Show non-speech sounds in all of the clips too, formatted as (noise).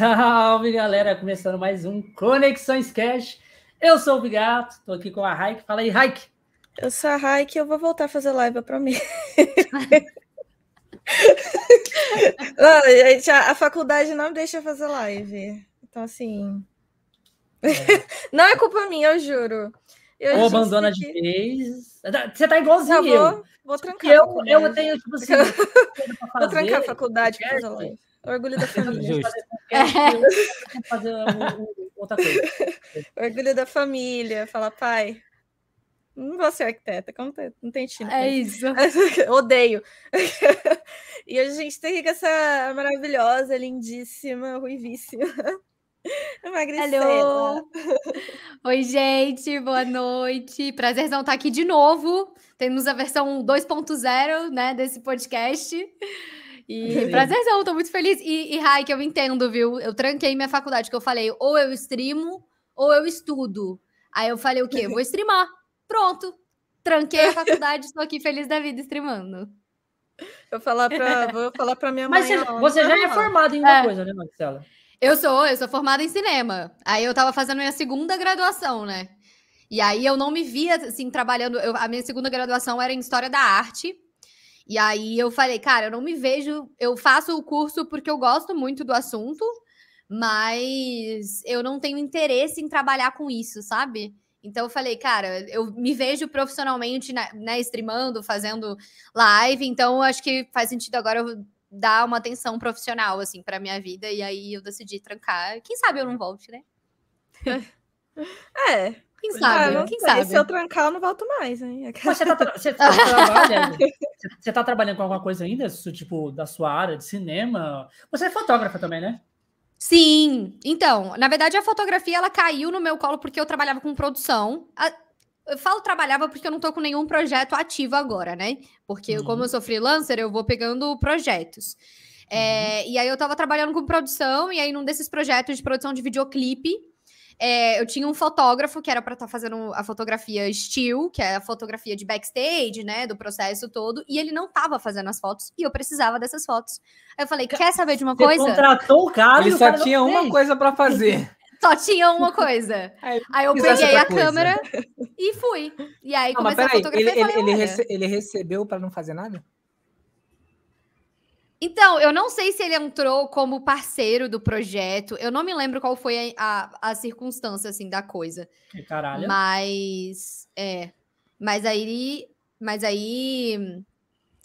Salve galera, começando mais um Conexões Cash. Eu sou o Bigato, tô aqui com a Raik. Fala aí, Raik. Eu sou a Raik e eu vou voltar a fazer live, eu prometo. (laughs) não, gente, a, a, faculdade não deixa fazer live. Então, assim. É. (laughs) não é culpa minha, eu juro. Eu Ou abandona que... de vez. Você tá igualzinho eu. Vou, vou trancar. Eu, eu tenho, tipo assim. (laughs) vou trancar a faculdade pra fazer live. Orgulho da (laughs) família. Fazer outra coisa. (laughs) Orgulho da família. Fala, pai. Não vou ser arquiteta, como tem, não tem time. É isso. (laughs) Odeio. e hoje a gente tem essa maravilhosa, lindíssima, ruivíssima. Hello. Oi, gente, boa noite. Prazerzão estar aqui de novo. Temos a versão 2.0 né, desse podcast. E prazerzão, tô muito feliz. E, e Rai, que eu entendo, viu? Eu tranquei minha faculdade, que eu falei, ou eu streamo, ou eu estudo. Aí eu falei o quê? Vou streamar. Pronto. Tranquei a faculdade, estou aqui feliz da vida streamando. Vou falar pra, (laughs) vou falar pra minha mãe. Mas você, você já é formada em uma é. coisa, né, Marcela? Eu sou, eu sou formada em cinema. Aí eu tava fazendo minha segunda graduação, né? E aí eu não me via, assim, trabalhando. Eu, a minha segunda graduação era em História da Arte. E aí eu falei, cara, eu não me vejo. Eu faço o curso porque eu gosto muito do assunto, mas eu não tenho interesse em trabalhar com isso, sabe? Então eu falei, cara, eu me vejo profissionalmente, né, streamando, fazendo live, então acho que faz sentido agora eu dar uma atenção profissional, assim, pra minha vida, e aí eu decidi trancar. Quem sabe eu não volte, né? (laughs) É, quem sabe? Ah, quem sabe? Se eu trancar, eu não volto mais, hein? você, tá, você, (laughs) tá trabalhando, você tá trabalhando com alguma coisa ainda, tipo, da sua área de cinema? Você é fotógrafa também, né? Sim. Então, na verdade, a fotografia, ela caiu no meu colo porque eu trabalhava com produção. Eu falo trabalhava porque eu não tô com nenhum projeto ativo agora, né? Porque uhum. como eu sou freelancer, eu vou pegando projetos. É, uhum. e aí eu tava trabalhando com produção, e aí num desses projetos de produção de videoclipe, é, eu tinha um fotógrafo que era para estar tá fazendo a fotografia still, que é a fotografia de backstage, né, do processo todo, e ele não estava fazendo as fotos e eu precisava dessas fotos. Aí eu falei: "Quer saber de uma Você coisa?" contratou o cara, ele (laughs) só tinha uma coisa para fazer. Só tinha uma coisa. Aí eu peguei a coisa. câmera e fui. E aí não, comecei a fotografar. Ele, ele, ele, rece ele recebeu para não fazer nada? Então, eu não sei se ele entrou como parceiro do projeto. Eu não me lembro qual foi a, a, a circunstância, assim, da coisa. Que caralho. Mas, é. Mas aí, mas aí,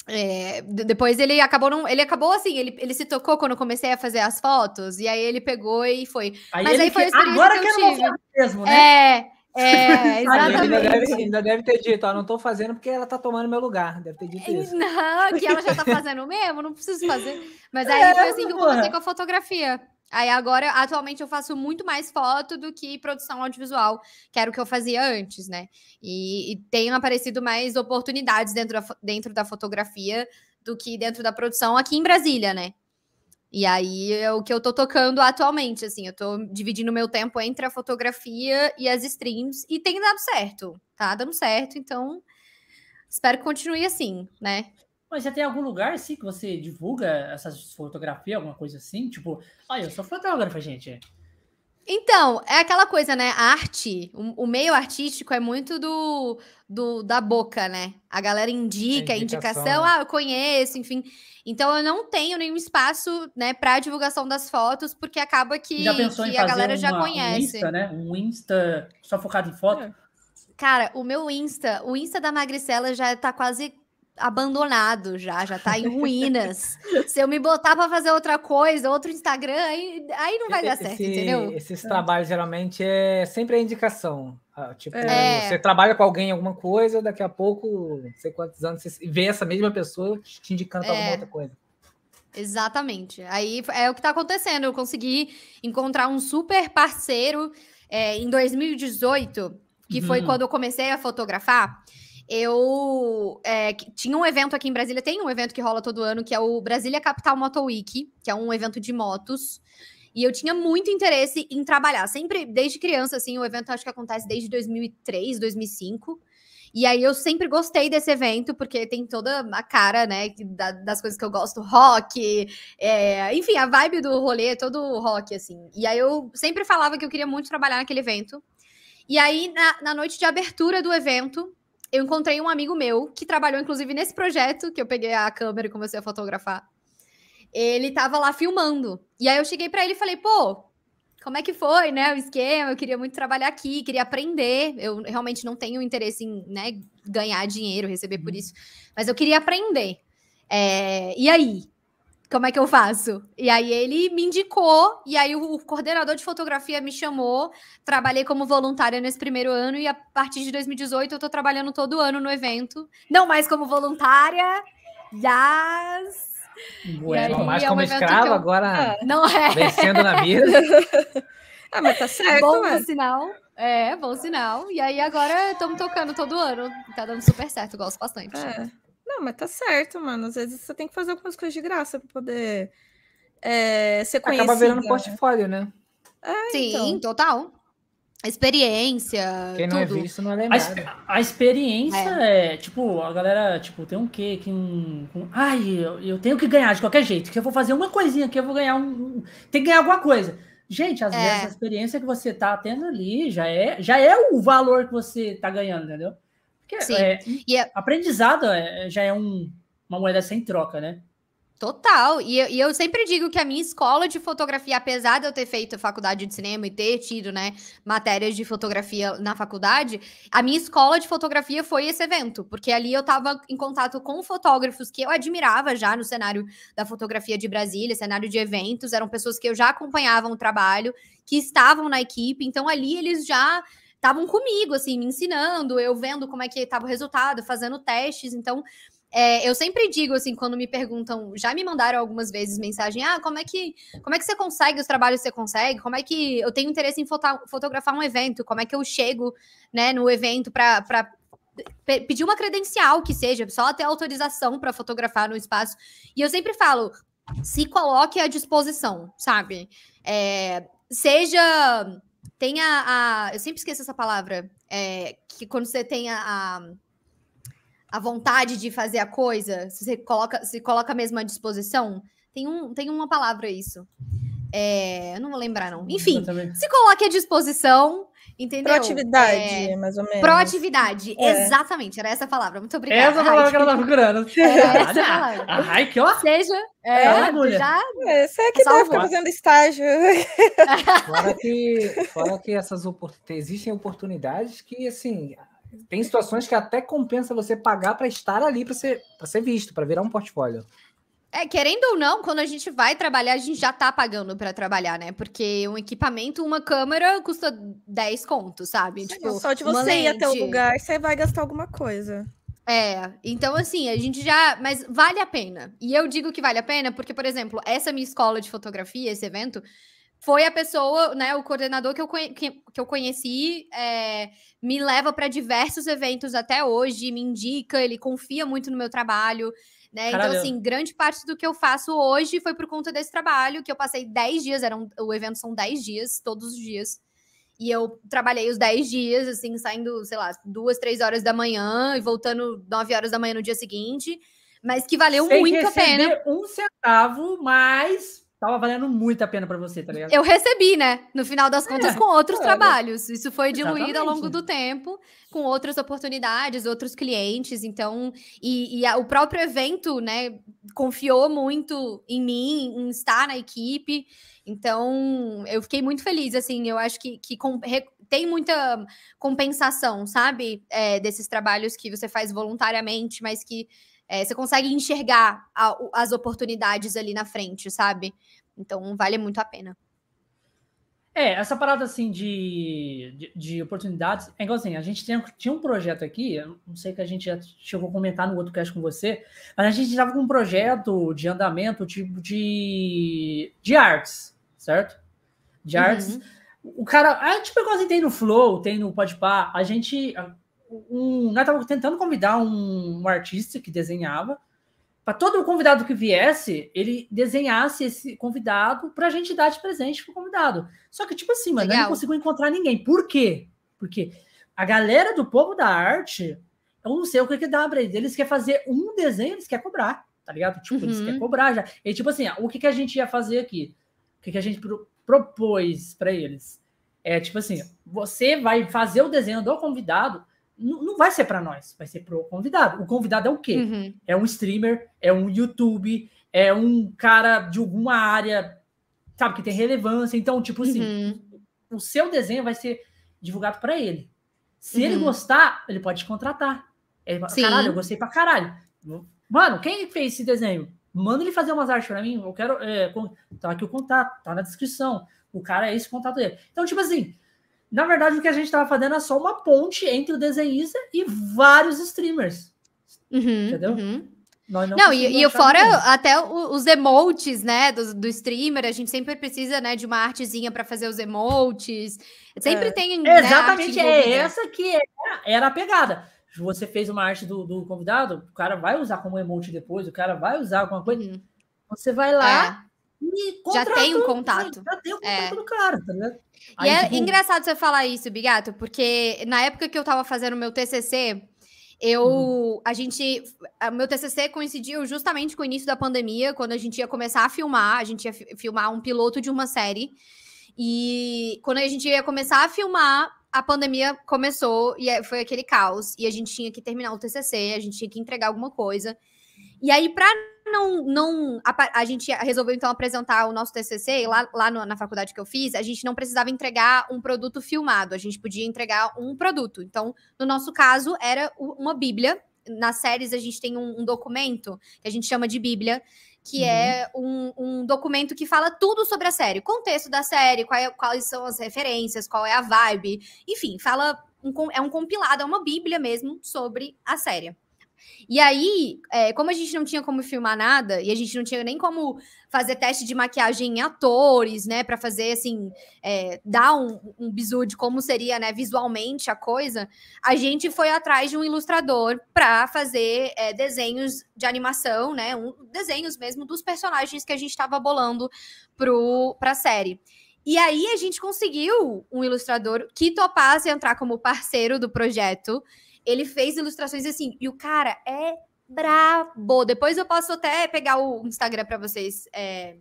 é, depois ele acabou não, ele acabou assim, ele, ele se tocou quando eu comecei a fazer as fotos e aí ele pegou e foi. Aí mas aí foi a experiência agora que eu tive. Mesmo, né? É, é, (laughs) exatamente. ainda, deve, ainda deve ter dito, ó, não tô fazendo porque ela tá tomando meu lugar. Deve ter dito isso. Não, que ela já tá (laughs) fazendo mesmo, não preciso fazer. Mas aí é, foi assim que eu comecei com a fotografia. Aí agora, atualmente, eu faço muito mais foto do que produção audiovisual, que era o que eu fazia antes, né? E, e tenho aparecido mais oportunidades dentro da, dentro da fotografia do que dentro da produção aqui em Brasília, né? E aí é o que eu tô tocando atualmente, assim, eu tô dividindo meu tempo entre a fotografia e as streams e tem dado certo, tá dando certo, então espero que continue assim, né? Mas já tem algum lugar, assim, que você divulga essas fotografias, alguma coisa assim? Tipo, olha, eu sou fotógrafa, gente. Então, é aquela coisa, né? A arte, o, o, meio artístico é muito do, do da boca, né? A galera indica, a indicação, indicação né? ah, eu conheço, enfim. Então eu não tenho nenhum espaço, né, para divulgação das fotos, porque acaba que, que a galera uma, já conhece. Um Insta, né? Um Insta só focado em foto. É. Cara, o meu Insta, o Insta da Magricela já tá quase abandonado já, já tá em ruínas. (laughs) Se eu me botar para fazer outra coisa, outro Instagram, aí, aí não vai dar certo, entendeu? Esses trabalhos geralmente é sempre a indicação. Ah, tipo, é. você trabalha com alguém em alguma coisa, daqui a pouco, não sei quantos anos, você vê essa mesma pessoa te indicando é. alguma outra coisa. Exatamente. Aí é o que está acontecendo. Eu consegui encontrar um super parceiro é, em 2018, que uhum. foi quando eu comecei a fotografar eu é, tinha um evento aqui em Brasília, tem um evento que rola todo ano, que é o Brasília Capital Moto Week, que é um evento de motos. E eu tinha muito interesse em trabalhar. Sempre, desde criança, assim, o evento acho que acontece desde 2003, 2005. E aí eu sempre gostei desse evento, porque tem toda a cara, né, das coisas que eu gosto, rock, é, enfim, a vibe do rolê todo rock, assim. E aí eu sempre falava que eu queria muito trabalhar naquele evento. E aí, na, na noite de abertura do evento, eu encontrei um amigo meu, que trabalhou, inclusive, nesse projeto, que eu peguei a câmera e comecei a fotografar. Ele tava lá filmando. E aí eu cheguei para ele e falei, pô, como é que foi, né, o esquema? Eu queria muito trabalhar aqui, queria aprender. Eu realmente não tenho interesse em né, ganhar dinheiro, receber por uhum. isso, mas eu queria aprender. É, e aí? Como é que eu faço? E aí ele me indicou, e aí o, coordenador de fotografia me chamou. Trabalhei como voluntária nesse primeiro ano, e a partir de 2018 eu tô trabalhando todo ano no evento. Não mais como voluntária, Yes! Bueno, mais é como escravo, eu... agora ah, não é. vencendo na vida. (laughs) ah, mas tá certo, Bom sinal. É, bom sinal. E aí agora estamos tocando todo ano. Tá dando super certo, gosto bastante. É. Não, mas tá certo, mano. Às vezes você tem que fazer algumas coisas de graça para poder é, ser conhecido. Acaba virando portfólio, né? É, Sim, então. total experiência. Quem não é tudo. é visto não é lembrado. A, a experiência é. é. tipo, a galera, tipo, tem um quê? Que um, um ai, eu, eu, tenho que ganhar de qualquer jeito, que eu vou fazer uma coisinha que eu vou ganhar um, um. Tem que ganhar alguma coisa. Gente, às é. vezes a experiência que você tá tendo ali já é, já é o valor que você tá ganhando, entendeu? Porque Sim. É, é, aprendizado é, já é um, uma moeda sem troca, né? Total. E, e, eu sempre digo que a minha escola de fotografia, apesar de eu ter feito faculdade de cinema e ter tido, né, matérias de fotografia na faculdade, a minha escola de fotografia foi esse evento, porque ali eu estava em contato com fotógrafos que eu admirava já no cenário da fotografia de Brasília, cenário de eventos, eram pessoas que eu já acompanhavam o trabalho, que estavam na equipe, então ali eles já estavam comigo, assim, me ensinando, eu vendo como é que estava o resultado, fazendo testes, então é, eu sempre digo assim, quando me perguntam, já me mandaram algumas vezes mensagem: ah, como é que como é que você consegue os trabalhos que você consegue? Como é que eu tenho interesse em foto fotografar um evento? Como é que eu chego né, no evento para pedir uma credencial que seja, só ter autorização para fotografar no espaço. E eu sempre falo, se coloque à disposição, sabe? É, seja. Tenha a. Eu sempre esqueço essa palavra. É, que quando você tem a, a a vontade de fazer a coisa, se você coloca, se coloca mesmo à disposição, tem, um, tem uma palavra isso. É, eu não vou lembrar, não. Enfim, se coloque à disposição, entendeu? Proatividade, é, mais ou menos. Proatividade, é. exatamente, era essa palavra. Muito obrigada. Essa palavra que ela tá procurando. É, essa palavra. Ai, que ó. Seja, é, já... É, você é que deve ficar fazendo estágio. Fora que, fora que essas oportunidades, existem oportunidades que, assim, tem situações que até compensa você pagar para estar ali, para ser, ser visto, para virar um portfólio. É, querendo ou não, quando a gente vai trabalhar, a gente já tá pagando para trabalhar, né? Porque um equipamento, uma câmera custa 10 contos, sabe? tipo, só de você ir até o lugar, você vai gastar alguma coisa. É, então assim, a gente já. Mas vale a pena. E eu digo que vale a pena porque, por exemplo, essa minha escola de fotografia, esse evento, foi a pessoa, né, o coordenador que eu, que, que eu conheci, é, me leva para diversos eventos até hoje, me indica, ele confia muito no meu trabalho, né? Então, assim, grande parte do que eu faço hoje foi por conta desse trabalho, que eu passei 10 dias, era um, o evento são 10 dias, todos os dias. E eu trabalhei os 10 dias, assim, saindo, sei lá, duas, três horas da manhã e voltando 9 horas da manhã no dia seguinte. Mas que valeu Sem muito a pena. Um centavo, mas tava valendo muito a pena para você, tá ligado? Eu recebi, né? No final das contas, é, com outros é, trabalhos. Isso foi diluído exatamente. ao longo do tempo, com outras oportunidades, outros clientes. Então, e, e a, o próprio evento, né, confiou muito em mim, em estar na equipe. Então, eu fiquei muito feliz, assim, eu acho que, que com, re, tem muita compensação, sabe? É, desses trabalhos que você faz voluntariamente, mas que é, você consegue enxergar a, as oportunidades ali na frente, sabe? Então vale muito a pena. É, essa parada assim de, de, de, oportunidades, é igual assim, a gente tem, tinha um projeto aqui, não sei que a gente já chegou a comentar no outro cast com você, mas a gente estava com um projeto de andamento tipo de, de artes, certo? De uhum. artes. O cara, a gente pegou assim, tem no Flow, tem no Podpah, a gente, um, nós estávamos tentando convidar um, um, artista que desenhava para todo convidado que viesse, ele desenhasse esse convidado para a gente dar de presente para o convidado. Só que, tipo assim, mano, não conseguiu encontrar ninguém. Por quê? Porque a galera do povo da arte, eu não sei o que que dá pra eles. Eles querem fazer um desenho, eles querem cobrar, tá ligado? Tipo, uhum. eles querem cobrar já. E tipo assim, o que que a gente ia fazer aqui? O que que a gente pro propôs para eles? É tipo assim, você vai fazer o desenho do convidado, não, vai ser para nós, vai ser pro convidado. O convidado é o quê? Uhum. É um streamer, é um YouTube, é um cara de alguma área, sabe, que tem relevância. Então, tipo assim, uhum. o seu desenho vai ser divulgado para ele. Se uhum. ele gostar, ele pode te contratar. Ele fala, caralho, eu gostei pra caralho. Mano, quem fez esse desenho? Manda ele fazer umas artes para mim. Eu quero. É, tá aqui o contato, tá na descrição. O cara é esse contato dele. Então, tipo assim, na verdade, o que a gente estava fazendo é só uma ponte entre o desenhista e vários streamers. Uhum, entendeu? Uhum. não, não e, e fora ninguém. até os emotes, né, do, do streamer, a gente sempre precisa, né, de uma artezinha para fazer os emotes. Sempre é. tem. Né, Exatamente, é essa que era, era a pegada. Você fez uma arte do, do, convidado, o cara vai usar como emote depois, o cara vai usar alguma coisa. Uhum. Você vai lá e já tem um contato. Já tem o um contato é. do cara, tá ligado? Aí, e é tipo... engraçado você falar isso, Bigato, porque na época que eu tava fazendo meu TCC, eu, uhum. a gente, o meu TCC coincidiu justamente com o início da pandemia, quando a gente ia começar a filmar, a gente ia filmar um piloto de uma série. E quando a gente ia começar a filmar, a pandemia começou e é, foi aquele caos. E a gente tinha que terminar o TCC, a gente tinha que entregar alguma coisa. E aí, para não, não a, a, gente resolveu então apresentar o nosso TCC lá, lá no, na faculdade que eu fiz, a gente não precisava entregar um produto filmado, a gente podia entregar um produto. Então, no nosso caso, era uma Bíblia. Nas séries a gente tem um, um documento que a gente chama de Bíblia, que uhum. é um, um, documento que fala tudo sobre a série, contexto da série, é, quais são as referências, qual é a vibe, enfim, fala um, é um compilado, é uma Bíblia mesmo sobre a série. E aí, é, como a gente não tinha como filmar nada, e a gente não tinha nem como fazer teste de maquiagem em atores, né, para fazer, assim, é, dar um, um bizu de como seria, né, visualmente a coisa, a gente foi atrás de um ilustrador para fazer é, desenhos de animação, né, um, desenhos mesmo dos personagens que a gente estava bolando para a série. E aí a gente conseguiu um ilustrador que topasse entrar como parceiro do projeto ele fez ilustrações assim, e o cara é brabo. Depois eu posso até pegar o Instagram para vocês é,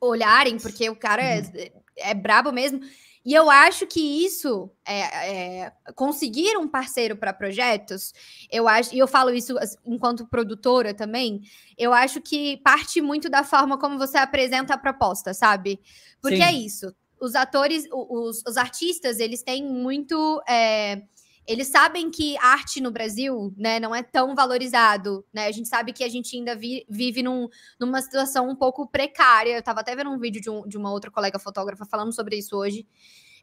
olharem, porque o cara é, uhum. é brabo mesmo. E eu acho que isso, é, é, conseguir um parceiro para projetos, eu acho, e eu falo isso enquanto produtora também, eu acho que parte muito da forma como você apresenta a proposta, sabe? Porque Sim. é isso. Os atores, os, os artistas, eles têm muito. É, eles sabem que arte no Brasil, né, não é tão valorizado, né? A gente sabe que a gente ainda vi, vive num, numa situação um pouco precária. Eu estava até vendo um vídeo de, um, de, uma outra colega fotógrafa falando sobre isso hoje.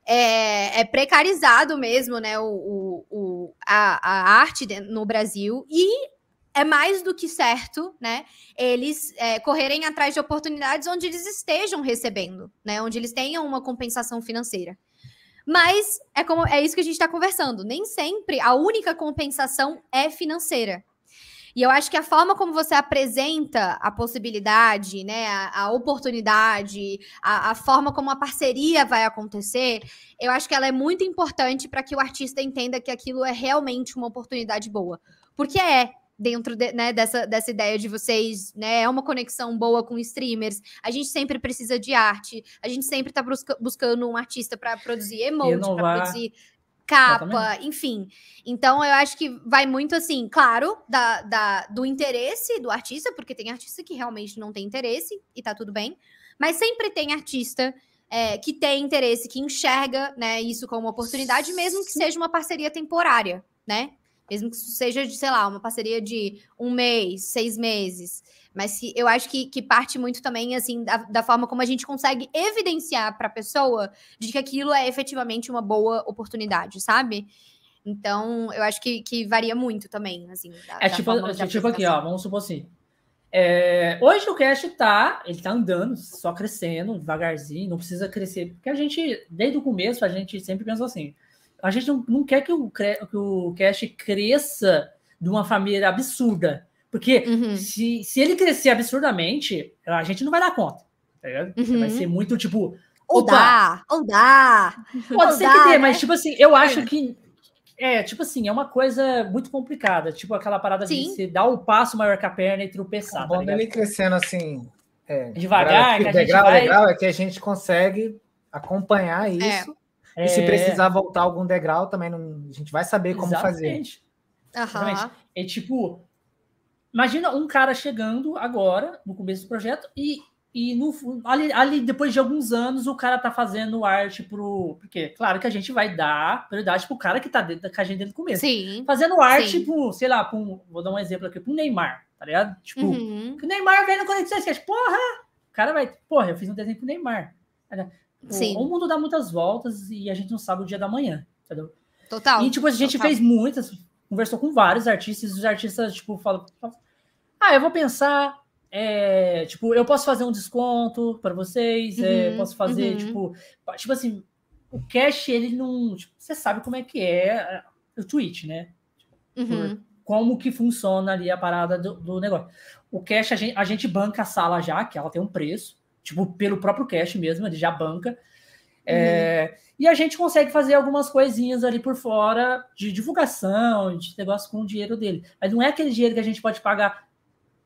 É, é precarizado mesmo, né, o, o, o a, a, arte no Brasil e é mais do que certo, né? Eles é, correrem atrás de oportunidades onde eles estejam recebendo, né? Onde eles tenham uma compensação financeira. Mas é como é isso que a gente está conversando. Nem sempre a única compensação é financeira. E eu acho que a forma como você apresenta a possibilidade, né, a, a oportunidade, a, a, forma como a parceria vai acontecer, eu acho que ela é muito importante para que o artista entenda que aquilo é realmente uma oportunidade boa. Porque é, dentro de, né, dessa, dessa ideia de vocês, né? É uma conexão boa com streamers. A gente sempre precisa de arte, a gente sempre está busca, buscando um artista para produzir emote, para produzir capa, enfim. Então eu acho que vai muito assim, claro, da, da, do interesse do artista, porque tem artista que realmente não tem interesse e tá tudo bem, mas sempre tem artista. É, que tem interesse, que enxerga né, isso como uma oportunidade, mesmo que seja uma parceria temporária, né? Mesmo que seja de, sei lá, uma parceria de um mês, seis meses. Mas que eu acho que, que parte muito também, assim, da, da forma como a gente consegue evidenciar para a pessoa de que aquilo é efetivamente uma boa oportunidade, sabe? Então, eu acho que, que varia muito também, assim. Da, é tipo, é tipo aqui, ó, vamos supor assim. É, hoje o cash tá, ele tá andando, só crescendo, devagarzinho, não precisa crescer, porque a gente, desde o começo, a gente sempre pensou assim, a gente não, não quer que o, que o Cash cresça de uma família absurda. Porque uhum. se, se ele crescer absurdamente, a gente não vai dar conta. Tá uhum. Vai ser muito tipo. Ou dá, ou dá. Pode ou ser dá, que dê, né? mas tipo assim, eu acho é. que, É, tipo assim, é uma coisa muito complicada. Tipo aquela parada Sim. de você dar o um passo maior que a perna e tropeçar. Bom, tá ele crescendo assim. É, devagar, grau, degrau, vai... degrau, é que a gente consegue acompanhar é. isso. É. E se precisar voltar algum degrau, também não, a gente vai saber como Exatamente. fazer. Exatamente. É tipo, imagina um cara chegando agora, no começo do projeto, e e no, ali, ali, depois de alguns anos, o cara tá fazendo arte pro. Porque, claro que a gente vai dar prioridade pro cara que tá dentro da gente desde o começo. Sim. Fazendo arte, sim. pro, sei lá, pro, vou dar um exemplo aqui, pro Neymar, tá ligado? Tipo, uhum. o Neymar vem no Conexão Sketch, porra! O cara vai, porra, eu fiz um desenho pro Neymar. Sim. O, mundo dá muitas voltas e a gente não sabe o dia da manhã, entendeu? Total. E, tipo, a gente total. fez muitas, conversou com vários artistas, e os artistas, tipo, falam, ah, eu vou pensar é, tipo, eu posso fazer um desconto para vocês, uhum, é, posso fazer, uhum. tipo, tipo assim, o cash, ele não. Tipo, você sabe como é que é o Twitch, né? Uhum. Como que funciona ali a parada do, do, negócio. O cash, a gente, a gente banca a sala já, que ela tem um preço, tipo, pelo próprio cash mesmo, ele já banca. É, uhum. e a gente consegue fazer algumas coisinhas ali por fora de divulgação, de negócio com o dinheiro dele. Mas não é aquele dinheiro que a gente pode pagar,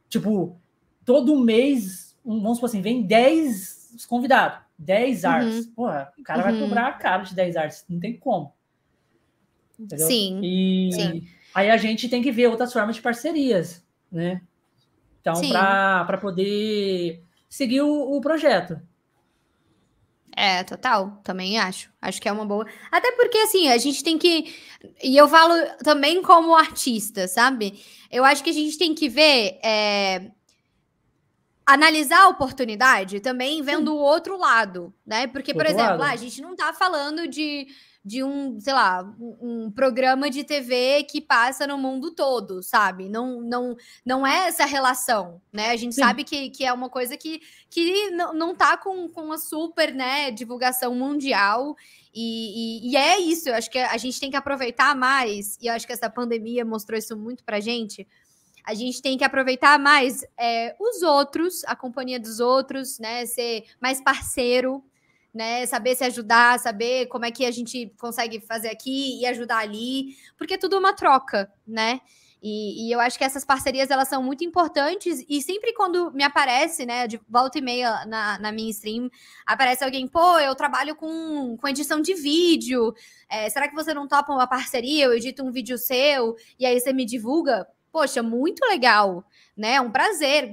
tipo, todo mês, um, vamos supor assim, vem 10 convidados, 10 uhum. artes. Porra, o cara uhum. vai cobrar caro de 10 artes, não tem como. Entendeu? Sim. E Sim. aí a gente tem que ver outras formas de parcerias, né? Então, para poder seguir o, o projeto. É, total, também acho. Acho que é uma boa. Até porque, assim, a gente tem que. E eu falo também como artista, sabe? Eu acho que a gente tem que ver é analisar a oportunidade também vendo Sim. o outro lado, né? Porque, por exemplo, lado. a gente não tá falando de, de um, sei lá, um, programa de TV que passa no mundo todo, sabe? Não, não, não é essa relação, né? A gente Sim. sabe que, que é uma coisa que, que não, não tá com, com uma super, né, divulgação mundial. E, e, e, é isso, eu acho que a gente tem que aproveitar mais, e eu acho que essa pandemia mostrou isso muito pra gente a gente tem que aproveitar mais é, os outros, a companhia dos outros, né? Ser mais parceiro, né? Saber se ajudar, saber como é que a gente consegue fazer aqui e ajudar ali, porque é tudo uma troca, né? E, e, eu acho que essas parcerias elas são muito importantes e sempre quando me aparece, né, de volta e meia na, na minha stream, aparece alguém, pô, eu trabalho com, com edição de vídeo, é, será que você não topa uma parceria? Eu edito um vídeo seu e aí você me divulga? poxa, muito legal, né? É um prazer.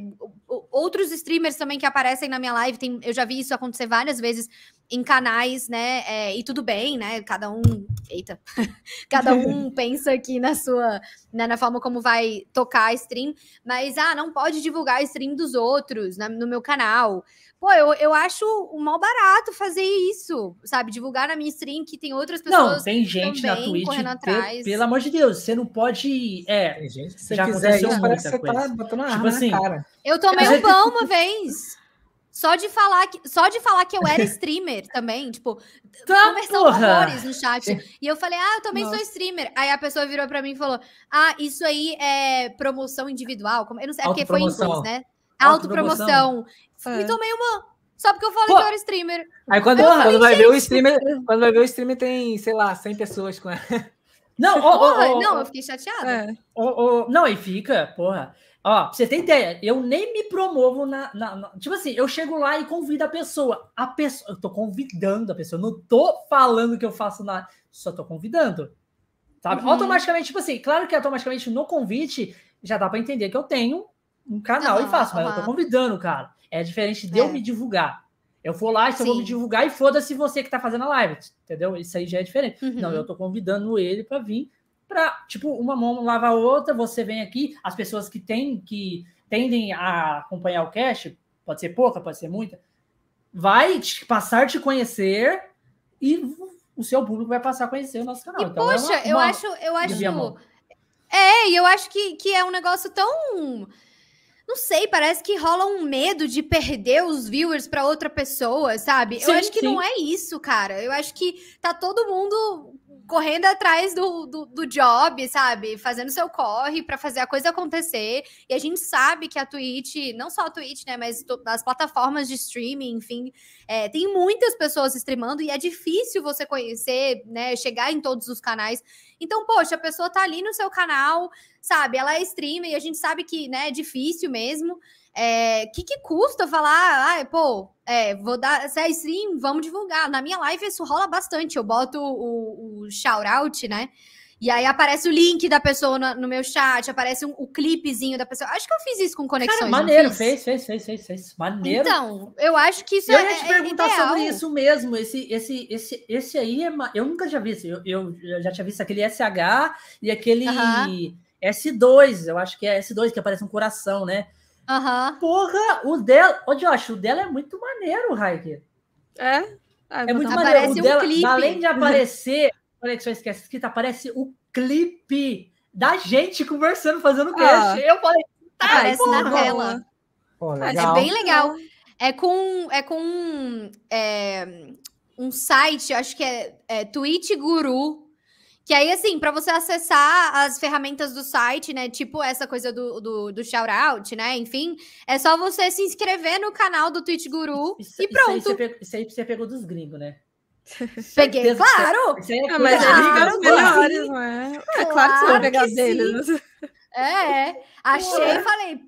Outros streamers também que aparecem na minha live, tem, eu já vi isso acontecer várias vezes em canais, né? É, e tudo bem, né? Cada um, eita, (laughs) cada um (laughs) pensa aqui na sua, né, na forma como vai tocar a stream, mas ah, não pode divulgar a stream dos outros né, no meu canal. Pô, eu, eu acho mal barato fazer isso, sabe? Divulgar na minha stream que tem outras pessoas. Não, tem gente na Twitch. Correndo atrás. Pelo amor de Deus, você não pode. É, tem gente, se já quiser isso, parece que você tá a tipo assim, cara. Eu tomei um pão uma vez. Só de falar que, só de falar que eu era (laughs) streamer também, tipo, tá, conversando horrores no chat. (laughs) E eu falei, ah, eu também Nossa. sou streamer. Aí a pessoa virou pra mim e falou: Ah, isso aí é promoção individual. Eu não sei, é porque foi em inglês, né? Autopromoção. É. Me tomei uma. Só porque eu falei Pô. que eu era streamer. Aí quando, quando falei, vai ver o streamer, (laughs) quando vai ver o streamer tem, sei lá, 100 pessoas com ela. Não, oh, porra, oh, oh, não, eu fiquei chateada. É. não, e fica, porra. Ó, você tem ideia, eu nem me promovo na, na, na, Tipo assim, eu chego lá e convido a pessoa. A pessoa. Eu tô convidando a pessoa. Não tô falando que eu faço nada. Só tô convidando. Sabe? Uhum. Automaticamente, tipo assim, claro que automaticamente no convite já dá para entender que eu tenho um canal uhum, e faço, mas eu tô convidando o cara. É diferente de é. eu me divulgar. Eu vou lá, eu vou me divulgar e foda-se você que tá fazendo a live, entendeu? Isso aí já é diferente. Uhum. Não, eu tô convidando ele para vir para, tipo, uma mão lava a outra, você vem aqui, as pessoas que têm, que tendem a acompanhar o cast, pode ser pouca, pode ser muita, vai te, passar a te conhecer e o seu público vai passar a conhecer o nosso canal. E, então, é poxa, é uma, eu acho, eu acho. É, e eu acho que, que é um negócio tão. Não sei, parece que rola um medo de perder os viewers para outra pessoa, sabe? Sim, eu acho que sim. não é isso, cara. Eu acho que tá todo mundo correndo atrás do, do, do job, sabe? Fazendo seu corre para fazer a coisa acontecer. E a gente sabe que a Twitch, não só a Twitch, né? Mas as plataformas de streaming, enfim, é, tem muitas pessoas streamando e é difícil você conhecer, né? Chegar em todos os canais. Então, poxa, a pessoa tá ali no seu canal, sabe? Ela é streamer e a gente sabe que né, é difícil mesmo. É, que, que custa falar, ah, pô, é, vou dar, se é stream, vamos divulgar. Na minha live isso rola bastante. Eu boto o, o shout-out, né? E aí aparece o link da pessoa no, no meu chat, aparece um, o clipezinho da pessoa. Acho que eu fiz isso com conexões. Cara, maneiro, fez, fez, fez, fez, fez. Maneiro. Então, eu acho que isso eu é. Eu ia te é perguntar ideal. sobre isso mesmo. Esse, esse, esse, esse aí é. Eu nunca já vi isso. Eu, eu já tinha visto aquele SH e aquele uh -huh. S2. Eu acho que é S2 que aparece um coração, né? Uhum. Porra, o dela. Ô, Josh, o dela é muito maneiro, Raik. É? Ah, é muito maneiro. O um dela, clipe. além de aparecer (laughs) conexões que é escrita, aparece o clipe da gente conversando, fazendo ah. cast. Eu falei, tá, aparece porra. na tela. Pô, é bem legal. É com, é com é, um site, acho que é, é Twitch Guru, que aí, assim, para você acessar as ferramentas do site, né? Tipo essa coisa do, do, do shout-out, né? Enfim, é só você se inscrever no canal do Twitch Guru isso, e pronto. Isso aí, pegou, isso aí você pegou dos gringos, né? (laughs) Peguei, claro! Isso aí é ah, mas claro, eles melhores, não é? É claro que você vai pegar deles. É, achei e falei,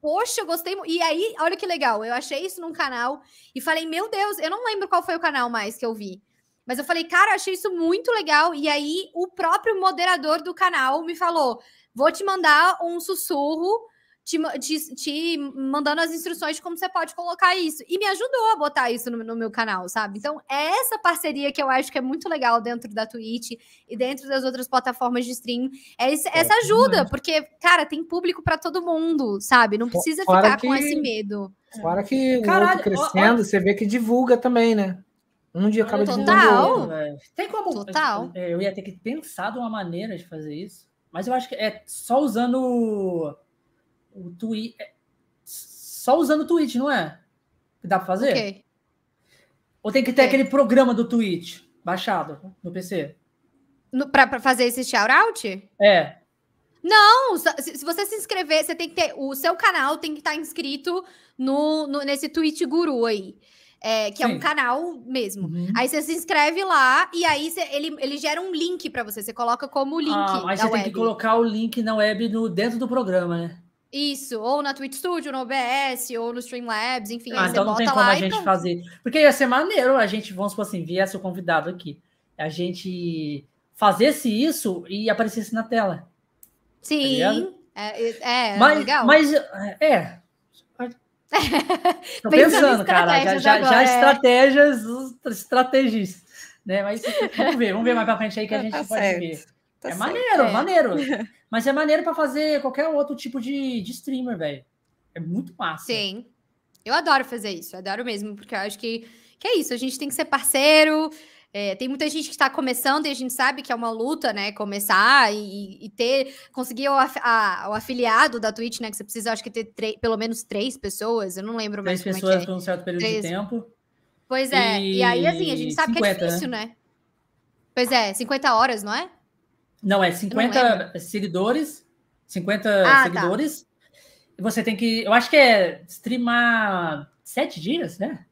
poxa, eu gostei. E aí, olha que legal, eu achei isso num canal e falei, meu Deus, eu não lembro qual foi o canal mais que eu vi. Mas eu falei, cara, achei isso muito legal. E aí, o próprio moderador do canal me falou: vou te mandar um sussurro, te, te, te, mandando as instruções de como você pode colocar isso. E me ajudou a botar isso no, no, meu canal, sabe? Então, é essa parceria que eu acho que é muito legal dentro da Twitch e dentro das outras plataformas de stream. É esse, é, essa ajuda, porque, cara, tem público para todo mundo, sabe? Não precisa Fora ficar que... com esse medo. Fora que Caralho, o crescendo, ó, ó... você vê que divulga também, né? Um dia acaba Total. Tem como. Total. Eu ia ter que pensar de uma maneira de fazer isso. Mas eu acho que é só usando o, o tweet. É só usando o tweet, não é? Que dá pra fazer? Okay. Ou tem que ter okay. aquele programa do Twitch baixado no PC? No, pra, pra fazer esse shout-out? É. Não, se você se inscrever, você tem que ter. O seu canal tem que estar inscrito no, no nesse Twitch Guru aí é, que Sim. é um canal mesmo. Uhum. Aí você se inscreve lá e aí você, ele, ele gera um link para você. Você coloca como link. Ah, mas você web. tem que colocar o link na web no, dentro do programa, né? Isso, ou na Twitch Studio, no OBS, ou no Streamlabs, enfim. Ah, então não tem como a gente fazer. Porque ia ser maneiro a gente, vamos supor assim, viesse o convidado aqui. A gente fazesse isso e aparecesse na tela. Sim, tá é, é, é mas, legal. Mas, é, Tô pensando, cara, já, já, agora, já é. estratégias, estratégias, né? Mas vamos ver, vamos ver mais pra frente aí que a tá gente tá pode certo. ver. Tá é certo. maneiro, é. maneiro. (laughs) Mas é maneiro para fazer qualquer outro tipo de, de streamer, velho. É muito massa. Sim. Eu adoro fazer isso, eu adoro mesmo, porque eu acho que, que é isso, a gente tem que ser parceiro, é, tem muita gente que está começando e a gente sabe que é uma luta, né? Começar e, e ter, conseguir o, a, o, afiliado da Twitch, né? Que você precisa, acho que ter pelo menos três pessoas. Eu não lembro três mais. Três pessoas é por um certo período três. de tempo. Pois é. E, e aí, assim, a gente sabe 50, que é difícil, né? né? Pois é, 50 horas, não é? Não, é 50 não seguidores. 50 ah, tá. seguidores. Tá. Você tem que. Eu acho que é streamar sete dias, né?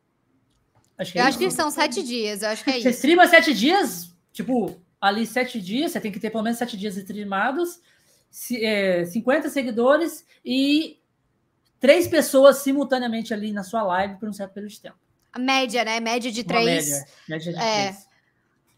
Acho que eu é acho que são sete dias, eu acho que é você isso. Você streama sete dias, tipo, ali sete dias, você tem que ter pelo menos sete dias streamados, é, 50 seguidores e três pessoas simultaneamente ali na sua live por um certo período de tempo. A média, né? Média de três. Média, média de é. três.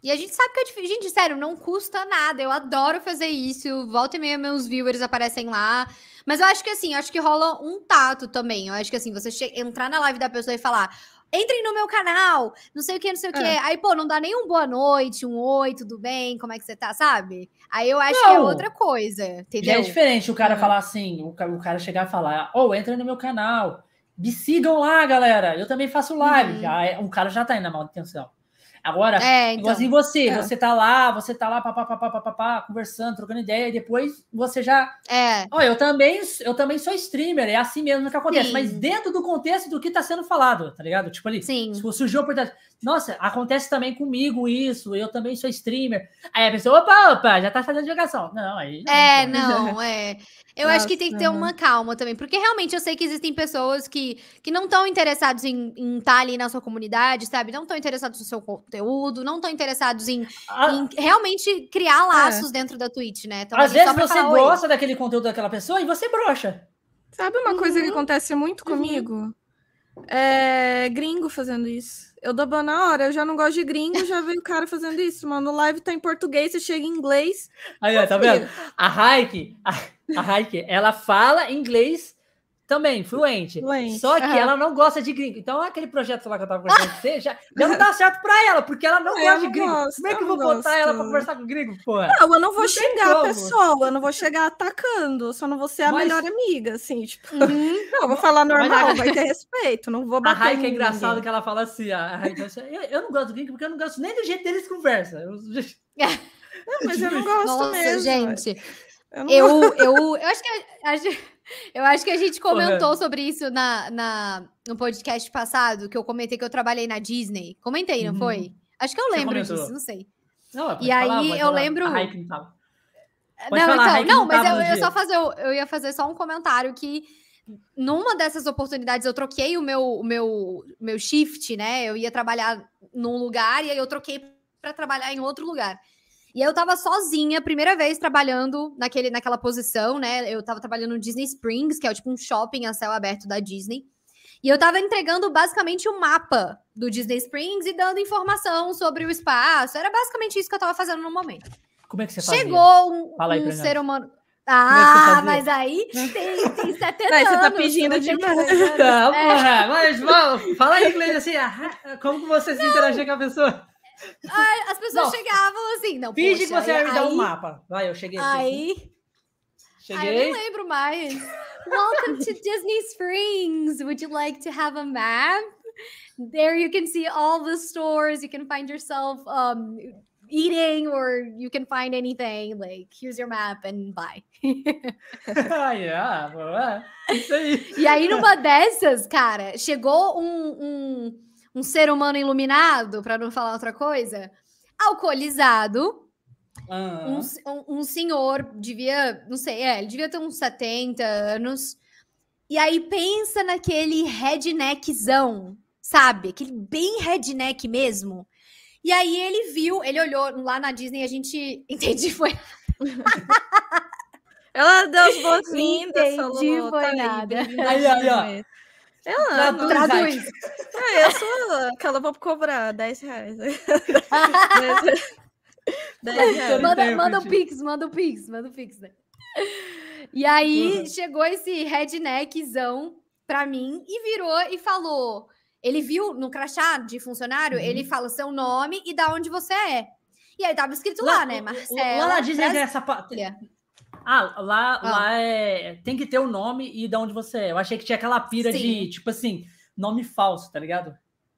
E a gente sabe que é difícil. Gente, sério, não custa nada. Eu adoro fazer isso. Volta e meia, meus viewers aparecem lá. Mas eu acho que assim, eu acho que rola um tato também. Eu acho que assim, você entrar na live da pessoa e falar: entrem no meu canal, não sei o que, não sei o que. É. Aí, pô, não dá nem um boa noite, um oi, tudo bem, como é que você tá, sabe? Aí eu acho não. que é outra coisa, entendeu? Já é diferente o cara falar assim, o cara chegar a falar, ô, oh, entra no meu canal, me sigam lá, galera, eu também faço live. Uhum. Já, é, um cara já tá indo na intenção. Agora, é, então, você, é. você tá lá, você tá lá, papapá, papapá, conversando, trocando ideia, e depois você já. É. Ó, eu também, eu também sou streamer, é assim mesmo que acontece, Sim. mas dentro do contexto do que tá sendo falado, tá ligado? Tipo ali, Sim. surgiu a oportunidade. Nossa, acontece também comigo isso, eu também sou streamer. Aí a pessoa, opa, opa, já tá fazendo jogação. Não, aí. Não, é, (laughs) não, é. Eu Nossa, acho que tem que ter uma calma também, porque realmente eu sei que existem pessoas que, que não estão interessados em, estar tá ali na sua comunidade, sabe? Não estão interessados no seu conteúdo, não estão interessados em, ah, em, realmente criar é. laços é. dentro da Twitch, né? Então, Às vezes você gosta daquele conteúdo daquela pessoa e você brocha. Sabe uma uhum. coisa que uhum. acontece muito uhum. comigo? Uhum. É gringo fazendo isso. Eu dou ban na hora, eu já não gosto de gringo, já veio o cara fazendo isso, mano. O live tá em português, você chega em inglês. Aí, ó, tá vendo? A Raik, a, a Raik, ela fala inglês também, fluente. fluente. Só que uhum. ela não gosta de gringo. Então, aquele projeto lá que eu tava conversando com você, já, já não tá (laughs) certo pra ela, porque ela não eu gosta de gringo. Gosto, como é que eu vou gosto. botar ela pra conversar com gringo, porra? Não, eu não vou não xingar a pessoa, eu não vou chegar atacando, só não vou ser a Mas... melhor amiga, assim, tipo. Uhum. (laughs) Não, eu vou falar normal, a... vai ter respeito, não vou bater. A Raika é engraçado que ela fala assim, a Raika, eu, eu não gosto do gringo porque eu não gosto nem do jeito deles conversam. Eu... (laughs) Não, mas eu não gosto Nossa, mesmo. gente. Eu, eu, eu, eu, acho que a, a, (laughs) eu acho que a gente comentou sobre isso na, na, no podcast passado, que eu comentei que eu trabalhei na Disney. Comentei, não uhum. foi? Acho que eu lembro disso, não sei. Não, e aí falar, eu falar. lembro. não, falar, então, não, mas eu, eu só fazer, eu ia fazer só um comentário que numa dessas oportunidades eu troquei o meu, o meu, meu shift, né? Eu ia trabalhar num lugar e aí eu troquei para trabalhar em outro lugar. E eu tava sozinha, primeira vez trabalhando naquele, naquela posição, né? Eu tava trabalhando no Disney Springs, que é tipo um shopping a céu aberto da Disney. E eu tava entregando basicamente o um mapa do Disney Springs e dando informação sobre o espaço. Era basicamente isso que eu tava fazendo no momento. Como é que você fazia? Chegou um, um ser humano. É ah, é mas aí tem, tem (laughs) 70 anos. Você tá pedindo demais. Tá, é. mas vamos, fala em inglês assim, ah, como você se interagia com a pessoa? As pessoas não. chegavam assim, não. Finge que você vai me dar um mapa. Vai, eu cheguei aqui. Aí. Cheguei. Ai, eu nem lembro mais. Welcome to Disney Springs. Would you like to have a map? There you can see all the stores. You can find yourself um, eating or you can find anything. Like, here's your map and bye. (laughs) ah, yeah, isso aí. E aí, numa dessas, cara, chegou um, um um ser humano iluminado, para não falar outra coisa, alcoolizado. Uhum. Um, um, senhor devia, não sei, é, ele devia ter uns 70 anos. E aí pensa naquele redneckzão, sabe? Aquele bem redneck mesmo. E aí ele viu, ele olhou lá na Disney, a gente (laughs) entendi foi. Ela deu as boas-vindas, Entendi, foi tá nada. Aí, aí, ó. Ela traduz. traduz. É, eu sou aquela, vou cobrar 10 reais. (laughs) 10 reais. Manda, manda o Pix, manda o Pix, manda o Pix, né? E aí uhum. chegou esse redneckzão pra mim e virou e falou. Ele viu no crachá de funcionário, uhum. ele fala seu nome e da onde você é. E aí tava escrito lá, lá né, Marcelo. Lá Disney é essa ah, lá, ah. lá é, tem que ter o nome e de onde você é. Eu achei que tinha aquela pira Sim. de, tipo assim, nome falso, tá ligado?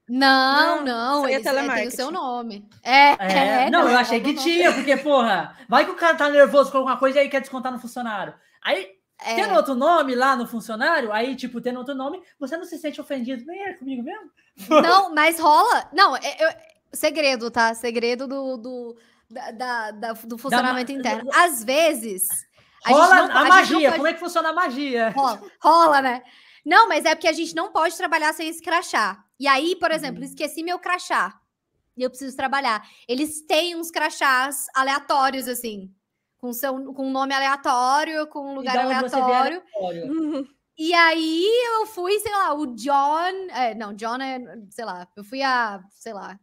Não, não, não eles, é, tem o seu nome. É, é, é não, não, eu achei que tinha, porque, porra, vai que o cara tá nervoso com alguma coisa e aí quer descontar no funcionário. Aí, é. tendo outro nome lá no funcionário, aí, tipo, tendo outro nome, você não se sente ofendido. Nem é comigo mesmo? Não, mas rola. Não, é, eu, segredo, tá? Segredo do, do, da, da, do funcionamento da, interno. Às vezes, a rola não, a, a magia. Pode... Como é que funciona a magia? Rola, rola, né? Não, mas é porque a gente não pode trabalhar sem esse crachá. E aí, por exemplo, uhum. esqueci meu crachá. E eu preciso trabalhar. Eles têm uns crachás aleatórios, assim. Com, seu, com um nome aleatório, com um lugar aleatório. aleatório. (laughs) E aí eu fui, sei lá, o John. É, não, John é, sei lá, eu fui a, sei lá,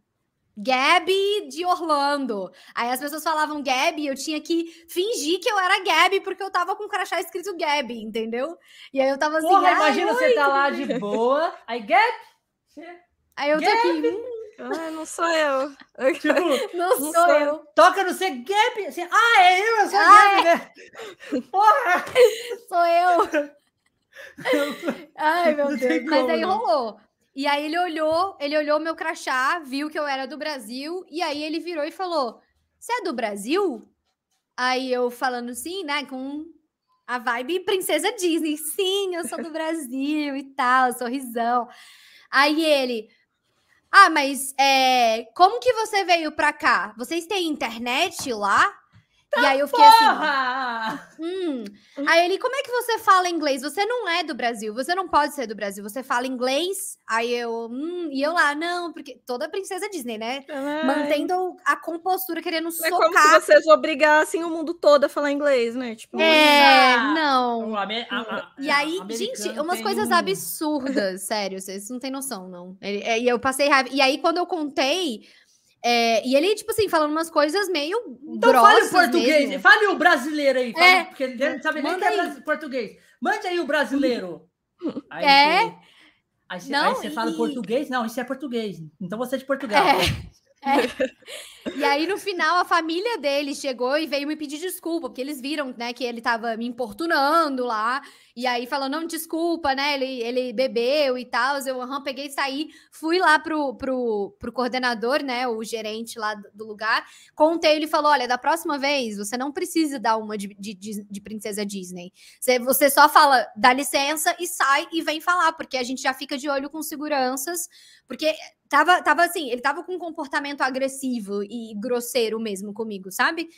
Gabi de Orlando. Aí as pessoas falavam Gabi, eu tinha que fingir que eu era Gabi, porque eu tava com o crachá escrito Gabi, entendeu? E aí eu tava assim. Porra, imagina você tá lá de boa, aí Gabi. Aí eu Gabi. tô aqui. Hum. Ah, não sou eu. (laughs) Tipo, não, não sou, sou eu. Toca no ser Gabi. Assim, ah, é eu, eu sou ah, Gabi, né? Porra! (laughs) Sou eu. (laughs) Ai, meu Deus. Mas aí rolou. E aí ele olhou, ele olhou meu crachá, viu que eu era do Brasil, e aí ele virou e falou: Você é do Brasil? Aí eu falando sim, né, com a vibe princesa Disney. Sim, eu sou do (laughs) Brasil e tal, sorrisão. Aí ele, ah, mas é, como que você veio pra cá? Vocês têm internet lá? Tá e aí eu fiquei assim, porra! assim. Hum. Aí ele, como é que você fala inglês? Você não é do Brasil, você não pode ser do Brasil, você fala inglês. Aí eu, hum, e eu lá, não, porque toda princesa Disney, né? Ai. Mantendo a compostura, querendo é socar. É como se vocês obrigassem o mundo todo a falar inglês, né? Tipo, é, não. A, a, e aí, gente, umas coisas um... absurdas, (laughs) sério, vocês não têm noção, não. É, e eu passei raiva. E aí, quando eu contei é, e ele, tipo assim, falando umas coisas meio. Então fale o português, mesmo. fale o brasileiro aí. Fale, é. Porque ele não sabe nem que é português. Mande aí o brasileiro. (laughs) Aí, é. Aí, você, não, aí você fala português? Não, isso é português. Então você é de Portugal. É. É. E aí, no final, a família dele chegou e veio me pedir desculpa, porque eles viram, né, que ele tava me importunando lá. E aí falou: não, desculpa, né? Ele, ele bebeu e tal. Eu uhum, peguei e saí, fui lá pro, pro, pro coordenador, né? O gerente lá do lugar. Contei, ele falou: olha, da próxima vez você não precisa dar uma de, de, de princesa Disney. Você, você só fala, dá licença e sai e vem falar, porque a gente já fica de olho com seguranças, porque tava, tava assim, ele tava com um comportamento agressivo e grosseiro mesmo comigo, sabe?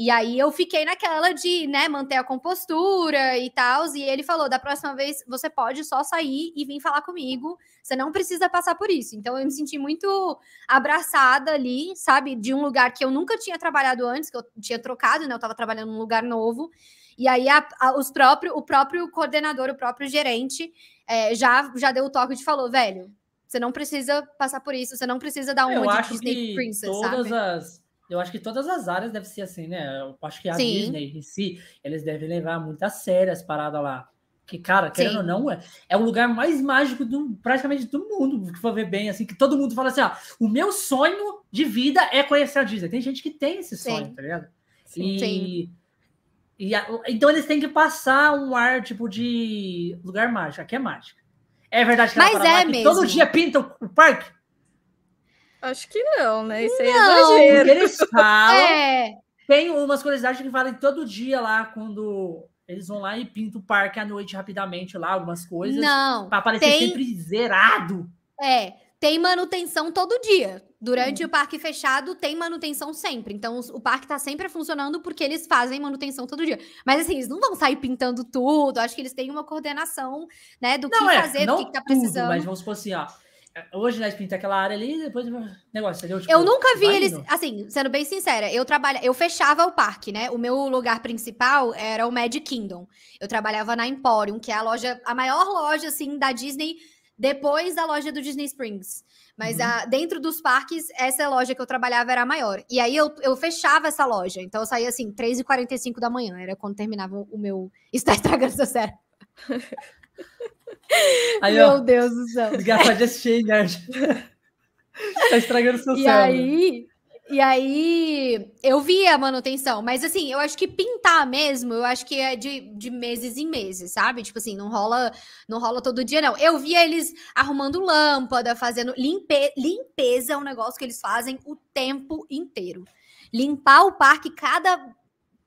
E aí eu fiquei naquela de, né, manter a compostura e tal. E ele falou: da próxima vez você pode só sair e vir falar comigo. Você não precisa passar por isso. Então eu me senti muito abraçada ali, sabe? De um lugar que eu nunca tinha trabalhado antes, que eu tinha trocado, né? Eu tava trabalhando num lugar novo. E aí a, a, os próprio, o próprio coordenador, o próprio gerente, é, já, já deu o toque de falou, velho. Você não precisa passar por isso, você não precisa dar uma eu de Disney Princess, todas sabe? As eu acho que todas as áreas devem ser assim, né? Eu acho que a Sim. Disney em si, eles devem levar muito a sério as paradas lá. Que, cara, querendo Sim. ou não, é, é o lugar mais mágico do, praticamente do mundo, que for ver bem, assim, que todo mundo fala assim, ah, o meu sonho de vida é conhecer a Disney. Tem gente que tem esse sonho, Sim. tá ligado? Sim. E, e a, então eles têm que passar um ar, tipo, de lugar mágico. Aqui é mágico. É verdade que Mas é mesmo. todo dia pinta o, o parque? Acho que não, né? Isso aí é exagero. Eles falam. (laughs) É. Tem umas curiosidades que valem todo dia lá, quando eles vão lá e pintam o parque à noite rapidamente lá, algumas coisas. Não. Para aparecer tem... sempre zerado. É, tem manutenção todo dia. Durante hum. o parque fechado, tem manutenção sempre. Então, o parque tá sempre funcionando porque eles fazem manutenção todo dia. Mas, assim, eles não vão sair pintando tudo. Acho que eles têm uma coordenação, né, do não que é, fazer, do que, tá precisando. Mas vamos supor assim, ó Hoje, né, pinta aquela área ali, depois negócio, entendeu? Tipo, eu nunca vi eles, indo. assim, sendo bem sincera, eu trabalho, eu fechava o parque, né? O meu lugar principal era o Magic Kingdom. Eu trabalhava na Emporium, que é a loja, a maior loja, assim, da Disney, depois da loja do Disney Springs. Mas uhum. a, dentro dos parques, essa loja que eu trabalhava era a maior. E aí eu, eu fechava essa loja. Então eu saía assim, 3h45 da manhã. Era quando terminava o meu. (laughs) Está estragando essa série. (laughs) (laughs) Aí, Meu ó, Deus do céu. Desgastar de assistir, nerd. (laughs) tá estragando seu e cérebro. Aí, e aí, eu vi a manutenção, mas assim, eu acho que pintar mesmo, eu acho que é de, de meses em meses, sabe? Tipo assim, não rola, não rola todo dia, não. Eu via eles arrumando lâmpada, fazendo limpe, limpeza, é um negócio que eles fazem o tempo inteiro. Limpar o parque, cada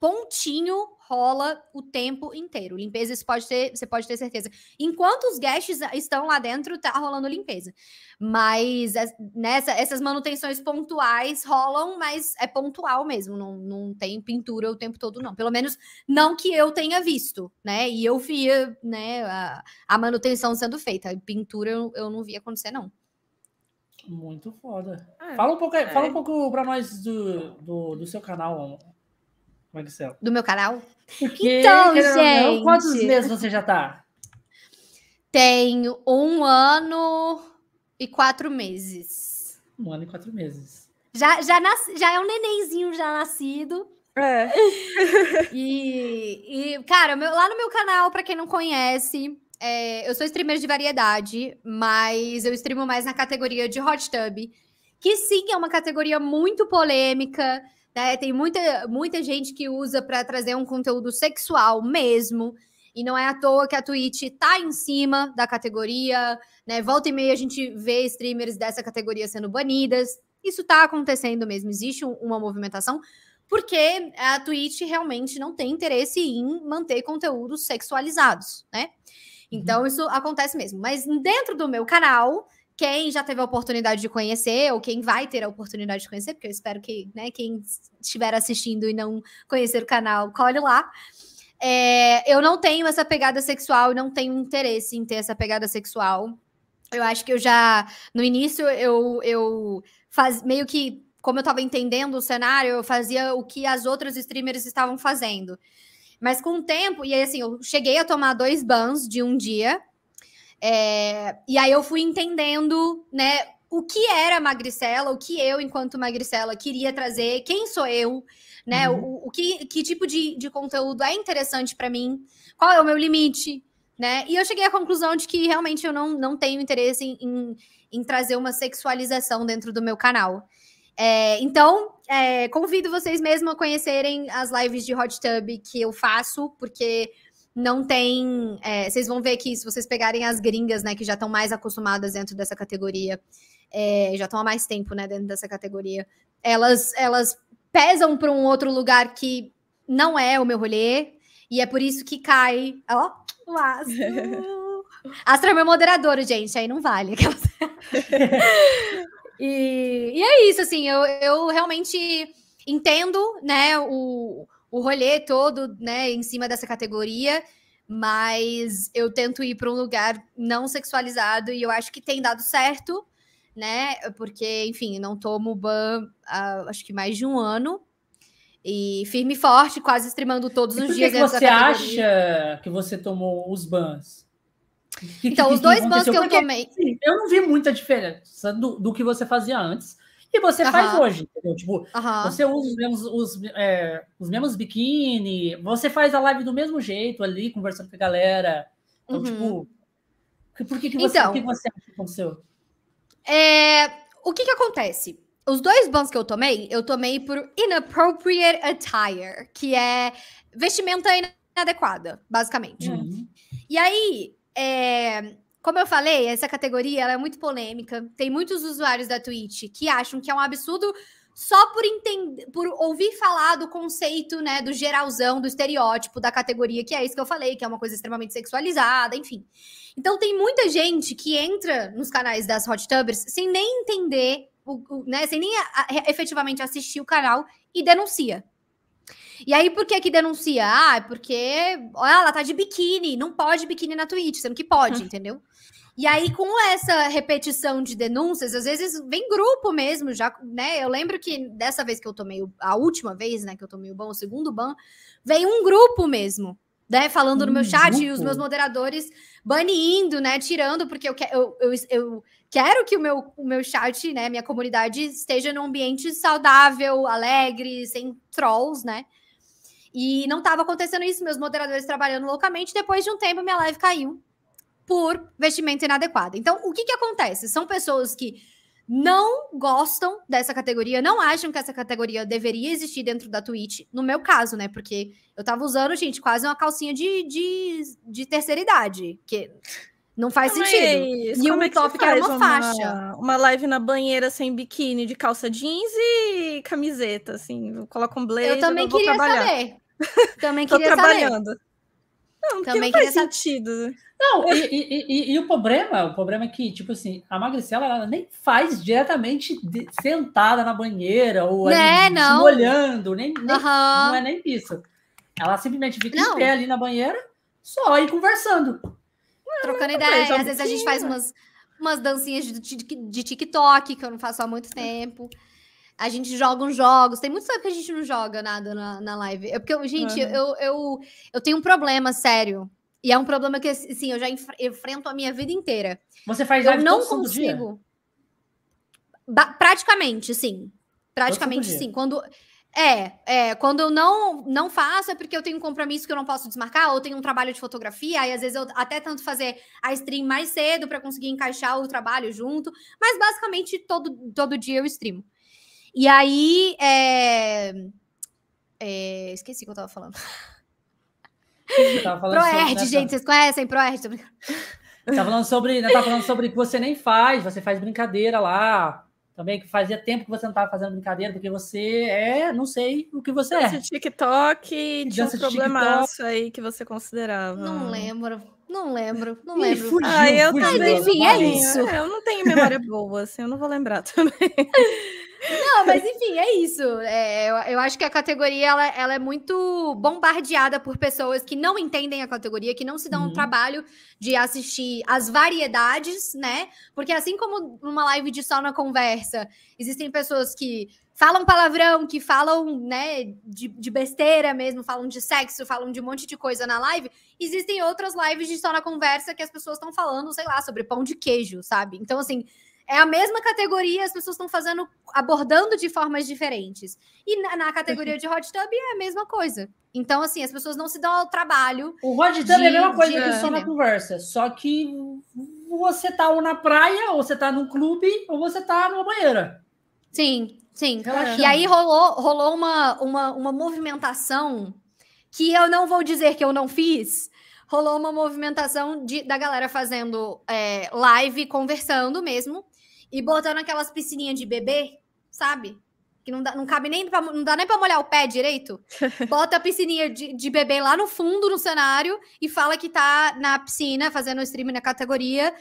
pontinho rola o tempo inteiro. Limpeza você pode ter, você pode ter certeza. Enquanto os guests estão lá dentro, tá rolando limpeza. Mas nessa, essas manutenções pontuais rolam, mas é pontual mesmo. Não, não tem pintura o tempo todo, não. Pelo menos não que eu tenha visto, né? E eu via, né, a, a manutenção sendo feita. pintura eu, eu não via acontecer, não. Muito foda. É, fala um pouco, é. fala um pouco para nós do, do, do seu canal, Marcelo. Do meu canal? Porque, então, gente. Não, quantos meses você já tá? Tenho um ano e quatro meses. Um ano e quatro meses. Já, já, nasci, já é um nenenzinho já nascido. É. (laughs) e, e, cara, meu, lá no meu canal, para quem não conhece, é, eu sou streamer de variedade, mas eu streamo mais na categoria de hot tub, que sim é uma categoria muito polêmica. Né? Tem muita, muita gente que usa para trazer um conteúdo sexual mesmo. E não é à toa que a Twitch tá em cima da categoria, né? Volta e meia a gente vê streamers dessa categoria sendo banidas. Isso tá acontecendo mesmo, existe uma movimentação, porque a Twitch realmente não tem interesse em manter conteúdos sexualizados, né? Então, uhum. isso acontece mesmo. Mas dentro do meu canal, quem já teve a oportunidade de conhecer, ou quem vai ter a oportunidade de conhecer, porque eu espero que né, quem estiver assistindo e não conhecer o canal, colhe lá. É, eu não tenho essa pegada sexual, não tenho interesse em ter essa pegada sexual. Eu acho que eu já, no início, eu, eu faz, meio que, como eu estava entendendo o cenário, eu fazia o que as outras streamers estavam fazendo. Mas com o tempo, e aí assim, eu cheguei a tomar dois bans de um dia, é, e aí eu fui entendendo, né, o que era magricela, o que eu, enquanto magricela, queria trazer, quem sou eu, né, uhum. o, o, que, que tipo de, de conteúdo é interessante para mim, qual é o meu limite, né? E eu cheguei à conclusão de que realmente eu não, não tenho interesse em, em, em trazer uma sexualização dentro do meu canal. É, então, é, convido vocês mesmo a conhecerem as lives de Hot Tub que eu faço, porque não tem. É, vocês vão ver que se vocês pegarem as gringas, né, que já estão mais acostumadas dentro dessa categoria, é, já estão há mais tempo, né, dentro dessa categoria, elas, elas pesam para um outro lugar que não é o meu rolê, e é por isso que cai. Ó, o Astro. Astro (laughs) é meu moderador, gente, aí não vale. (laughs) e, e é isso, assim, eu, eu realmente entendo, né, o o rolê todo, né, em cima dessa categoria, mas eu tento ir para um lugar não sexualizado e eu acho que tem dado certo, né? Porque, enfim, não tomo ban há, acho que mais de um ano. E firme e forte, quase streamando todos os dias. Que você acha que você tomou os bans? Que, então, que, os dois bans que eu Porque, tomei. Assim, eu não vi muita diferença do, do que você fazia antes e você uhum. faz hoje, entendeu? Tipo, uhum. você usa os mesmos, os, é, os mesmos biquíni, você faz a live do mesmo jeito ali, conversando com a galera. Então, uhum. tipo, por que, que, você, então, que você acha que aconteceu? É, o que que acontece? Os dois bans que eu tomei, eu tomei por inappropriate attire, que é vestimenta inadequada, basicamente. Uhum. E aí, é, como eu falei, essa categoria é muito polêmica. Tem muitos usuários da Twitch que acham que é um absurdo só por entender, por ouvir falar do conceito, né, do geralzão, do estereótipo da categoria, que é isso que eu falei, que é uma coisa extremamente sexualizada, enfim. Então tem muita gente que entra nos canais das hot tubbers sem nem entender, o, o né, sem nem a, a, efetivamente assistir o canal e denuncia. E aí, por que que denuncia? Ah, é porque olha, ela tá de biquíni, não pode biquíni na Twitch, sendo que pode, (laughs) entendeu? E aí, com essa repetição de denúncias, às vezes vem grupo mesmo, já, né? Eu lembro que dessa vez que eu tomei, a última vez, né, que eu tomei o ban, o segundo ban, veio um grupo mesmo, né, falando um no meu chat grupo. e os meus moderadores banindo, né, tirando, porque eu, eu, eu, eu quero que o meu, o meu chat, né, minha comunidade esteja num ambiente saudável, alegre, sem trolls, né? E não estava acontecendo isso, meus moderadores trabalhando loucamente. Depois de um tempo, minha live caiu por vestimento inadequado. Então, o que, que acontece? São pessoas que não gostam dessa categoria, não acham que essa categoria deveria existir dentro da Twitch, no meu caso, né? Porque eu tava usando, gente, quase uma calcinha de, de, de terceira idade, que não faz Mas sentido. É e o é top era uma, uma faixa. Uma live na banheira sem biquíni, de calça jeans e camiseta, assim. Coloca um blazer, eu também eu queria trabalhar. saber. Também queria trabalhando. saber. Não, Também não faz sentido. Não, e, e, e, e, o problema, o problema é que, tipo assim, a Magricela ela nem faz diretamente de, sentada na banheira ou né, ali, não. molhando, nem, nem uhum. não é nem isso. Ela simplesmente fica não. em pé ali na banheira, só e conversando. Trocando ideia. Às vezes a gente faz umas, umas dancinhas de, de, de TikTok, que eu não faço há muito tempo. A gente joga uns jogos. Tem muito tempo que a gente não joga nada na, na live. É porque, gente, uhum. eu, eu, eu tenho um problema sério. E é um problema que, assim, eu já enf enfrento a minha vida inteira. Você faz live Eu não consigo. Praticamente, sim. Praticamente, sim. Quando. É, é, quando eu não não faço é porque eu tenho um compromisso que eu não posso desmarcar, ou tenho um trabalho de fotografia, aí às vezes eu até tanto fazer a stream mais cedo para conseguir encaixar o trabalho junto, mas basicamente todo, todo dia eu streamo. E aí. É... É... Esqueci o que eu tava falando. Proerd, sobre, gente, vocês conhecem Proerd? Tá falando sobre, né, tá falando sobre que você nem faz, você faz brincadeira lá. Também que fazia tempo que você não estava fazendo brincadeira, porque você é, não sei o que você dança é. TikTok, tinha um problemaço aí que você considerava. Não lembro. Não lembro, não lembro. Fugiu, ah, eu fugiu, também. Enfim, é isso. É, eu não tenho memória boa, assim, eu não vou lembrar (laughs) também. Não, mas enfim, é isso. É, eu, eu, acho que a categoria ela, ela, é muito bombardeada por pessoas que não entendem a categoria, que não se dão uhum. o trabalho de assistir as variedades, né? Porque assim como numa live de só na conversa, existem pessoas que falam palavrão, que falam, né, de, de besteira mesmo, falam de sexo, falam de um monte de coisa na live. Existem outras lives de só na conversa que as pessoas estão falando, sei lá, sobre pão de queijo, sabe? Então, assim, é a mesma categoria, as pessoas estão fazendo, abordando de formas diferentes. E na, na categoria de hot tub é a mesma coisa. Então, assim, as pessoas não se dão ao trabalho. O hot tub de, é a mesma coisa de, que só na conversa, só que você tá ou na praia, ou você tá num clube, ou você tá numa banheira. Sim, sim. Relaxando. E aí rolou, rolou uma, uma, uma movimentação que eu não vou dizer que eu não fiz, rolou uma movimentação de, da galera fazendo é, live, conversando mesmo, e botando aquelas piscininhas de bebê, sabe? Que não, dá, não cabe nem pra, não dá nem pra molhar o pé direito. (laughs) Bota a piscininha de, de bebê lá no fundo no cenário e fala que tá na piscina fazendo o stream na categoria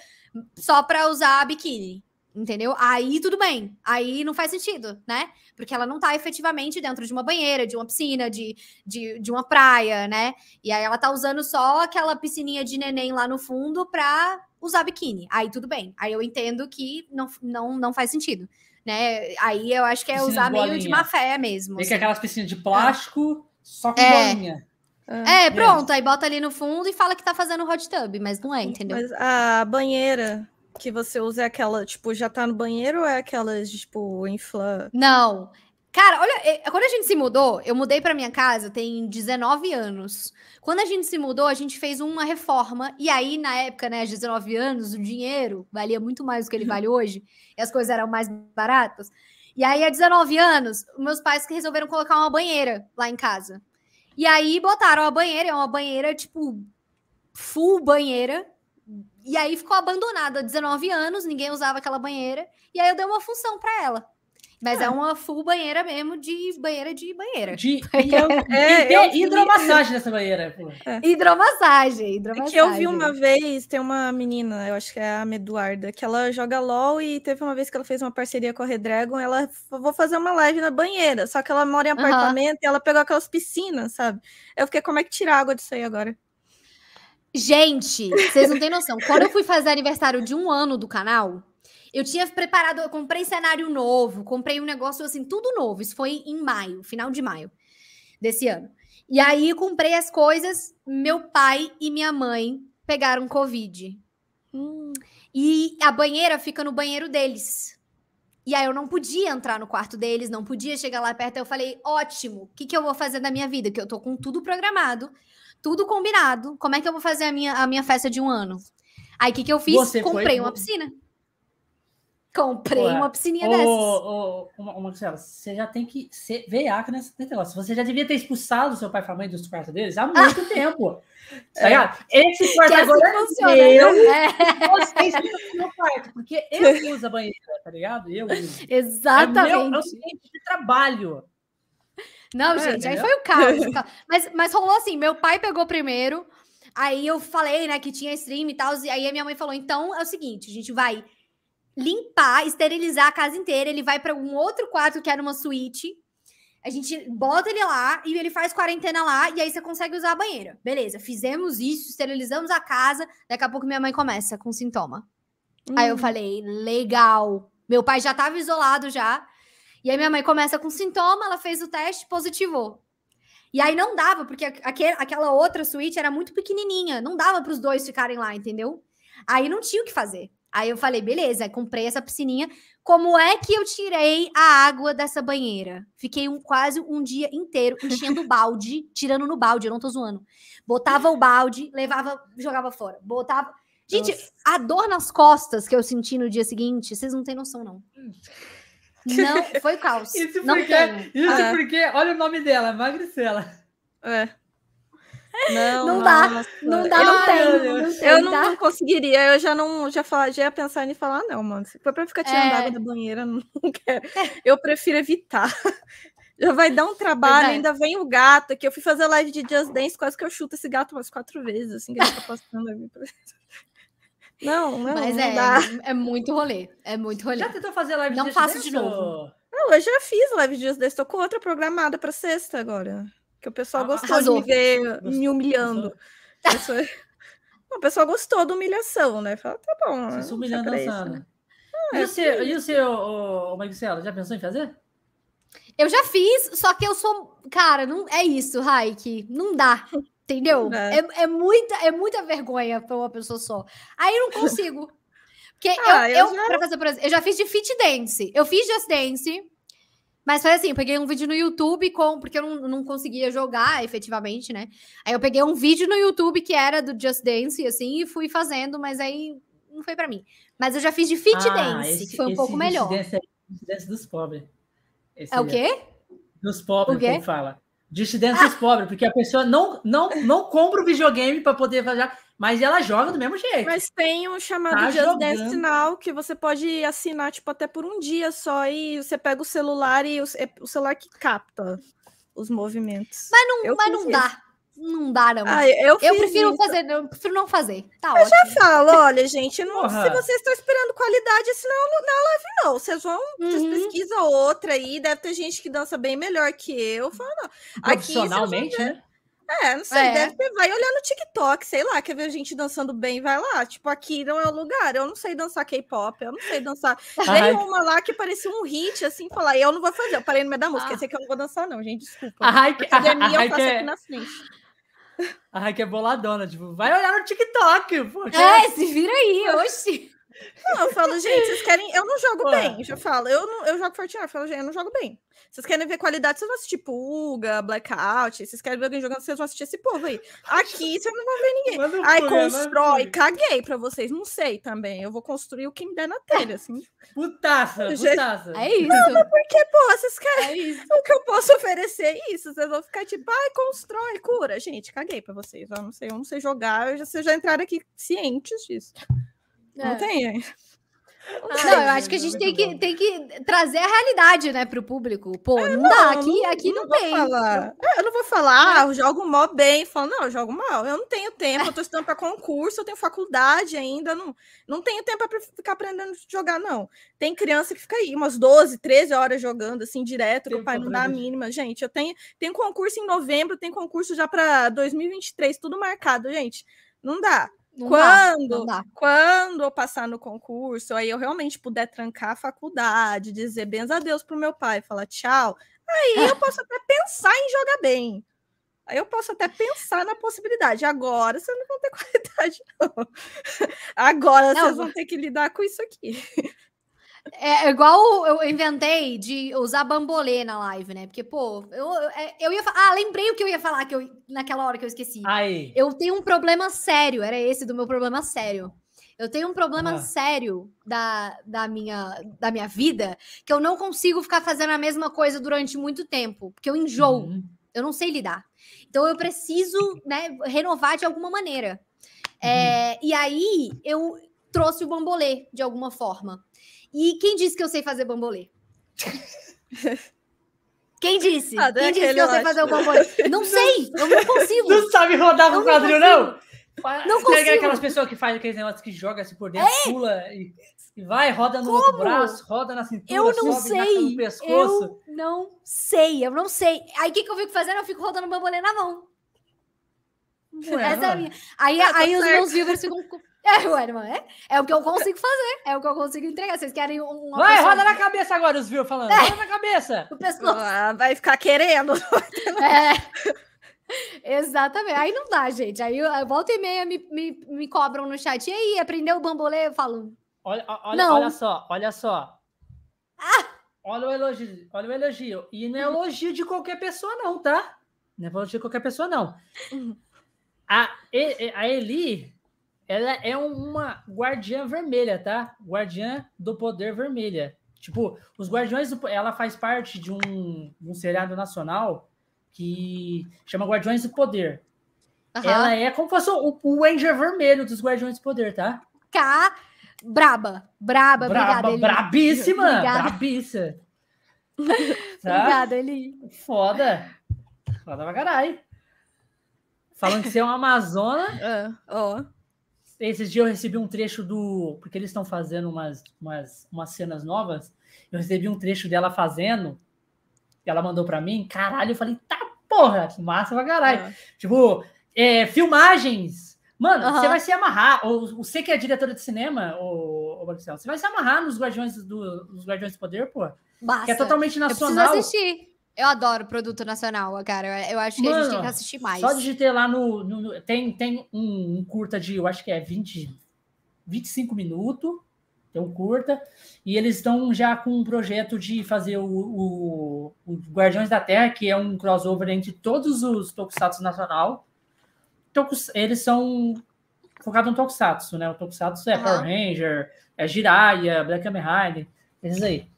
só pra usar biquíni. Entendeu? Aí tudo bem. Aí não faz sentido, né? Porque ela não tá efetivamente dentro de uma banheira, de uma piscina, de, de, de uma praia, né? E aí ela tá usando só aquela piscininha de neném lá no fundo pra usar biquíni. Aí tudo bem. Aí eu entendo que não, não, não faz sentido. Né? Aí eu acho que é Piscina usar meio de má fé mesmo. Tem assim. que aquelas piscinas de plástico, é. só com é. bolinha. É, é, pronto, aí bota ali no fundo e fala que tá fazendo hot tub, mas não é, entendeu? Mas a banheira que você usa é aquela, tipo, já tá no banheiro ou é aquelas, tipo, infla? Não. Cara, olha, é, quando a gente se mudou, eu mudei para minha casa tem 19 anos. Quando a gente se mudou, a gente fez uma reforma. E aí, na época, né, 19 anos, o dinheiro valia muito mais do que ele vale (laughs) hoje. E as coisas eram mais baratas. E aí, há 19 anos, meus pais resolveram colocar uma banheira lá em casa. E aí, botaram a banheira. É uma banheira, tipo, full banheira. E aí, ficou abandonada há 19 anos. Ninguém usava aquela banheira. E aí, eu dei uma função para ela. Mas é. é uma full banheira mesmo, de banheira de banheira. De, (laughs) é, é, hidromassagem nessa banheira. É. Hidromassagem, hidromassagem. É que eu vi uma vez, tem uma menina, eu acho que é a Meduarda, que ela joga LOL e teve uma vez que ela fez uma parceria com a Redragon, ela vou fazer uma live na banheira, só que ela mora em apartamento uhum. e ela pegou aquelas piscinas, sabe? Eu fiquei, como é que tira água disso aí agora? Gente, vocês não têm noção. Quando eu fui fazer aniversário de um ano do canal, eu tinha preparado, eu comprei cenário novo, comprei um negócio assim, tudo novo. Isso foi em maio, final de maio desse ano. E aí comprei as coisas, meu pai e minha mãe pegaram Covid. Hum. E a banheira fica no banheiro deles. E aí eu não podia entrar no quarto deles, não podia chegar lá perto. Eu falei, ótimo, o que, que eu vou fazer da minha vida? Que eu tô com tudo programado, tudo combinado. Como é que eu vou fazer a minha, a minha festa de um ano? Aí o que, que eu fiz? Você Comprei foi... uma piscina. Comprei Ué. uma piscininha ô, dessas. Ô, ô, Marcela, você já tem que ser veiaca nesse negócio. Você já devia ter expulsado seu pai e sua mãe dos quartos deles há muito (laughs) tempo. Tá ligado? Esse quarto que agora assim é meu. Né? É. Vocês meu quarto, porque eu uso a banheira, tá ligado? Eu (laughs) uso. Exatamente. É o meu, de trabalho. Não, é, gente, aí foi o (laughs) caos. mas, mas rolou assim: meu pai pegou primeiro, aí eu falei, né, que tinha stream e tal, e aí a minha mãe falou: então é o seguinte, a gente vai limpar, esterilizar a casa inteira. Ele vai para um outro quarto que era uma suíte. A gente bota ele lá e ele faz quarentena lá e aí você consegue usar a banheira. Beleza, fizemos isso, esterilizamos a casa. Daqui a pouco minha mãe começa com sintoma. Hum. Aí eu hum. falei, legal. Meu pai já estava isolado já. E aí minha mãe começa com sintoma, ela fez o teste, positivou. E aí não dava, porque aquele, aquela outra suíte era muito pequenininha, não dava para os dois ficarem lá, entendeu? Aí não tinha o que fazer. Aí eu falei, beleza, comprei essa piscininha. Como é que eu tirei a água dessa banheira? Fiquei um, quase um dia inteiro enchendo o (laughs) balde, tirando no balde, eu não tô zoando. Botava o balde, levava, jogava fora. Botava. Gente, Nossa. a dor nas costas que eu senti no dia seguinte, vocês não têm noção, não. Não, foi o caos. Isso não porque, Isso ah. porque, olha o nome dela, Magricela. É. Não, não dá. Não dá, não tem. Não tem eu não, não, conseguiria. Eu já não já, falar, já ia pensar em falar, não, mano. Se for pra ficar tirando é. água da banheira, (laughs) não quero. Eu prefiro evitar. (laughs) Já vai dar um trabalho, é. ainda vem o gato aqui. Eu fui fazer live de Just Dance, quase que eu chuto esse gato umas quatro vezes, assim, que ele tá passando ali. (laughs) Não, não, Mas não é, dá. é muito rolê. É muito rolê. Já tentou fazer live de Não faço de novo. Não, eu já fiz live de Just Dance, tô com outra programada pra sexta agora. Que o pessoal ah, gostou arrasou. de me ver gostou. me humilhando. Pessoa... (laughs) o pessoal gostou da humilhação, né? Fala, tá bom. Você se humilhando. Né? Ah, e, e o o Marcelo, já pensou em fazer? Eu já fiz, só que eu sou. Cara, não é isso, Raik. Não dá. Entendeu? (laughs) É. é, é, muita, é muita vergonha para uma pessoa só. Aí eu não consigo. Porque (laughs) ah, eu, eu, eu já... Pra fazer, por exemplo, eu já fiz de fit dance. Eu fiz just dance. Mas foi assim, eu peguei um vídeo no YouTube com, porque eu não, não conseguia jogar efetivamente, né? Aí eu peguei um vídeo no YouTube que era do Just Dance, assim, e fui fazendo, mas aí não foi para mim. Mas eu já fiz de fit ah, dance, esse, que foi um pouco melhor. Dance é dance dos pobres. Esse é o quê? Dos pobres, o quê? fala. Dissidência dos pobres, porque a pessoa não, não, não compra o videogame para poder fazer, mas ela joga do mesmo jeito. Mas tem um chamado tá Just Dance Now que você pode assinar tipo até por um dia só e você pega o celular e o, é o celular que capta os movimentos. Mas não, mas não dá. Não dá, não. Ah, eu, eu prefiro isso. fazer, eu prefiro não fazer. Tá eu ótimo. já falo, olha, gente, não, se vocês estão esperando qualidade, assim, não na live, não. Vocês vão, uhum. vocês pesquisam outra aí, deve ter gente que dança bem melhor que eu. Falo, não. Profissionalmente, né? É, não sei, é. deve ter, vai olhar no TikTok, sei lá, quer ver gente dançando bem, vai lá. Tipo, aqui não é o lugar. Eu não sei dançar K-pop, eu não sei dançar. (laughs) Nenhuma lá que parecia um hit, assim, falar, eu não vou fazer. Eu parei no meio da música, ah. esse aqui eu não vou dançar, não, gente, desculpa. A Raik, academia a, (laughs) a eu faço é... aqui na frente. A Raik é boladona, tipo, vai olhar no TikTok. É, se vira aí, oxi. Não, eu falo, gente, vocês querem. Eu não jogo Pô. bem. Eu falo, eu, não, eu jogo Fortnite. Eu falo, gente, eu não jogo bem. Vocês querem ver qualidade, vocês vão assistir Puga, Blackout. Vocês querem ver alguém jogando, vocês vão assistir esse povo aí. Aqui (laughs) vocês não vão ver ninguém. Aí constrói, caguei pra vocês. Não sei também. Eu vou construir o que me der na telha, assim. Putaça, putaça. É isso. Não, porque, pô, vocês querem. É o que eu posso oferecer é isso. Vocês vão ficar tipo, ai, constrói, cura. Gente, caguei pra vocês. Eu não sei, eu não sei jogar. Eu já, vocês já entraram aqui cientes disso. É. Não tem. Não, eu acho que a gente tem que, tem que trazer a realidade, né, para o público. Pô, é, não, não, dá, aqui, não, aqui não, não tem. Falar. É, eu não vou falar, ah, eu jogo mó bem, falo, não, eu jogo mal, eu não tenho tempo, eu tô estudando para concurso, eu tenho faculdade ainda, não, não tenho tempo para ficar aprendendo a jogar, não. Tem criança que fica aí umas 12, 13 horas jogando, assim, direto, que o pai não dá a mínima. Gente, eu tenho, tenho concurso em novembro, tem concurso já para 2023, tudo marcado, gente. Não dá. Não quando, dá, dá. quando eu passar no concurso, aí eu realmente puder trancar a faculdade, dizer bens a Deus pro meu pai, falar tchau, aí eu (laughs) posso até pensar em jogar bem. Aí eu posso até pensar na possibilidade. Agora vocês não vão ter (laughs) qualidade, não. Agora não, vocês vão ter que lidar com isso aqui. É, é igual eu inventei de usar bambolê na live, né? Porque, pô, eu, é, eu ia Ah, lembrei o que eu ia falar que eu, naquela hora que eu esqueci. Aí. Eu tenho um problema sério, era esse do meu problema sério. Eu tenho um problema sério da, da, minha, da minha vida que eu não consigo ficar fazendo a mesma coisa durante muito tempo, porque eu enjoo. Uhum. Eu não sei lidar. Então eu preciso né, renovar de alguma maneira. Uhum. É, e aí eu trouxe o bambolê de alguma forma. E quem disse que eu sei fazer bambolê? Quem disse? Ah, quem disse que eu sei fazer o bambolê? (laughs) Não sei, eu não consigo. Não sabe rodar com o quadril, não? Não consigo. aquelas pessoas que fazem aqueles negócios que joga assim por dentro, é? pula e, e, vai, roda no Como? outro braço, roda na cintura, eu não sobe sei. no pescoço. Eu não sei, eu não sei. Aí o que, que eu fico fazendo? Eu fico rodando o bambolê na mão. Ué, Essa é a minha. Aí, ah, aí os meus viewers ficam é, (laughs) ué, não é? É o que eu consigo fazer, é o que eu consigo entregar. Vocês querem uma. Vai, pessoa... roda na cabeça agora, os viu falando. É. Roda na cabeça. O pessoal ah, vai ficar querendo. (laughs) É. Exatamente. Aí não dá, gente. Aí volta e meia me, me, me cobram no chat. E aí, aprendeu o bambolê? Eu falo. Olha, olha, não. olha só, olha só. Ah! Olha o elogio, olha o elogio. E não é elogio de qualquer pessoa, não, tá? Não é elogio de qualquer pessoa, não. Uhum. A, a Eli, ela é uma guardiã vermelha, tá? Guardiã do poder vermelha. Tipo, os Guardiões do, ela faz parte de um, um seriado nacional que chama Guardiões do Poder. Uhum. Ela é como se fosse o, o Ranger vermelho dos Guardiões do Poder, tá? K. Braba. Braba, braba obrigada, Brabíssima. Obrigada. Brabíssima. (laughs) tá? Obrigada, Eli. Foda. Foda pra caralho. Falando que você é uma Amazona. É, ó. Esses dias eu recebi um trecho do. Porque eles estão fazendo umas, umas, umas cenas novas. Eu recebi um trecho dela fazendo. E ela mandou pra mim. Caralho, eu falei, tá porra, que massa pra caralho. É. Tipo, é, filmagens. Mano, uhum. você vai se amarrar. Ou você que é diretora de cinema, ou, Marcelo, você vai se amarrar nos Guardiões do, nos Guardiões do Poder, pô. Basta. Que é totalmente nacional. Eu preciso assistir. Eu adoro produto nacional, cara. Eu acho que Mano, a gente tem que assistir mais. Só digitei lá no. no, no tem tem um, um, curta de, eu acho que é 20, 25 minutos. Tem um curta. E eles estão já com um projeto de fazer o, o, o, Guardiões da Terra, que é um crossover entre todos os Tokusatsu nacional. Tokus, eles são focados no Tokusatsu, né? O Tokusatsu é uhum. Power Ranger, é Jiraiya, Black Kamen Rider, esses aí.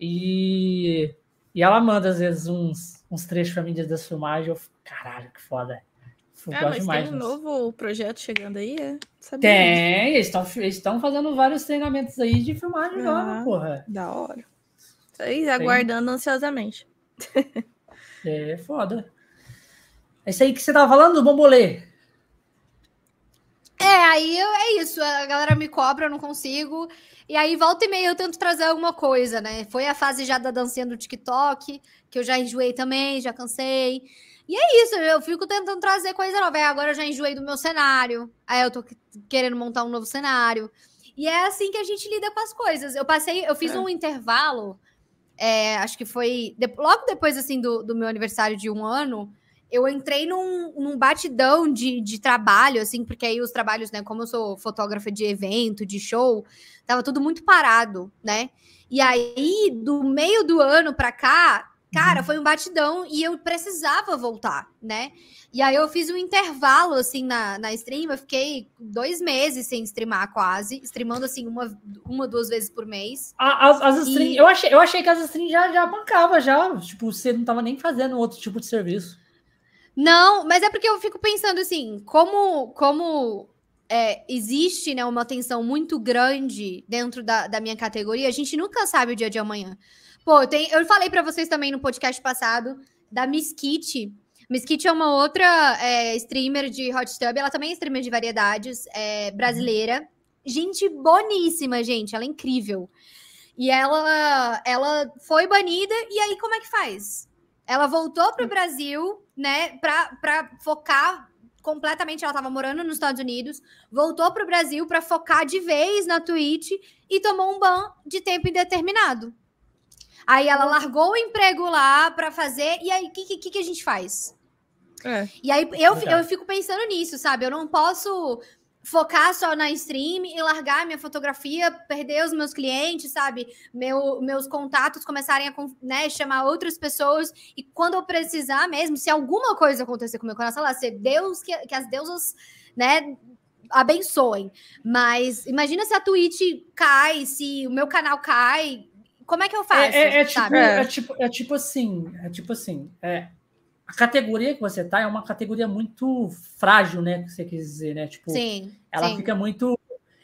E e ela manda, às vezes, uns, uns trechos pra mim das filmagens. Eu fico, caralho, que foda. Eu ah, mas demais, tem um novo projeto chegando aí, é? Sabia tem, eles estão fazendo vários treinamentos aí de filmagem ah, porra. Da hora. Aí, aguardando ansiosamente. é, foda. É isso aí que você tava falando do bombolê. É, aí é isso. A galera me cobra, eu não consigo. E aí, volta e meia, eu tento trazer alguma coisa, né? Foi a fase já da dancinha do TikTok, que eu já enjoei também, já cansei. E é isso, eu fico tentando trazer coisa nova. Aí agora eu já enjoei do meu cenário. Aí eu tô querendo montar um novo cenário. E é assim que a gente lida com as coisas. Eu passei, eu fiz é. um intervalo, é, acho que foi de, logo depois assim do, do meu aniversário de um ano eu entrei num, num batidão de, de trabalho, assim, porque aí os trabalhos, né, como eu sou fotógrafa de evento, de show, tava tudo muito parado, né? E aí, do meio do ano pra cá, cara, uhum. foi um batidão e eu precisava voltar, né? E aí eu fiz um intervalo, assim, na, na stream, eu fiquei dois meses sem streamar quase, streamando, assim, uma, uma duas vezes por mês. As, as stream, e... eu, achei, eu achei que as streams já, já bancava, já, tipo, você não tava nem fazendo outro tipo de serviço. Não, mas é porque eu fico pensando assim, como, como é, existe né, uma tensão muito grande dentro da, da minha categoria, a gente nunca sabe o dia de amanhã. Pô, eu, tenho, eu falei para vocês também no podcast passado da Miss Kitty. Miss Kitty é uma outra é, streamer de hot tub, ela também é streamer de variedades, é, brasileira. Gente boníssima, gente, ela é incrível. E ela, ela foi banida, e aí como é que faz? Ela voltou para o Brasil, né, para focar completamente. Ela estava morando nos Estados Unidos, voltou para o Brasil para focar de vez na Twitch e tomou um ban de tempo indeterminado. Aí ela largou o emprego lá para fazer. E aí, o que, que, que, a gente faz? É, e aí eu, eu fico pensando nisso, sabe? Eu não posso focar só na stream e largar minha fotografia, perder os meus clientes, sabe? Meu, meus contatos começarem a né, chamar outras pessoas e quando eu precisar mesmo, se alguma coisa acontecer com o meu coração, lá, ser Deus, que, que as deusas, né, abençoem. Mas imagina se a Twitch cai, se o meu canal cai, como é que eu faço? É, é, é tipo, é, tipo, é tipo assim, é tipo assim, é, a categoria que você tá é uma categoria muito frágil, né? Que você quis dizer, né? Tipo, sim, ela sim. fica muito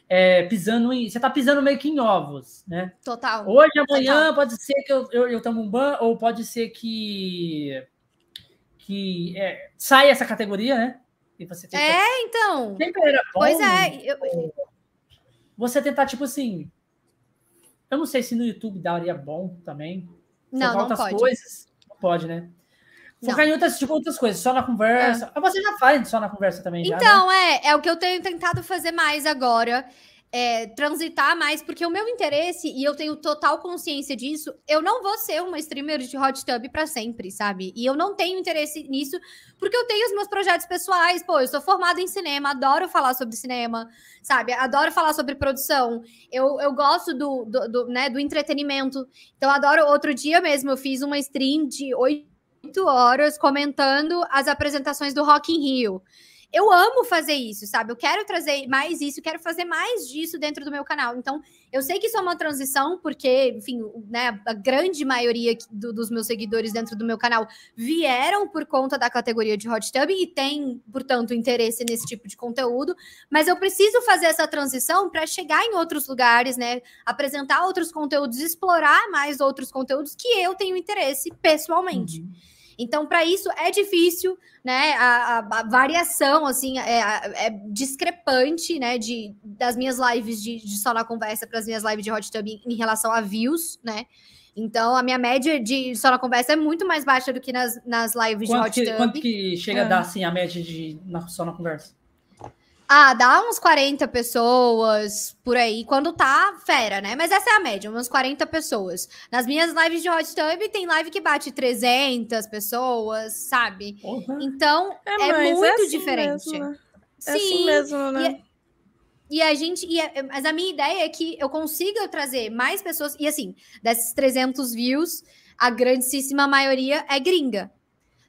é, pisando em. Você tá pisando meio que em ovos, né? Total. Hoje, amanhã, Total. pode ser que eu, eu, eu tomo um ban, ou pode ser que. que é, saia essa categoria, né? E você tenta, é, então. Sempre era bom, pois é. Eu... Você tentar, tipo assim. Eu não sei se no YouTube daria bom também. Não, não pode. coisas. Não pode, né? Focar em outras, tipo, outras coisas, só na conversa. É. Você já faz só na conversa também. Então, já, né? é, é o que eu tenho tentado fazer mais agora. É, transitar mais, porque o meu interesse, e eu tenho total consciência disso, eu não vou ser uma streamer de hot tub para sempre, sabe? E eu não tenho interesse nisso, porque eu tenho os meus projetos pessoais. Pô, eu sou formada em cinema, adoro falar sobre cinema, sabe? Adoro falar sobre produção. Eu, eu gosto do, do, do, né, do entretenimento. Então, adoro. Outro dia mesmo, eu fiz uma stream de oito horas comentando as apresentações do Rock in Rio. eu amo fazer isso, sabe? Eu quero trazer mais isso, quero fazer mais disso dentro do meu canal. Então, eu sei que isso é uma transição, porque, enfim, né, a grande maioria do, dos meus seguidores dentro do meu canal vieram por conta da categoria de hot tub e tem, portanto, interesse nesse tipo de conteúdo. Mas eu preciso fazer essa transição para chegar em outros lugares, né? Apresentar outros conteúdos, explorar mais outros conteúdos que eu tenho interesse pessoalmente. Uhum. Então, para isso é difícil, né? A, a, a variação, assim, é, é, discrepante, né? De, das minhas lives de, de só na conversa para as minhas lives de hot tub em, em relação a views, né? Então, a minha média de só na conversa é muito mais baixa do que nas, nas lives quanto de hot tub. Quanto que chega a dar, assim, a média de na, só na conversa? Ah, dá uns 40 pessoas por aí, quando tá fera, né? Mas essa é a média, umas 40 pessoas. Nas minhas lives de Hot Tub, tem live que bate 300 pessoas, sabe? Uhum. Então, é, é muito é assim diferente. Mesmo, né? É assim Sim, assim mesmo, né? E, e a gente, e a, mas a minha ideia é que eu consiga trazer mais pessoas, e assim, desses 300 views, a grandíssima maioria é gringa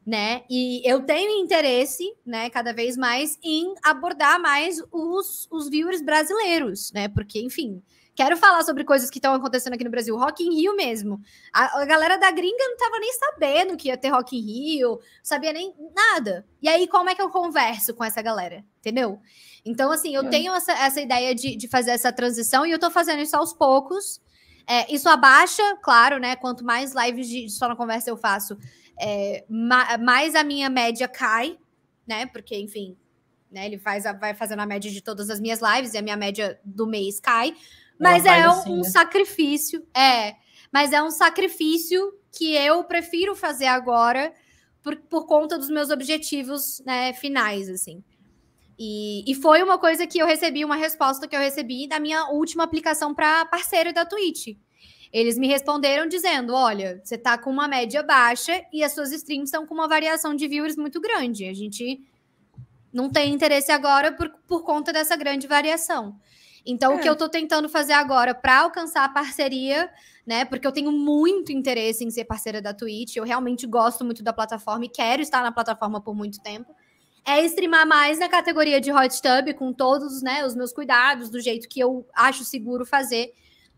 né? E eu tenho interesse, né, cada vez mais em abordar mais os, os viewers brasileiros, né? Porque, enfim, quero falar sobre coisas que estão acontecendo aqui no Brasil. Rock in Rio mesmo. A, a, galera da gringa não tava nem sabendo que ia ter Rock in Rio, sabia nem nada. E aí, como é que eu converso com essa galera? Entendeu? Então, assim, eu é. tenho essa, essa ideia de, de fazer essa transição e eu tô fazendo isso aos poucos. É, isso abaixa, claro, né? Quanto mais lives de só na conversa eu faço, é, ma mais a minha média cai, né? Porque, enfim, né, ele faz a, vai fazendo a média de todas as minhas lives e a minha média do mês cai. Mas é um, assim, né? sacrifício, é. Mas é um sacrifício que eu prefiro fazer agora por, por conta dos meus objetivos né, finais, assim. E, e, foi uma coisa que eu recebi, uma resposta que eu recebi da minha última aplicação para parceiro da Twitch. Eles me responderam dizendo: olha, você tá com uma média baixa e as suas streams estão com uma variação de viewers muito grande. A gente não tem interesse agora por, por conta dessa grande variação. Então, é. o que é. eu tô tentando fazer agora para alcançar a parceria, né? Porque eu tenho muito interesse em ser parceira da Twitch, eu realmente gosto muito da plataforma e quero estar na plataforma por muito tempo. É streamar mais na categoria de hot tub, com todos né, os meus cuidados, do jeito que eu acho seguro fazer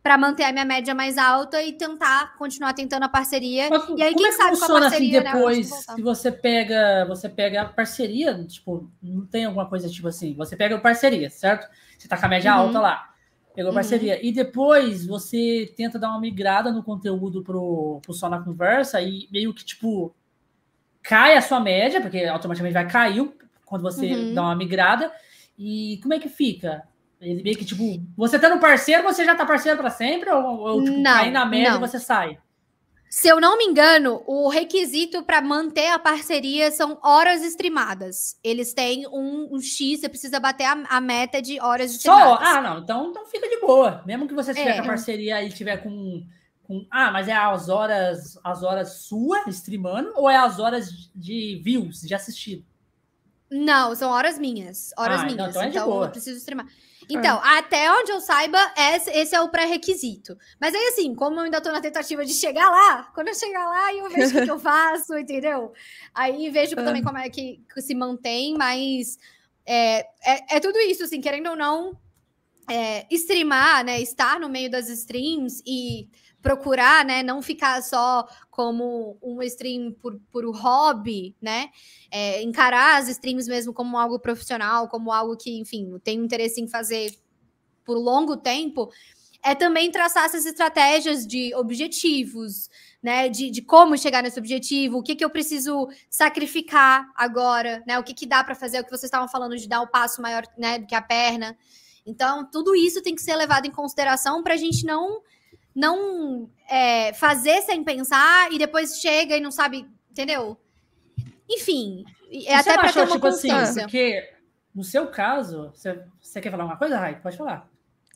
para manter a minha média mais alta e tentar continuar tentando a parceria. Mas, e aí, quem é sabe funciona com a parceria, assim, depois, né, se você pega, você pega a parceria, tipo, não tem alguma coisa tipo assim, você pega a parceria, certo? Você tá com a média uhum. alta lá. Pegou a parceria. Uhum. E depois você tenta dar uma migrada no conteúdo pro, pro Só na Conversa e meio que, tipo, cai a sua média, porque automaticamente vai cair quando você uhum. dá uma migrada. E como é que fica? Ele meio que, tipo, você tá no parceiro, você já tá parceiro para sempre? Ou, ou tipo, não, cair na média e você sai? Se eu não me engano, o requisito para manter a parceria são horas streamadas. Eles têm um, um X, você precisa bater a, a, meta de horas streamadas. Só? Ah, não. Então, então fica de boa. Mesmo que você estiver é. com a parceria e tiver com, com. Ah, mas é as horas, as horas sua streamando ou é as horas de views, de assistido? Não, são horas minhas. Horas ah, minhas. Então, então, é então eu preciso streamar. Então, é. até onde eu saiba, esse é o pré-requisito. Mas aí, assim, como eu ainda tô na tentativa de chegar lá, quando eu chegar lá, eu vejo o que, eu (laughs) faço, entendeu? Aí vejo é. também como é que, que, se mantém, mas é, é, é, tudo isso, assim, querendo ou não, é, streamar, né? Estar no meio das streams e procurar, né, não ficar só como um stream por, por hobby, né, é, encarar as streams mesmo como algo profissional, como algo que, enfim, tem interesse em fazer por longo tempo, é também traçar essas estratégias de objetivos, né, de, de como chegar nesse objetivo, o que, que eu preciso sacrificar agora, né, o que, que dá para fazer, o que vocês estavam falando de dar o um passo maior, né, do que a perna. Então, tudo isso tem que ser levado em consideração para a gente não não é, fazer sem pensar e depois chega e não sabe, entendeu? Enfim, é até para ter uma tipo assim, consciência. Assim, porque no seu caso, você, você quer falar uma coisa, Rai? Pode falar.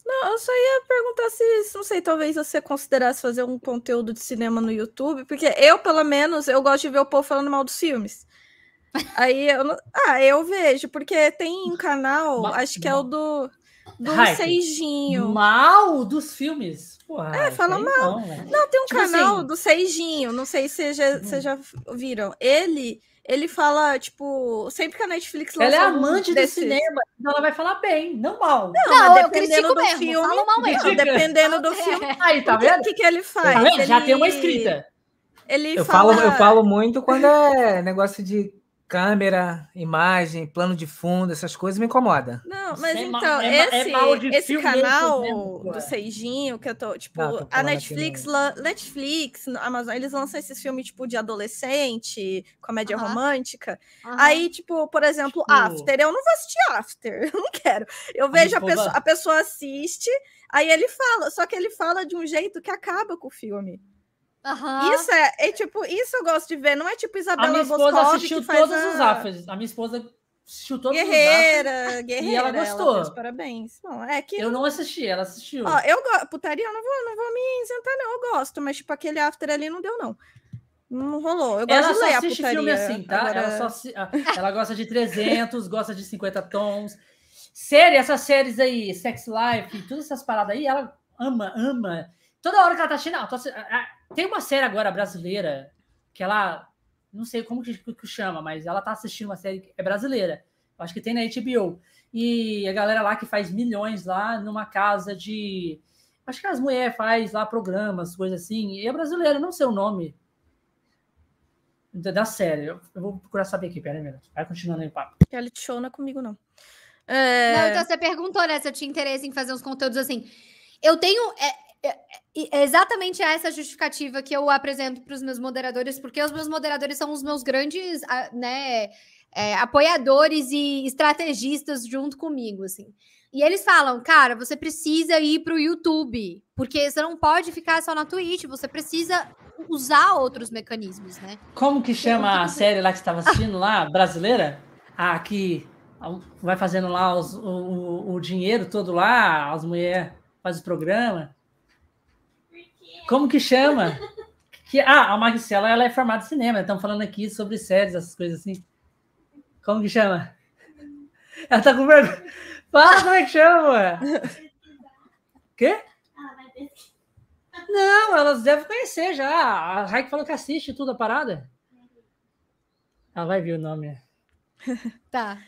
Não, eu só ia perguntar se, não sei, talvez você considerasse fazer um conteúdo de cinema no YouTube, porque eu, pelo menos, eu gosto de ver o povo falando mal dos filmes. Aí eu. Ah, eu vejo, porque tem um canal, acho que é o do do Hype. Seijinho. Mal dos filmes. Porra, é, fala mal. Não, não, tem um tipo canal assim... do Seijinho, não sei se já, hum. vocês já viram. Ele ele fala, tipo, sempre que a Netflix lança. Ela é amante do cinema, então ela vai falar bem, não mal. Não, não mas dependendo do mesmo, filme. Mal mesmo. Dependendo do filme. Aí, tá vendo? O que, que ele faz? Tá ele... Já tem uma escrita. Ele eu, fala... falo, eu falo muito quando é negócio de câmera, imagem, plano de fundo, essas coisas me incomoda. Não, mas é então, é, esse, é esse canal mesmo, do Seijinho, que eu tô, tipo, Não, tô a Netflix, Netflix, Amazon, eles lançam esses filmes, tipo, de adolescente, comédia uh -huh. romântica. Uh -huh. Aí, tipo, por exemplo, tipo... After, eu não vou assistir After, (laughs) eu não quero. Eu vejo a, a pessoa, a pessoa assiste, aí ele fala, só que ele fala de um jeito que acaba com o filme. Uhum. Isso é, é, tipo, isso eu gosto de ver. Não é tipo Isabela A minha esposa Boscov, assistiu todos a... os AFAs. A minha esposa assistiu todos guerreira, os AFAs. Guerreira, E ela gostou. Ela parabéns. Bom, é que... Eu não assisti, ela assistiu. Ó, eu gosto. Putaria, eu não vou, não vou me isentar, não. Eu gosto, mas tipo, aquele after ali não deu, não. Não rolou. Eu gosto ela de ler só assiste putaria. filme assim, tá? Agora... Ela, só, (laughs) ela gosta de 300, gosta de 50 tons. Série, essas séries aí, Sex Life, todas essas paradas aí, ela ama, ama. Toda hora que ela tá assistindo, não, tô, tem uma série agora brasileira que ela, não sei como que, que chama, mas ela tá assistindo uma série que é brasileira. Acho que tem na HBO. E a galera lá que faz milhões lá numa casa de. Acho que as mulheres faz lá programas, coisas assim. E é brasileira, não sei o nome da série. Eu, vou procurar saber aqui, pera aí, Vai continuando aí o papo. Reality show não é comigo, não. É... Não, então você perguntou, né, se eu tinha interesse em fazer uns conteúdos assim. Eu tenho. É, é, é exatamente essa justificativa que eu apresento para os meus moderadores, porque os meus moderadores são os meus grandes, né, é, apoiadores e estrategistas junto comigo, assim. E eles falam, cara, você precisa ir para o YouTube, porque você não pode ficar só na Twitch, você precisa usar outros mecanismos, né? Como que chama a série lá que você estava assistindo lá, brasileira? Ah, que vai fazendo lá os, o, o, o dinheiro todo lá, as mulheres fazem o programa. Como que chama? que, ah, a Maricela ela é formada em cinema. Estamos falando aqui sobre séries, essas coisas assim. Como que chama? Ela tá com vergonha. Fala como é que chama. Quê? Não, elas devem conhecer já. A Raik falou que assiste tudo a parada. Ela vai ver o nome. (laughs) Tá.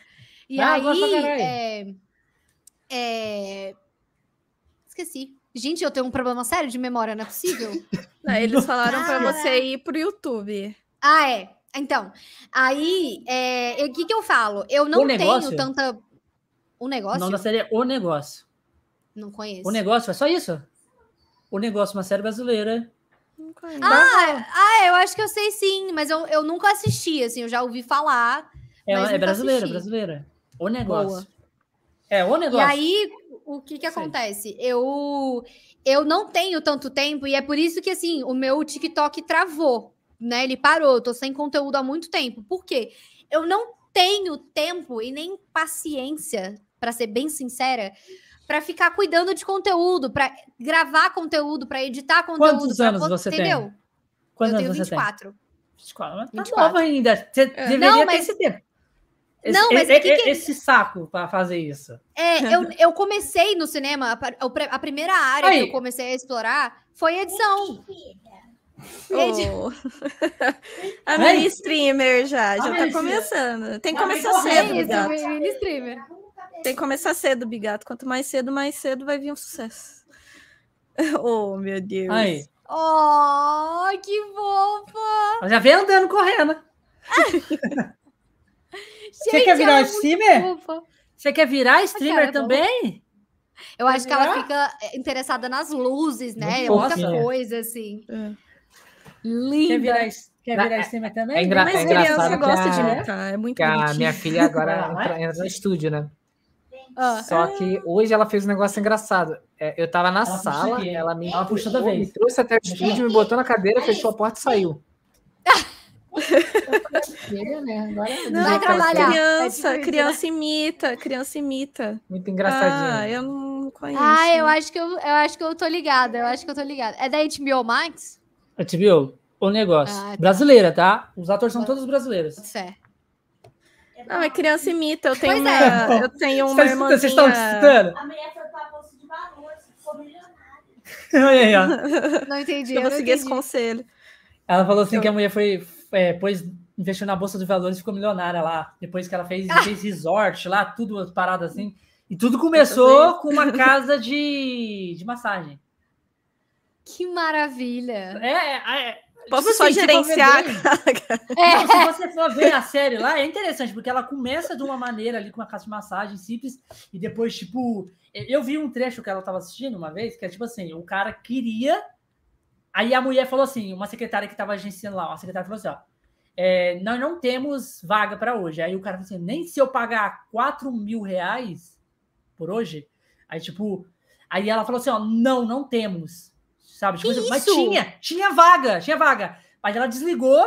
E ah, aí. É... É... Esqueci. Gente, eu tenho um problema sério de memória, não é possível? (laughs) Não, eles falaram para você ir pro YouTube. Ah, é. Então, aí, é, o que que eu falo? Eu não tenho tanta... O negócio? O nome da série é O Negócio. Não conheço. O Negócio, é só isso? O Negócio, uma série brasileira. Não conheço. Ah, ah, eu acho que eu sei sim, mas eu, eu nunca assisti, assim, eu já ouvi falar. É, é brasileira, assisti. brasileira. O Negócio. Boa. É, O Negócio. E aí, o que que acontece? Eu eu não tenho tanto tempo e é por isso que assim, o meu TikTok travou, né? Ele parou, eu tô sem conteúdo há muito tempo. Por quê? Eu não tenho tempo e nem paciência, para ser bem sincera, para ficar cuidando de conteúdo, para gravar conteúdo, para editar conteúdo. Quantos anos você entendeu? tem? Quantos eu tenho anos 24. Tem? 24. Tá 24. nova ainda. Você é. deveria não, mas... ter esse tempo. Esse, não, mas é, que que... esse saco para fazer isso. É, eu, (laughs) eu comecei no cinema, a, a primeira área Aí. que eu comecei a explorar foi edição. Oh. a (laughs) mini streamer já, já tá começando. Tem que começar cedo, Bigato. Mini streamer. Tem que começar cedo, Bigato. Quanto mais cedo, mais cedo vai vir um sucesso. (laughs) Oh, meu Deus. Aí. Oh, que fofa! Já vem andando correndo. Você quer virar streamer? Você quer virar streamer também? Eu acho que ela fica é, interessada nas luzes, né? Muita coisa, assim. É. Linda. Quer virar, quer virar streamer também? É, engra Mas é criança gosta de imitar, é muito A minha filha agora (laughs) entra, entra, no estúdio, né? Ah. Só que hoje ela fez um negócio engraçado. É, eu tava na ela sala, ela me, ela puxou da vez. me trouxe até o estúdio, me botou na cadeira, fechou a porta e saiu. (laughs) né? Agora não, vai trabalhar. Criança, é criança imita, criança imita. Muito engraçadinho. Ah, eu não conheço. Ah, eu acho que eu, eu acho que eu tô ligada. Eu acho que eu tô ligada. É da HBO Max? HBO, o negócio. Ah, tá. Brasileira, tá? Os atores são todos brasileiros. Certo. Não, é criança imita. Eu tenho pois uma, é. eu tenho uma irmã. Vocês estão escutando? A mulher foi pra bolsa de valores, ficou milionária. (laughs) Não entendi. Eu vou seguir esse conselho. Ela falou assim eu... que a mulher foi é, pôs investiu na Bolsa de Valores e ficou milionária lá. Depois que ela fez, ah. fez resort lá, tudo parado assim. E tudo começou com uma (laughs) casa de, de massagem. Que maravilha! É, é, é Posso só gerenciar? É. (laughs) Não, se você for ver a série lá, é interessante, porque ela começa de uma maneira ali com uma casa de massagem simples, e depois, tipo, eu vi um trecho que ela estava assistindo uma vez, que é tipo assim, o cara queria. Aí a mulher falou assim, uma secretária que estava agenciando lá, uma secretária falou assim: ó, é, nós não temos vaga para hoje. Aí o cara falou assim: nem se eu pagar 4 mil reais por hoje. Aí, tipo, aí ela falou assim: ó, não, não temos. Sabe? Tipo, assim, mas tinha, tinha vaga, tinha vaga. Mas ela desligou.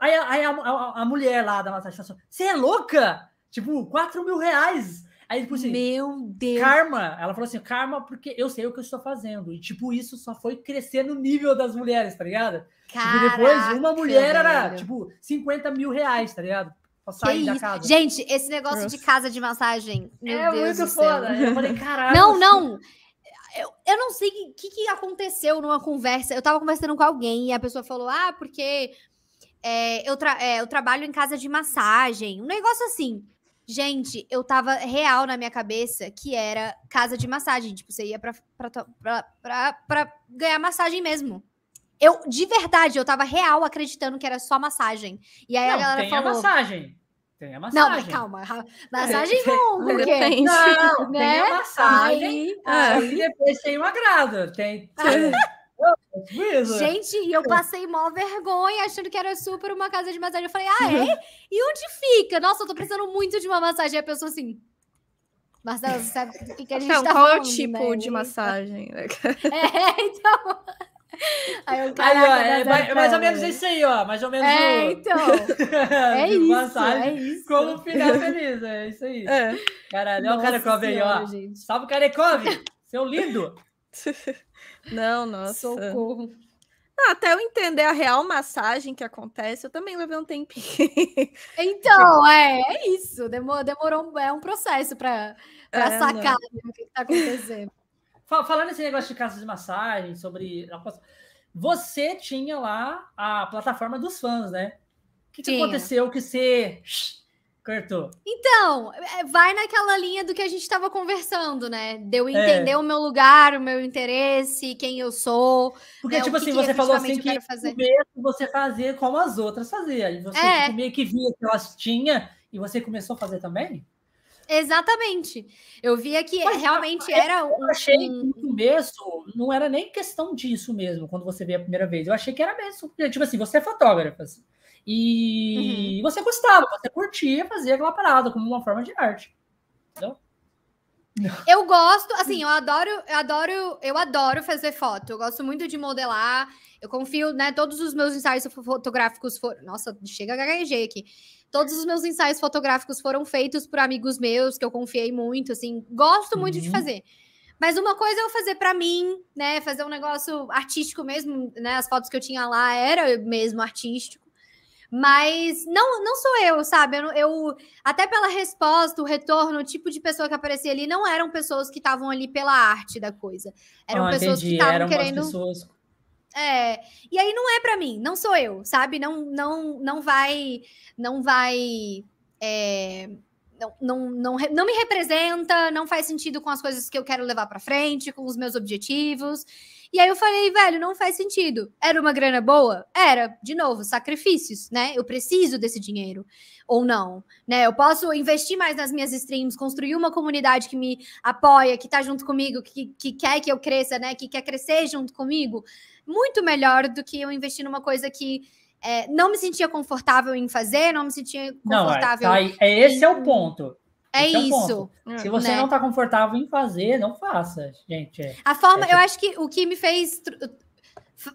Aí, aí a, a, a, mulher lá da massagem falou assim: você é louca? Tipo, 4 mil reais. Aí, tipo assim, Meu Deus. Karma. Ela falou assim: karma, porque eu sei o que eu estou fazendo. E, tipo, isso só foi crescer no nível das mulheres, tá ligado? Caraca, tipo, depois, uma mulher era, tipo, 50 mil reais, tá ligado? Pra sair da casa. Gente, esse negócio Nossa. de casa de massagem. Meu é Deus muito foda. Eu falei, caralho. Não, não. Eu, eu não sei o que, que aconteceu numa conversa. Eu tava conversando com alguém e a pessoa falou: ah, porque é, eu, tra é, eu trabalho em casa de massagem. Um negócio assim. Gente, eu tava real na minha cabeça que era casa de massagem. Tipo, você ia pra, pra, pra, pra, pra ganhar massagem mesmo. Eu, de verdade, eu tava real acreditando que era só massagem. E aí não, a galera tem falou. A massagem. Tem a massagem. Não, mas calma. (laughs) Massagem é, não, porque... Não, né? tem a massagem. Aí, aí depois tem o agrado. Tem. tem... (laughs) (laughs) Gente, e eu passei mó vergonha, achando que era super uma casa de massagem. Eu falei, ah, é? (laughs) E onde fica? Nossa, eu tô precisando muito de uma massagem. E a pessoa assim. Marcelo, você sabe o que, que a gente então, tá qual falando, é o tipo né? de massagem? (laughs) É, então. Aí, eu, aí ó, é mais, mais, ou menos isso aí, ó. Mais ou menos. É, o... então. (laughs) É isso. Massagem, é isso. Como final feliz, é isso aí. É. Caralho, olha o Karekov aí, ó. Gente. Salve, Karekov! Seu lindo! Não, (laughs) nossa. Socorro. Não, até eu entender a real massagem que acontece, eu também levei um tempinho. Então, é, é isso. Demorou, demorou um, é um processo para é, sacar né, o que está acontecendo. (laughs) Falando esse negócio de casa de massagem, sobre. Você tinha lá a plataforma dos fãs, né? O que, que aconteceu que você cortou? Então, é, vai naquela linha do que a gente estava conversando, né? De eu é. entender é. o meu lugar, o meu interesse, quem eu sou. Porque, né? tipo assim, você falou assim que fazer. você fazia como as outras faziam. E você é. tipo, meio que via que elas tinham e você começou a fazer também? Exatamente. Eu via que Mas, realmente era um. Eu achei que no começo não era nem questão disso mesmo, quando você veio a primeira vez. Eu achei que era mesmo. Tipo assim, você é fotógrafa. Assim, e uhum. você gostava, você curtia fazer aquela parada como uma forma de arte. Entendeu? Eu gosto, assim, eu adoro, eu adoro, eu adoro fazer foto. Eu gosto muito de modelar. Eu confio, né? Todos os meus ensaios fotográficos foram. Nossa, chega a gaguejei aqui. Todos os meus ensaios fotográficos foram feitos por amigos meus, que eu confiei muito, assim. Gosto muito uhum. de fazer. Mas uma coisa é eu fazer para mim, né? Fazer um negócio artístico mesmo, né? As fotos que eu tinha lá era mesmo artístico. Mas não, não sou eu, sabe? Eu, eu, até pela resposta, o retorno, o tipo de pessoa que aparecia ali não eram pessoas que estavam ali pela arte da coisa. Eram ah, pessoas entendi. que estavam querendo. Pessoas é, e aí não é para mim, não sou eu, sabe? Não, não, não vai, não vai, é, não, não, não, não me representa, não faz sentido com as coisas que eu quero levar para frente, com os meus objetivos. E aí eu falei, velho, não faz sentido. Era uma grana boa? Era, de novo, sacrifícios, né? Eu preciso desse dinheiro ou não, né? Eu posso investir mais nas minhas streams, construir uma comunidade que me apoia, que tá junto comigo, que, que quer que eu cresça, né? Que quer crescer junto comigo muito melhor do que eu investir numa coisa que é, não me sentia confortável em fazer, não me sentia confortável. Não, é, tá, é esse é o ponto. É esse isso. É Se você né? não está confortável em fazer, não faça, gente. É, a forma, eu acho que o que me fez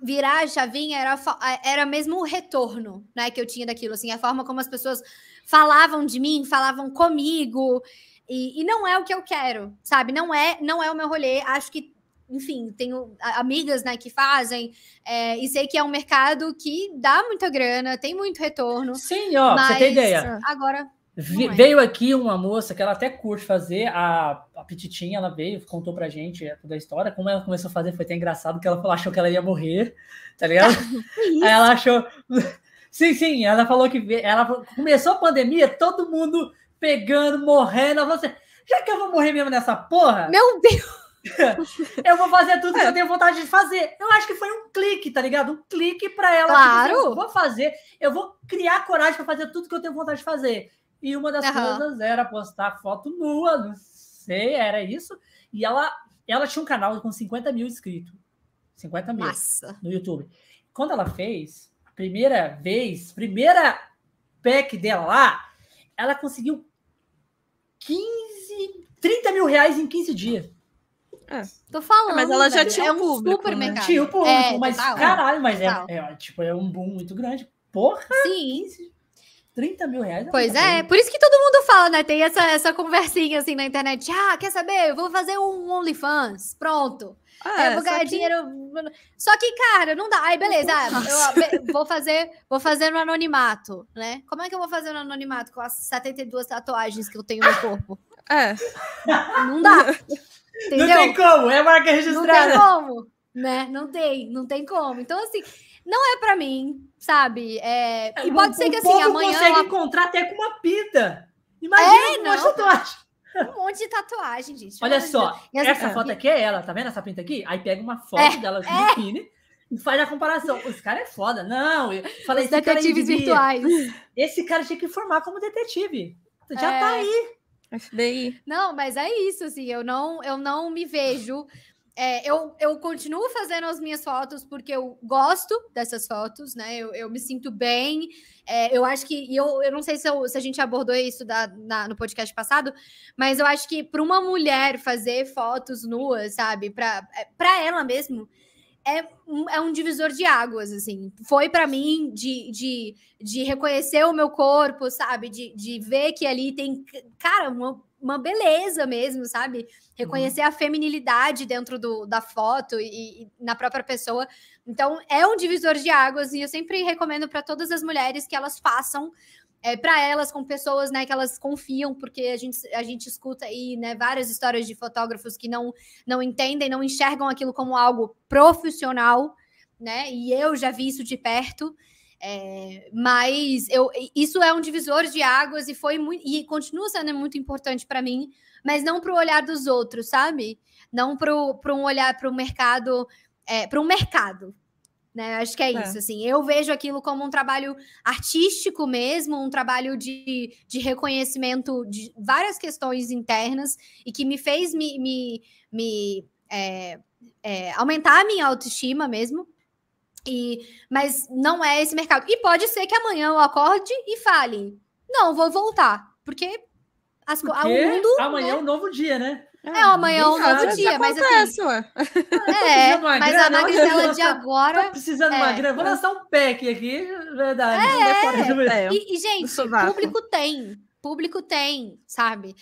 virar a chavinha era, era mesmo o retorno, né, que eu tinha daquilo, assim, a forma como as pessoas falavam de mim, falavam comigo, e, e não é o que eu quero, sabe? Não é, não é o meu rolê. Acho que enfim, tenho amigas né, que fazem, é, e sei que é um mercado que dá muita grana, tem muito retorno. Sim, ó, mas você tem ideia. Agora. É. Veio aqui uma moça que ela até curte fazer, a, a Petitinha, ela veio, contou pra gente toda a história. Como ela começou a fazer, foi até engraçado, que ela achou que ela ia morrer, tá ligado? (laughs) Aí ela achou. (laughs) Sim, sim, ela falou que ela começou a pandemia, todo mundo pegando, morrendo. Ela falou assim, já que eu vou morrer mesmo nessa porra. Meu (laughs) Deus! eu vou fazer tudo que eu tenho vontade de fazer. Eu acho que foi um clique, tá ligado? Um clique para ela. Claro. Tipo, eu vou fazer, eu vou criar coragem para fazer tudo que eu tenho vontade de fazer. E uma das uhum. coisas era postar foto nua, não sei, era isso. E ela, ela tinha um canal com 50 mil inscritos. 50 mil Massa. no YouTube. Quando ela fez, primeira vez, primeira pack dela lá, ela conseguiu 15, 30 mil reais em 15 dias. É. Tô falando. Mas ela já tinha é um público. Super né? Tinha o público, é, mas total, caralho, mas é, é, tipo, é um boom muito grande. Porra! Sim. 30 mil reais. É pois é, por isso que todo mundo fala, né? Tem essa, essa conversinha assim na internet. Ah, quer saber? Eu vou fazer um OnlyFans. Pronto. Ah, eu vou ganhar que... dinheiro. Só que, cara, não dá. Aí, beleza. eu vou fazer, vou fazer no anonimato, né? Como é que eu vou fazer no anonimato com as 72 tatuagens que eu tenho no corpo? É. Não dá. Entendeu? Não tem como, é marca registrada. Não tem como, né? Não tem, não tem como. Então, assim, não é para mim, sabe? É, e pode o, ser que assim, amanhã. consegue ela... encontrar até com uma pita. Imagina é, uma tatuagem. Um monte de tatuagem, gente. Olha só, essa é. foto aqui é ela, tá vendo essa pinta aqui? Aí pega uma foto é, dela de é. biquíni e faz a comparação. Os caras é foda. Não, eu falei Os detetives virtuais. (laughs) Esse cara tinha que formar como detetive. Já é. tá aí. FBI. Não, mas é isso, assim, eu não, eu não me vejo. É, eu, eu continuo fazendo as minhas fotos porque eu gosto dessas fotos, né? Eu, eu me sinto bem. É, eu acho que. Eu, eu não sei se, eu, se a gente abordou isso da, na, no podcast passado, mas eu acho que para uma mulher fazer fotos nuas, sabe? Para é, ela mesmo, é um, é um divisor de águas, assim. Foi para mim de, de, de reconhecer o meu corpo, sabe? De, de ver que ali tem, cara, uma, uma beleza mesmo, sabe? Reconhecer uhum. a feminilidade dentro do, da foto e, e, na própria pessoa. Então, é um divisor de águas e eu sempre recomendo para todas as mulheres que elas façam é, para elas, com pessoas né, que elas confiam, porque a gente, a gente escuta aí né, várias histórias de fotógrafos que não, não entendem, não enxergam aquilo como algo profissional, né? E eu já vi isso de perto. É, mas eu, isso é um divisor de águas e foi muito, e continua sendo muito importante para mim, mas não para o olhar dos outros, sabe? Não para um olhar para o mercado, é, para um mercado, né? Acho que é, é, isso, assim. Eu vejo aquilo como um trabalho artístico mesmo, um trabalho de, de reconhecimento de várias questões internas e que me fez me, me, me é, é, aumentar a minha autoestima mesmo. E, mas não é esse mercado. E pode ser que amanhã eu acorde e fale: não, vou voltar. Porque, as, porque o mundo. Amanhã né? é um novo dia, né? É, é amanhã é um novo dia, mas assim. É, mas grana, a magricela de agora. Tô precisando de é, uma grana. Vou lançar um pack aqui, verdade. É, é. E, e, gente, público tem. Público tem, sabe?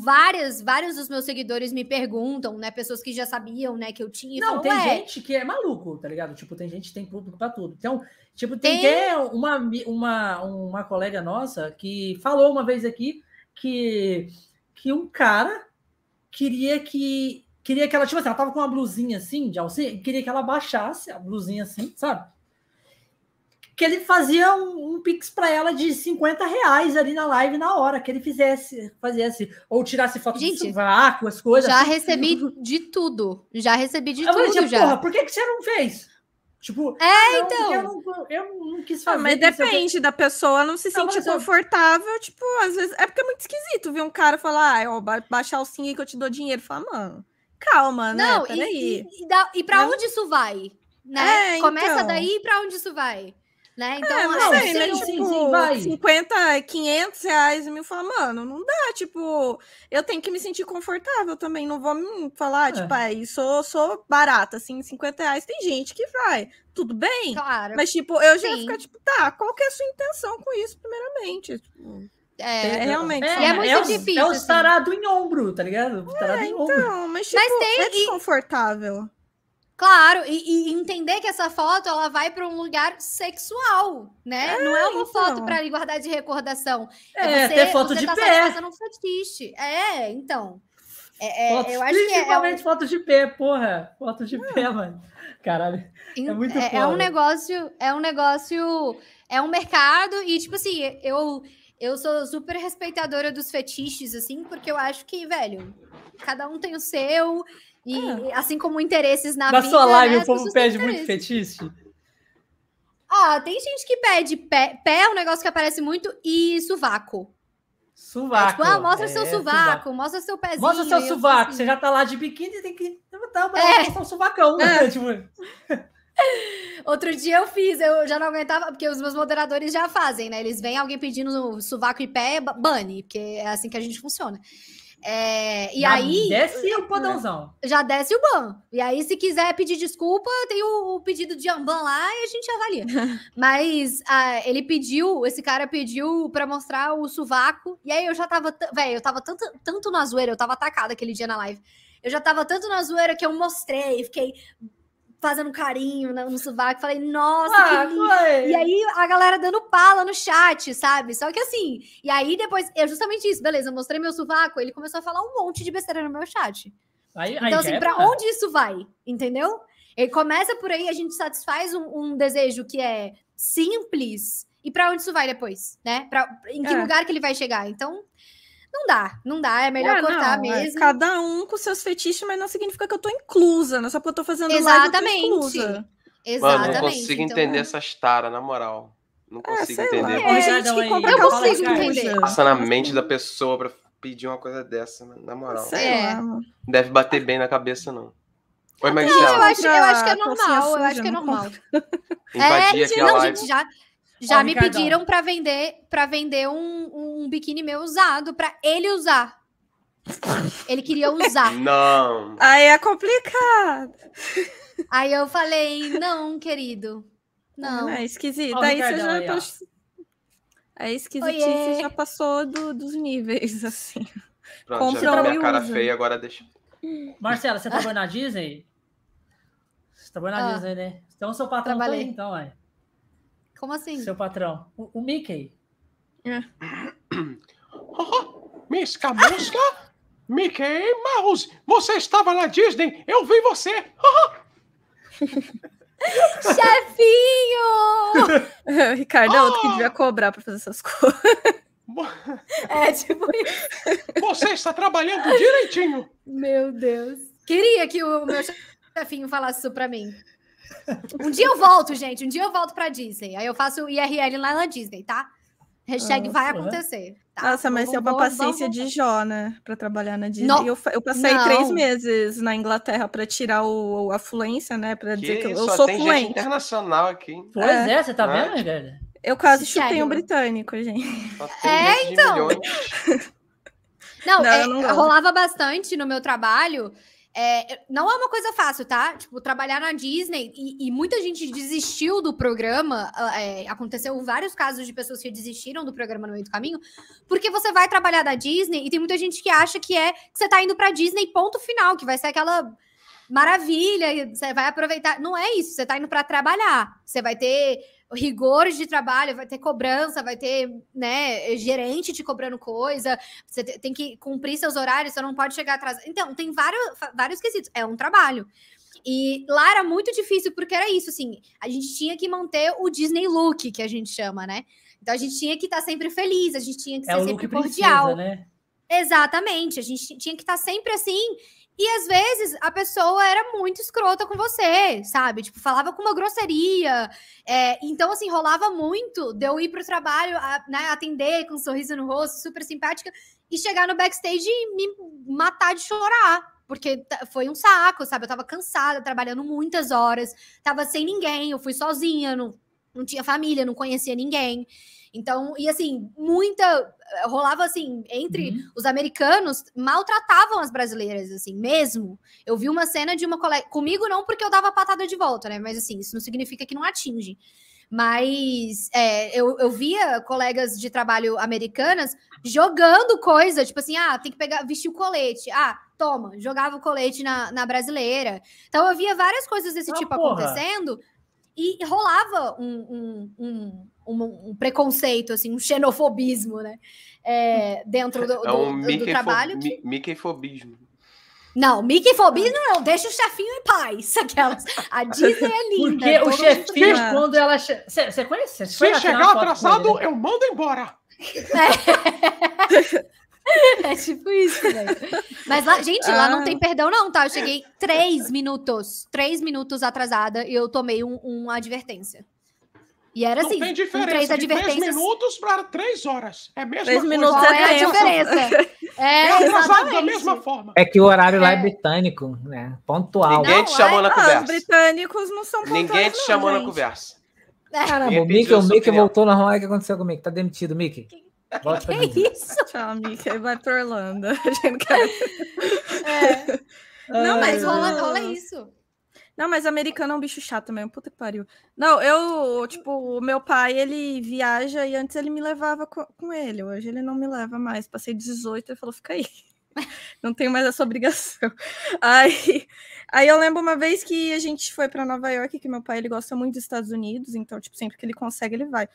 Várias, vários dos meus seguidores me perguntam, né? Pessoas que já sabiam, né, que eu tinha. Não, falam, tem gente que é maluco, tá ligado? Tipo, tem gente que tem público para tudo. Então, tipo, tem, tem... uma, uma, uma colega nossa que falou uma vez aqui que, que um cara queria que queria que ela, tipo assim, ela tava com uma blusinha assim, de alcinha, queria que ela baixasse a blusinha assim, sabe? Que ele fazia um, um pix para ela de 50 reais ali na live na hora, que ele fizesse, fizesse, ou tirasse foto Gente, do sovaco, as coisas. Já assim. recebi de tudo. Já recebi de eu tudo. Falei, já. Porra, por que, que você não fez? Tipo, é, ah, então. Eu não, eu não quis fazer. Ah, mas depende da pessoa não se sentir confortável. Tipo, às vezes. É porque é muito esquisito ver um cara falar, ah, ó, baixar o sim aí que eu te dou dinheiro. Fala, mano, calma, né? Não, Peraí. E, e, e, e pra onde isso vai? Né? É, Começa então. daí pra onde isso vai? Né? Então, é, não sei, né? Tipo, sim, sim, vai. 50, 500 reais e me fala, mano, não dá, tipo, eu tenho que me sentir confortável também, não vou me falar, é. tipo, aí, sou, sou barata, assim, 50 reais, tem gente que vai, tudo bem, claro. mas, tipo, eu já ia ficar, tipo, tá, qual que é a sua intenção com isso, primeiramente? Tipo, é, é, realmente. É, é muito é difícil. É o assim. tarado em ombro, tá ligado? O tarado é, em ombro. Então, mas, tipo, mas tem, é desconfortável. Claro, e, e, entender que essa foto ela vai para um lugar sexual, né? É, não é uma então. foto para guardar de recordação. É, é você, ter foto de tá pé. Um fetiche. É, então. É, é, eu acho que é, é foto de pé, porra. Foto de pé, mano. Caralho. É, muito é, é um negócio, é um negócio, é um mercado e tipo assim, eu eu sou super respeitadora dos fetiches assim, porque eu acho que, velho, cada um tem o seu e é. assim como interesses na, na vida, sua live né, o povo pede muito fetiche. Ah, tem gente que pede pé, pé é um negócio que aparece muito e sovaco. Sovaco. É, tipo, ah, mostra é, seu sovaco, sovaco, mostra seu pezinho. Mostra seu sovaco. Assim. Você já tá lá de biquíni, tem que levantar é. mostrar o sovacão. É. (laughs) Tipo... (laughs) Outro dia eu fiz, eu já não aguentava, porque os meus moderadores já fazem, né? Eles veem alguém pedindo sovaco e pé, bane, porque é assim que a gente funciona. É, e já aí. Desce o podãozão. Já desce o ban. E aí, se quiser pedir desculpa, tem o, o pedido de Amban lá e a gente avalia. (laughs) Mas ah, ele pediu, esse cara pediu para mostrar o sovaco. E aí eu já tava. Velho, eu tava tanto, tanto na zoeira, eu tava atacada aquele dia na live. Eu já tava tanto na zoeira que eu mostrei, fiquei fazendo carinho no, no sovaco. Falei, nossa, ah, que lindo. E aí a galera dando pala no chat, sabe? Só que assim, e aí depois, é justamente isso, beleza, eu mostrei meu sovaco, ele começou a falar um monte de besteira no meu chat. Aí, então, aí assim, é pra onde isso vai? Entendeu? Ele começa por aí, a gente satisfaz um, um desejo que é simples. E para onde isso vai depois, né? Pra, em que é. lugar que ele vai chegar? Então, não dá, não dá, é melhor é, cortar não, é mesmo. É cada um com seus fetiches, mas não significa que eu tô inclusa, não é só porque eu tô fazendo Exatamente. live, Exatamente. Mano, não consigo então... entender essas taras, na moral. Não é, consigo entender. Lá. É, gente que compra eu consigo entender. Passa na mente da pessoa pra pedir uma coisa dessa, na moral. É. Deve bater bem na cabeça, não. Oi, Marcela. Eu acho, eu acho que é normal, eu acho que é normal. Invadir é, aqui a não, live. Gente, já, já me Ricardão. pediram para vender para vender um, um biquíni meu usado para ele usar. Ele queria usar. (laughs) Não. Aí é complicado. Aí eu falei, não, querido. Não. É esquisito. Oh, aí você já. Aí, é esquisitice já passou do, dos níveis, (laughs) assim. Pronto, Compra já minha cara usa. feia, agora deixa. Marcela, você trabalhou na Disney? Você trabalhou na ah, Disney, né? Então, seu patrão tá trabalhei. então, ué. Como assim? Seu patrão. O, o Mickey. É. (coughs) Miss Camusca? Mickey Mouse, você estava na Disney, eu vi você! (laughs) Chefinho! (laughs) Ricardo é outro que devia cobrar para fazer essas coisas. (laughs) É, tipo isso. Você está trabalhando direitinho. Meu Deus. Queria que o meu chefinho falasse isso para mim. (laughs) Um dia eu volto, gente. Um dia eu volto pra Disney. Aí eu faço o IRL lá na Disney, tá? Hashtag Nossa, vai acontecer. Tá? Nossa, mas é uma paciência vamos, de Jó, né? Pra trabalhar na Disney. Eu, eu, passei não. três meses na Inglaterra pra tirar o, a fluência, né? Pra que dizer que eu, sou tem fluente. Gente internacional aqui. Pois é, é você tá é. vendo, galera? Eu quase Sério? chutei um britânico, gente. (laughs) É, então. (laughs) Não, não, é, não rolava bastante no meu trabalho é, não é uma coisa fácil, tá? Tipo, trabalhar na Disney e, e muita gente desistiu do programa. Ah, é, aconteceu vários casos de pessoas que desistiram do programa no meio do caminho, porque você vai trabalhar na Disney e tem muita gente que acha que é que você tá indo pra Disney, ponto final, que vai ser aquela maravilha, você vai aproveitar. Não é isso, você tá indo para trabalhar. Você vai ter rigores de trabalho, vai ter cobrança, vai ter né, gerente te cobrando coisa, você tem que cumprir seus horários, você não pode chegar atrás. Então, tem vários, vários quesitos. É um trabalho. E lá era muito difícil, porque era isso, assim, a gente tinha que manter o Disney look, que a gente chama, né? Então a gente tinha que estar tá sempre feliz, a gente tinha que é ser sempre cordial. Princesa, né? Exatamente, a gente tinha que estar tá sempre assim e às vezes a pessoa era muito escrota com você, sabe? Tipo, falava com uma grosseria. É, então, assim, rolava muito de eu ir pro trabalho, a, né, atender com um sorriso no rosto, super simpática, e chegar no backstage e me matar de chorar. Porque foi um saco, sabe? Eu tava cansada, trabalhando muitas horas, tava sem ninguém, eu fui sozinha, não, não tinha família, não conhecia ninguém. Então, e assim, muita. Rolava assim, entre uhum. os americanos, maltratavam as brasileiras, assim, mesmo. Eu vi uma cena de uma colega. Comigo não, porque eu dava patada de volta, né? Mas assim, isso não significa que não atinge. Mas é, eu, eu via colegas de trabalho americanas jogando coisa, tipo assim, ah, tem que pegar, vestir o colete. Ah, toma, jogava o colete na, na brasileira. Então eu via várias coisas desse ah, tipo porra. acontecendo e rolava um, um, um, um, preconceito, assim, um xenofobismo, né? É, dentro do, do, é um do, do trabalho. Que... Mickeyfobismo. Não, Mickey fobia não, deixa o chefinho em paz. (laughs) Aquelas. A Disney é linda. Porque o chefinho, quando ela. Você conhece? Se chegar atrasado, eu mando embora. É. (laughs) (laughs) É tipo isso, velho. Mas lá, gente, ah. lá não tem ah. perdão, não, tá? Eu cheguei três minutos, três minutos atrasada e eu tomei um, uma advertência. E era assim, não tem diferença três advertências. Três minutos para três horas. É mesmo. Três minutos Qual é, a diferença. (laughs) É, é atrasado da mesma forma. É que o horário é. lá é britânico, né? Pontual. Ninguém te chamou na conversa. Os britânicos não são pontuais, Ninguém te chamou na conversa. Caramba, o Mickey, o Mickey voltou na O que aconteceu com o Mickey? Tá demitido, Mickey. Volta que é isso? Tchau, Mickey. Vai pra Orlando. (laughs) A gente não quer. É. Não, mas rola, rola isso. Não, mas americano é um bicho chato mesmo, puta que pariu. Não, eu, tipo, o meu pai, ele viaja e antes ele me levava com, com ele. Hoje ele não me leva mais. Passei 18 e falou, fica aí. (laughs) Não tenho mais essa obrigação. (laughs) Aí, aí eu lembro uma vez que a gente foi para Nova York, que meu pai ele gosta muito dos Estados Unidos, então, tipo, sempre que ele consegue, ele vai.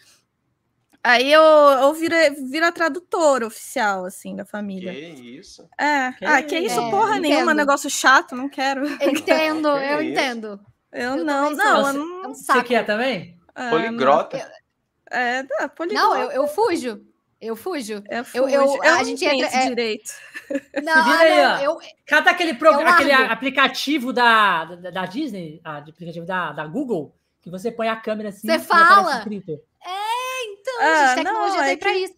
Aí eu, eu viro, viro a tradutora oficial, assim, da família. Que isso? É. Que ah, que isso, é, porra entendo. nenhuma, negócio chato, não quero. Entendo, (laughs) eu isso? entendo. Eu, eu não, não, eu não. É Você quer também? É, Poligrota? Não, é, tá, poligrota. Não, eu, eu fujo. Eu fujo. Eu, fujo. eu, eu, eu a gente entra, é... direito. Não, Vira aí, não, eu, Cata aquele, pro, aquele aplicativo da, da, da Disney, a, aplicativo da, da Google, que você põe a câmera assim. Você fala. É, então, ah, gente, tecnologia não, é tem que... pra isso.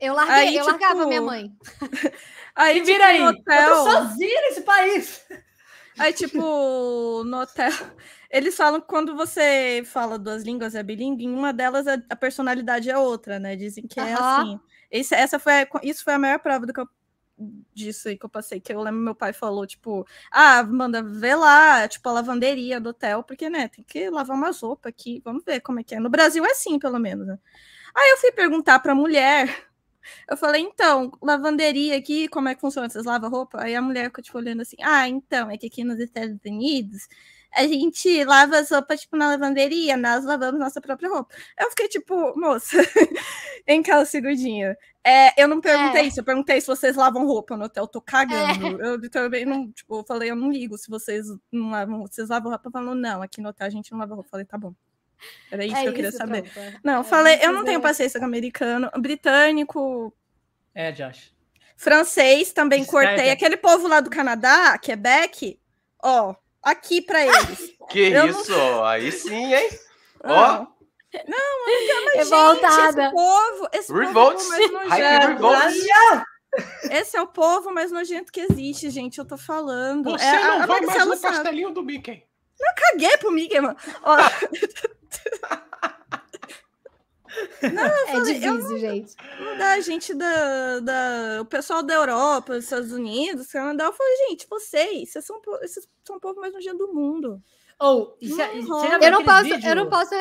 Eu larguei, aí, eu tipo... largava minha mãe. (laughs) Aí, tipo, vira aí. Hotel... Eu tô sozinha nesse país. (laughs) Aí, tipo, no hotel. Eles falam que quando você fala duas línguas é bilíngue, uma delas a personalidade é outra, né? Dizem que é assim. Esse, essa foi a, isso foi a maior prova do que eu, disso aí que eu passei. Que eu lembro meu pai falou, tipo, ah, manda ver lá, tipo, a lavanderia do hotel, porque, né, tem que lavar umas roupas aqui, vamos ver como é que é. No Brasil é assim, pelo menos, né? Aí eu fui perguntar pra mulher. (laughs) Eu falei, então, lavanderia aqui, como é que funciona? Vocês lavam roupa? Aí a mulher ficou, tipo, olhando assim, ah, então, é que aqui nos Estados Unidos a gente lava as roupas, tipo, na lavanderia, nós lavamos nossa própria roupa. Eu fiquei, tipo, moça, (laughs) em cada segundinho. É, eu não perguntei é. isso, eu perguntei se vocês lavam roupa no hotel, eu tô cagando. É. Eu também não, tipo, eu falei, eu não ligo se vocês não lavam, vocês lavam roupa, falando, não, aqui no hotel a gente não lava roupa. Eu falei, tá bom. Era isso é que eu queria saber. Pronto. É. Não, eu falei, eu não tenho paciência com americano, britânico. É, Josh. Francês também cortei. Aquele povo lá do Canadá, Quebec, ó, aqui para eles. Que eu isso? Não... Aí sim, hein? Ó. Não, amiga, mas Revoltada. gente, esse povo, esse Revolt. povo é mais nojento. Esse é o povo mais nojento que existe, gente. Eu tô falando. Você é, não a, vai mais no sabe. castelinho do Mickey. Eu caguei pro Mickey, mano. Ó. (laughs) Não, é falei, difícil, eu, gente. Não dá, gente da, da. O pessoal da Europa, dos Estados Unidos, Canadá, eu falei, gente, vocês, vocês são, vocês são o povo mais nojento do mundo. Ou, oh, eu, não posso, vídeo? eu não posso.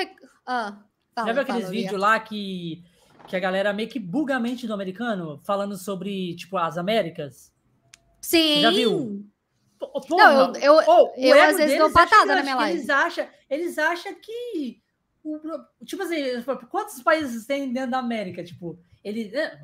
Ah, fala, já viu aqueles vídeos lá que, que a galera meio que buga a mente do americano, falando sobre, tipo, as Américas? Sim. Você já viu? Porra, não, eu, eu, oh, eu às vezes dou patada na minha live. Eles acham, eles acham que. Tipo assim, quantos países tem dentro da América? Tipo, ele, é,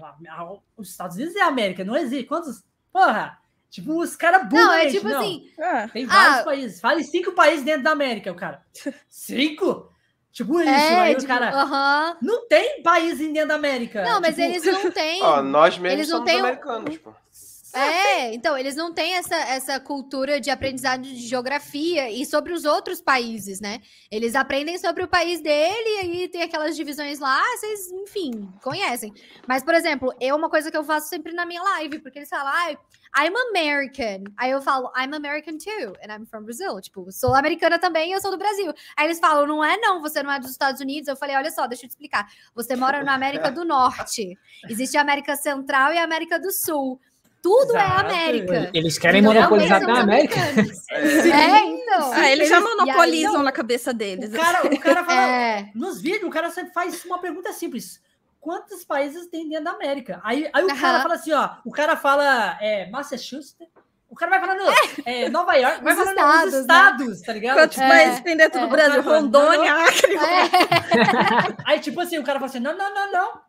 os Estados Unidos é a América, não existe. Quantos? Porra! Tipo, os caras bugam. Não, é tipo não. assim. É. Tem vários ah, países. Fale cinco países dentro da América, o cara. Cinco? Tipo isso, é, aí tipo, o cara. Uh -huh. Não tem país dentro da América. Não, mas tipo... eles não (laughs) têm. Ó, nós mesmos eles somos americanos, pô. É, então, eles não têm essa, essa cultura de aprendizado de geografia e sobre os outros países, né? Eles aprendem sobre o país dele e aí tem aquelas divisões lá, vocês, enfim, conhecem. Mas, por exemplo, eu, uma coisa que eu faço sempre na minha live, porque eles falam, ah, I'm American. Aí eu falo, I'm American too, and I'm from Brazil. Tipo, sou americana também e eu sou do Brasil. Aí eles falam, não é não, você não é dos Estados Unidos. Eu falei, olha só, deixa eu te explicar. Você mora na América do Norte. Existe a América Central e a América do Sul. Tudo é Exato. é América. Eles querem monopolizar a América. (laughs) É, então. Ah, eles, já monopolizam aí, na cabeça deles. O cara, o cara fala. É. Nos vídeos, o cara sempre faz uma pergunta simples. Quantos países tem dentro da América? Aí, aí o uh -huh. cara fala assim, ó. O cara fala é, Massachusetts. O cara vai falando é, Nova York, vai falando estados, os estados, né? tá ligado? Quantos tipo, países tem dentro do Brasil? Rondônia, Acre. (laughs) Aí, tipo assim, o cara fala assim: não, não, não, não.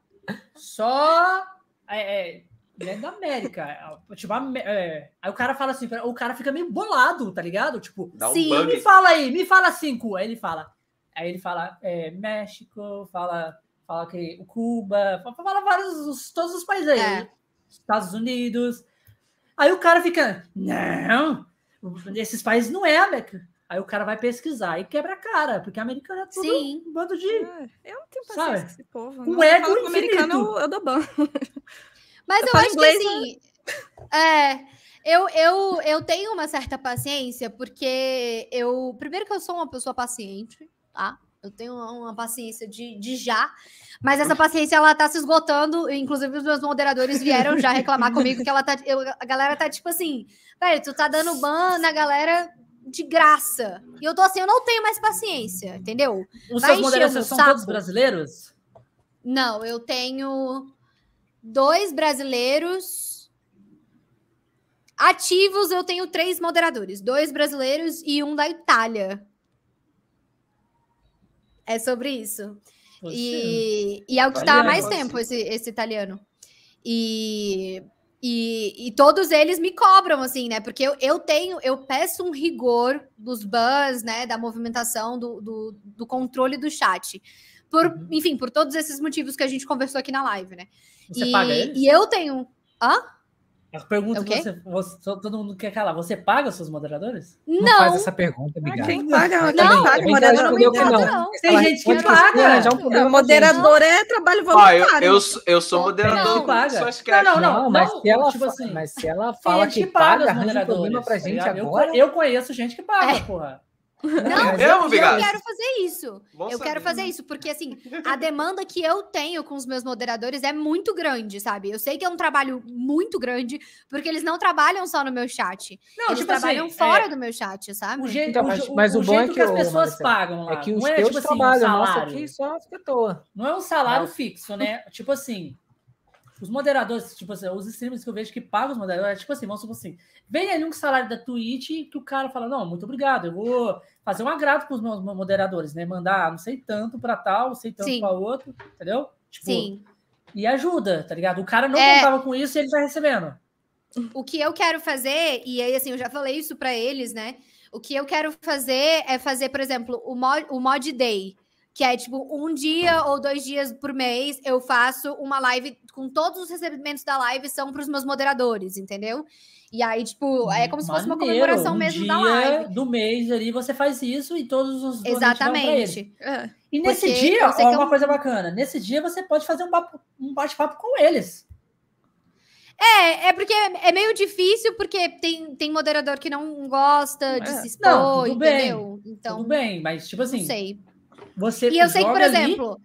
Só. É, é da América. É, tipo, é... aí o cara fala assim, o cara fica meio bolado, tá ligado? Tipo, Dá um sim, bug. me fala aí, me fala cinco. Aí ele fala. Aí ele fala é, México, fala, fala que o Cuba, fala vários, todos os países aí. É. Estados Unidos. Aí o cara fica, não, esses países não é América. Aí o cara vai pesquisar e quebra a cara, porque americano é tudo Sim. um bando de. É, eu não tenho paciência Sabe? com esse povo. Com não. ego Fala com americano, eu, eu dou ban. (laughs) Mas Eu eu, acho inglês, que assim. É. Eu, eu, eu tenho uma certa paciência, porque eu. Primeiro que eu sou uma pessoa paciente, tá? Eu tenho uma, paciência de, de já, mas essa paciência ela tá se esgotando. Inclusive, os meus moderadores vieram já reclamar (laughs) comigo que ela tá. eu- a galera tá tipo assim, velho, tu tá dando ban na galera de graça. E eu tô assim, eu não tenho mais paciência, entendeu? Os Vai seus moderadores são todos brasileiros? Não, eu tenho dois brasileiros ativos. Eu tenho três moderadores, dois brasileiros e um da Itália. É sobre isso. Poxa. E, e é o que está há mais tempo, esse, esse italiano. E, e, e todos eles me cobram, assim, né? Porque eu, eu tenho, eu peço um rigor dos bans, né? Da movimentação, do, do, do controle do chat. Por, Uhum. enfim, por todos esses motivos que a gente conversou aqui na live, né? Você e, paga eles? e eu tenho. Hã? A pergunta É o que você, você- todo mundo quer calar. Você paga os seus moderadores? Não, Não, faz essa pergunta, Ah, obrigado. Quem paga, Mas quem Não, paga, também moderador já não paga, que não. Tem Ela gente que paga. um É, moderador é trabalho voluntário. eu, eu, sou- eu sou Não, moderador não, paga. Suas Não, não, Não, mas, não, se ela, tipo assim, mas se ela fala que paga, os arranja problema pra tá gente eu, agora. eu conheço gente que paga, É. porra. Não, Mas eu, eu, quero fazer isso. Bom eu quero saber. fazer isso, porque assim, a demanda que eu tenho com os meus moderadores é muito grande, sabe? Eu sei que é um trabalho muito grande, porque eles não trabalham só no meu chat. Não, eles tipo trabalham assim, fora é, do meu chat, sabe? o jeito, Então, o mas- je- mas o bom é jeito que, as pessoas Marcelo, pagam lá. É que os não é teus tipo assim, um trabalhos, nosso salário. aqui só fica à toa. Não é um salário Não. fixo, né? Tipo assim, os moderadores, tipo assim, os streamers que eu vejo que pagam os moderadores, é tipo assim, vamos supor assim, vem ali um salário da Twitch que o cara fala, não, muito obrigado, eu vou fazer um agrado com os meus moderadores, né? Mandar não sei tanto para tal, não sei tanto para outro, entendeu? Tipo, Sim. E ajuda, tá ligado? O cara não É. contava com isso e ele tá recebendo. O que eu quero fazer, e aí assim, eu já falei isso pra eles, né? O que eu quero fazer é fazer, por exemplo, o mod, o mod day, que é tipo um dia ou dois dias por mês, eu faço uma live com todos os recebimentos da live são pros meus moderadores, entendeu? E aí, tipo, é como se fosse uma Maneiro, comemoração um mesmo da live. do mês ali você faz isso e todos os. Exatamente. É. E nesse Porque dia, eu ó, é uma um- coisa bacana, nesse dia você pode fazer um papo- um bate-papo com eles. É, é porque é meio difícil, porque tem, tem moderador que não gosta de É. se expor, Não, tudo bem, entendeu? Então, Tudo bem, mas tipo assim, não sei. Você E eu sei que, por joga ali- exemplo,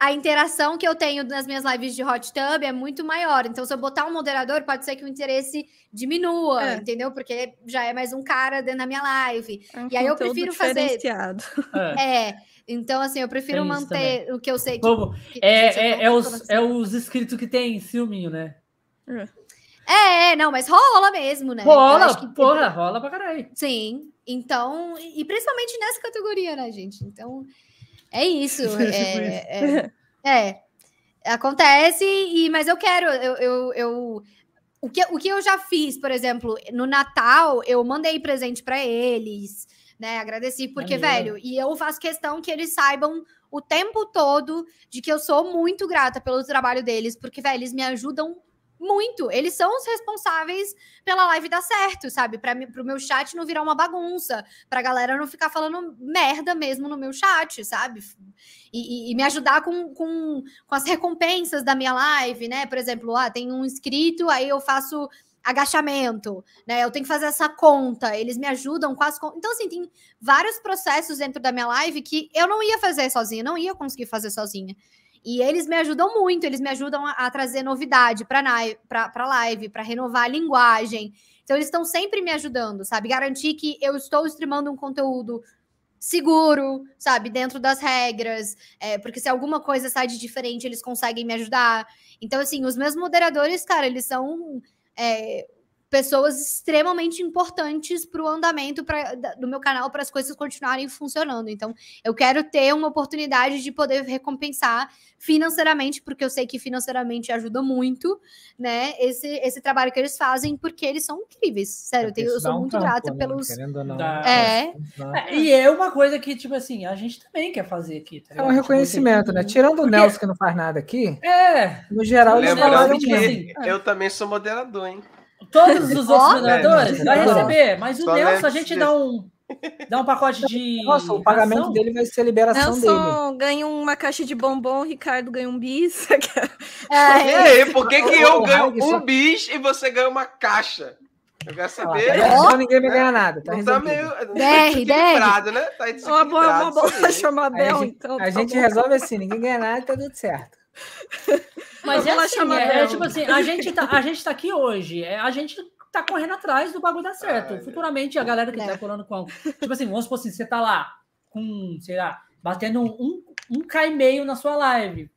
a interação que eu tenho nas minhas lives de hot tub é muito maior. Então, se eu botar um moderador, pode ser que o interesse diminua, É. entendeu? Porque já é mais um cara dentro da minha live. É um E aí eu prefiro fazer-. É, (laughs) É. Então, assim, eu prefiro manter o que eu sei que. Como- que- é, que é, é os, é os inscritos que tem ciúminho, né? É, é, não, mas rola mesmo, né? Rola, que- porra, rola pra caralho. Sim. Então, e principalmente nessa categoria, né, gente? Então, é isso. (laughs) Tipo é, é, (laughs) é. acontece, e, mas eu quero, eu, eu, eu- o, que, o que eu já fiz, por exemplo, no Natal, eu mandei presente para eles, né? Agradeci, porque, Maneiro. velho, e eu faço questão que eles saibam o tempo todo de que eu sou muito grata pelo trabalho deles, porque, velho, eles me ajudam muito. Eles são os responsáveis pela live dar certo, sabe? Para o meu chat não virar uma bagunça, pra galera não ficar falando merda mesmo no meu chat, sabe? E, e- e me ajudar com, com, com as recompensas da minha live, né? Por exemplo, ah, tem um inscrito, aí eu faço agachamento, né? Eu tenho que fazer essa conta, eles me ajudam com as contas. Então, assim, tem vários processos dentro da minha live que eu não ia fazer sozinha, não ia conseguir fazer sozinha. E eles me ajudam muito, eles me ajudam a, a trazer novidade para a live, para renovar a linguagem. Então, eles estão sempre me ajudando, sabe? Garantir que eu estou streamando um conteúdo seguro, sabe? Dentro das regras. é, porque se alguma coisa sai de diferente, eles conseguem me ajudar. Então, assim, os meus moderadores, cara, eles são. é, pessoas extremamente importantes para o andamento pra, do meu canal, para as coisas continuarem funcionando. Então, eu quero ter uma oportunidade de poder recompensar financeiramente, porque eu sei que financeiramente ajuda muito, né? Esse, esse trabalho que eles fazem, porque eles são incríveis. Sério, eu, tenho, eu sou um muito grata né? pelos. É. é. E é uma coisa que, tipo assim, a gente também quer fazer aqui. Tá é um reconhecimento, tipo, né? Tirando o Nelson que não faz nada aqui. É. No geral, eles trabalham que assim, eu também sou moderador, hein? Todos (laughs) os outros moderadores vai receber, mas o Nelson, a gente dá um, dá um pacote de. Nossa, o pagamento ração. dele vai ser a liberação Nelson dele. ganha uma caixa de bombom, o Ricardo ganha um bis. (laughs) é. E aí, por que, que eu ganho um bis e você ganha uma caixa? Eu quero saber. Ah, tá ninguém vai ganhar nada. Tá, tá meio. (laughs) DR, DR. né? Tá uma boa, uma boa chamar Bel, a gente, então. A tá gente resolve assim: ninguém ganha nada e tá tudo certo. Mas é assim, é, é, tipo assim, a gente, tá, a gente tá aqui hoje, é, a gente tá correndo atrás do bagulho dar certo. Ah, Futuramente, a galera que tá é. tá colando com. Tipo assim, vamos supor assim, você tá lá com, sei lá, batendo um, um K e meio na sua live,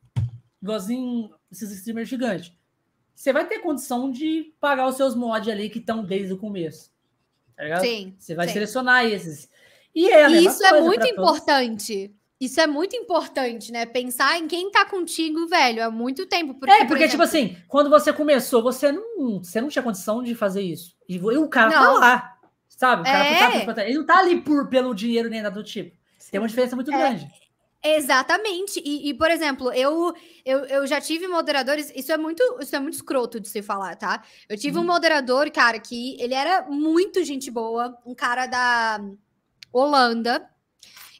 igualzinho esses streamers gigantes. Você vai ter condição de pagar os seus mods ali que estão desde o começo. Tá ligado? Sim. Você vai sim. selecionar esses. E é Isso é muito importante. Todos. Isso é muito importante, né? Pensar em quem tá contigo, velho, há muito tempo. Porque, é, porque, por tipo assim, quando você começou, você não, você não tinha condição de fazer isso. E o cara tá não. tá lá, sabe? O cara é. tá, ele não tá ali por, pelo dinheiro nem nada do tipo. Tem uma diferença muito é. grande. Exatamente. E, e, por exemplo, eu, eu, eu já tive moderadores. Isso é muito isso é muito escroto de se falar, tá? Eu tive hum. um uhum. moderador, cara, que ele era muito gente boa, um cara da Holanda.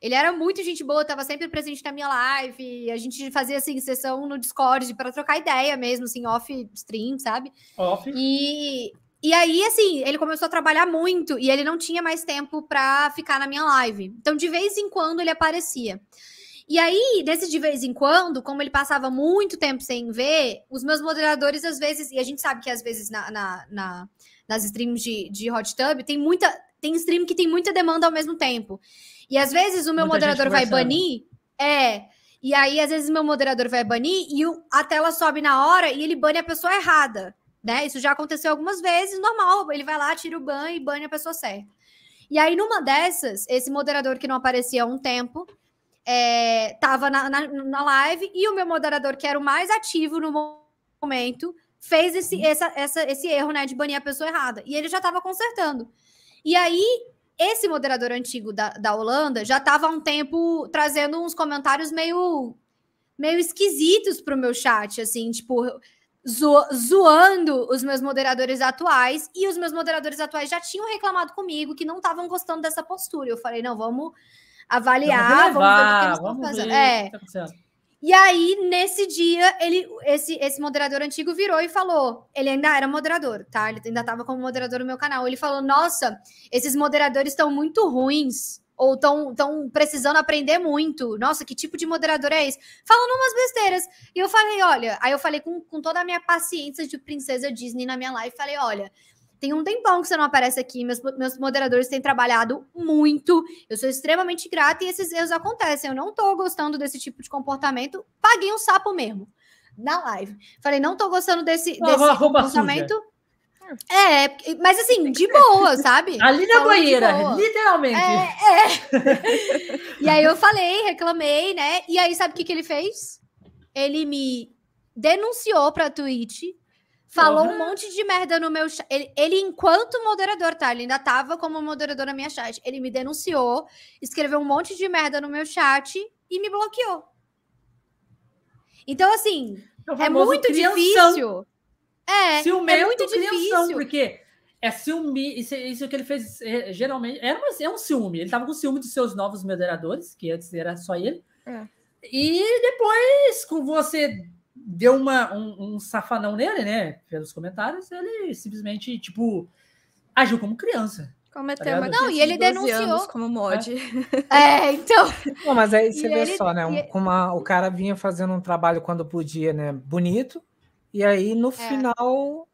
Ele era muito gente boa, estava sempre presente na minha live. A gente fazia assim sessão no Discord para trocar ideia mesmo, assim, off stream, sabe? Off. E e aí, assim, ele começou a trabalhar muito e ele não tinha mais tempo para ficar na minha live. Então, de vez em quando, ele aparecia. E aí, nesse de vez em quando, como ele passava muito tempo sem ver, os meus moderadores, às vezes, e a gente sabe que às vezes na, na, na nas streams de, de Hot Tub, tem muita. Tem stream que tem muita demanda ao mesmo tempo. E às vezes o meu Muita moderador vai banir. É. E aí, às vezes, o meu moderador vai banir e o, a tela sobe na hora e ele bane a pessoa errada. Né? Isso já aconteceu algumas vezes, normal. Ele vai lá, tira o ban e bane a pessoa certa. E aí, numa dessas, esse moderador que não aparecia há um tempo, é, tava na, na, na, live e o meu moderador, que era o mais ativo no momento, fez esse, essa, essa, esse erro, né, de banir a pessoa errada. E ele já estava consertando. E aí, esse moderador antigo da, da Holanda já estava há um tempo trazendo uns comentários meio, meio esquisitos para o meu chat, assim, tipo, zo zoando os meus moderadores atuais. E os meus moderadores atuais já tinham reclamado comigo que não estavam gostando dessa postura. Eu falei, não, vamos avaliar, vamos, vamos ver o que eles estão fazendo. É. Tá e aí, nesse dia, ele, esse, esse moderador antigo virou e falou: ele ainda era moderador, tá? Ele ainda estava como moderador no meu canal. Ele falou: Nossa, esses moderadores estão muito ruins. Ou estão tão precisando aprender muito. Nossa, que tipo de moderador é esse? Falando umas besteiras. E eu falei: olha, aí eu falei com, com toda a minha paciência de princesa Disney na minha live, falei: olha, tem um tempão que você não aparece aqui. Meus, meus moderadores têm trabalhado muito. Eu sou extremamente grata e esses erros acontecem. Eu não tô gostando desse tipo de comportamento. Paguei um sapo mesmo na live. Falei, não tô gostando desse, desse comportamento. Suja. É, mas assim, de boa, sabe? (laughs) Ali na banheira, literalmente. É, é. (laughs) e aí eu falei, reclamei, né? E aí, sabe o que, que ele fez? Ele me denunciou pra Twitch Falou uhum. um monte de merda no meu chat. Ele, ele, enquanto moderador, tá? Ele ainda tava como moderador na minha chat. Ele me denunciou, escreveu um monte de merda no meu chat e me bloqueou. Então, assim, é, é muito crianção. difícil. É, Ciumento, é muito crianção, difícil. Porque é ciúme. Isso, isso que ele fez é, geralmente. Era uma, é um ciúme. Ele tava com ciúme dos seus novos moderadores, que antes era só ele. É. E depois, com você deu uma, um, um, safanão nele, né? Pelos comentários, ele simplesmente, tipo, agiu como criança. Cometeu tá uma Não, e ele denunciou como mod. É, (laughs) é então. Não, mas aí você e vê ele, só, né? Um, uma, o cara vinha fazendo um trabalho quando podia, né? Bonito. E aí, no é. final,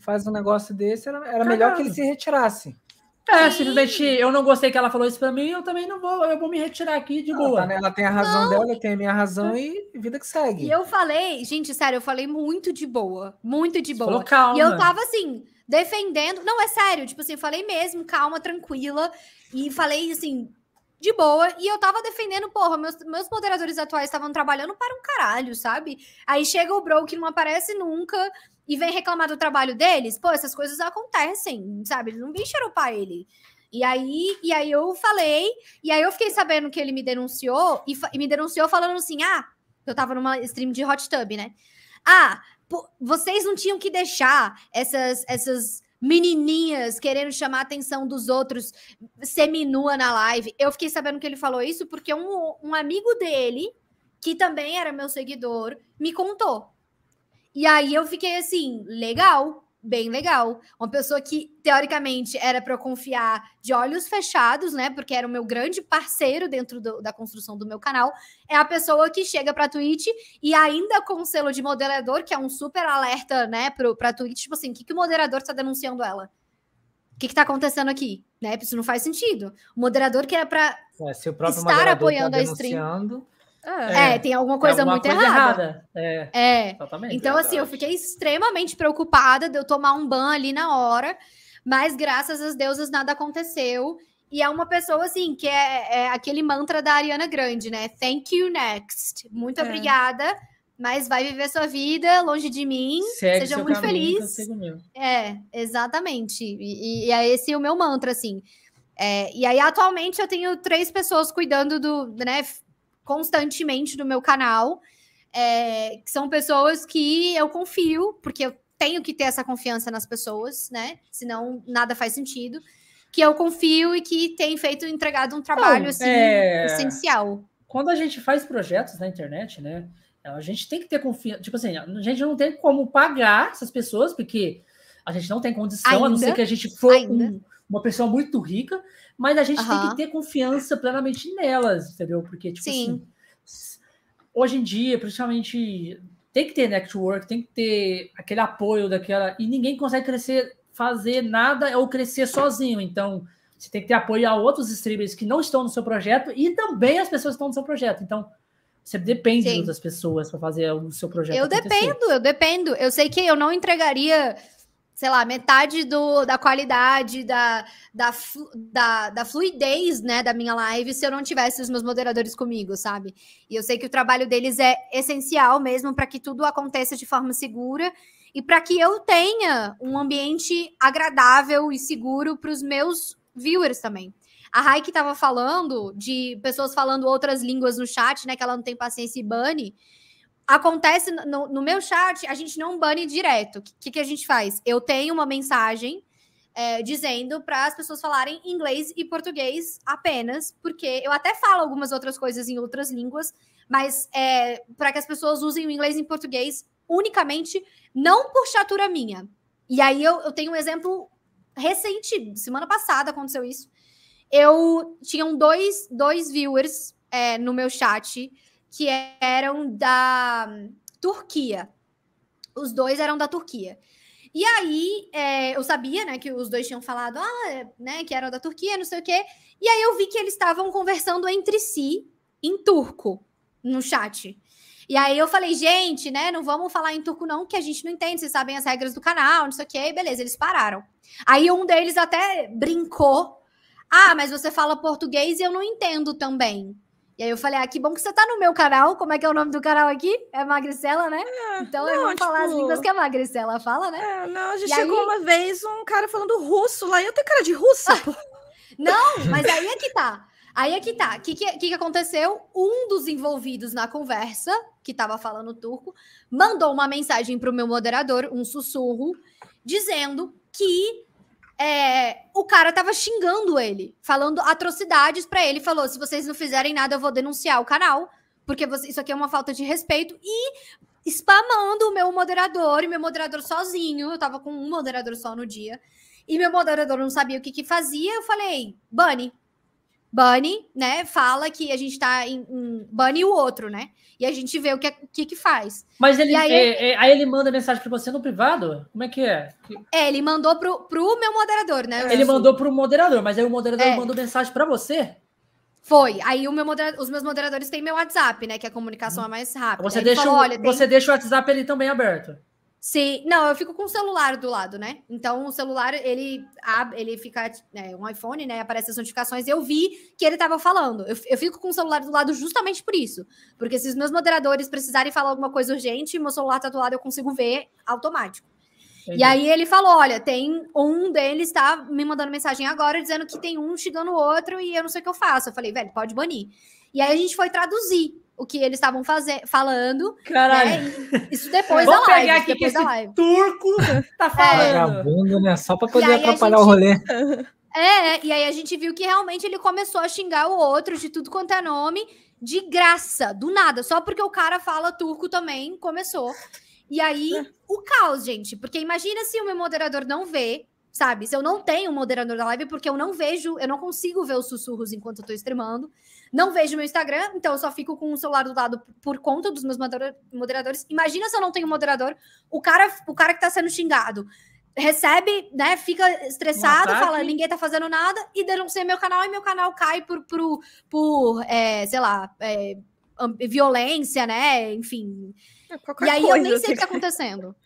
faz um negócio desse, era, era melhor que ele se retirasse. É, simplesmente eu não gostei que ela falou isso pra mim, eu também não vou, eu vou me retirar aqui de boa. Tá, né? Ela tem a razão não. dela, eu tenho a minha razão e vida que segue. E eu falei, gente, sério, eu falei muito de boa, muito de boa. Calma. E eu tava assim, defendendo. Não, é sério, tipo assim, falei mesmo, calma, tranquila. E falei assim, de boa. E eu tava defendendo, porra, meus, meus moderadores atuais estavam trabalhando para um caralho, sabe? Aí chega o Bro que não aparece nunca e vem reclamar do trabalho deles. Pô, essas coisas acontecem, sabe? Eles não vêm xeropar ele. E aí, e aí eu falei, e aí eu fiquei sabendo que ele me denunciou, e, e me denunciou falando assim: ah, eu tava numa stream de hot tub, né? Ah, vocês não tinham que deixar essas, essas menininhas querendo chamar a atenção dos outros seminua na live. Eu fiquei sabendo que ele falou isso porque um, um amigo dele, que também era meu seguidor, me contou. E aí eu fiquei assim, legal, bem legal. Uma pessoa que, teoricamente, era para eu confiar de olhos fechados, né? Porque era o meu grande parceiro dentro do, da construção do meu canal. É a pessoa que chega pra Twitch e ainda com o selo de moderador, que é um super alerta, né, pro, pra Twitch, tipo assim, o que, que o moderador tá denunciando ela? O que, que tá acontecendo aqui? Né? Isso não faz sentido. O moderador que é pra é, estar tá apoiando tá a stream é, é, tem alguma coisa tem alguma muito coisa errada. errada. É, é. Exatamente. Então, assim, eu fiquei extremamente preocupada de eu tomar um ban ali na hora, mas graças às deusas nada aconteceu. E é uma pessoa, assim, que é, é aquele mantra da Ariana Grande, né? Thank you, next. Muito é. obrigada, mas vai viver sua vida longe de mim. Segue seja muito caminho, feliz. É, exatamente. E, e, é esse o meu mantra, assim. É, e aí, atualmente, eu tenho três pessoas cuidando do, né, constantemente no meu canal, é, que são pessoas que eu confio, porque eu tenho que ter essa confiança nas pessoas, né? Senão nada faz sentido. Que eu confio e que tem feito, entregado um trabalho Não, assim, é... essencial. Quando a gente faz projetos na internet, né? A gente tem que ter confiança. Tipo assim, a gente não tem como pagar essas pessoas, porque a gente não tem condição, Ainda? a não ser que a gente for um, uma pessoa muito rica mas a gente uhum. tem que ter confiança plenamente nelas, entendeu? Porque, tipo Sim. assim, hoje em dia, principalmente, tem que ter network, tem que ter aquele apoio daquela. E ninguém consegue crescer, fazer nada ou crescer sozinho. Então, você tem que ter apoio a outros streamers que não estão no seu projeto e também as pessoas que estão no seu projeto. Então, você depende Sim. das pessoas para fazer o seu projeto. Eu acontecer. dependo, eu dependo. Eu sei que eu não entregaria sei lá, metade do, da qualidade, da, da, da, da, fluidez, né, da minha live se eu não tivesse os meus moderadores comigo, sabe? E eu sei que o trabalho deles é essencial mesmo para que tudo aconteça de forma segura e para que eu tenha um ambiente agradável e seguro para os meus viewers também. A Raik estava falando de pessoas falando outras línguas no chat, né, que ela não tem paciência e bane acontece no, no, meu chat, a gente não bane direto. O que, que a gente faz? Eu tenho uma mensagem é, dizendo para as pessoas falarem inglês e português apenas, porque eu até falo algumas outras coisas em outras línguas, mas é, para que as pessoas usem o inglês e português unicamente, não por chatura minha. E aí eu, eu tenho um exemplo recente, semana passada aconteceu isso. Eu tinha dois, dois viewers é, no meu chat que eram da Turquia. Os dois eram da Turquia. E aí, é, eu sabia, né, que os dois tinham falado, ah, né, que eram da Turquia, não sei o quê. E aí eu vi que eles estavam conversando entre si em turco no chat. E aí eu falei, gente, né, não vamos falar em turco não, que a gente não entende, vocês sabem as regras do canal, não sei o quê. Beleza, eles pararam. Aí um deles até brincou. Ah, mas você fala português e eu não entendo também. E aí eu falei, ah, que bom que você tá no meu canal. Como é que é o nome do canal aqui? É Magricela, né? É, então não, eu vou tipo... falar as línguas que a Magricela fala, né? É, não, a gente e chegou aí... uma vez um cara falando russo lá, e eu tenho cara de russa, (laughs) pô. Não, mas (laughs) aí é que tá. Aí é que tá. O que, que, que aconteceu? Um dos envolvidos na conversa, que tava falando turco, mandou uma mensagem pro meu moderador, um sussurro, dizendo que é, o cara tava xingando ele, falando atrocidades para ele. Falou: se vocês não fizerem nada, eu vou denunciar o canal, porque você, isso aqui é uma falta de respeito. E spamando o meu moderador, e meu moderador sozinho. Eu tava com um moderador só no dia. E meu moderador não sabia o que, que fazia. Eu falei: Bunny, Bunny, né, fala que a gente tá em, em Bunny o outro, né? E a gente vê o que, que, que faz. Mas ele, aí, é, é, aí, ele manda mensagem para você no privado? Como é que é? É, ele mandou pro, pro meu moderador, né? Ele mandou pro moderador, mas aí o moderador é. mandou mensagem para você? Foi. Aí o meu moderador, os meus moderadores têm meu WhatsApp, né? Que a comunicação é mais rápida. Você, deixa, falou, Olha, você tem... deixa o WhatsApp ele também aberto. Se, não, eu fico com o celular do lado, né? Então o celular ele abre, ele fica é, um iPhone, né? Aparece as notificações. Eu vi que ele estava falando. Eu, eu, fico com o celular do lado justamente por isso, porque se os meus moderadores precisarem falar alguma coisa urgente, meu celular tá do lado, eu consigo ver automático. Entendi. E aí ele falou: olha, tem um deles tá me mandando mensagem agora dizendo que tem um xingando o outro e eu não sei o que eu faço. Eu falei, velho, pode banir. E aí a gente foi traduzir o que eles estavam falando. Caralho. Né? Isso depois Vou da live. pegar aqui que esse live. turco tá é. falando. Vagabundo, né? Só pra poder atrapalhar gente... o rolê. (laughs) É, e aí a gente viu que realmente ele começou a xingar o outro de tudo quanto é nome, de graça, do nada, só porque o cara fala turco também, começou. E aí, é. o caos, gente, porque imagina se o meu moderador não vê, sabe? Se eu não tenho um moderador da live, porque eu não vejo, eu não consigo ver os sussurros enquanto eu tô streamando. Não vejo meu Instagram, então eu só fico com o celular do lado por conta dos meus moderadores. Imagina se eu não tenho moderador, o cara, o cara que tá sendo xingado recebe, né, fica estressado, fala, ninguém tá fazendo nada, e denuncia meu canal, e meu canal cai por, por, por é, sei lá, é, violência, né, enfim. É, e aí eu nem sei o que tá acontecendo.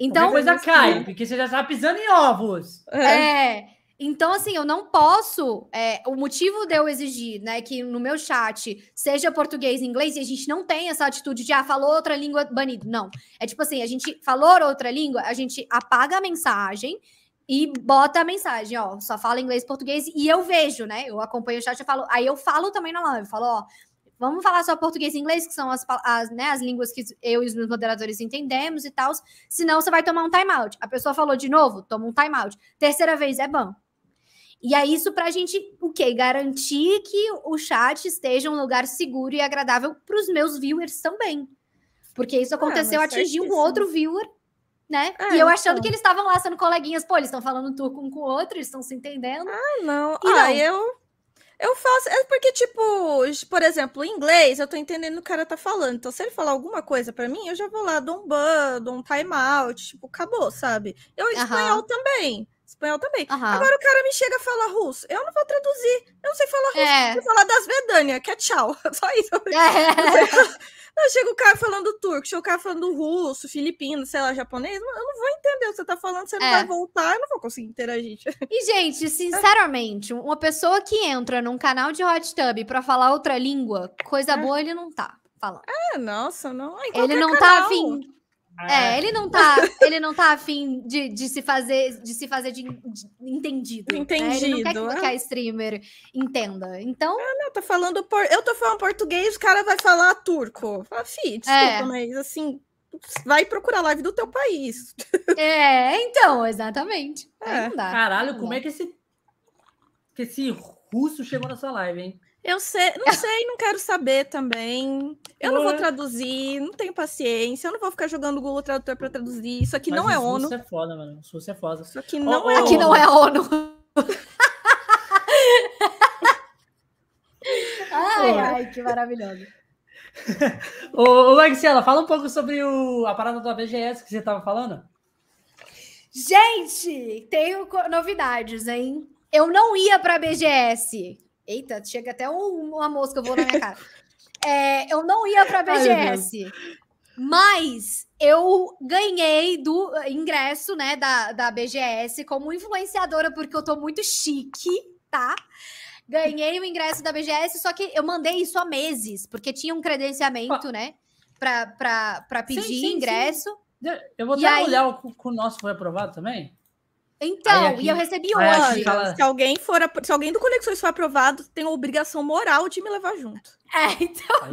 Então, coisa cai, porque você já tá pisando em ovos. É. Então, assim, eu não posso. É, o motivo de eu exigir, né, que no meu chat seja português e inglês, e a gente não tem essa atitude de, ah, falou outra língua banido. Não. É tipo assim, a gente falou outra língua, a gente apaga a mensagem e bota a mensagem, ó, só fala inglês e português, e eu vejo, né? Eu acompanho o chat e falo, aí eu falo também na live, eu falo, ó, vamos falar só português e inglês, que são as, as, né, as línguas que eu e os meus moderadores entendemos e tal, senão você vai tomar um timeout. A pessoa falou de novo, toma um timeout. Terceira vez é ban. E é isso para a gente, o quê? Garantir que o chat esteja um lugar seguro e agradável para os meus viewers também. Porque isso ah, aconteceu, ah, atingiu um outro viewer, né? É, e eu achando então. que eles estavam lá sendo coleguinhas, pô, eles estão falando turco um com o outro, eles estão se entendendo. Ah, não. E ah, não. eu. Eu faço. É porque, tipo, por exemplo, em inglês, eu tô entendendo o que o cara tá falando. Então, se ele falar alguma coisa para mim, eu já vou lá, dou um ban, dou um timeout, tipo, acabou, sabe? Eu, em espanhol também. Espanhol também. Uhum. Agora o cara me chega a falar russo. Eu não vou traduzir. Eu não sei falar russo. É. Eu vou falar das Vedânia, que é tchau. (laughs) Só isso. (laughs) É. Não, chega o cara falando turco, chega o cara falando russo, filipino, sei lá, japonês. Eu não vou entender o que você tá falando, você não é. vai voltar, eu não vou conseguir interagir. (laughs) E, gente, sinceramente, uma pessoa que entra num canal de hot tub pra falar outra língua, coisa é. boa ele não tá falando. É, nossa, não. Ele não tá canal. tá afim é, é, ele não tá, (laughs) ele não tá afim de, de se fazer, de se fazer de, de entendido. Entendido. Né? Ele não quer que, é? a streamer entenda. Então. Ah, não, tô falando por... eu tô falando português, o cara vai falar turco. Fala, fi, desculpa, é. mas assim, vai procurar live do teu país. (laughs) É, então, exatamente. É. Caralho, como é que esse que esse russo chegou na sua live, hein? Eu sei, não sei, não quero saber também. Eu não vou traduzir, não tenho paciência, eu não vou ficar jogando o Google Tradutor para traduzir. Isso aqui Mas não é ONU. Isso é foda, mano. Isso é foda. Isso aqui não oh, é oh, Aqui não é ONU. (laughs) ai, ai, que maravilhoso. (laughs) ô, ô Marcela, fala um pouco sobre o, a parada da BGS que você tava falando. Gente, tenho novidades, hein? Eu não ia para a BGS. Eita, chega até um, uma mosca voando na minha cara. (laughs) É, eu não ia para a BGS, Ai, mas eu ganhei do ingresso, né, da, da BGS como influenciadora, porque eu tô muito chique, tá? Ganhei o ingresso da BGS, só que eu mandei isso há meses, porque tinha um credenciamento, né, para pedir sim, sim, ingresso. Sim. Eu vou dar uma olhar o, o nosso foi aprovado também. Então, aqui, e eu recebi hoje. Se alguém for, se alguém do Conexões for aprovado, tem a obrigação moral de me levar junto. É, então. (laughs)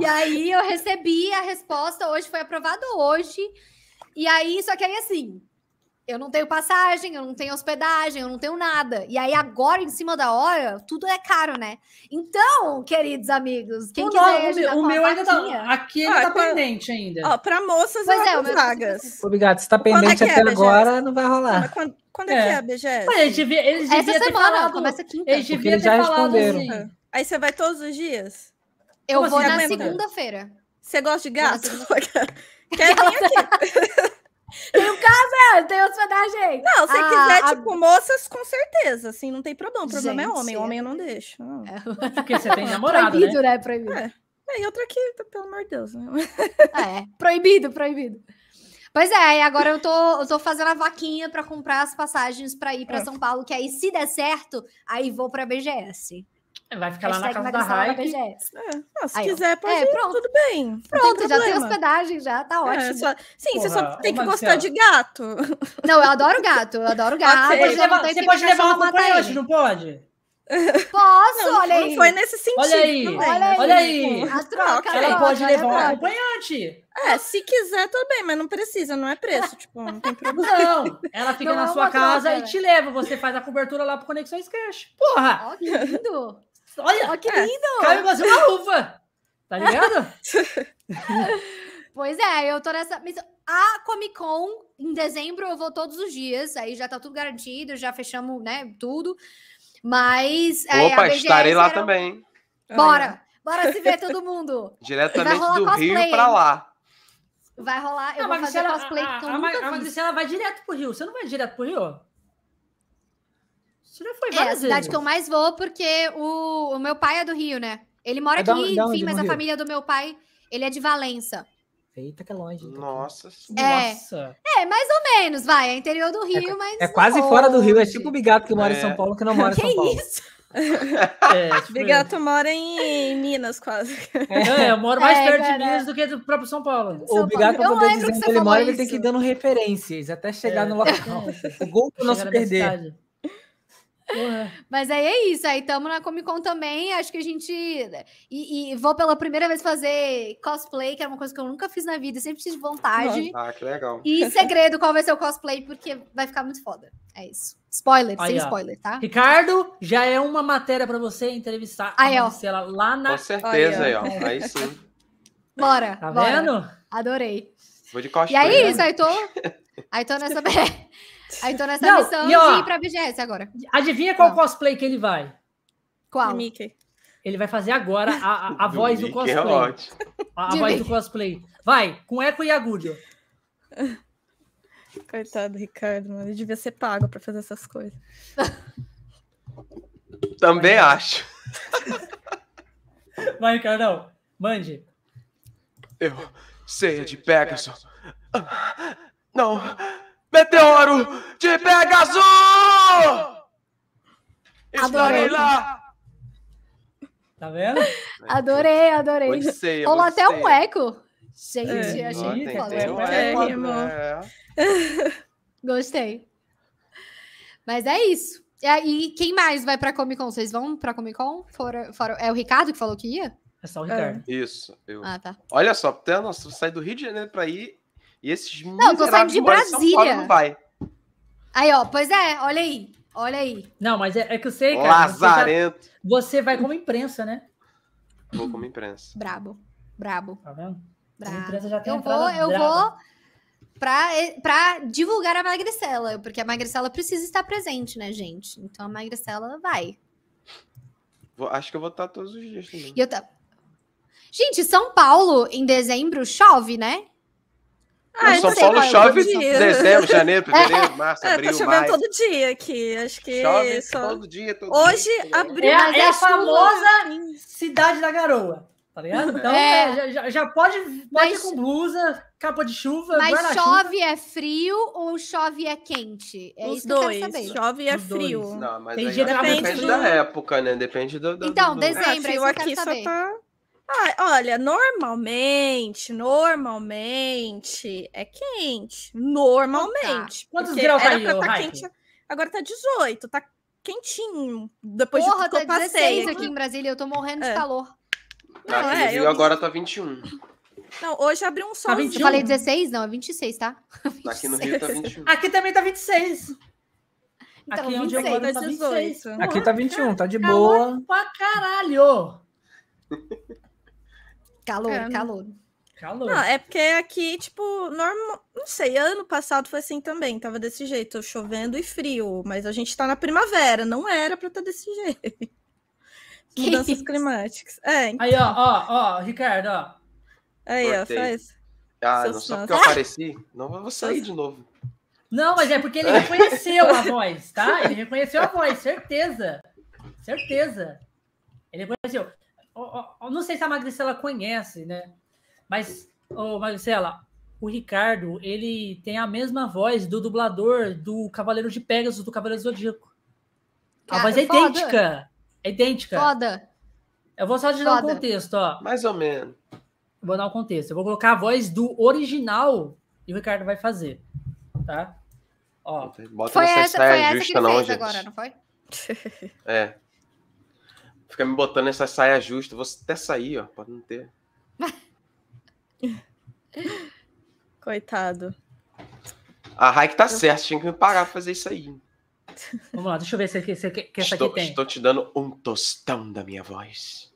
e aí eu recebi a resposta hoje, foi aprovado hoje. E aí, só que aí assim, eu não tenho passagem, eu não tenho hospedagem, eu não tenho nada. E aí, agora, em cima da hora, tudo é caro, né? Então, queridos amigos, quem o quiser. Não, o meu ainda tá. Aqui ele ah, tá pra, pendente ainda. Ó, pra moças pois é, vagas. Obrigado. Se tá pendente é até é agora, não vai rolar. quando, quando é. é. que é a BGS? Mas eles deviam, eles Essa semana, falado, começa quinta. Eles deviam ter já falado assim. Aí você vai todos os dias? Eu Como vou assim, na segunda-feira. Você gosta de gato? (laughs) Quer vir aqui? (laughs) Tem um casa, tem hospedagem. Não, se ah, quiser, a... tipo, moças, com certeza, assim, não tem problema. O problema é Gente, é homem, homem eu não deixo. Não. É. Porque você tem (laughs) namorado, Proibido, né? né? Proibido. É. É, e outra aqui, pelo amor de Deus. Né? É, (laughs) proibido, proibido. Pois é, e agora eu tô, eu tô fazendo a vaquinha para comprar as passagens para ir para é. São Paulo, que aí, se der certo, aí vou pra BGS. Vai ficar lá na casa da Raik. É. Ah, se aí, quiser, pode é, ir, pronto. tudo bem. Pronto, já tem hospedagem, já tá é, ótimo. É, só, sim, Porra, você só tem que gostar de gato. Não, eu adoro gato, eu adoro (laughs) gato. Okay. Você, levar, você pode levar uma acompanhante, não pode? Posso, não, olha aí. Não foi nesse sentido. Olha aí, olha aí. Olha aí. A troca, Ela troca, pode levar um acompanhante. É, se quiser, tudo bem, mas não precisa, não é preço, (laughs) tipo, não tem problema. Não, ela fica não na é sua casa troca, e te leva, você faz a cobertura lá pro Conexões Cash. Porra! Ó, que lindo! Olha, oh, que é. lindo! Cabe fazer uma uva, tá ligado? (laughs) pois é, eu tô nessa... A Comic Con, em dezembro, eu vou todos os dias, aí já tá tudo garantido, já fechamos, né, tudo. Mas. É, Opa, estarei lá também. Bora! Bora se ver todo mundo! (laughs) Diretamente do cosplay, Rio para lá. Vai rolar, eu não, vou fazer ela, cosplay a, a, a, fiz. ela vai direto pro Rio. Você não vai direto pro Rio? Você já foi É a cidade vezes. que eu mais vou, porque o, o meu pai é do Rio, né? Ele mora é aqui, da, enfim, mas a Rio? família do meu pai, ele é de Valença. Eita, que é longe. Então. Nossa. É, Nossa. é, mais ou menos, vai. É interior do Rio, é, mas. É quase longe. fora do Rio. É tipo o Bigato que mora é. em São Paulo, que não mora em (laughs) São Paulo. Que isso? (laughs) é, tipo Bigato mora em Minas, quase. É, eu (laughs) moro mais é, perto cara. de Minas do que do próprio São Paulo. São o Bigato, pra poder dizer onde ele mora, isso. ele tem que ir dando referências até chegar é. no local. o gol não se perder. Mas aí é isso, aí estamos na Comic Con também, acho que a gente... E, e, vou pela primeira vez fazer cosplay, que é uma coisa que eu nunca fiz na vida, sempre tive vontade. Ah, que legal. E (laughs) segredo qual vai ser o cosplay, porque vai ficar muito foda. É isso. Spoiler, aí, sem ó. spoiler, tá? Ricardo, já é uma matéria para você entrevistar aí, ó. ela lá na... Com certeza, aí, ó. Aí sim. Bora, Tá bora. vendo? Adorei. Vou de cosplay. E aí, né? isso, aí tô... Aí tô nessa... (laughs) Aí tô nessa Não, missão e, ó, de ir pra BGS agora. Adivinha qual cosplay que ele vai? Qual? De Mickey. Ele vai fazer agora a, a, a (laughs) do voz do é cosplay. É a, a voz Mickey. do cosplay. Vai, com Eco e Agúdio. (laughs) Coitado do Ricardo, mano. Ele devia ser pago pra fazer essas coisas. (laughs) Também acho. Vai, Ricardão. Mande. Eu sei de Pegasus. Não. Meteoro de Pegasus! Adorei. lá! Tá vendo? (laughs) Adorei, adorei. Odisseia, Rolou até um eco. Gente, É. achei que um É, é. (laughs) Gostei. Mas é isso. E aí, quem mais vai pra Comic Con? Vocês vão pra Comic Con? Fora, fora... É o Ricardo que falou que ia? É só o Ricardo. Isso. Eu... Ah, tá. Olha só, até nossa, sair do Rio de Janeiro pra ir e esses Não, tô saindo de Brasília. Não vai. Aí, ó, pois é, olha aí. Olha aí. Não, mas é, é que eu sei, cara. Você, já- Lazarento. você vai como imprensa, né? Vou como imprensa. Brabo. Brabo. Tá vendo? A Brabo. imprensa já tem Eu vou, eu braba. vou pra, pra divulgar a Magricela, porque a Magricela precisa estar presente, né, gente? Então a Magricela vai. Vou- acho que eu vou estar todos os dias também. E eu tá... Gente, São Paulo, em dezembro, chove, né? Ah, São sei Paulo é chove dezembro, janeiro, (laughs) fevereiro, março, É, tá abril, chovendo maio. todo dia aqui. Acho que Chove só... todo dia, todo Hoje dia. abriu. É é a famosa cidade da garoa, tá ligado? Então, É. é, já- já, já pode, pode Mas- ir com blusa, capa de chuva, Mas chove é frio ou chove é quente? É Os isso que eu dois. quero saber. Chove e é Os dois. frio. Não, mas aí que depende, depende do- da época, né? Depende do. do Então, do- dezembro. Isso eu quero aqui só saber. tá. Ah, olha, normalmente, normalmente é quente. Normalmente. Quantos graus ô, tá quente. Agora tá 18, tá quentinho. Depois Porra, de tudo que tá eu 16 passei. aqui em Brasília, eu tô morrendo de É. calor. Aqui Não, é, eu- agora tá 21. Não, hoje abriu um sol. 21? Eu falei 16? Não, é 26, tá? (laughs) Aqui no Rio tá 21. Aqui também tá 26. Então, Aqui onde eu 26, moro tá tá 26. 18. Aqui tá 21, tá de Calor boa. pra caralho. Calor, É, calor. Calor. Não, é porque aqui, tipo, normal. Não sei, ano passado foi assim também, tava desse jeito, chovendo e frio. Mas a gente tá na primavera, não era pra estar desse jeito. Que Mudanças isso? climáticas. É, Aí, ó, ó, ó, Ricardo, ó. aí, ó, Cortei. faz. Ah, Seus não, só porque eu apareci. Não, eu vou sair de novo. Não, mas é porque ele reconheceu a voz, tá? Ele reconheceu a voz, certeza. Certeza. Ele reconheceu. Não sei se a Magricela conhece, né? Mas, ô, Magricela, o Ricardo, ele tem a mesma voz do dublador do Cavaleiro de Pegasus, do Cavaleiro Zodíaco. A voz é foda. idêntica. É idêntica. Foda. Eu vou só te dar um contexto, ó. Mais ou menos. Vou dar um contexto. Eu vou colocar a voz do original e o Ricardo vai fazer. Tá? Ó. Bota foi essa, foi essa justa, que ele não, fez gente. agora, não foi? É. Fica me botando essa saia justa. Vou até sair, ó. Pode não ter. (laughs) Coitado. A Raik tá certa, tinha que me pagar pra fazer isso aí. Vamos lá, deixa eu ver se, se, se essa estou, aqui tem. Estou te dando um tostão da minha voz.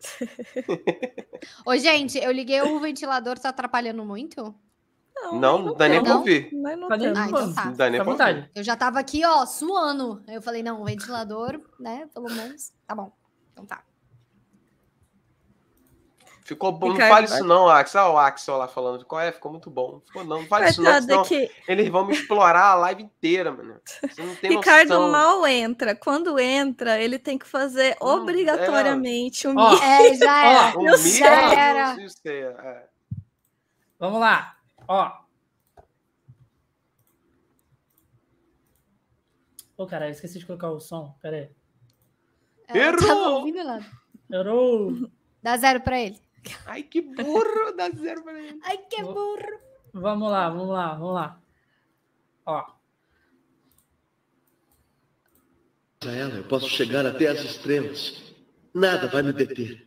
(laughs) Ô, gente, eu liguei o ventilador, tá atrapalhando muito? Não, não, não dá nem pra ouvir. Não, não, não, ah, então tá. dá nem pra ouvir. Eu já tava aqui, ó, suando. Eu falei, não, o ventilador, né, pelo menos, tá bom. Então tá. Ficou bom. Ricardo, não fale isso, não, Axel. Olha o Axel lá falando. Qual é? Ficou muito bom. Ficou, não, não fale isso, não. Senão que... Eles vão me explorar a live inteira, mano. Você não tem Ricardo noção. mal entra. Quando entra, ele tem que fazer hum, obrigatoriamente é... um oh, É, já (laughs) era. Oh, já era. É. Vamos lá. Ó. Ô, oh, cara, esqueci de colocar o som. Pera aí. Errou! Errou! Dá zero pra ele. Ai, que burro! Dá zero pra ele. Ai, que burro! Vamos lá, vamos lá, vamos lá. Ó. ela, eu posso chegar até as estrelas. Nada vai me deter.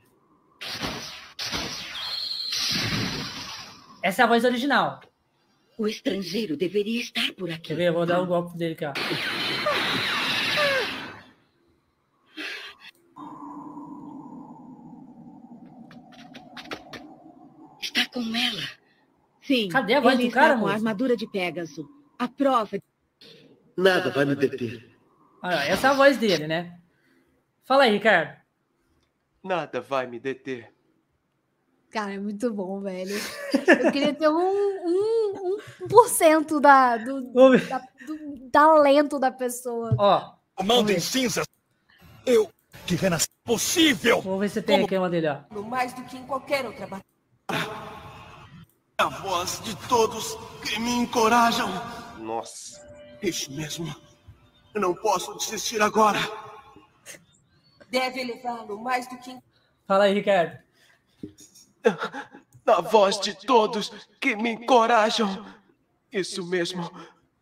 Essa é a voz original. O estrangeiro deveria estar por aqui. Quer ver? Eu vou dar o um golpe dele aqui, ó. com ela. Sim. Cadê a voz ele do cara, com a armadura de Pégaso. A prova. Nada vai me deter. Olha, essa é a voz dele, né? Fala aí, Ricardo. Nada vai me deter. Cara, é muito bom, velho. Eu queria ter um, um, um por cento da, do, da, do talento da pessoa. Ó. Mando em cinzas. Eu que renasci possível. Vamos ver se tem Como... aqui uma dele, ó. Mais do que em qualquer outra batalha. A voz de todos que me encorajam. Nossa. Isso mesmo. Eu não posso desistir agora. Deve levá-lo mais do que. Fala aí, Ricardo. A voz de todos que me encorajam. Isso mesmo.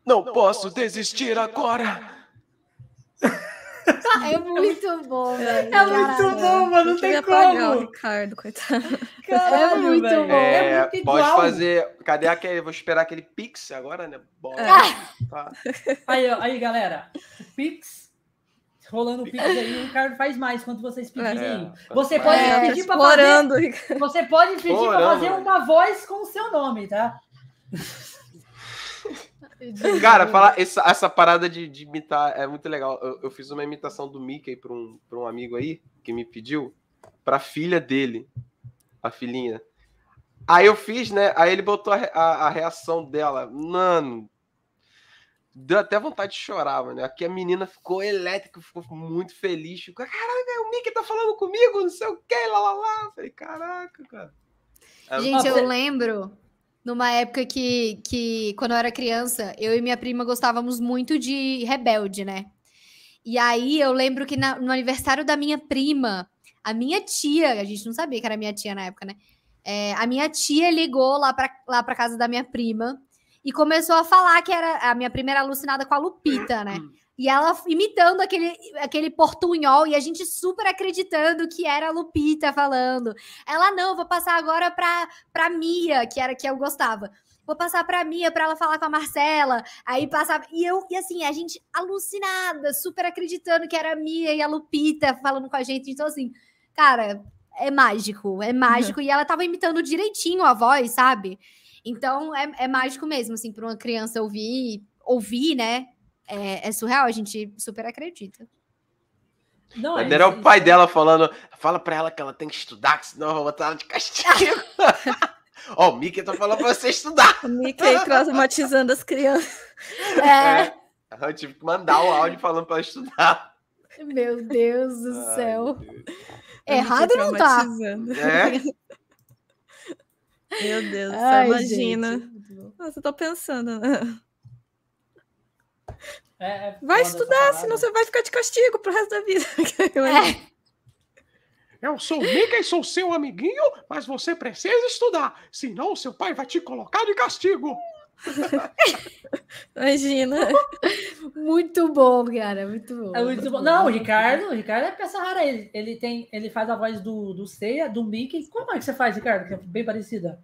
Não posso desistir agora. (laughs) É muito bom, velho. É muito bom, mano. Não tem como. O Ricardo, coitado. Caralho, é muito bom. É, é muito pode fazer. Cadê aquele. Vou esperar aquele Pix agora, né? Bora. É. Tá. (laughs) Aí, aí, galera. O Pix. Rolando o Pix aí, o Ricardo faz mais quando vocês pedirem. É. Você pode é, pedir para fazer. Você pode pedir para fazer uma voz com o seu nome, tá? Cara, falar essa, essa parada de, de, imitar é muito legal. Eu, eu fiz uma imitação do Mickey para um, pra um amigo aí que me pediu, pra filha dele, a filhinha. Aí eu fiz, né? Aí ele botou a, a, a reação dela. Mano, deu até vontade de chorar, mano. Aqui a menina ficou elétrica, ficou muito feliz. Ficou, caraca, o Mickey tá falando comigo, não sei o que, lá, lá, lá. Falei, caraca, cara. É Gente, eu lembro numa época que, que, quando eu era criança, eu e minha prima gostávamos muito de Rebelde, né? E aí eu lembro que na, no aniversário da minha prima, a minha tia, a gente não sabia que era minha tia na época, né? É, a minha tia ligou lá pra, lá pra casa da minha prima e começou a falar que era a minha prima era alucinada com a Lupita, né? E ela imitando aquele, aquele portunhol e a gente super acreditando que era a Lupita falando. Ela, não, vou passar agora pra, pra Mia, que era que eu gostava. Vou passar pra Mia pra ela falar com a Marcela. Aí passava. E eu, e assim, a gente alucinada, super acreditando que era a Mia e a Lupita falando com a gente. Então, assim, cara, é mágico, é mágico. Uhum. E ela tava imitando direitinho a voz, sabe? Então, é, é mágico mesmo, assim, pra uma criança ouvir, ouvir, né? É, é surreal, a gente super acredita. Não, Mas é, era o pai dela falando, fala pra ela que ela tem que estudar, que senão eu vou botar ela de castigo. (laughs) Ó, oh, o Mickey tá falando pra você estudar. (laughs) O Mickey traumatizando as crianças. É. é. Eu tive que mandar o áudio falando pra ela estudar. Meu Deus do Ai, céu. Deus. Errado não tá. É? (laughs) Meu Deus, Ai, imagina. gente. Nossa, eu tô pensando. É, é Vai estudar, senão você vai ficar de castigo pro resto da vida. (laughs) Eu sou o Mickey, sou seu amiguinho, mas você precisa estudar. Senão seu pai vai te colocar de castigo. (laughs) Imagina. Muito bom, cara. Muito bom. É muito bom. Não, o Ricardo, o Ricardo é peça rara. Ele, ele, tem, ele faz a voz do, do Seiya, do Mickey. Como é que você faz, Ricardo? Que é bem parecida.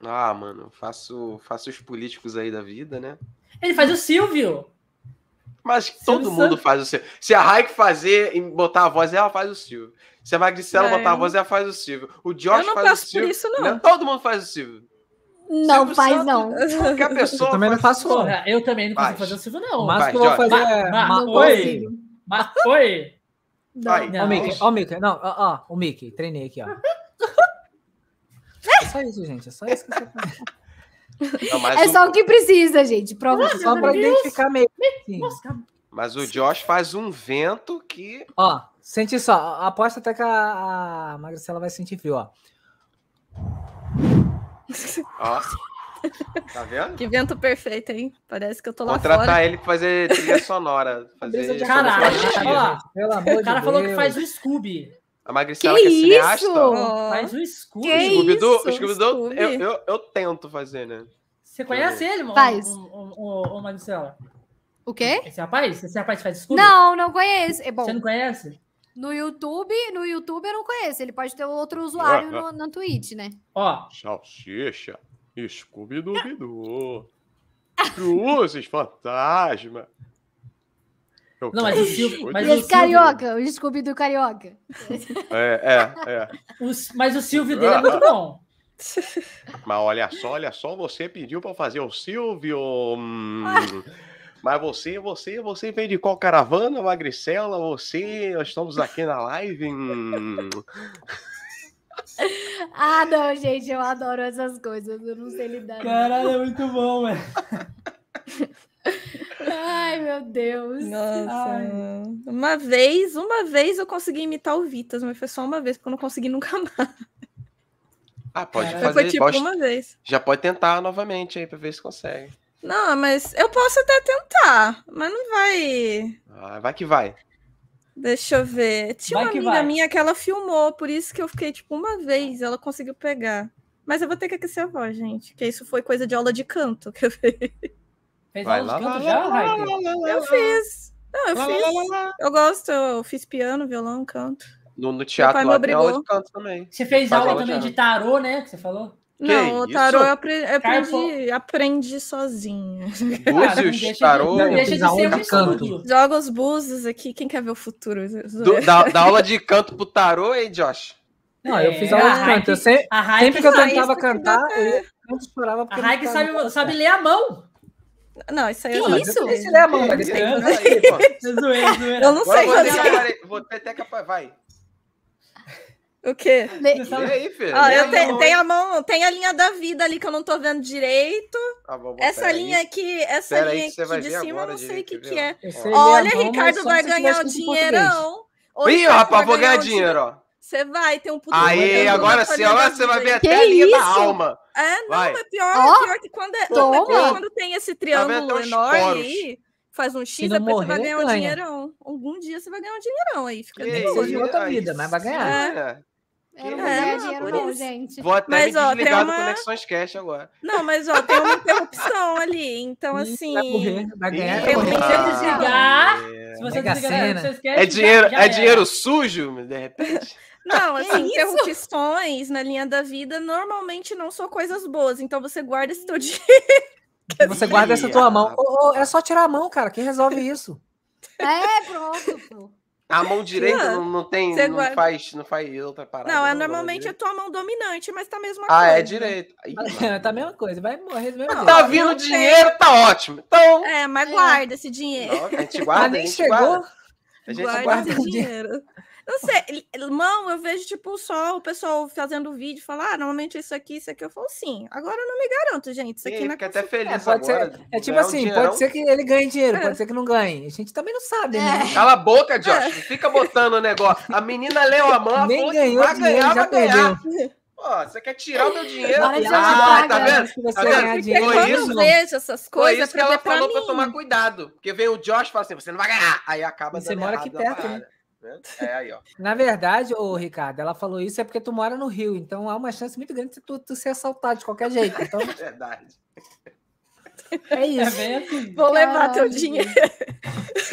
Ah, mano, faço, faço os políticos aí da vida, né? Ele faz o Silvio. Mas todo Silvio mundo Santos. faz o Silvio. Se a Raik fazer e botar a voz, ela faz o Silvio. Se a Magricela É. botar a voz, ela faz o Silvio. O Josh Eu não faz o Silvio. isso, não. né? Todo mundo faz o Silvio. Não Silvio faz, Santos, não. Qualquer pessoa. Eu também não faz o faço, não. Eu também não consigo Faz. fazer o Silvio, não. Vai, máximo que eu vou fazer. Ma- ma- ma- Oi! oi! Mas, oi! Vai. Não. Ó, o Mickey, ó, o Mickey. Não, ó, ó, o Mickey, treinei aqui, ó. (laughs) É só isso, gente. É só isso que você faz. Não, É só o que precisa, gente. Prova Nossa, Só Deus. identificar meio. assim. Mas o Josh faz um vento que. Ó, sente só. Aposto até que a, a Magricela vai sentir frio, ó. Ó. Tá vendo? Que vento perfeito, hein? Parece que eu tô lá Contratar fora. ele pra fazer trilha sonora. Fazer Caralho. Pelo amor O cara de falou que Deus. faz o Scooby. A Magricela Que que, é cineasta. isso? Ó, Faz o Scooby. Que O Scooby-Doo, isso? o Scooby-Doo, Scooby. eu, eu, eu tento fazer, né? Você conhece ele, mano? Faz. O, o, o, o Maricela? O quê? Esse rapaz? Esse rapaz faz Scooby? Não, não conheço. É bom. Você não conhece? No YouTube, no YouTube eu não conheço. Ele pode ter outro usuário no, na Twitch, né? Ó, Salsicha, Scooby-Doo. (laughs) Cruzes, fantasma. Eu Não, mas o Silvio- Scooby- mas E esse carioca, o Scooby do carioca. É, é, é. os- mas o Silvio dele é muito bom. (laughs) Mas olha só, olha só, você pediu pra fazer o Silvio. hum, Mas você, você, você vem de qual caravana, Magricela? Você, nós estamos aqui na live. hum. (laughs) Ah, não, gente, eu adoro essas coisas. Eu não sei lidar. Caralho, é muito bom, velho. (laughs) Ai, meu Deus. Nossa. Ai. Uma vez, uma vez eu consegui imitar o Vitas, mas foi só uma vez, porque eu não consegui nunca (laughs) mais. Ah, pode Cara, fazer. foi tipo pode- uma vez. Já pode tentar novamente aí pra ver se consegue. Não, mas eu posso até tentar, mas não vai. Ah, vai que vai. Deixa eu ver. Tinha Vai uma amiga vai. minha que ela filmou, por isso que eu fiquei tipo uma vez, ela conseguiu pegar. Mas eu vou ter que aquecer a voz, gente, que isso foi coisa de aula de canto que eu fiz. Fez Vai aula lá, de lá, canto lá, já, lá, Eu lá. fiz. Não, eu Lá, fiz. lá, lá, lá. Eu gosto, eu fiz piano, violão, canto. No, no teatro lá tem aula de canto também. Você fez aula aula também de de tarô, né? Que você falou? não, o tarô eu apre- eu Carpo- aprendi, aprendi sozinha. Não Búzios, deixa de- tarô. Não deixa de aula ser um canto. estudo. Joga os búzios aqui, quem quer ver o futuro? Do- da, da aula de canto pro tarô, hein, Josh? Não, eu É, fiz aula a de canto. Eu sempre, sempre que eu tentava que cantar, eu e chorava A não sabe, sabe ler a mão. Não, isso aí Que eu isso? não sei se ler a mão, Que isso? fazer. Aí. É zoeira, zoeira. (laughs) Eu não Agora sei eu vou ter, fazer. peraí, vou ter até capaz. Vai. O quê? Você E aí, filho? Lê eu mão, tem a mão, tem a linha da vida ali que eu não tô vendo direito. Ah, vou botar Essa aí. linha aqui, essa Pera aí linha você aqui de cima, eu não sei o que, que é. Olha, Ricardo vai ganhar o dinheirão. Ih, rapaz, vou ganhar dinheiro, ó. Você vai, tem um puto Aí, agora sim, agora você vai ver até Que a linha da isso? alma. É, não, Vai. é pior, é pior que quando, é, toma. é pior quando tem esse Tá triângulo os enorme poros. aí, faz um X, depois você vai morrer, ganhar um ganha. dinheirão. Algum dia você vai ganhar um dinheirão aí, fica Que de que seja outra vida, mas vai ganhar. É. É, ganhar não, dinheiro, não, gente. Vou até Mas, me ó, desligar tem do uma- Conexões Cash agora. Não, mas ó, tem uma interrupção ali, então assim... Vai morrer, vai ganhar. Morrer. Ah, você desligar, é. se você desligar, você esquece, É dinheiro, já- já é dinheiro sujo, de repente? (laughs) Não, Que assim, isso? interrupções na linha da vida normalmente não são coisas boas, então você guarda esse teu dinheiro. (laughs) Você guarda essa tua mão. Ô, ô, é só tirar a mão, cara. Quem resolve isso? É, pronto, pô. A mão direita Não, não, não tem, não guarda- faz, não faz outra parada. Não, é a mão normalmente a direita. tua mão dominante, mas tá a mesma Ah, coisa. é direito. Ih, (laughs) tá a mesma coisa. Vai morrer mesmo Não. Tá Não vindo dinheiro, tá ótimo. Então, É, mas É. guarda esse dinheiro. não, a gente Ah, guarda, a nem gente chegou. guarda. A gente Guarda guarda. esse dinheiro. Não sei, mão, eu vejo tipo só o pessoal fazendo vídeo falar, ah, normalmente é isso aqui, isso aqui. Eu falo, sim, agora eu não me garanto, gente. Isso aqui e é. até feliz é, agora. Ser, é né, tipo assim, um pode ser que ele ganhe dinheiro, pode ser que não ganhe. A gente também não sabe, né? é. né? Cala a boca, (laughs) é. Josh. É. Fica botando o negócio. A menina leu a mão, Nem falou ganhou vai dinheiro, ganhar, já vai ganhar. Pô, você quer tirar o meu dinheiro? Ah, tá vendo? Tá vendo? Quando eu vejo essas coisas, Foi isso é que ela pra falou para tomar cuidado. Porque vem o Josh e fala assim: você não vai ganhar. Aí acaba Você mora aqui perto, né? É aí, ó. Na verdade, o Ricardo, ela falou isso é porque tu mora no Rio, então há uma chance muito grande de tu, tu ser assaltado de qualquer jeito. (laughs) Então... É verdade. É isso. É assim. Vou Caralho. levar teu dinheiro.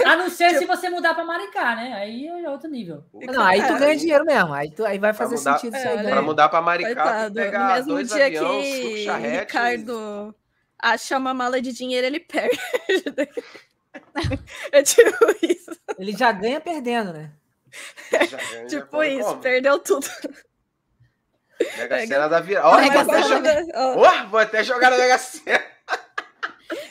A não ser se tipo você mudar para Maricá, né? Aí é outro nível. Não, aí tu ganha dinheiro mesmo. Aí, tu, aí vai fazer mudar, sentido. É, para mudar para Maricá, Coitado. tem mesmo dois dia aviões, que charrete, Ricardo acha uma mala de dinheiro, ele perde. (laughs) (laughs) é tipo isso. Ele já ganha perdendo, né? Ganha tipo isso, como? perdeu tudo. Mega Sena da virada. Vou, até jogar... oh. oh, vou até jogar na Mega Sena.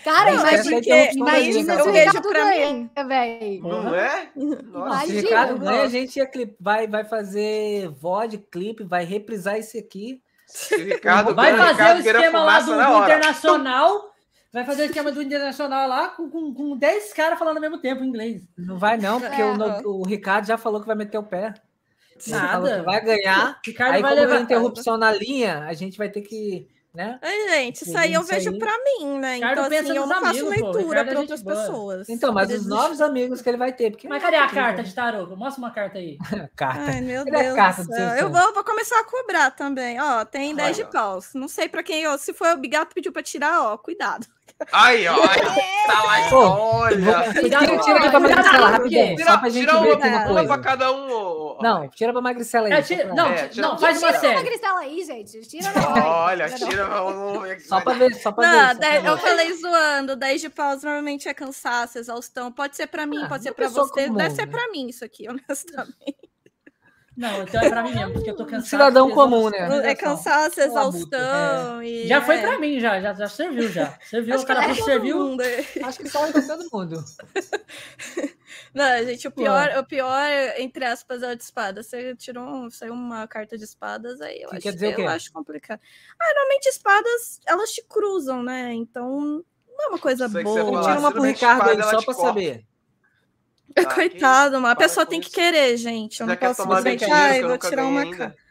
Cara, imagina que imagina se o Ricardo ganha, velho. Não uhum. é? Nossa. Se o Ricardo ganha, a gente ia vai, vai fazer VOD, clipe, vai reprisar esse aqui. Se Ricardo vai ganha, fazer Ricardo o esquema lá do, do Internacional Vai fazer o esquema do Internacional lá com, com, com 10 caras falando ao mesmo tempo inglês. Não vai, não, porque é. o, o Ricardo já falou que vai meter o pé. Nada. Vai ganhar. Ricardo aí, vai como levar interrupção na linha, a gente vai ter que. Né? Ai, gente, isso aí eu vejo pra para mim, né? Ricardo então, assim, eu não amigos, faço leitura para outras boa. pessoas. Então, mas os novos amigos que ele vai ter. Porque... Mas cadê a carta de tarô? Mostra uma carta aí. (laughs) carta. Ai, meu cadê Deus. Carta do? Eu vou, vou começar a cobrar também. Ó, tem 10 de paus. Não sei para quem. Eu, se foi o bigato pediu para tirar, ó, cuidado. Aí, ó. Tá lá, Pô. Tira, tira aqui pra Magricela, rapidinho. Tira, só pra gente ver aqui uma coisa. Tira pra cada um. Não, tira pra Magricela aí. É, não, não, faz uma série. Tira pra Magricela aí, gente. Tira (laughs) Olha, tira. Só pra ver, só pra ver. Eu falei zoando. 10 de pausa normalmente é cansaço, exaustão. Pode ser pra mim, ah, pode ser pra você. Deve ser né? pra mim isso aqui, (laughs) honestamente. Não, então é pra mim mesmo, porque eu tô cansado. Cidadão comum, né? É cansaço, exaustão. É. E... Já foi é. pra mim, já, já, já serviu, já. Serviu, Acho o cara é serviu. Mundo. É. Acho que só pra todo mundo. (laughs) Não, gente, o pior, o pior, entre aspas, é o de espada. Você tirou um, saiu uma carta de espadas, aí eu, que acho, quer dizer eu o quê? acho complicado. Ah, normalmente espadas, elas te cruzam, né? Então, não é uma coisa Sei boa. Tira uma pro Ricardo aí, só pra corta. saber. Tá? (laughs) Coitado, uma pessoa tem que querer, gente. Eu Já não posso simplesmente, ai, vou tirar uma carta. (laughs)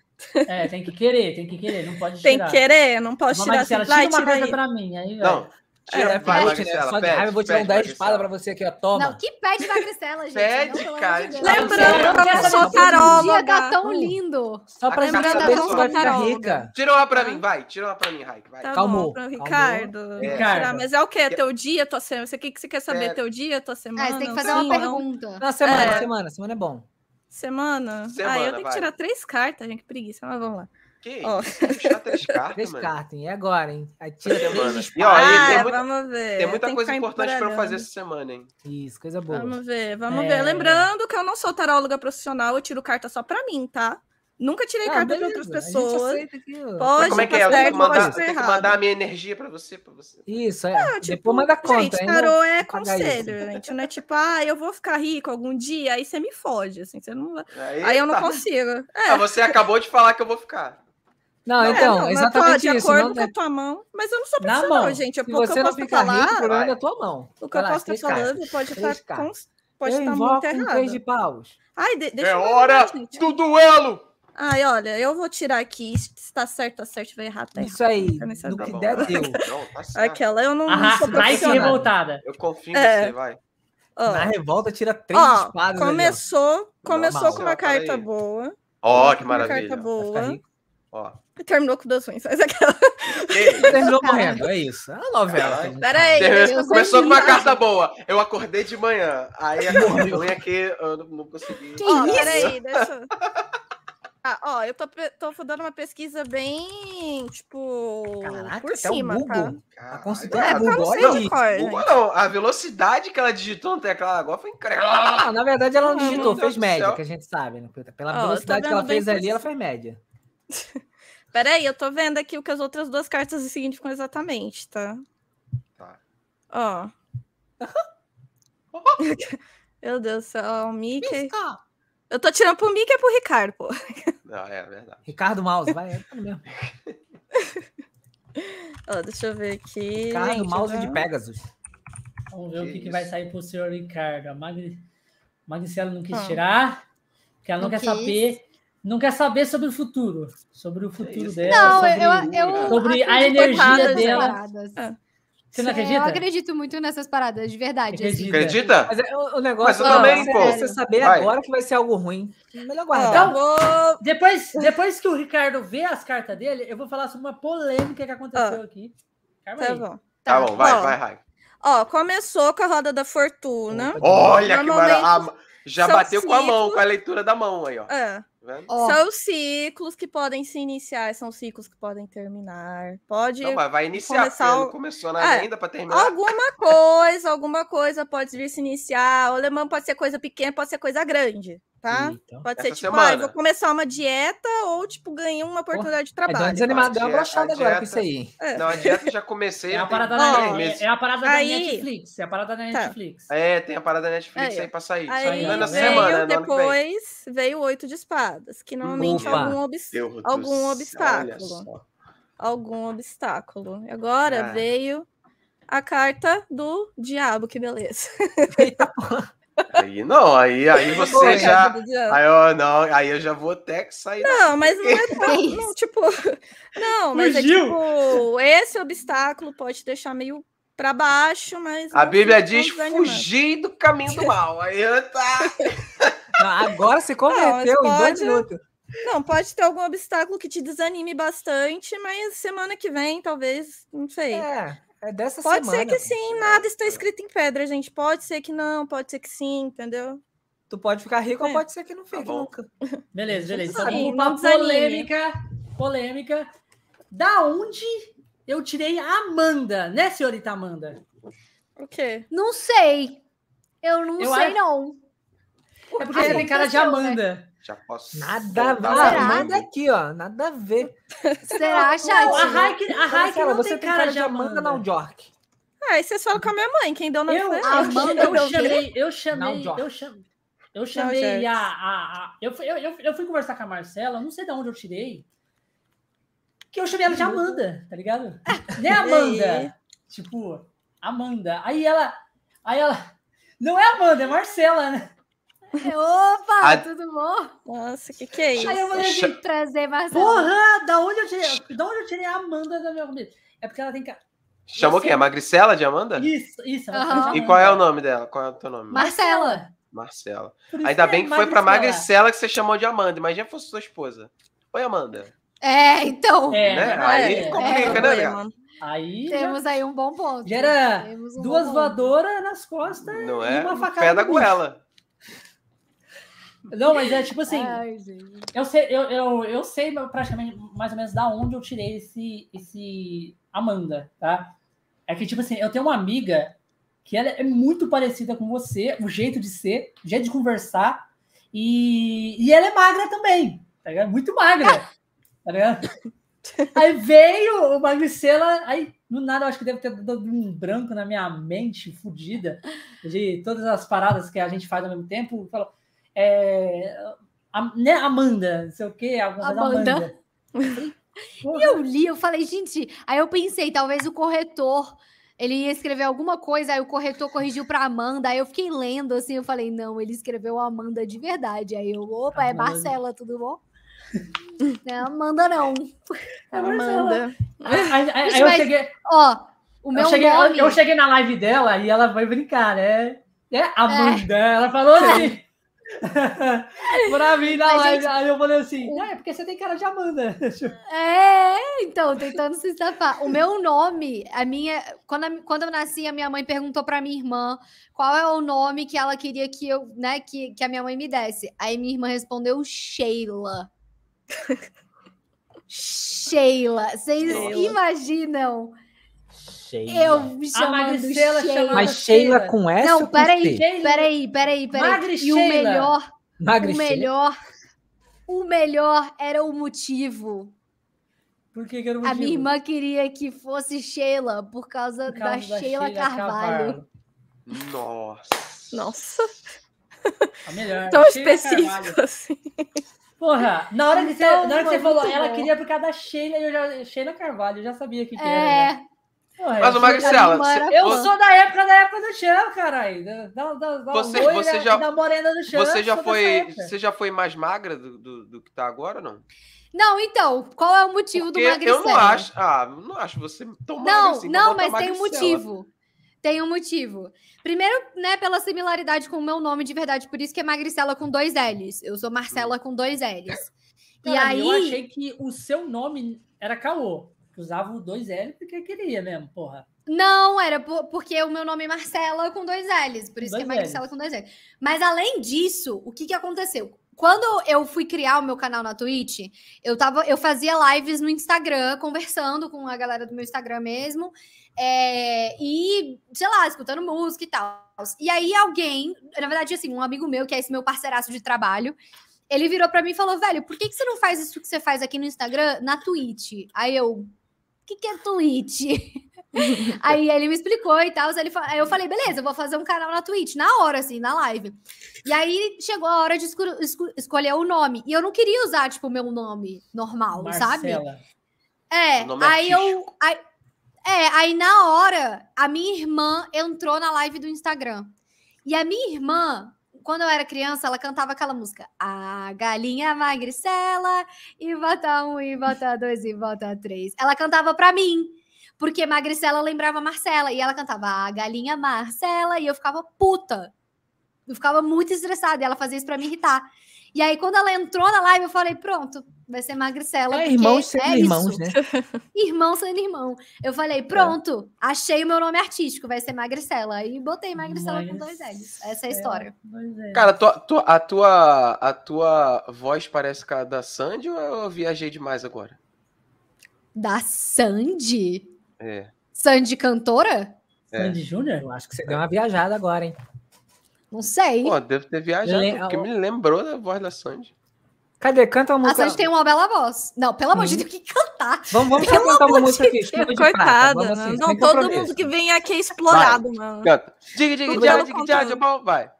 É, tem que querer, tem que querer, não pode tirar. Tem que querer, não posso tirar se Ela, assim, tira uma carta pra mim, aí, Não, Tira, é, vai, pede, né? Só de raiva, eu vou tirar um 10 espada pra você aqui, ó. Toma. Não, que pede magricela, gente. Pede, não, cara. De Lembrando que essa carola. Dia tá tão lindo. Só pra lembrar da tão vai rica. Tira uma pra tá. mim, vai. Tira uma pra mim, Raik. Vai. Tá Calmou. Ricardo. É. Ricardo. Mas é o quê? É teu dia, tua semana? Você que você quer saber? É. Teu dia, tua ah, semana? Ah, você tem que fazer uma pergunta. Na semana, semana. Semana é bom. Semana? semana ah, eu tenho que tirar três cartas, gente, que preguiça, mas vamos lá. Que oh. isso? Três cartas, Descartem, é agora, hein? Atira três disparos. Ah, tem vamos ver. Tem muita coisa importante para eu fazer essa semana, hein? Isso, coisa boa. Vamos ver, vamos é... ver. Lembrando que eu não sou taróloga profissional, eu tiro carta só para mim, tá? Nunca tirei ah, carta de outras pessoas. Pode, como é que é? Eu tenho que mandar, que mandar a minha energia para você, para você. Isso, é. Ah, tipo, Depois manda conta. Gente, tarô é conselho, gente. Não é tipo, ah, eu vou ficar rico algum dia, aí você me foge, assim, você não Aí, aí eu tá. não consigo. Ah, é. Ah, você acabou de falar que eu vou ficar. Não, então, não, exatamente isso. De acordo não... com a tua mão. Mas eu não sou profissional, Na mão. gente. É Se você não fica falar, rico, o problema é tua mão. O que eu posso estar falando pode estar, com, pode eu estar muito errado. De paus. Ai, de deixa é eu hora do duelo! Ai, olha, eu vou tirar aqui. Se está certo, tá certo. Vai errar, tá errado. Isso aí. Do tá que bom, der, deu. Não, tá (laughs) Aquela, eu não. Arrasta, ah, vai ser revoltada. Eu confio é. em você, vai. Na revolta, tira três quadros. espadas. Começou, ali, começou com uma carta boa. Ó, que maravilha. Carta boa. Ó. Terminou com duas ruins, (laughs) mas aquela. Terminou morrendo, é isso. É a novela. É, Pera aí. Começou com uma carta boa. Eu acordei de manhã, aí a ruim é aqui eu não, consegui. Que oh, isso? Peraí, deixa Ah, ó, eu tô, tô dando uma pesquisa bem, tipo, Caraca, por cima, tá? Google. tá? A consultora é, Google, olha não, cor, Google né? não, a velocidade que ela digitou no teclado agora foi incrível. Ah, na verdade ela não digitou, hum, fez Deus média, que a gente sabe. Né? Pela velocidade que ela fez ali, ela fez média. (laughs) Peraí, eu tô vendo aqui o que as outras duas cartas significam exatamente, tá? Tá. Ó. (laughs) Oh. Meu Deus do céu, o Mickey. Pisca. Eu tô tirando pro Mickey e pro Ricardo, pô. Não, é verdade. Ricardo Mouse, vai, é mesmo. (laughs) Ó, deixa eu ver aqui. Ricardo Gente, Mouse não. de né? Pegasus. Vamos ver que o que, que, vai sair pro senhor Ricardo. A Magri... Magnicela não quis ah. tirar, porque ela não, não quer quis. saber não quer saber sobre o futuro. Sobre o futuro dela. Não, sobre... eu, eu, sobre a acredito energia muito nessas dela. paradas. Ah. Você não É, acredita? Eu acredito muito nessas paradas, de verdade. assim. Acredita. Mas é, o, o negócio Mas eu também, é pô. você saber Vai. agora que vai ser algo ruim. Melhor guardar. vou... Depois, depois que o Ricardo vê as cartas dele, eu vou falar sobre uma polêmica que aconteceu aqui. Calma Tá aí. bom. Tá bom, vai, Ó. vai, Rai. Ó, começou com a roda da fortuna. Olha que maravilha. Já bateu com a mão, com a leitura da mão aí, ó. É. Ó, São ciclos que podem se iniciar, são ciclos que podem terminar. Pode. Não, mas vai iniciar, começar não começou nada É, ainda pra terminar. Alguma coisa, alguma coisa pode vir se iniciar. O alemão pode ser coisa pequena, pode ser coisa grande, tá? Então. Pode ser Essa tipo, ah, eu vou começar uma dieta ou, tipo, ganhar uma oportunidade de É, trabalho. desanimada, deu uma brochada agora com dieta- isso aí. É. Não, a dieta já comecei. É a parada, da, é, é a parada Aí- da Netflix. É a parada da Tá. Netflix. É, tem a parada da Netflix Aí, aí pra sair. Aí é na veio semana, é depois, veio o oito de espadas, que normalmente é Opa. algum, obs- algum obstáculo. algum obstáculo. E Agora Ah. veio a carta do diabo, que beleza. Aí não, aí, aí você já. Aí eu, não, aí eu já vou até que sair. Não, mas não é (laughs) tão, não, tipo, (laughs) não, mas é Fugiu. tipo, esse obstáculo pode deixar meio pra baixo, mas A não Bíblia diz fugir do caminho do mal. Aí eu tá. (laughs) Não, agora se converteu mas em dois minutos. Não, pode ter algum obstáculo que te desanime bastante, mas semana que vem, talvez, não sei. É, é dessa pode semana. ser que sim, nada está escrito em pedra, gente. Pode ser que não, pode ser que sim, entendeu? Tu pode ficar rico ou É. pode ser que não fique bom. nunca. Beleza, beleza. Então Sim, desanime. polêmica. Polêmica. Da onde eu tirei a Amanda, né, senhorita Amanda? O quê? Não sei. Eu não Eu sei, acho- não. É porque você tem cara de aconteceu, né? Já posso. Nada a ver. Amanda aqui, ó. Nada a ver. Será, Não, a chat? Raik, a Raik não você tem tem cara de Amanda, Amanda. não, Jork. Ah, aí vocês falam com a minha mãe, quem deu nome Eu, ela. Amanda eu, chamei, eu chamei, Não, eu chamei, eu chamei Jorge. a, a, a- eu, fui- eu, eu, eu fui conversar com a Marcela, não sei de onde eu tirei, que eu chamei ela de Amanda, tá ligado? (laughs) Né, Amanda? Tipo, Amanda. Aí ela, aí ela, não é Amanda, é Marcela, né? Opa, Ah. tudo bom? Nossa, o que, que é isso? Aí eu falei assim, Trazer Marcelo. porra, da onde eu tirei, da onde eu tirei a Amanda da minha comida? É porque ela tem cara... Chamou quem? A Magricela de Amanda? Isso, isso. de E qual é o nome dela? Qual é o teu nome? Marcela. Marcela. Ainda é bem que foi pra Magricela. Que você chamou de Amanda. Imagina se fosse sua esposa. Oi, Amanda. É, então. É, Né? não, Aí é, complica, é. né, cara? Aí já, Temos aí um bom ponto. já era um duas voadoras nas costas Não e é? uma facada pé da goela. Não, mas é tipo assim, Ai, eu sei, eu, eu, eu sei praticamente mais ou menos da onde eu tirei esse, esse Amanda, tá? É que, tipo assim, eu tenho uma amiga que ela é muito parecida com você, o jeito de ser, o jeito de conversar, e, e ela é magra também, tá ligado? Muito magra, tá ligado? (laughs) Aí veio o Magricela, aí do nada eu acho que deve ter dado um branco na minha mente, fodida, de todas as paradas que a gente faz ao mesmo tempo, falou, é, a- né, Amanda, não sei o quê, alguma Amanda. Amanda. Eu falei, porra, E eu li, eu falei, gente, aí eu pensei, talvez o corretor, ele ia escrever alguma coisa, aí o corretor corrigiu pra Amanda, aí eu fiquei lendo assim, eu falei, não, ele escreveu Amanda de verdade. Aí eu, opa, é. Marcela, tudo bom? (laughs) Não é Amanda, não. é. Amanda. Aí, aí- aí eu mas- cheguei, Ó, o meu eu, cheguei, eu- nome... eu cheguei na live dela e ela foi brincar, né? É Amanda. Ela falou (laughs) assim. Pra mim na Mas, live. gente, aí eu falei assim: não, é porque você tem cara de Amanda. (laughs) É, então, tentando se safar. O meu nome, a minha. Quando, a- quando eu nasci, a minha mãe perguntou pra minha irmã qual é o nome que ela queria que eu, né, que, que a minha mãe me desse. Aí minha irmã respondeu Sheila. (laughs) Sheila. Vocês imaginam Sheila. eu me A chamando Sheila? chamava Mas Sheila Sheila. com S Não, peraí, peraí, peraí, peraí. Magri E o Sheila. melhor, Magri o Sheila. melhor, o melhor era o motivo. Por que, que era o A motivo? minha irmã queria que fosse Sheila por causa, Por causa da, Sheila, Carvalho. Nossa. Nossa. A melhor. Tão Sheila específico Carvalho. assim. Porra, na hora que você, Então, na hora que você falou, muito ela bom. queria por causa da Sheila, eu já, Sheila Carvalho, eu já sabia que, que era. né? É, Porra, Mas, o Magricela, você- Carvalho Eu você- sou da época da época do Xan, caralho. Da, da, da, Você- loira você já- e da morena do Xan. você já foi, você já foi mais magra do, do, do que tá agora, não? Não, então, qual é o motivo Porque do magricela? eu não acho, ah, eu não acho você tão magra Não, assim, não, botar mas tem um magricela. motivo. Tem um motivo. Primeiro, né, pela similaridade com o meu nome de verdade, por isso que é Magricela com dois L's. Eu sou Marcela com dois L's. E Cara, aí, Eu achei que o seu nome era Caô. Que usava o dois L porque queria mesmo, porra. não, era por- porque o meu nome é Marcela com dois L's, por isso Dois que é Magricela Ls. com dois L's. Mas além disso, o que que aconteceu? Quando eu fui criar o meu canal na Twitch, eu tava, eu fazia lives no Instagram, conversando com a galera do meu Instagram mesmo, é, e, sei lá, escutando música e tal. E aí alguém, na verdade, assim, um amigo meu, que é esse meu parceiraço de trabalho, ele virou pra mim e falou, velho, por que, que você não faz isso que você faz aqui no Instagram na Twitch? Aí eu, que, que é Twitch? (laughs) aí ele me explicou e tal. Ele, aí eu falei, beleza, eu vou fazer um canal na Twitch, na hora, assim, na live. E aí chegou a hora de esco- esco- escolher o nome. E eu não queria usar, tipo, o meu nome normal, sabe? Marcela. É, O nome aí eu. Aí, é, aí na hora, a minha irmã entrou na live do Instagram. E a minha irmã, quando eu era criança, ela cantava aquela música. A galinha magricela, e bota um, e bota dois, e bota três. Ela cantava pra mim. Porque magricela lembrava Marcela. E ela cantava a galinha Marcela, e eu ficava puta. Eu ficava muito estressada. E ela fazia isso pra me irritar. E aí, quando ela entrou na live, eu falei: pronto, vai ser magricela. É, porque irmãos sendo é irmãos, isso. né? (laughs) Irmão sendo irmão. Eu falei, pronto, achei o meu nome artístico, vai ser Magricela. E botei Magricela com dois L's. Essa é a história. Dois L. Cara, tua- tua- a, tua, a tua voz parece com a da Sandy ou eu viajei demais agora? Da Sandy? É. Sandy cantora? Sandy Júnior? Eu acho que você deu uma viajada agora, hein? Não sei. Pô, devo ter viajado, Le- porque me lembrou da voz da Sandy. Cadê? Canta uma a música. Sandy tem uma bela voz. Não, pelo amor de Deus, que cantar. Vamos, vamos Pelo cantar uma música de aqui. Chuva de Coitada, prata. Assim, não, todo mundo que vem aqui é explorado, mano. Canta. Diga, diga, diga, diga, diga, diga, vai.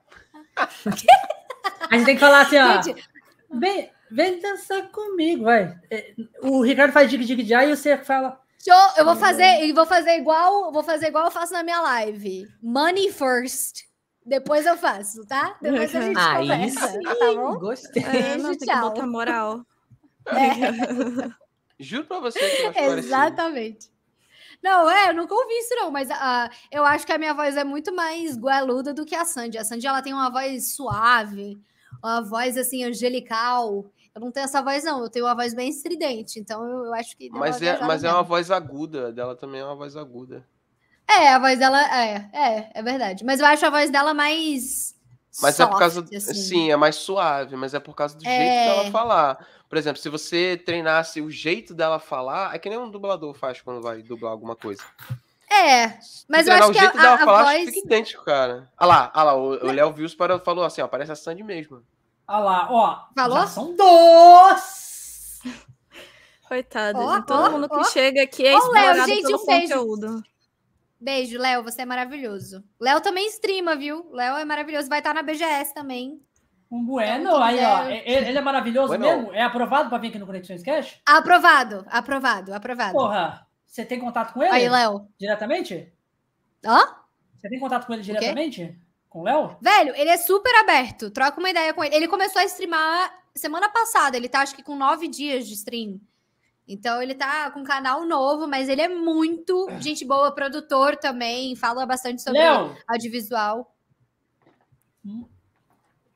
A gente tem que falar assim, ó. Gente, Vem, vem dançar comigo, vai. É, O Ricardo faz dig dig já e você fala. show, eu vou fazer, e vou fazer igual, vou fazer igual eu faço na minha live. Money first. Depois eu faço, tá? Depois a gente (laughs) Aí conversa, sim, tá bom? gostei. É, não, tem que tchau. botar moral. (laughs) Juro pra você que eu acho parecido. Exatamente. Não, é, eu nunca ouvi isso, não, mas ah, eu acho que a minha voz é muito mais goeluda do que a Sandy. A Sandy, ela tem uma voz suave, uma voz, assim, angelical. Eu não tenho essa voz, não. Eu tenho uma voz bem estridente, então eu, eu acho que... deu Mas, é, mas é uma voz aguda, dela também é uma voz aguda. É, a voz dela... É, é, é verdade. Mas eu acho a voz dela mais... Mas é por causa. soft, assim. Sim, é mais suave, mas é por causa do É. jeito dela falar. Por exemplo, se você treinasse o jeito dela falar, é que nem um dublador faz quando vai dublar alguma coisa. É, mas eu acho o que jeito a, dela a, falar, voz... fica idêntico, cara. Ah lá, ah lá, o, o Léo Vils para- falou assim, ó, parece a Sandy mesmo. Olha lá, ó. Falou? Já são dois! Coitado. Ó, todo ó, mundo que chega aqui é Léo, explorado gente, pelo um conteúdo. Beijo, Léo, você é maravilhoso. Léo também streama, viu? Léo é maravilhoso, vai estar na BGS também. Um bueno, Então, aí, ó. quiser- Ele ele é maravilhoso Bueno. mesmo? É aprovado pra vir aqui no Conexões Cash? Aprovado, aprovado, aprovado. Porra, você tem contato com ele? Aí, Léo. Diretamente? Hã? Você tem contato com ele diretamente? Com o Léo? Velho, ele é super aberto. Troca uma ideia com ele. Ele começou a streamar semana passada. Ele tá, acho que, com nove dias de stream. Então, ele tá com um canal novo, mas ele é muito gente boa, produtor também. Fala bastante sobre audiovisual.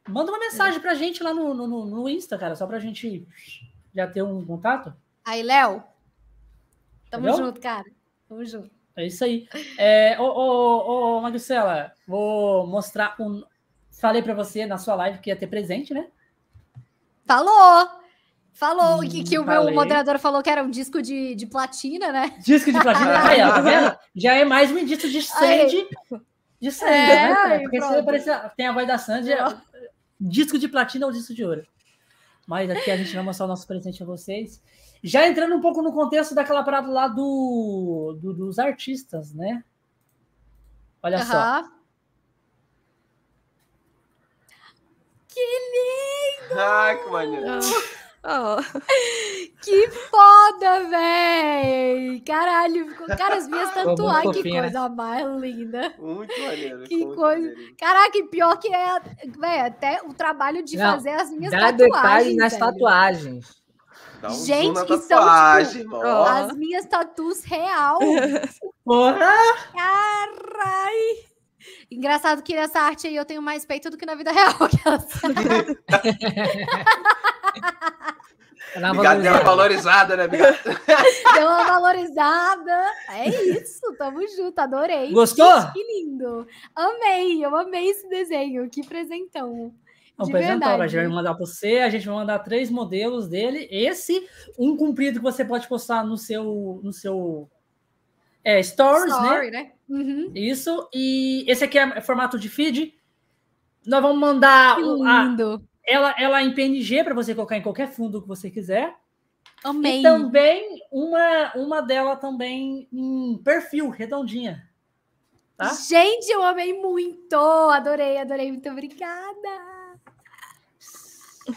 manda uma mensagem pra gente lá no, no, no- Insta, cara, só pra gente já ter um contato. Aí, Léo. Tamo Entendeu? junto, cara. Tamo junto. É isso aí. É, ô, ô, ô, vou mostrar um. Falei pra você na sua live que ia ter presente, né? Falou! Falou Hum, que, que o falei. meu moderador falou que era um disco de, de platina, né? Disco de platina. (laughs) Aí, ó, tá vendo? Já é mais um indício de Sandy. De Sandy, É, né, aí, Porque você parece, tem a voz da Sandy, é disco de platina ou disco de ouro. Mas aqui a gente vai mostrar o nosso presente a vocês. Já entrando um pouco no contexto daquela parada lá do, do- dos artistas, né? Olha só. Aham. Ai, que maneiro. (laughs) Oh. (laughs) Que foda, véi! Caralho, ficou... cara, as minhas tatuagens, que fofinha, né? coisa mais linda. Muito maneiro. Que muito coisa. maneirinho. Caraca, e pior que é, véi, até o trabalho de Não, fazer as minhas Dá tatuagens. detalhes nas velho. tatuagens. Dá um Gente, que são, tatuagem, tipo, irmão. As minhas tatus real. (laughs) Porra! Carai! Engraçado que nessa arte aí eu tenho mais peito do que na vida real. (laughs) Aquelas... Ela Obrigado pela valorizada, né, obrigado. (laughs) Deu uma valorizada. É isso, tamo junto, adorei. Gostou? Gente, que lindo. Amei, eu amei esse desenho. Que presentão. De apresentou, a gente vai mandar para você, a gente vai mandar três modelos dele. Esse, um comprido que você pode postar no seu, no seu é, stories, né? Story, né? Uhum. Isso. E esse aqui é formato de feed. Nós vamos mandar Que o- a- lindo. Ela, ela em PNG para você colocar em qualquer fundo que você quiser. Amei. E também uma, uma dela também em perfil, redondinha. tá? Gente, eu amei muito. Adorei, adorei. Muito obrigada.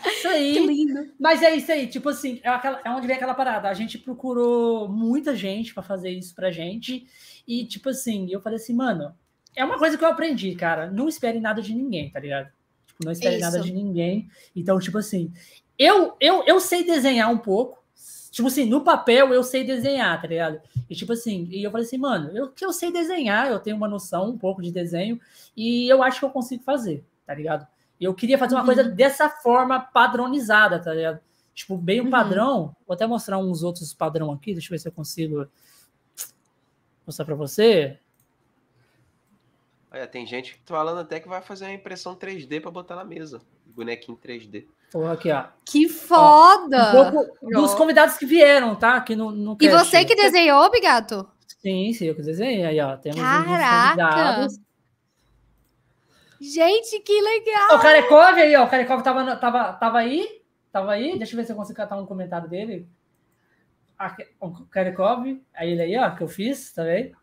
Isso Que aí. lindo. Mas é isso aí, tipo assim, é, aquela, é onde vem aquela parada. A gente procurou muita gente para fazer isso pra gente. E, tipo assim, eu falei assim, mano, é uma coisa que eu aprendi, cara. Não espere nada de ninguém, tá ligado? Não espere Isso. nada de ninguém. Então, tipo assim, eu, eu, eu sei desenhar um pouco. Tipo assim, no papel eu sei desenhar, tá ligado? E tipo assim, e eu falei assim, mano, eu que eu sei desenhar, eu tenho uma noção um pouco de desenho e eu acho que eu consigo fazer, tá ligado? Eu queria fazer uma Uhum. coisa dessa forma padronizada, tá ligado? Tipo, bem um Uhum. padrão. Vou até mostrar uns outros padrão aqui, deixa eu ver se eu consigo mostrar pra você. Olha, tem gente que tá falando até que vai fazer uma impressão 3D pra botar na mesa. Bonequinho 3D. Tô aqui, ó. Que foda. Um pouco dos convidados que vieram, tá? Aqui no, no E você que desenhou, Bigato? Sim, sim, eu que desenhei. Aí, ó, temos Caraca! Gente, que legal. Ó, O Carecov aí, ó. O Carecov tava, tava, tava aí. Tava aí. Deixa eu ver se eu consigo catar um comentário dele. O Carecov. Aí ele aí, ó, que eu fiz também.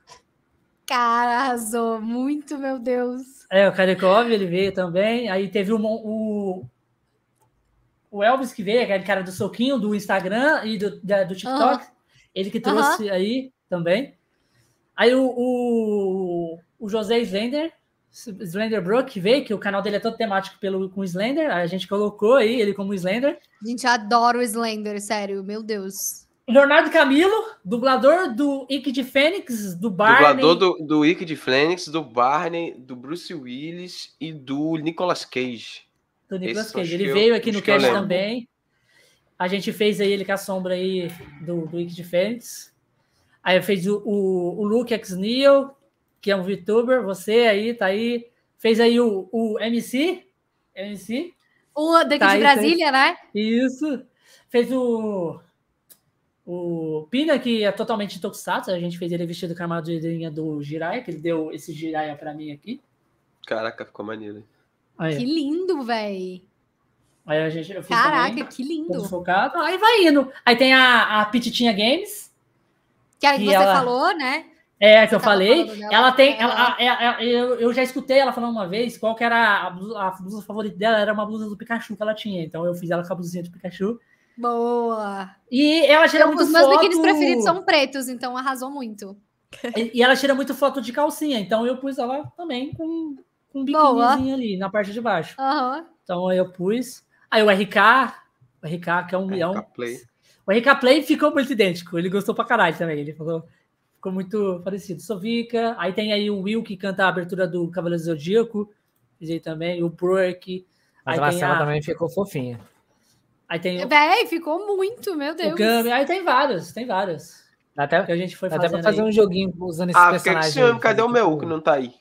Cara, arrasou muito, meu Deus. É, o Carecov, ele veio também. Aí teve o, Mon- o, o Elvis que veio, aquele cara do soquinho do Instagram e do, da- do TikTok. Ele que trouxe aí também. Aí o, o, o José Slender, Slender Brook, que veio, que o canal dele é todo temático pelo, com Slender. A gente colocou aí ele como Slender. Gente, eu adoro o Slender, sério, meu Deus. Leonardo Camilo, dublador do Ike de Fênix, do Barney. Dublador do, do Ike de Fênix, do Barney, do Bruce Willis e do Nicolas Cage. do Nicolas Esse Cage. Ele eu- veio aqui no cast também. A gente fez aí ele com a sombra aí do, do Ike de Fênix. Aí fez o, o, o Luke X Neil, que é um VTuber. Você aí, tá aí. Fez aí o, o MC. MC. O daqui Tá de aí, Brasília, né? Isso. Fez o. O Pina, que é totalmente Tokusatsu. A gente fez ele vestido com a armadurinha do Jiraiya, que ele deu esse Jiraiya pra mim aqui. Caraca, ficou maneiro. Aí, Que lindo, véi. aí a gente, eu fiz Caraca, também. que lindo. focado. Aí vai indo. Aí tem a, a Pititinha Games. Que era que você ela- falou, né? É, que eu falei. dela. Ela tem. É. Ela, é- é- eu, eu já escutei ela falando uma vez qual que era a blusa, a blusa favorita dela. Era uma blusa do Pikachu que ela tinha. Então eu fiz ela com a blusinha do Pikachu. Boa. E ela tira Eu- muito os meus foto. biquínis preferidos são pretos, então arrasou muito. E, e ela tira muito foto de calcinha. Então eu pus ela também com, com um Boa. biquinizinho ali na parte de baixo. Aham. Então aí eu pus. Aí o RK. O RK, que é um milhão. RK Play. O RK Play ficou muito idêntico. Ele gostou pra caralho também. Ele falou. Ficou muito parecido. Sovica. Aí tem aí o Will que canta a abertura do Cavaleiro do Zodíaco. Fiz aí também. O Burke. Mas Aí a Marcela a- também ficou fofinha. Aí tem o, Véi, ficou muito, meu o Deus. Gami. Aí tem vários. Tem vários. Dá até, Que a gente foi dá até pra fazer aí. um joguinho usando esse Ah, por que que personagem. cadê o fazer meu tipo- que não tá aí?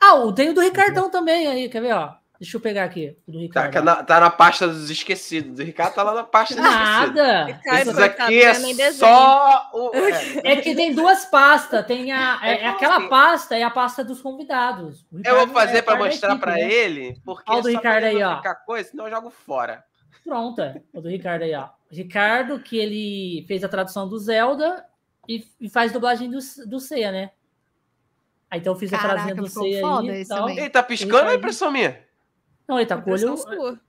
Ah, o tem o do Ricardão também aí. Quer ver, ó? Deixa eu pegar aqui. O do Tá, Ricardo. que na, tá na pasta dos esquecidos. O Ricardo tá lá na pasta dos esquecidos. Nada. Ricardo, Esses coitado, aqui é só o. É. É que tem duas pastas. Tem a, é, é aquela pasta, é a pasta dos convidados. Eu vou fazer é pra parte da mostrar equipe, pra né? ele, porque Ó o do Ricardo aí, não ó. ficar coisa, senão eu jogo fora. Pronto, é. O do Ricardo aí, ó. Ricardo, que ele fez a tradução do Zelda e, e faz dublagem do, do Ceia, né? Aí então eu fiz a frasinha do Ceia aí e tal. também. Ele tá piscando ou é impressão minha? Não, ele tá com o olho sua.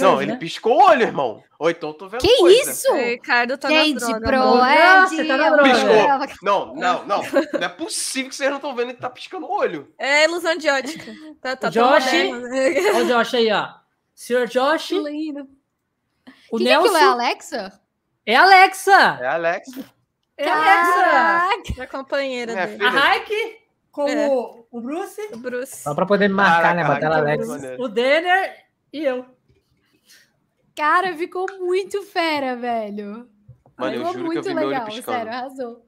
Não, ele né? piscou o olho, irmão. Ou então tô vendo Que coisa. isso? O Ricardo tá Gente, na droga. pro. Ed. Você tá na droga. Piscou. Não, não, não. Não é possível que vocês não estão vendo ele tá piscando o olho. É ilusão de ótica. Tá, tá O Josh-. Olha o Josh aí, ó. Senhor Josh, Que lindo. O que, que aquilo Nelson. é, Alexa? É Alexa! É Alex. É Alexa! Caraca. A companheira Minha dele. filha. A Raik com É. o, o Bruce, O Bruce. Só pra poder me marcar, né? Caraca, Botar ela que Alex. maneiro. o Denner e eu. Cara, ficou muito fera, velho. Mano, eu Ficou juro que eu muito vi meu olho legal, piscando. sério, arrasou.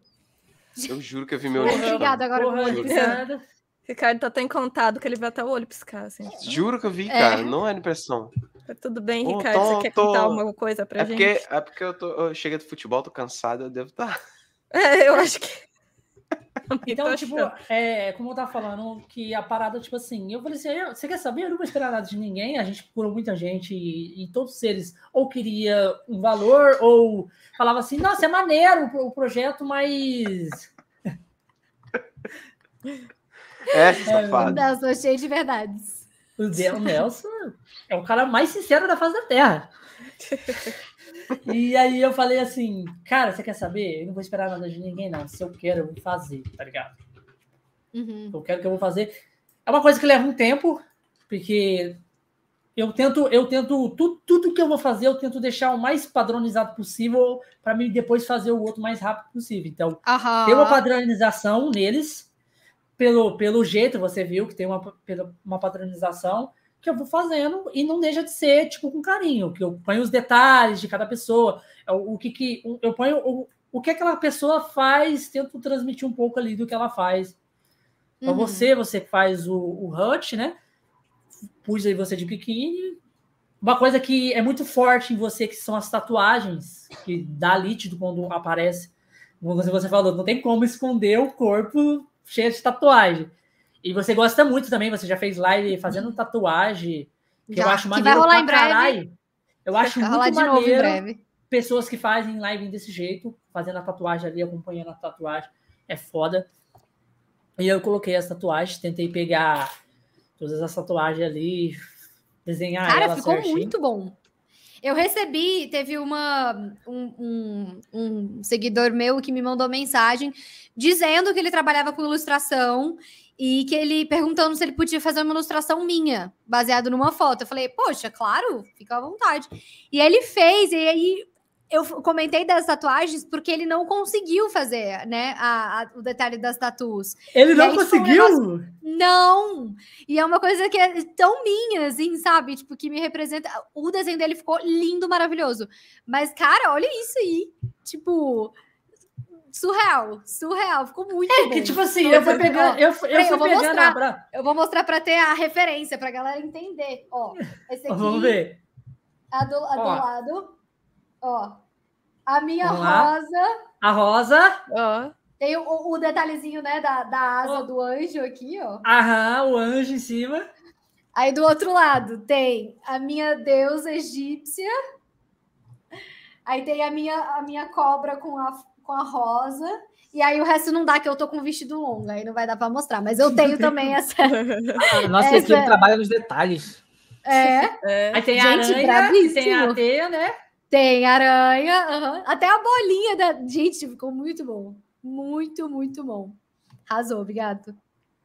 Eu juro que eu vi meu olho piscando. obrigada, agora eu vou Porra, olho juro. piscando. Ricardo tá tão encantado que ele vai até o olho piscar, assim. Juro que eu vi, É. cara. Não é impressão. Tá tudo bem, Ô, Ricardo? tô- Você quer tô- contar alguma coisa pra É gente? porque, é porque eu, tô, eu cheguei do futebol, tô cansado, eu devo estar. (laughs) É, eu acho que. (laughs) Então, tipo, achando. é, como eu tava falando, que a parada, tipo assim, eu falei assim, você quer saber? Eu não vou esperar nada de ninguém, a gente procurou muita gente e, e todos eles ou queria um valor ou falava assim, nossa, é maneiro o, o projeto, mas... (laughs) É, safado. Nossa, cheio de verdades. O De- o Nelson é o cara mais sincero da face da Terra. (laughs) E aí eu falei assim, cara, você quer saber? Eu não vou esperar nada de ninguém, não. Se eu quero, eu vou fazer, tá ligado? Uhum. Eu quero que eu vou fazer. É uma coisa que leva um tempo, porque eu tento, eu tento tudo, tudo que eu vou fazer, eu tento deixar o mais padronizado possível para mim depois fazer o outro mais rápido possível. Então, Aham. tem uma padronização neles, pelo, pelo jeito, você viu que tem uma, uma padronização que eu vou fazendo e não deixa de ser, tipo, com carinho, que eu ponho os detalhes de cada pessoa, é o, o que que, eu ponho o, o que aquela pessoa faz, tento transmitir um pouco ali do que ela faz. Pra Uhum. você, você faz o, o Hut, né? Pus aí você de biquíni. Uma coisa que é muito forte em você, que são as tatuagens, que dá lítido quando aparece. Como você falou, não tem como esconder o corpo cheio de tatuagem. E você gosta muito também, você já fez live fazendo tatuagem, que eu Já, acho que maneiro vai rolar pra em breve. caralho. Eu acho Vai muito rolar de novo em maneiro breve. pessoas que fazem live desse jeito, fazendo a tatuagem ali, acompanhando a tatuagem, é foda. E eu coloquei as tatuagens, tentei pegar todas as tatuagens ali, desenhar Cara, ela ficou certinho. muito bom. Eu recebi, teve uma um, um- um seguidor meu que me mandou mensagem dizendo que ele trabalhava com ilustração e que ele perguntando se ele podia fazer uma ilustração minha, baseado numa foto. Eu falei, poxa, claro, fica à vontade. E ele fez, e aí eu comentei das tatuagens porque ele não conseguiu fazer, né, a- a- o detalhe das tatuas. Ele E não tipo, um conseguiu? Não! E é uma coisa que é tão minha, assim, sabe? Tipo, que me representa. O desenho dele ficou lindo, maravilhoso. Mas, cara, olha isso aí. Tipo, surreal, surreal. Ficou muito É bom. que tipo assim, eu fui bom. eu, eu eu vou mostrar. a bra- Eu vou mostrar pra ter a referência, pra galera entender. Ó, esse (laughs) aqui, Vamos ver. a do, a do Ó. lado. Ó, a minha rosa. A rosa, Ó, Tem o, o detalhezinho, né, da, da asa Ó. do anjo aqui, ó. aham, o anjo em cima. Aí do outro lado tem a minha deusa egípcia. Aí tem a minha, a minha cobra com a, com a rosa. E aí o resto não dá, que eu tô com vestido longo. Aí não vai dar pra mostrar. Mas eu (laughs) tenho também essa. (laughs) A nossa Essa- equipe trabalha nos detalhes. É, é. Aí tem a Gente, aranha, brabíssimo. tem a teia, né? Tem aranha. aham. Até a bolinha da. Gente, ficou muito bom. Muito, muito bom. Arrasou, obrigado.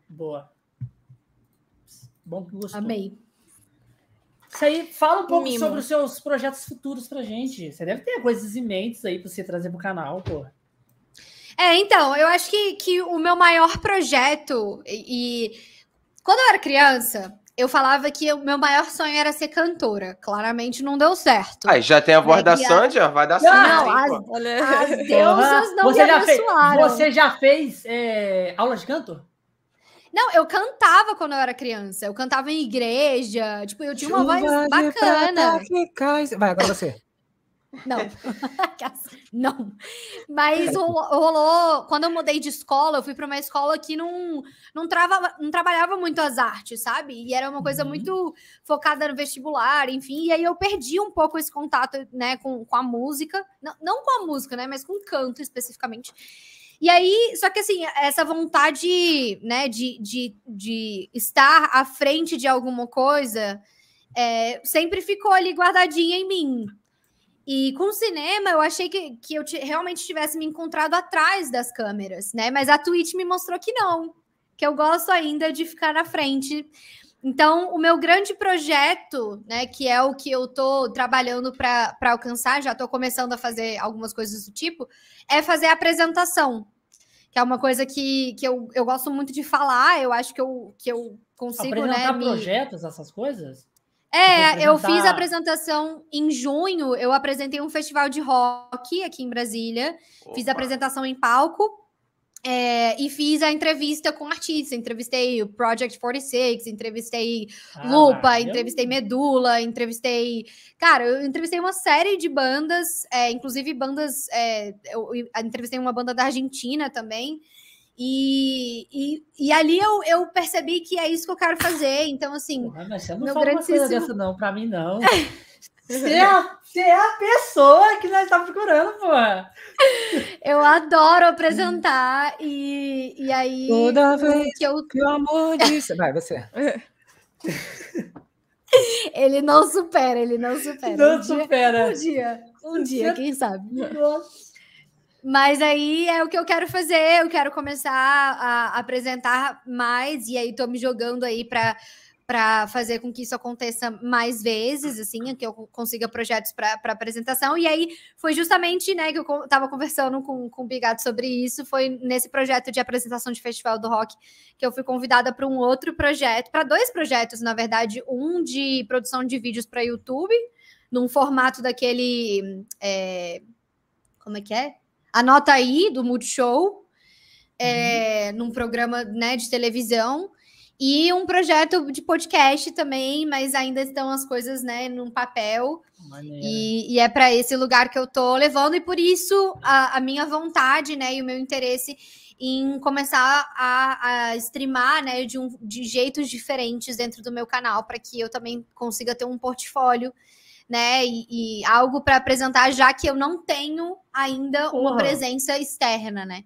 Boa. Bom que gostou. Amei. Isso aí, fala um pouco Mimo. sobre os seus projetos futuros pra gente. Você deve ter coisas em mente aí pra você trazer pro canal, pô. É, então, eu acho que, que o meu maior projeto, e, e quando eu era criança, eu falava que o meu maior sonho era ser cantora. Claramente não deu certo. Aí já tem a voz Né, da a- Sandia, vai dar certo. Não, as-. As deusas não você me já fez, abençoaram. Você já fez é, aula de canto? Não, eu cantava quando eu era criança. Eu cantava em igreja. Tipo, eu tinha uma voz Chuva de bacana. Vai, agora você. Não. (laughs) não. Mas rolou, Quando eu mudei de escola, eu fui para uma escola que não, não, trava, não trabalhava muito as artes, sabe? E era uma coisa Uhum. muito focada no vestibular, enfim. E aí eu perdi um pouco esse contato, né, com, com a música. Não, não com a música, né, mas com o canto especificamente. E aí, só que assim, essa vontade, né, de, de, de estar à frente de alguma coisa é, sempre ficou ali guardadinha em mim. E com o cinema, eu achei que, que eu realmente tivesse me encontrado atrás das câmeras, né? Mas a Twitch me mostrou que não, que eu gosto ainda de ficar na frente. Então, o meu grande projeto, né, que é o que eu estou trabalhando para alcançar, já estou começando a fazer algumas coisas do tipo, é fazer a apresentação, que é uma coisa que, que eu, eu gosto muito de falar, eu acho que eu, que eu consigo, Apresentar né, projetos, me... essas coisas? É, eu fiz a apresentação em junho. Eu apresentei um festival de rock aqui em Brasília. Opa. Fiz a apresentação em palco. É, e fiz a entrevista com artistas. Entrevistei o Project 46, entrevistei ah, Lupa, entrevistei Medula, entrevistei. Cara, eu entrevistei uma série de bandas, é, inclusive bandas. É, eu entrevistei uma banda da Argentina também. E, e, e, ali eu, eu percebi que é isso que eu quero fazer. Então, assim. Porra, mas você não meu fala grandíssimo... uma coisa dessa, não, pra mim, não. (laughs) Você é, você é a pessoa que nós estamos procurando, pô. Eu adoro apresentar e, e aí. Toda vez que, eu... que o amor disse. Vai, você. (laughs) Ele não supera, ele não supera. Não um supera. Dia, um dia, um dia, quem sabe. (laughs) Nossa. Mas aí é o que eu quero fazer, eu quero começar a apresentar mais, e aí tô me jogando aí para para fazer com que isso aconteça mais vezes, assim, que eu consiga projetos para apresentação. E aí foi justamente, né, que eu estava conversando com, com o Bigato sobre isso. Foi nesse projeto de apresentação de Festival do Rock que eu fui convidada para um outro projeto, para dois projetos, na verdade, um de produção de vídeos para YouTube, num formato daquele. É, como é que é? Anota aí, do Multishow, é, uhum. num programa né, de televisão. E um projeto de podcast também, mas ainda estão as coisas né, num papel. E, e, é para esse lugar que eu tô levando, e por isso a, a, minha vontade né, e o meu interesse em começar a, a streamar né, de, um, de jeitos diferentes dentro do meu canal, para que eu também consiga ter um portfólio né? E, e algo para apresentar, já que eu não tenho ainda Porra. uma presença externa, né?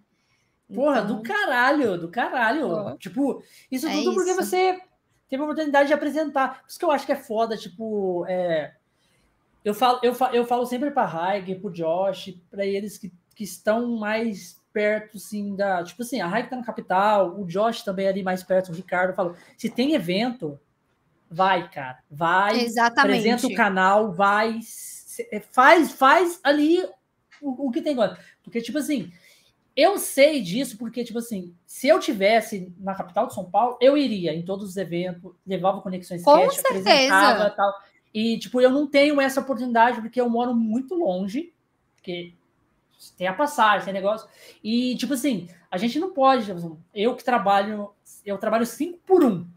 Porra, então... do caralho, do caralho. Porra. Tipo, isso é tudo isso. porque você teve a oportunidade de apresentar. Por isso que eu acho que é foda, tipo, é... eu, falo, eu, falo, eu falo sempre para Raig, pro Josh, para eles que, que estão mais perto, assim, da. Tipo assim, a Raig tá na capital, o Josh também é ali mais perto, o Ricardo falou: se tem evento, Vai, cara. Vai. Exatamente. Apresenta o canal, vai. É, faz, faz ali o, o que tem agora. Porque, tipo assim, eu sei disso porque, tipo assim, se eu tivesse na capital de São Paulo, eu iria em todos os eventos, levava conexões Com cash, certeza. apresentava tal. E, tipo, eu não tenho essa oportunidade porque eu moro muito longe, porque tem a passagem, tem negócio. E, tipo assim, a gente não pode. Eu que trabalho, eu trabalho 5 por 1. Um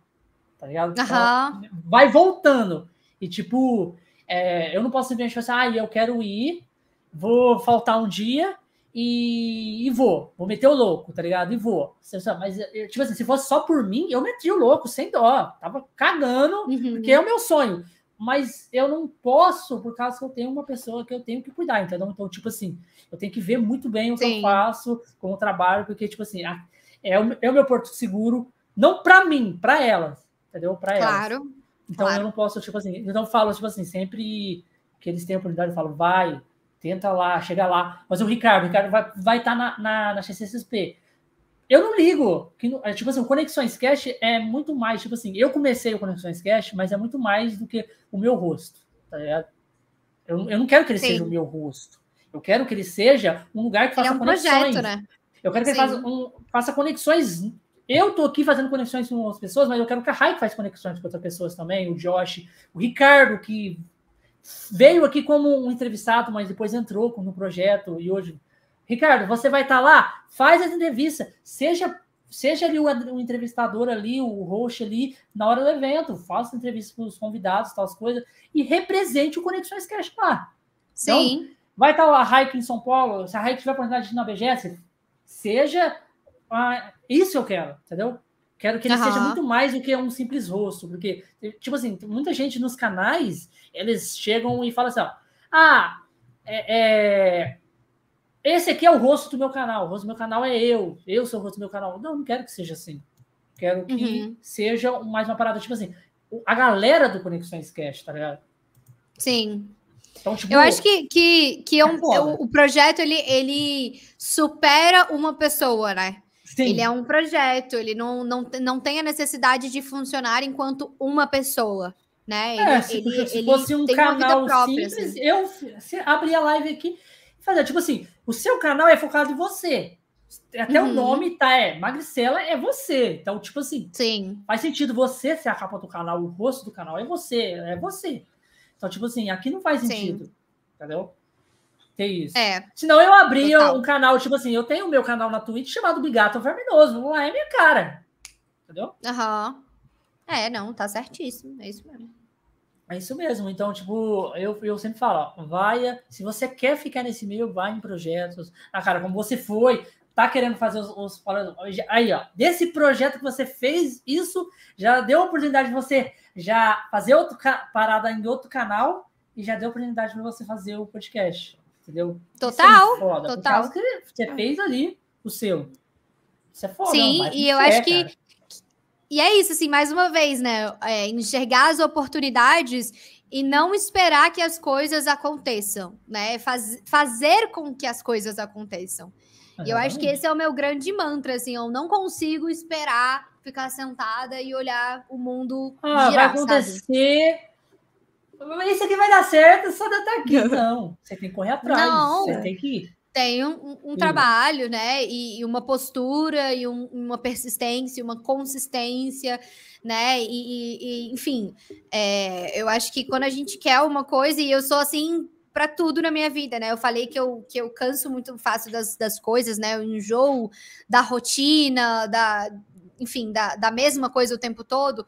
tá ligado? Uhum. vai voltando. E, tipo, é, eu não posso simplesmente pensar, ah, eu quero ir, vou faltar um dia e, e vou. Vou meter o louco, tá ligado? E vou. Mas, tipo assim, se fosse só por mim, eu metia o louco, sem dó. Tava cagando, uhum. porque é o meu sonho. Mas eu não posso, por causa que eu tenho uma pessoa que eu tenho que cuidar, entendeu? Então, tipo assim, eu tenho que ver muito bem o Sim. que eu faço com o trabalho, porque, tipo assim, é o, é o meu porto seguro, não para mim, para elas entendeu? Para elas. Claro. Então claro. eu não posso, tipo assim, então eu falo, tipo assim, sempre que eles têm a oportunidade, eu falo, vai, tenta lá, chega lá. Mas o Ricardo, o Ricardo vai estar vai tá na, na, na XCSP. Eu não ligo. Que, é, tipo assim, o Conexões Cash é muito mais, tipo assim, eu comecei o Conexões Cash, mas é muito mais do que o meu rosto, tá ligado? Eu, eu não quero que ele Sim. seja o meu rosto. Eu quero que ele seja um lugar que faça ele é um conexões. Projeto, né? Eu quero que Sim. ele faça, um, faça conexões eu tô aqui fazendo conexões com outras pessoas, mas eu quero que a Raik faça conexões com outras pessoas também, o Josh, o Ricardo, que veio aqui como um entrevistado, mas depois entrou no projeto e hoje. Ricardo, você vai estar tá lá? Faz as entrevistas, seja seja ali o, o, entrevistador ali, o host ali, na hora do evento, faça entrevistas com os convidados, tal coisas, e represente o Conexões Cash lá. Sim. Então, vai estar tá a Raik em São Paulo, se a Raik tiver oportunidade de ir na BGS, seja ah, isso eu quero, entendeu? Quero que ele uhum. seja muito mais do que um simples rosto, porque, tipo assim, muita gente nos canais, eles chegam e falam assim, ó, ah, é, é, esse aqui é o rosto do meu canal, o rosto do meu canal é eu, eu sou o rosto do meu canal. Não, não quero que seja assim. Quero que uhum. seja mais uma parada, tipo assim, a galera do Conexões Cast, tá ligado? Sim. Então, tipo, eu acho que, que, que é um, é o, o projeto ele, ele supera uma pessoa, né? Sim. Ele é um projeto, ele não, não, não tem a necessidade de funcionar enquanto uma pessoa, né? É, ele, se, ele, se fosse um canal própria, simples, assim. eu se abrir a live aqui e fazer, tipo assim, o seu canal é focado em você. Até uhum. o nome tá, é Magricela é você. Então, tipo assim, Sim. faz sentido você ser a capa do canal, o rosto do canal é você, é você. Então, tipo assim, aqui não faz sentido. Sim. Entendeu? Tem isso. É. Senão eu abria Total. um canal, tipo assim, eu tenho o meu canal na Twitch chamado Bigato Verminoso. Lá é minha cara. Entendeu? Aham. Uhum. É, não, tá certíssimo. É isso mesmo. É isso mesmo. Então, tipo, eu, eu sempre falo, ó, vai. Se você quer ficar nesse meio, vai em projetos. Ah, cara, como você foi, tá querendo fazer os, os. Aí, ó, desse projeto que você fez, isso já deu a oportunidade de você já fazer outra parada em outro canal e já deu a oportunidade para você fazer o podcast entendeu? Total, é total. que você fez ali o seu. Isso é foda. Sim, não, e eu acho que cara. e é isso, assim, mais uma vez, né? É, enxergar as oportunidades e não esperar que as coisas aconteçam, né? Faz, fazer com que as coisas aconteçam. E eu acho que esse é o meu grande mantra, assim, eu não consigo esperar ficar sentada e olhar o mundo ah, girar, vai acontecer, sabe? Isso aqui vai dar certo, só de estar aqui. (laughs) Não, você tem que correr atrás, não, você tem que ir. Tem um, um trabalho, né? E, e, uma postura, e um, uma persistência, uma consistência, né? E, e enfim, é, eu acho que quando a gente quer uma coisa, e eu sou assim para tudo na minha vida, né? Eu falei que eu, que eu canso muito fácil das, das coisas, né? Eu enjoo da rotina, da, enfim, da, da mesma coisa o tempo todo.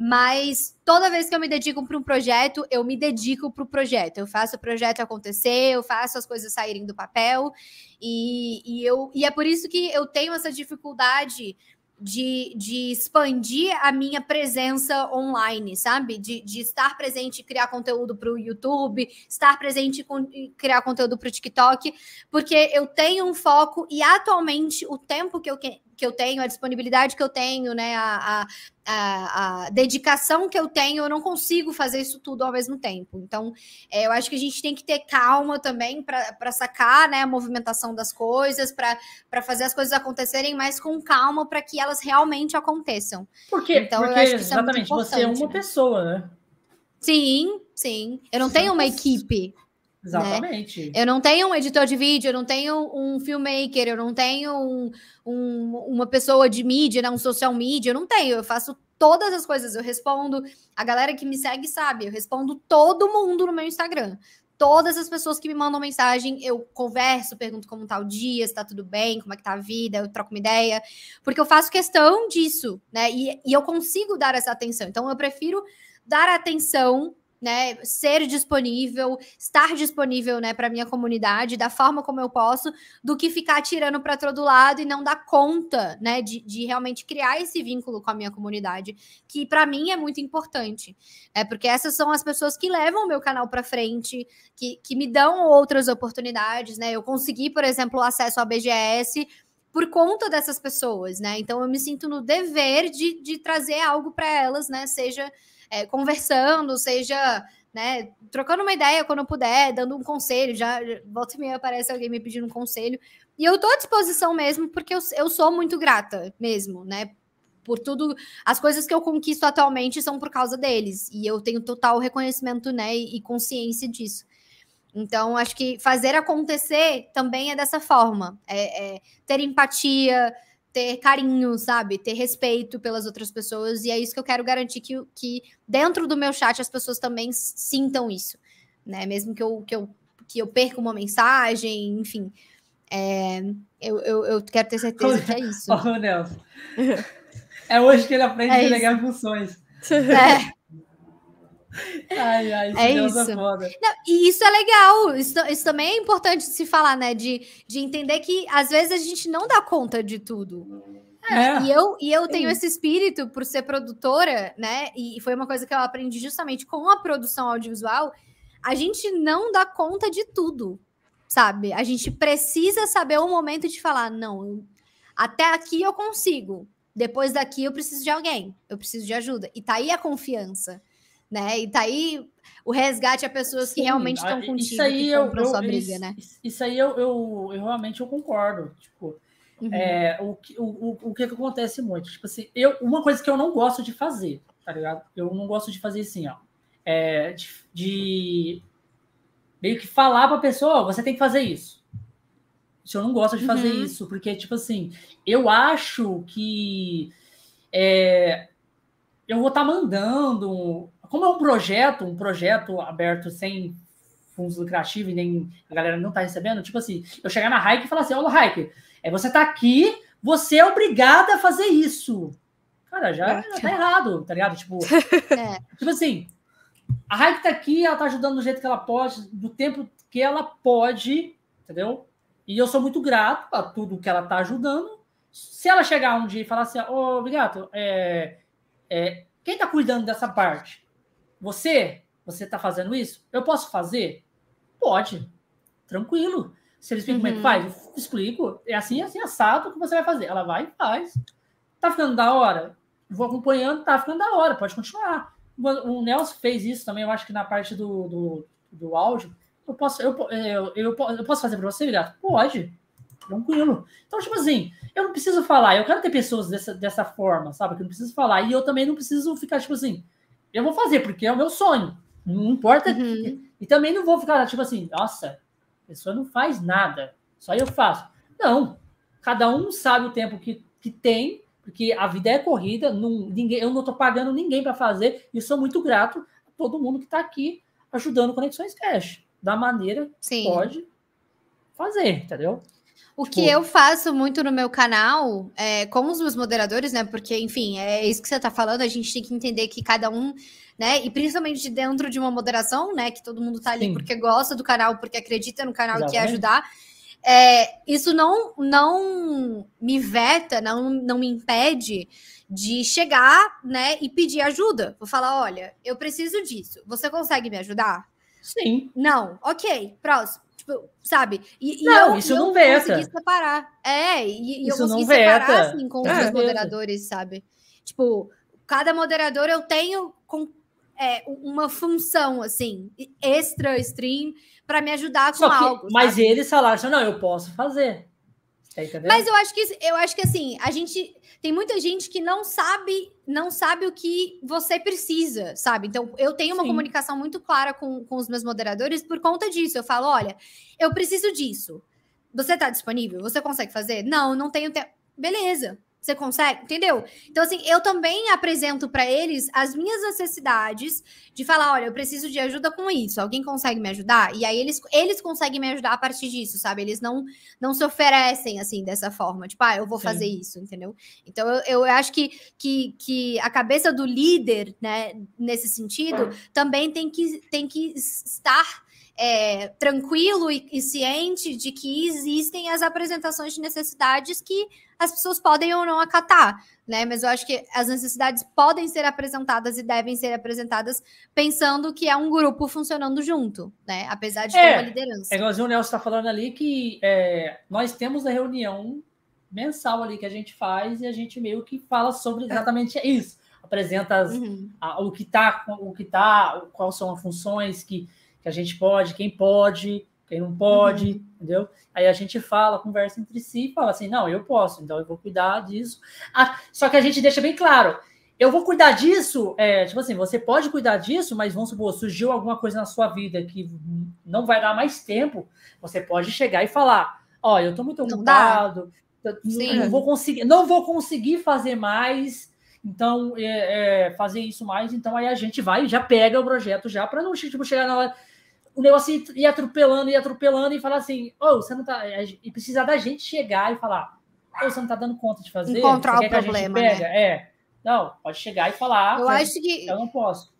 Mas toda vez que eu me dedico para um projeto, eu me dedico para o projeto. Eu faço o projeto acontecer, eu faço as coisas saírem do papel. E, e, eu, e é por isso que eu tenho essa dificuldade de, de expandir a minha presença online, sabe? De, de estar presente e criar conteúdo para o YouTube, estar presente e criar conteúdo para o TikTok, porque eu tenho um foco e atualmente o tempo que eu, que eu tenho, a disponibilidade que eu tenho, né, a, a, a, dedicação que eu tenho, eu não consigo fazer isso tudo ao mesmo tempo. Então, é, eu acho que a gente tem que ter calma também para sacar né, a movimentação das coisas, para fazer as coisas acontecerem, mas com calma para que elas realmente aconteçam. Por quê? Então, Porque, eu acho que isso exatamente, é você é uma né? pessoa, né? Sim, sim. Eu não tenho uma equipe. Né? Exatamente. Né? Eu não tenho um editor de vídeo, eu não tenho um filmmaker, eu não tenho um, um, uma pessoa de mídia, né? um social media, eu não tenho. Eu faço todas as coisas, eu respondo. A galera que me segue sabe, eu respondo todo mundo no meu Instagram. Todas as pessoas que me mandam mensagem, eu converso, pergunto como tá o dia, se tá tudo bem, como é que tá a vida, eu troco uma ideia, porque eu faço questão disso, né? E, e eu consigo dar essa atenção. Então, eu prefiro dar atenção né, ser disponível, estar disponível, né, para minha comunidade da forma como eu posso, do que ficar tirando para todo lado e não dar conta, né, de, de, realmente criar esse vínculo com a minha comunidade, que para mim é muito importante, é porque essas são as pessoas que levam o meu canal para frente, que, que me dão outras oportunidades, né? Eu consegui, por exemplo, acesso à BGS por conta dessas pessoas, né? Então eu me sinto no dever de, de trazer algo para elas, né? Seja é, conversando, seja né, trocando uma ideia quando puder, dando um conselho. Já volta e meia aparece alguém me pedindo um conselho. E eu estou à disposição mesmo, porque eu, eu sou muito grata mesmo, né? Por tudo, as coisas que eu conquisto atualmente são por causa deles. E eu tenho total reconhecimento, né, e consciência disso. Então, acho que fazer acontecer também é dessa forma. É, é ter empatia, ter carinho, sabe? Ter respeito pelas outras pessoas. E é isso que eu quero garantir que, que dentro do meu chat as pessoas também sintam isso. Né? Mesmo que eu, que eu, que eu perca uma mensagem, enfim. É, eu, eu, eu, quero ter certeza que é isso. (laughs) Oh, Nelson. É hoje que ele aprende é a delegar funções. (laughs) É. (laughs) Ai, ai, é isso. É Não, e isso é legal. Isso, isso também é importante se falar, né? De, de entender que às vezes a gente não dá conta de tudo. É. E eu, e eu tenho esse espírito por ser produtora, né? E foi uma coisa que eu aprendi justamente com a produção audiovisual. A gente não dá conta de tudo, sabe? A gente precisa saber o momento de falar, não, até aqui eu consigo. depois daqui eu preciso de alguém, eu preciso de ajuda. E tá aí a confiança, né? E tá aí o resgate a pessoas Sim, que realmente estão contigo, isso aí eu, eu, sua briga, isso, né? Isso aí eu, eu, eu realmente eu concordo. Tipo, uhum. é, o, o, o que, que acontece muito? Tipo assim, eu, uma coisa que eu não gosto de fazer, tá ligado? Eu não gosto de fazer assim, ó. É, de, de meio que falar pra pessoa, oh, você tem que fazer isso. Eu não gosto de fazer uhum. isso, porque, tipo assim, eu acho que é, eu vou estar tá mandando. Como é um projeto, um projeto aberto sem fundos lucrativos e nem a galera não está recebendo, tipo assim, eu chegar na Hike e falar assim: olha, Hike, é, você está aqui, você é obrigada a fazer isso. Cara, já, é. já tá errado, tá ligado? Tipo, (laughs) é. tipo assim, a Hike tá aqui, ela tá ajudando do jeito que ela pode, do tempo que ela pode, entendeu? E eu sou muito grato a tudo que ela está ajudando. Se ela chegar um dia e falar assim, ô, oh, é, é, quem está cuidando dessa parte? Você? Você está fazendo isso? Eu posso fazer? Pode. Tranquilo. Se eles explicam uhum. como é que uhum. faz, eu explico. É assim, assim, assado que você vai fazer. Ela vai e faz. Tá ficando da hora? Vou acompanhando, tá ficando da hora, pode continuar. O Nelson fez isso também, eu acho que na parte do, do, do áudio eu posso, eu, eu, eu, eu posso fazer para você, gato? Pode. Tranquilo. Então, tipo assim, eu não preciso falar, eu quero ter pessoas dessa, dessa forma, sabe? Que eu não preciso falar. E eu também não preciso ficar, tipo assim, eu vou fazer, porque é o meu sonho. Não importa. Uhum. E também não vou ficar, tipo assim, nossa, a pessoa não faz nada, só eu faço. Não. Cada um sabe o tempo que, que tem, porque a vida é corrida, não, ninguém, eu não estou pagando ninguém para fazer, e sou muito grato a todo mundo que está aqui ajudando Conexões Cash da maneira Sim. que pode fazer, entendeu? O tipo... que eu faço muito no meu canal, é, com os meus moderadores, né? Porque, enfim, é isso que você tá falando, a gente tem que entender que cada um, né? E principalmente dentro de uma moderação, né? Que todo mundo tá ali Sim. porque gosta do canal, porque acredita no canal Exatamente. e quer ajudar. É, isso não, não me veta, não, não me impede de chegar, né, e pedir ajuda. Vou falar, olha, eu preciso disso. Você consegue me ajudar? Sim. Não, ok, próximo. Tipo, sabe? E, não, e eu, isso não veta. consegui separar. É, e, e eu consegui separar, assim, com é, os moderadores, sabe? Tipo, cada moderador eu tenho com, é, uma função, assim, extra stream para me ajudar com que, algo. Mas sabe? eles falaram assim, não, eu posso fazer. Tá mas eu acho que eu acho que assim, a gente tem muita gente que não sabe, não sabe o que você precisa, sabe? Então, eu tenho uma Sim. comunicação muito clara com, com os meus moderadores por conta disso. Eu falo, olha, eu preciso disso. Você está disponível? Você consegue fazer? Não, não tenho tempo. Beleza. Você consegue? Entendeu? Então, assim, eu também apresento para eles as minhas necessidades de falar: olha, eu preciso de ajuda com isso. Alguém consegue me ajudar? E aí eles, eles conseguem me ajudar a partir disso, sabe? Eles não, não se oferecem assim dessa forma, tipo, ah, eu vou Sim. fazer isso, entendeu? Então, eu, eu acho que, que, que a cabeça do líder, né, nesse sentido, também tem que, tem que estar é, tranquilo e, e, ciente de que existem as apresentações de necessidades que as pessoas podem ou não acatar, né? Mas eu acho que as necessidades podem ser apresentadas e devem ser apresentadas pensando que é um grupo funcionando junto, né? Apesar de é, ter uma liderança. É igualzinho o Nelson está falando ali que é, nós temos a reunião mensal ali que a gente faz e a gente meio que fala sobre exatamente isso. Apresenta as, uhum. a, o que está, o que tá, quais são as funções que que a gente pode, quem pode, quem não pode, uhum. entendeu? Aí a gente fala, conversa entre si e fala assim: não, eu posso, então eu vou cuidar disso. Ah, só que a gente deixa bem claro: eu vou cuidar disso, é, tipo assim, você pode cuidar disso, mas vamos supor, surgiu alguma coisa na sua vida que não vai dar mais tempo, você pode chegar e falar: ó, oh, eu tô muito ocupado, não, não vou conseguir, não vou conseguir fazer mais. Então, é, é, fazer isso mais, então aí a gente vai e já pega o projeto já para não tipo, chegar na hora o negócio ia atropelando, ia atropelando e falar assim: ô, oh, você não tá. E precisar da gente chegar e falar: ô, oh, você não tá dando conta de fazer? Encontrar o problema. Né? É. Não, pode chegar e falar. Eu acho que. Eu não posso.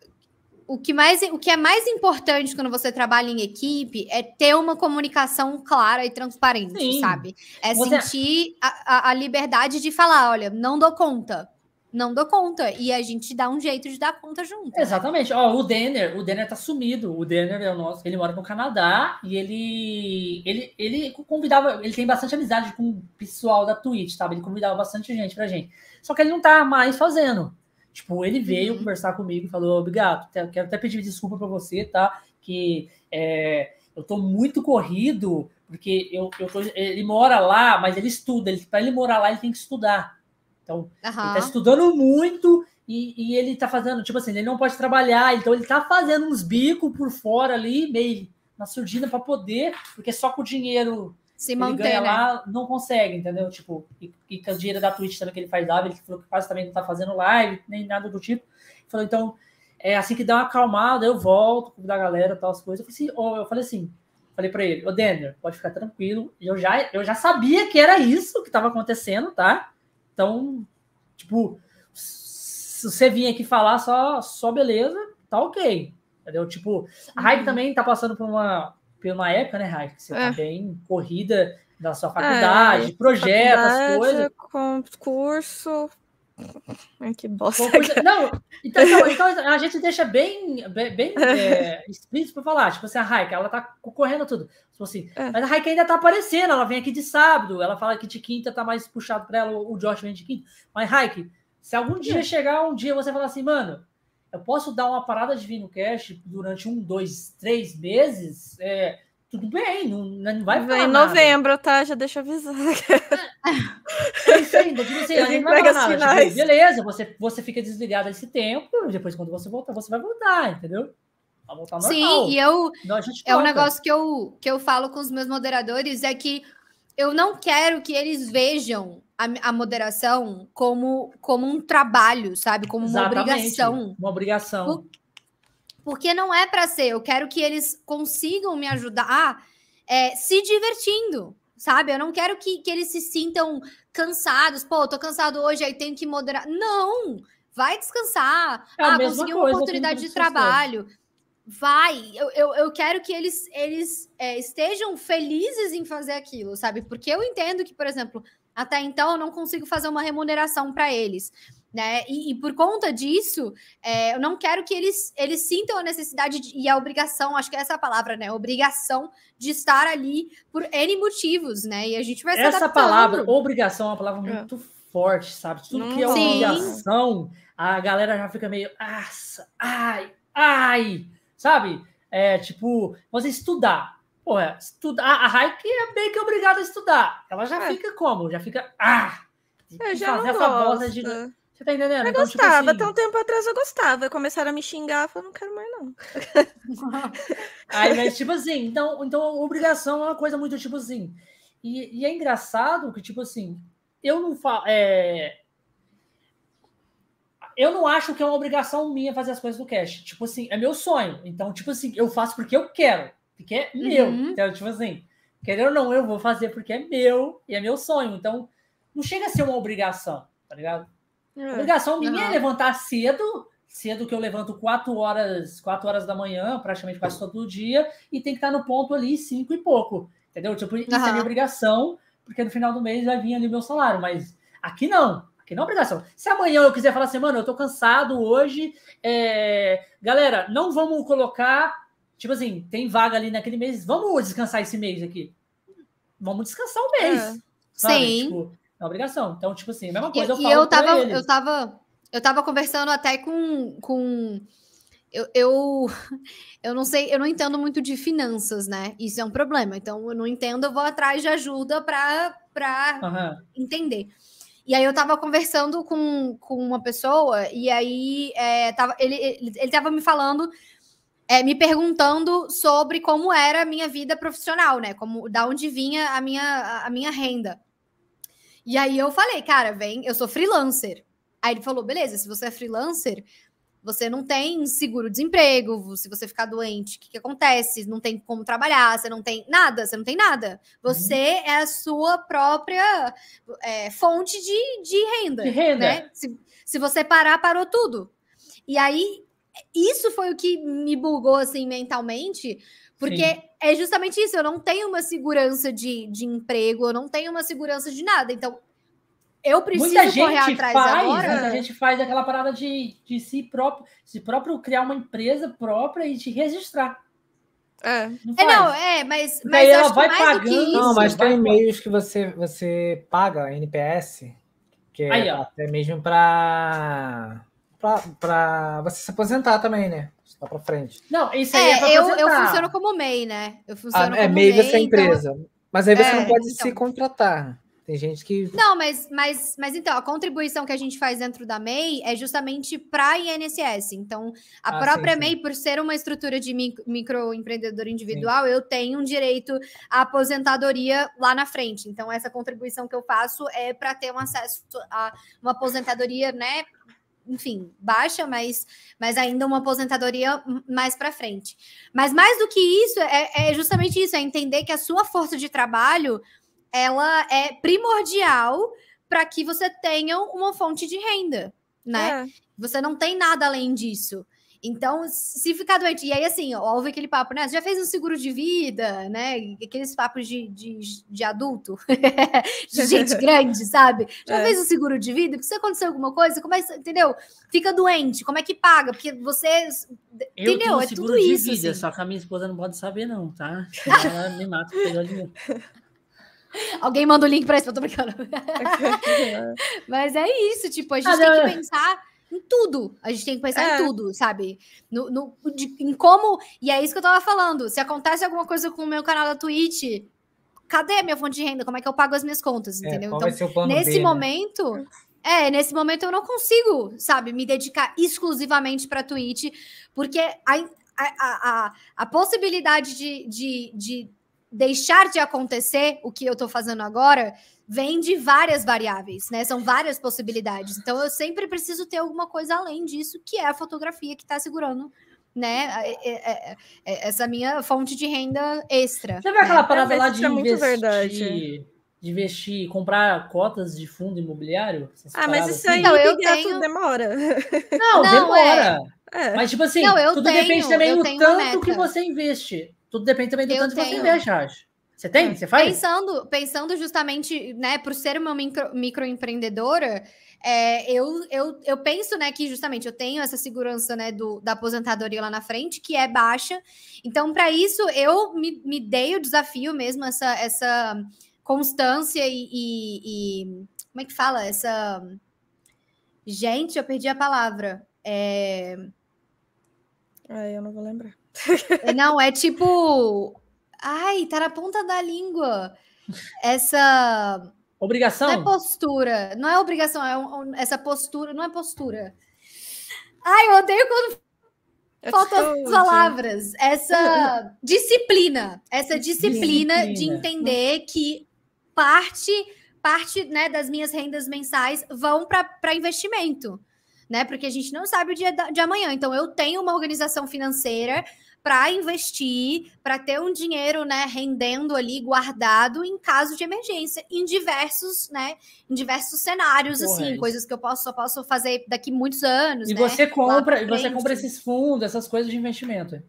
O que, mais, o que é mais importante quando você trabalha em equipe é ter uma comunicação clara e transparente, Sim. sabe? É você... sentir a, a, a liberdade de falar: olha, não dou conta não dou conta. E a gente dá um jeito de dar conta junto. Né? Exatamente. Ó, o Denner, o Denner tá sumido. O Denner é o nosso, ele mora no Canadá e ele ele ele convidava, ele tem bastante amizade com o pessoal da Twitch, sabe? Ele convidava bastante gente pra gente. Só que ele não tá mais fazendo. Tipo, ele veio uhum. conversar comigo e falou: "Obrigado, quero até pedir desculpa para você, tá? Que é, eu tô muito corrido, porque eu, eu tô, ele mora lá, mas ele estuda. Ele, para ele morar lá, ele tem que estudar. Então, uhum. ele tá estudando muito e, e, ele tá fazendo, tipo assim, ele não pode trabalhar, então ele tá fazendo uns bicos por fora ali, meio na surdina para poder, porque só com o dinheiro se manter, né? lá, não consegue, entendeu? Tipo, e, e com o dinheiro da Twitch também que ele faz lá, ele falou que quase também não tá fazendo live, nem nada do tipo. Ele falou, então, é assim que dá uma acalmada, eu volto, da galera, tal, as coisas. Eu falei assim, eu falei assim, falei para ele, ô Daniel, pode ficar tranquilo, eu já, eu já sabia que era isso que estava acontecendo, tá? Então, tipo, se você vir aqui falar só, só beleza, tá ok. Entendeu? Tipo, a Raik uhum. também tá passando por uma, por uma época, né, Raik? Você tá é. tá bem corrida da sua faculdade, é, projetos, faculdade, coisas. Com curso, Ai, que bosta. Não, então, (laughs) então, a gente deixa bem, bem, bem é, explícito para falar. Tipo assim, a Raika, ela tá correndo tudo. Tipo assim, é. Mas a Raika ainda tá aparecendo, ela vem aqui de sábado, ela fala que de quinta tá mais puxado para ela, o Josh vem de quinta. Mas, Raika, se algum dia é. chegar um dia você falar assim, mano, eu posso dar uma parada de vir no cash durante um, dois, três meses, é, tudo bem, não, não vai Vem em novembro, tá? Já deixa eu avisar. (laughs) É isso aí, tipo assim, (laughs) não vai nada. Beleza, você, você fica desligado esse tempo, depois quando você voltar, você vai voltar, entendeu? Vai voltar normal. Sim, e eu é um negócio que eu, que eu falo com os meus moderadores é que eu não quero que eles vejam a, a moderação como, como um trabalho, sabe? Como uma Exatamente, obrigação. Uma obrigação. Porque não é para ser. Eu quero que eles consigam me ajudar é, se divertindo, sabe? Eu não quero que, que eles se sintam cansados. Pô, tô cansado hoje, aí tenho que moderar. Não! Vai descansar. É ah, consegui uma oportunidade de trabalho. Vai, eu, eu, eu, quero que eles, eles é, estejam felizes em fazer aquilo, sabe? Porque eu entendo que, por exemplo, até então eu não consigo fazer uma remuneração para eles né? E, e, por conta disso, é, eu não quero que eles, eles sintam a necessidade de, e a obrigação, acho que é essa a palavra, né? Obrigação de estar ali por N motivos, né? E a gente vai se Essa palavra, obrigação, é uma palavra é. muito é. forte, sabe? Tudo que é obrigação, a galera já fica meio, ai, ai, sabe? É tipo, você estudar. Pô, estudar, a Raik é meio que obrigada a estudar. Ela já é. fica como? Já fica, ah, eu já fazer essa voz de você tá entendendo? Eu então, tipo gostava, tipo assim... até um tempo atrás eu gostava. Começaram a me xingar, eu falei, não quero mais, não. (laughs) Aí, mas, tipo assim, então, então obrigação é uma coisa muito, tipo assim. E, e é engraçado que, tipo assim, eu não falo. É... Eu não acho que é uma obrigação minha fazer as coisas do cash. Tipo assim, é meu sonho. Então, tipo assim, eu faço porque eu quero. Porque é meu. Uhum. Então, tipo assim, querer ou não, eu vou fazer porque é meu e é meu sonho. Então, não chega a ser uma obrigação, tá ligado? A obrigação minha é levantar cedo, cedo que eu levanto 4 horas, 4 horas da manhã, praticamente quase todo dia, e tem que estar no ponto ali 5 e pouco. Entendeu? Tipo, isso uhum. é minha obrigação, porque no final do mês vai vir ali o meu salário. Mas aqui não. Aqui não é obrigação. Se amanhã eu quiser falar assim, mano, eu tô cansado hoje, é... galera, não vamos colocar. Tipo assim, tem vaga ali naquele mês, vamos descansar esse mês aqui. Vamos descansar o mês. É. Sim. Tipo, é obrigação. Então, tipo assim, a mesma coisa e, eu falo. E eu tava, eu tava, eu tava conversando até com. com eu, eu, (laughs) eu não sei, eu não entendo muito de finanças, né? Isso é um problema. Então, eu não entendo, eu vou atrás de ajuda para uhum. entender. E aí eu tava conversando com, com uma pessoa, e aí é, tava, ele, ele, ele tava me falando, é, me perguntando sobre como era a minha vida profissional, né? Como da onde vinha a minha, a minha renda. E aí eu falei, cara, vem, eu sou freelancer. Aí ele falou, beleza, se você é freelancer, você não tem seguro-desemprego, se você ficar doente, o que, que, acontece? Não tem como trabalhar, você não tem nada, você não tem nada. Você uhum. é a sua própria é, fonte de, de renda. De renda. Né? Se, se você parar, parou tudo. E aí, isso foi o que me bugou, assim, mentalmente, porque Sim. É justamente isso, eu não tenho uma segurança de, de emprego, eu não tenho uma segurança de nada. Então, eu preciso muita gente correr atrás faz, agora. Muita gente faz aquela parada de, de si próprio, si próprio criar uma empresa própria e te registrar. É. Não, é, não, é, mas, mas Daí ela vai pagando. Isso, não, mas tem meios que você, você paga NPS, que é Aí, até mesmo para para você se aposentar também, né? Lá para frente. Não, isso aí é, é eu, eu funciono como MEI, né? Eu funciono ah, é MEI, você é empresa. Então... Mas aí você é, não pode então... se contratar. Tem gente que. Não, mas, mas, mas então, a contribuição que a gente faz dentro da MEI é justamente para INSS. Então, a ah, própria sim, sim. MEI, por ser uma estrutura de microempreendedor individual, sim. eu tenho um direito à aposentadoria lá na frente. Então, essa contribuição que eu faço é para ter um acesso a uma aposentadoria, né? Enfim, baixa, mas, mas ainda uma aposentadoria mais para frente. Mas mais do que isso, é, é, justamente isso, é entender que a sua força de trabalho ela é primordial para que você tenha uma fonte de renda, né? É. Você não tem nada além disso. Então, se ficar doente, e aí assim, houve aquele papo, né? Você já fez um seguro de vida, né? Aqueles papos de, de, de adulto, (laughs) de gente (laughs) grande, sabe? Já é. fez um seguro de vida? Se acontecer alguma coisa, como é, entendeu? Fica doente, como é que paga? Porque você. Eu entendeu? Tenho é seguro tudo de isso. Vida, assim. Só que a minha esposa não pode saber, não, tá? Ela me mata pelo dinheiro. (laughs) Alguém manda o link para isso, eu tô brincando. Mas é isso, tipo, a gente ah, tem não. que pensar em tudo. A gente tem que pensar é. em tudo, sabe? No, no, de, em como. E é isso que eu tava falando. Se acontece alguma coisa com o meu canal da Twitch, cadê a minha fonte de renda? Como é que eu pago as minhas contas? É, entendeu? então, nesse B, né? momento. Né? É, nesse momento eu não consigo, sabe, me dedicar exclusivamente para Twitch, porque a, a, a, a possibilidade de, de, de deixar de acontecer o que eu estou fazendo agora vem de várias variáveis, né? São várias possibilidades. Então eu sempre preciso ter alguma coisa além disso, que é a fotografia que está segurando, né? É, é, é, essa minha fonte de renda extra. Você viu aquela né? parada lá de é investir, verdade. de investir, comprar cotas de fundo imobiliário? Ah, mas isso aí então, eu tenho... demora. Não, não demora. É. Mas, tipo assim, não, tudo tenho, depende também do tanto que você investe. Tudo depende também do eu tanto tenho. que você investe, acho. Você tem? Você faz? Pensando, pensando justamente, né, por ser uma micro, microempreendedora, é, eu, eu, eu penso, né, que justamente eu tenho essa segurança, né, do, da aposentadoria lá na frente, que é baixa. Então, para isso, eu me, me dei o desafio mesmo, essa, essa constância e, e, e, Como é que fala? Essa. Gente, eu perdi a palavra. É... Ai, eu não vou lembrar. É, não, é tipo. Ai, tá na ponta da língua. Essa. Obrigação? Não é postura. Não é obrigação, é um, essa postura. Não é postura. Ai, eu odeio quando faltam as palavras. Essa disciplina. Essa disciplina, disciplina. de entender que parte parte né, das minhas rendas mensais vão para investimento. Né? Porque a gente não sabe o dia de amanhã. Então, eu tenho uma organização financeira para investir, para ter um dinheiro, né, rendendo ali guardado em caso de emergência, em diversos, né, em diversos cenários Porra, assim, é coisas que eu posso só posso fazer daqui muitos anos, E né, você compra, você compra esses fundos, essas coisas de investimento.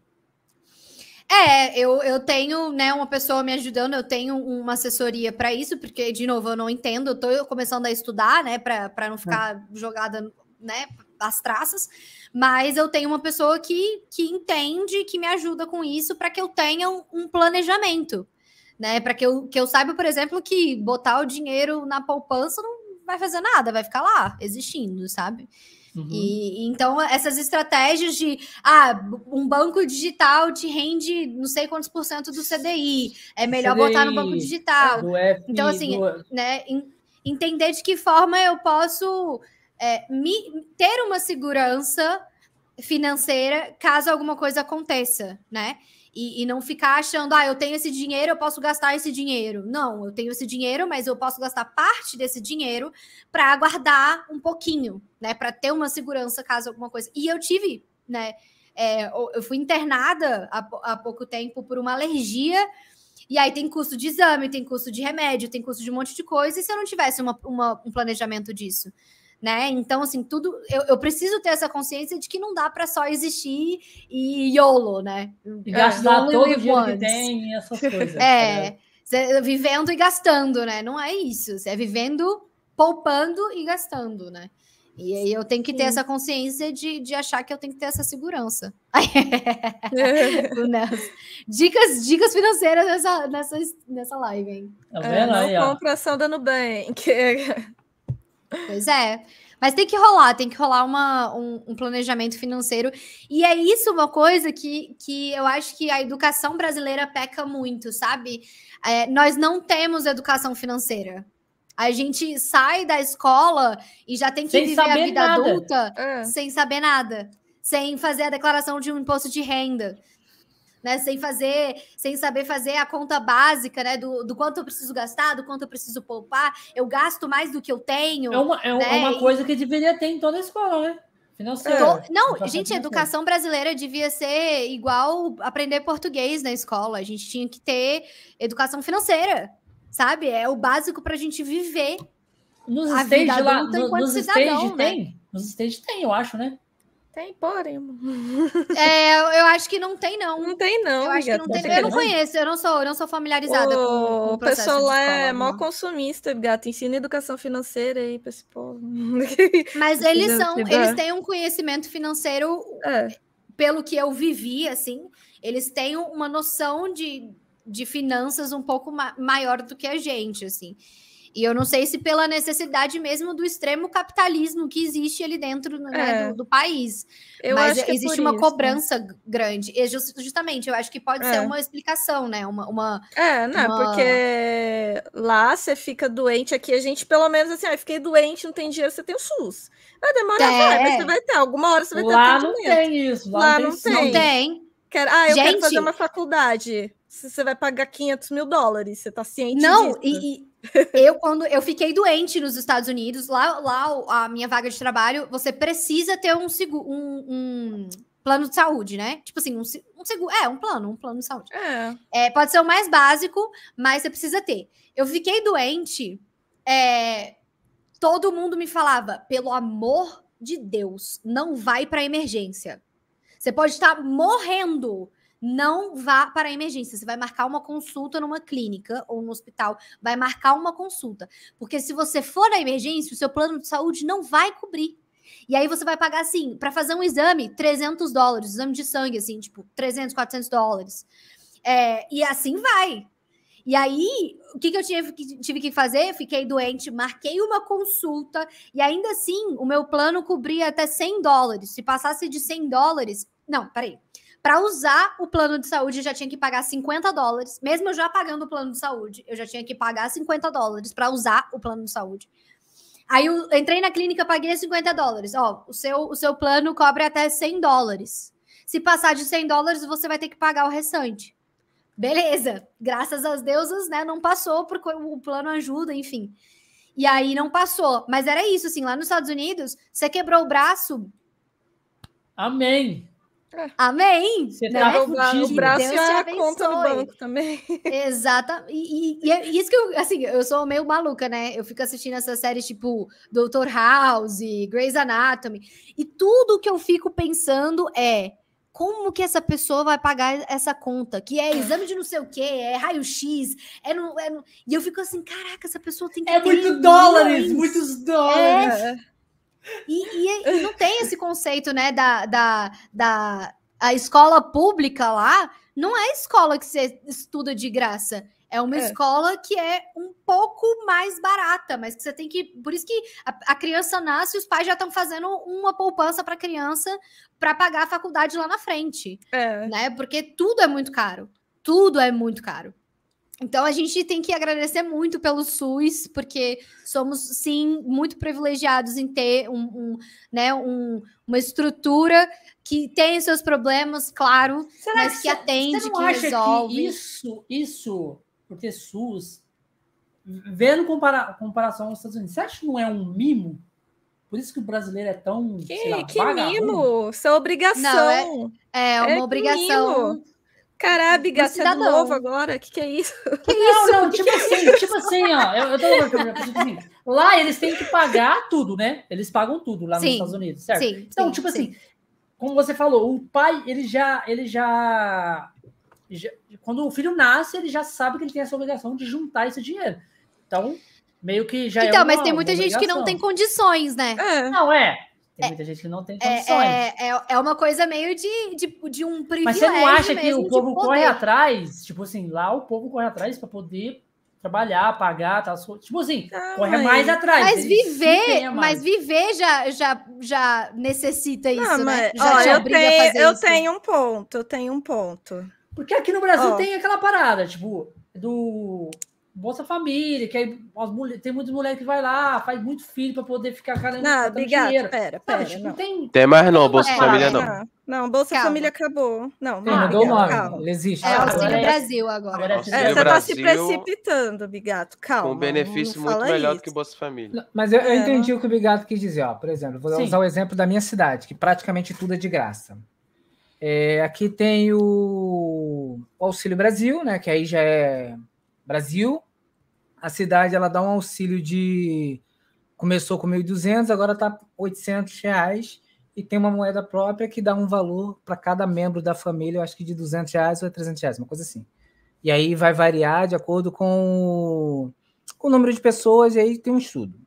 É, eu, eu tenho, né, uma pessoa me ajudando, eu tenho uma assessoria para isso, porque, de novo, eu não entendo, eu tô começando a estudar, né, para não ficar hum. jogada, né, as traças, mas eu tenho uma pessoa que, que entende, que me ajuda com isso para que eu tenha um, planejamento, né? Para que eu, que eu saiba, por exemplo, que botar o dinheiro na poupança não vai fazer nada, vai ficar lá, existindo, sabe? Uhum. E então essas estratégias de ah, um banco digital te rende não sei quantos por cento do CDI, é melhor CDI, botar no banco digital. F, então assim, do... né, entender de que forma eu posso é, me, ter uma segurança financeira caso alguma coisa aconteça, né? E, e, não ficar achando, ah, eu tenho esse dinheiro, eu posso gastar esse dinheiro. Não, eu tenho esse dinheiro, mas eu posso gastar parte desse dinheiro para guardar um pouquinho, né? Para ter uma segurança caso alguma coisa. E eu tive, né? É, eu fui internada há, há pouco tempo por uma alergia. E aí tem custo de exame, tem custo de remédio, tem custo de um monte de coisa. E se eu não tivesse uma, uma, um planejamento disso? Né? Então, assim, tudo. Eu, eu preciso ter essa consciência de que não dá para só existir e YOLO, né? E gastar todo o dinheiro que tem essas (laughs) coisas. É, vivendo e gastando, né? Não é isso. É vivendo poupando e gastando, né? E aí eu tenho que ter Sim. essa consciência de, de achar que eu tenho que ter essa segurança. (laughs) dicas, dicas financeiras nessa, nessa, nessa live, hein? Tá é, não aí, compra ação da Nubank. Pois é. Mas tem que rolar, tem que rolar uma, um, um, planejamento financeiro. E é isso uma coisa que, que eu acho que a educação brasileira peca muito, sabe? É, nós não temos educação financeira. A gente sai da escola e já tem que sem viver a vida nada. adulta é. sem saber nada, sem fazer a declaração de um imposto de renda. Né, sem fazer, sem saber fazer a conta básica, né, do, do quanto eu preciso gastar, do quanto eu preciso poupar, eu gasto mais do que eu tenho. É uma, é né? uma coisa que deveria ter em toda a escola, né? Financeira. Não, gente, a educação brasileira devia ser igual aprender português na escola. A gente tinha que ter educação financeira sabe? É o básico para a gente viver. Nos stage lá, no, nos cidadão, stage né? tem? Nos stage tem, eu acho, né? Tem, porém. É, eu acho que não tem, não. Não tem, não. Eu, acho que não tem. eu não conheço, eu não sou, eu não sou familiarizada o, com, com o pessoal lá é mó consumista, gato. Ensina educação financeira aí pra esse povo. (laughs) Mas eles são, eles têm um conhecimento financeiro, é. pelo que eu vivi, assim, eles têm uma noção de, de finanças um pouco ma maior do que a gente, assim. E eu não sei se pela necessidade mesmo do extremo capitalismo que existe ali dentro né, é. do, do, país. Eu Mas é existe uma isso, cobrança né? grande. E justamente, eu acho que pode é. ser uma explicação, né? Uma, uma é, não, uma... porque lá você fica doente, aqui a gente, pelo menos assim, ah, fiquei doente, não tem dinheiro, você tem o SUS. Vai demorar, é. vai, mas você vai ter. Alguma hora você vai ter Lá não tem isso. Lá, lá não, tem. Não tem. Quero, ah, eu gente... quero fazer uma faculdade você vai pagar 500 mil dólares, você tá ciente Não, disso? e, e eu quando eu fiquei doente nos Estados Unidos, lá, lá a minha vaga de trabalho, você precisa ter um, um, um plano de saúde, né? Tipo assim, um, um seguro, é, um plano, um plano de saúde. É. é. Pode ser o mais básico, mas você precisa ter. Eu fiquei doente, é, todo mundo me falava, pelo amor de Deus, não vai para emergência. Você pode estar morrendo, não vá para a emergência. Você vai marcar uma consulta numa clínica ou no hospital, vai marcar uma consulta. Porque se você for na emergência, o seu plano de saúde não vai cobrir. E aí você vai pagar, assim, para fazer um exame, 300 dólares, exame de sangue, assim, tipo, 300, 400 dólares. É, e assim vai. E aí, o que, que eu tive, tive que fazer? Fiquei doente, marquei uma consulta, e ainda assim, o meu plano cobria até 100 dólares. Se passasse de 100 dólares. Não, peraí. Para usar o plano de saúde, eu já tinha que pagar 50 dólares. Mesmo eu já pagando o plano de saúde, eu já tinha que pagar 50 dólares para usar o plano de saúde. Aí eu entrei na clínica, paguei 50 dólares. Ó, o seu, o seu plano cobre até 100 dólares. Se passar de 100 dólares, você vai ter que pagar o restante. Beleza, graças às deusas, né? Não passou, porque o plano ajuda, enfim. E aí não passou. Mas era isso, assim, lá nos Estados Unidos, você quebrou o braço. Amém. Amém. Você né? tá o, o braço Deus e a conta no banco também. (laughs) Exato. E, e, e, é isso que eu, assim, eu sou meio maluca, né? Eu fico assistindo essas séries tipo Doutor House, Grey's Anatomy, e tudo que eu fico pensando é como que essa pessoa vai pagar essa conta? Que é exame de não sei o quê, é raio-x, é no, é no... E eu fico assim, caraca, essa pessoa tem que É muito dólares, muitos dólares. É. E, e, e, não tem esse conceito, né, da, da, da a escola pública lá, não é escola que você estuda de graça. É uma é. escola que é um pouco mais barata, mas que você tem que. Por isso que a, a criança nasce e os pais já estão fazendo uma poupança para a criança para pagar a faculdade lá na frente. É. Né? Porque tudo é muito caro. Tudo é muito caro. Então a gente tem que agradecer muito pelo SUS, porque somos sim muito privilegiados em ter um, um né, um, uma estrutura que tem seus problemas, claro, Será mas que, que atende, que resolve. Que isso, isso, por ter SUS, vendo compara comparação aos Estados Unidos, você acha que não é um mimo? Por isso que o brasileiro é tão. Que, lá, que mimo? Isso é obrigação. Não, é, é uma é obrigação. Mimo. Caralho, você é novo agora? O que, que é isso? Que não, isso? não, tipo assim, tipo assim, ó. Eu, eu tô tipo assim, lá eles têm que pagar tudo, né? Eles pagam tudo lá sim, nos Estados Unidos, certo? Sim, então, sim, tipo sim. assim, como você falou, o pai, ele já, ele já, já, Quando o filho nasce, ele já sabe que ele tem essa obrigação de juntar esse dinheiro. Então. meio que já é Então, é uma, mas tem muita gente que não tem condições, né? É. Não, é. Tem muita gente que não tem condições. É, é, é uma coisa meio de, de, de um privilégio Mas você não acha que o povo poder. corre atrás? Tipo assim, lá o povo corre atrás para poder trabalhar, pagar, tal, tipo assim, Ah, corre mas- mais atrás. Mas viver, mas viver já, já, já necessita isso, Não, né? mas, Já ó, te eu, tenho, fazer eu isso. tenho um ponto, eu tenho um ponto. Porque aqui no Brasil Ó. tem aquela parada, tipo, do Bolsa Família, que aí mulher, tem muitas mulheres que vai lá, faz muito filho para poder ficar carregando Não, obrigado, dinheiro. pera, Sabe, pera, tipo, não. tem Tem mais não, Bolsa É, Família é, não. Não, não, Bolsa Calma. Família acabou. Não, Ah, mudou o nome. existe. É o Ah, Auxílio é- Brasil agora. agora é É, você Brasil. tá se precipitando, Bigato. Calma. Com um benefício não muito melhor do que Bolsa Família. Mas eu, eu É. entendi o que o Bigato quis dizer. Ó. Por exemplo, vou Sim. usar o exemplo da minha cidade, que praticamente tudo é de graça. É, aqui tem o, o Auxílio Brasil, né, que aí já é Brasil. A cidade ela dá um auxílio de. Começou com 1.200, agora está 800 reais. E tem uma moeda própria que dá um valor para cada membro da família, eu acho que de 200 reais ou 300 reais, uma coisa assim. E aí vai variar de acordo com o, com o número de pessoas, e aí tem um estudo.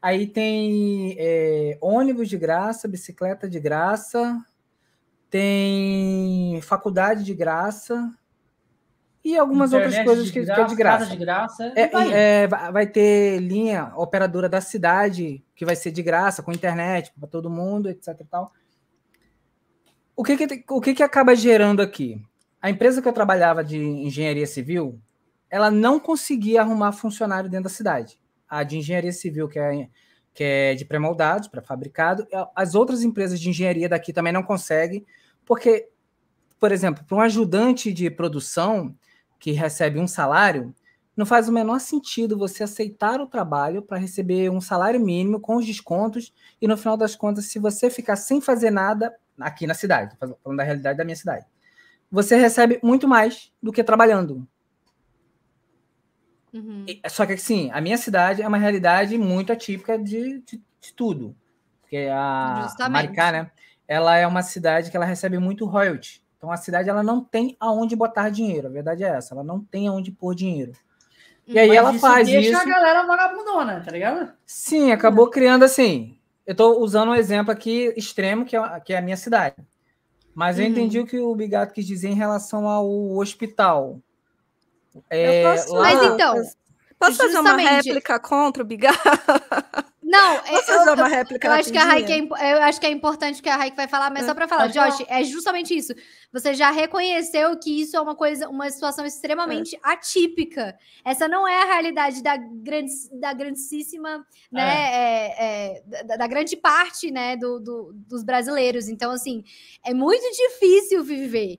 Aí tem é, ônibus de graça, bicicleta de graça, tem faculdade de graça e algumas outras internet coisas que, que é de graça. de graça. É, vai. é, vai ter linha operadora da cidade que vai ser de graça, com internet para todo mundo, etc. tal. O, que, que, o que, que acaba gerando aqui? A empresa que eu trabalhava de engenharia civil, ela não conseguia arrumar funcionário dentro da cidade. A de engenharia civil, que é, que é de pré-moldados, pré-fabricado, as outras empresas de engenharia daqui também não conseguem, porque, por exemplo, para um ajudante de produção que recebe um salário, não faz o menor sentido você aceitar o trabalho para receber um salário mínimo com os descontos e no final das contas, se você ficar sem fazer nada aqui na cidade, falando da realidade da minha cidade, você recebe muito mais do que trabalhando. Uhum. Só que assim, a minha cidade é uma realidade muito atípica de, de, de tudo. Porque a Justamente. Maricá, né? Ela é uma cidade que ela recebe muito royalty. Então a cidade ela não tem aonde botar dinheiro. A verdade é essa, ela não tem aonde pôr dinheiro. E aí Mas ela isso faz deixa isso. a galera vagabundona, tá ligado? Sim, acabou criando assim. Eu estou usando um exemplo aqui extremo, que é, que é a minha cidade. Mas eu Uhum. entendi o que o Bigato quis dizer em relação ao hospital. É, Eu posso- lá- Mas então, Posso fazer uma réplica contra o Bigato? (laughs) Não, Posso eu, fazer eu- uma réplica eu acho que a Raik é, eu acho que é importante que a Raik vai falar, mas É, só para falar, pode falar. Josh, é justamente isso. Você já reconheceu que isso é uma coisa, uma situação extremamente atípica. Essa não é a realidade da, grande, da grandíssima, né, é, é, da, da grande parte, né, do, do- dos brasileiros. Então, assim, é muito difícil viver.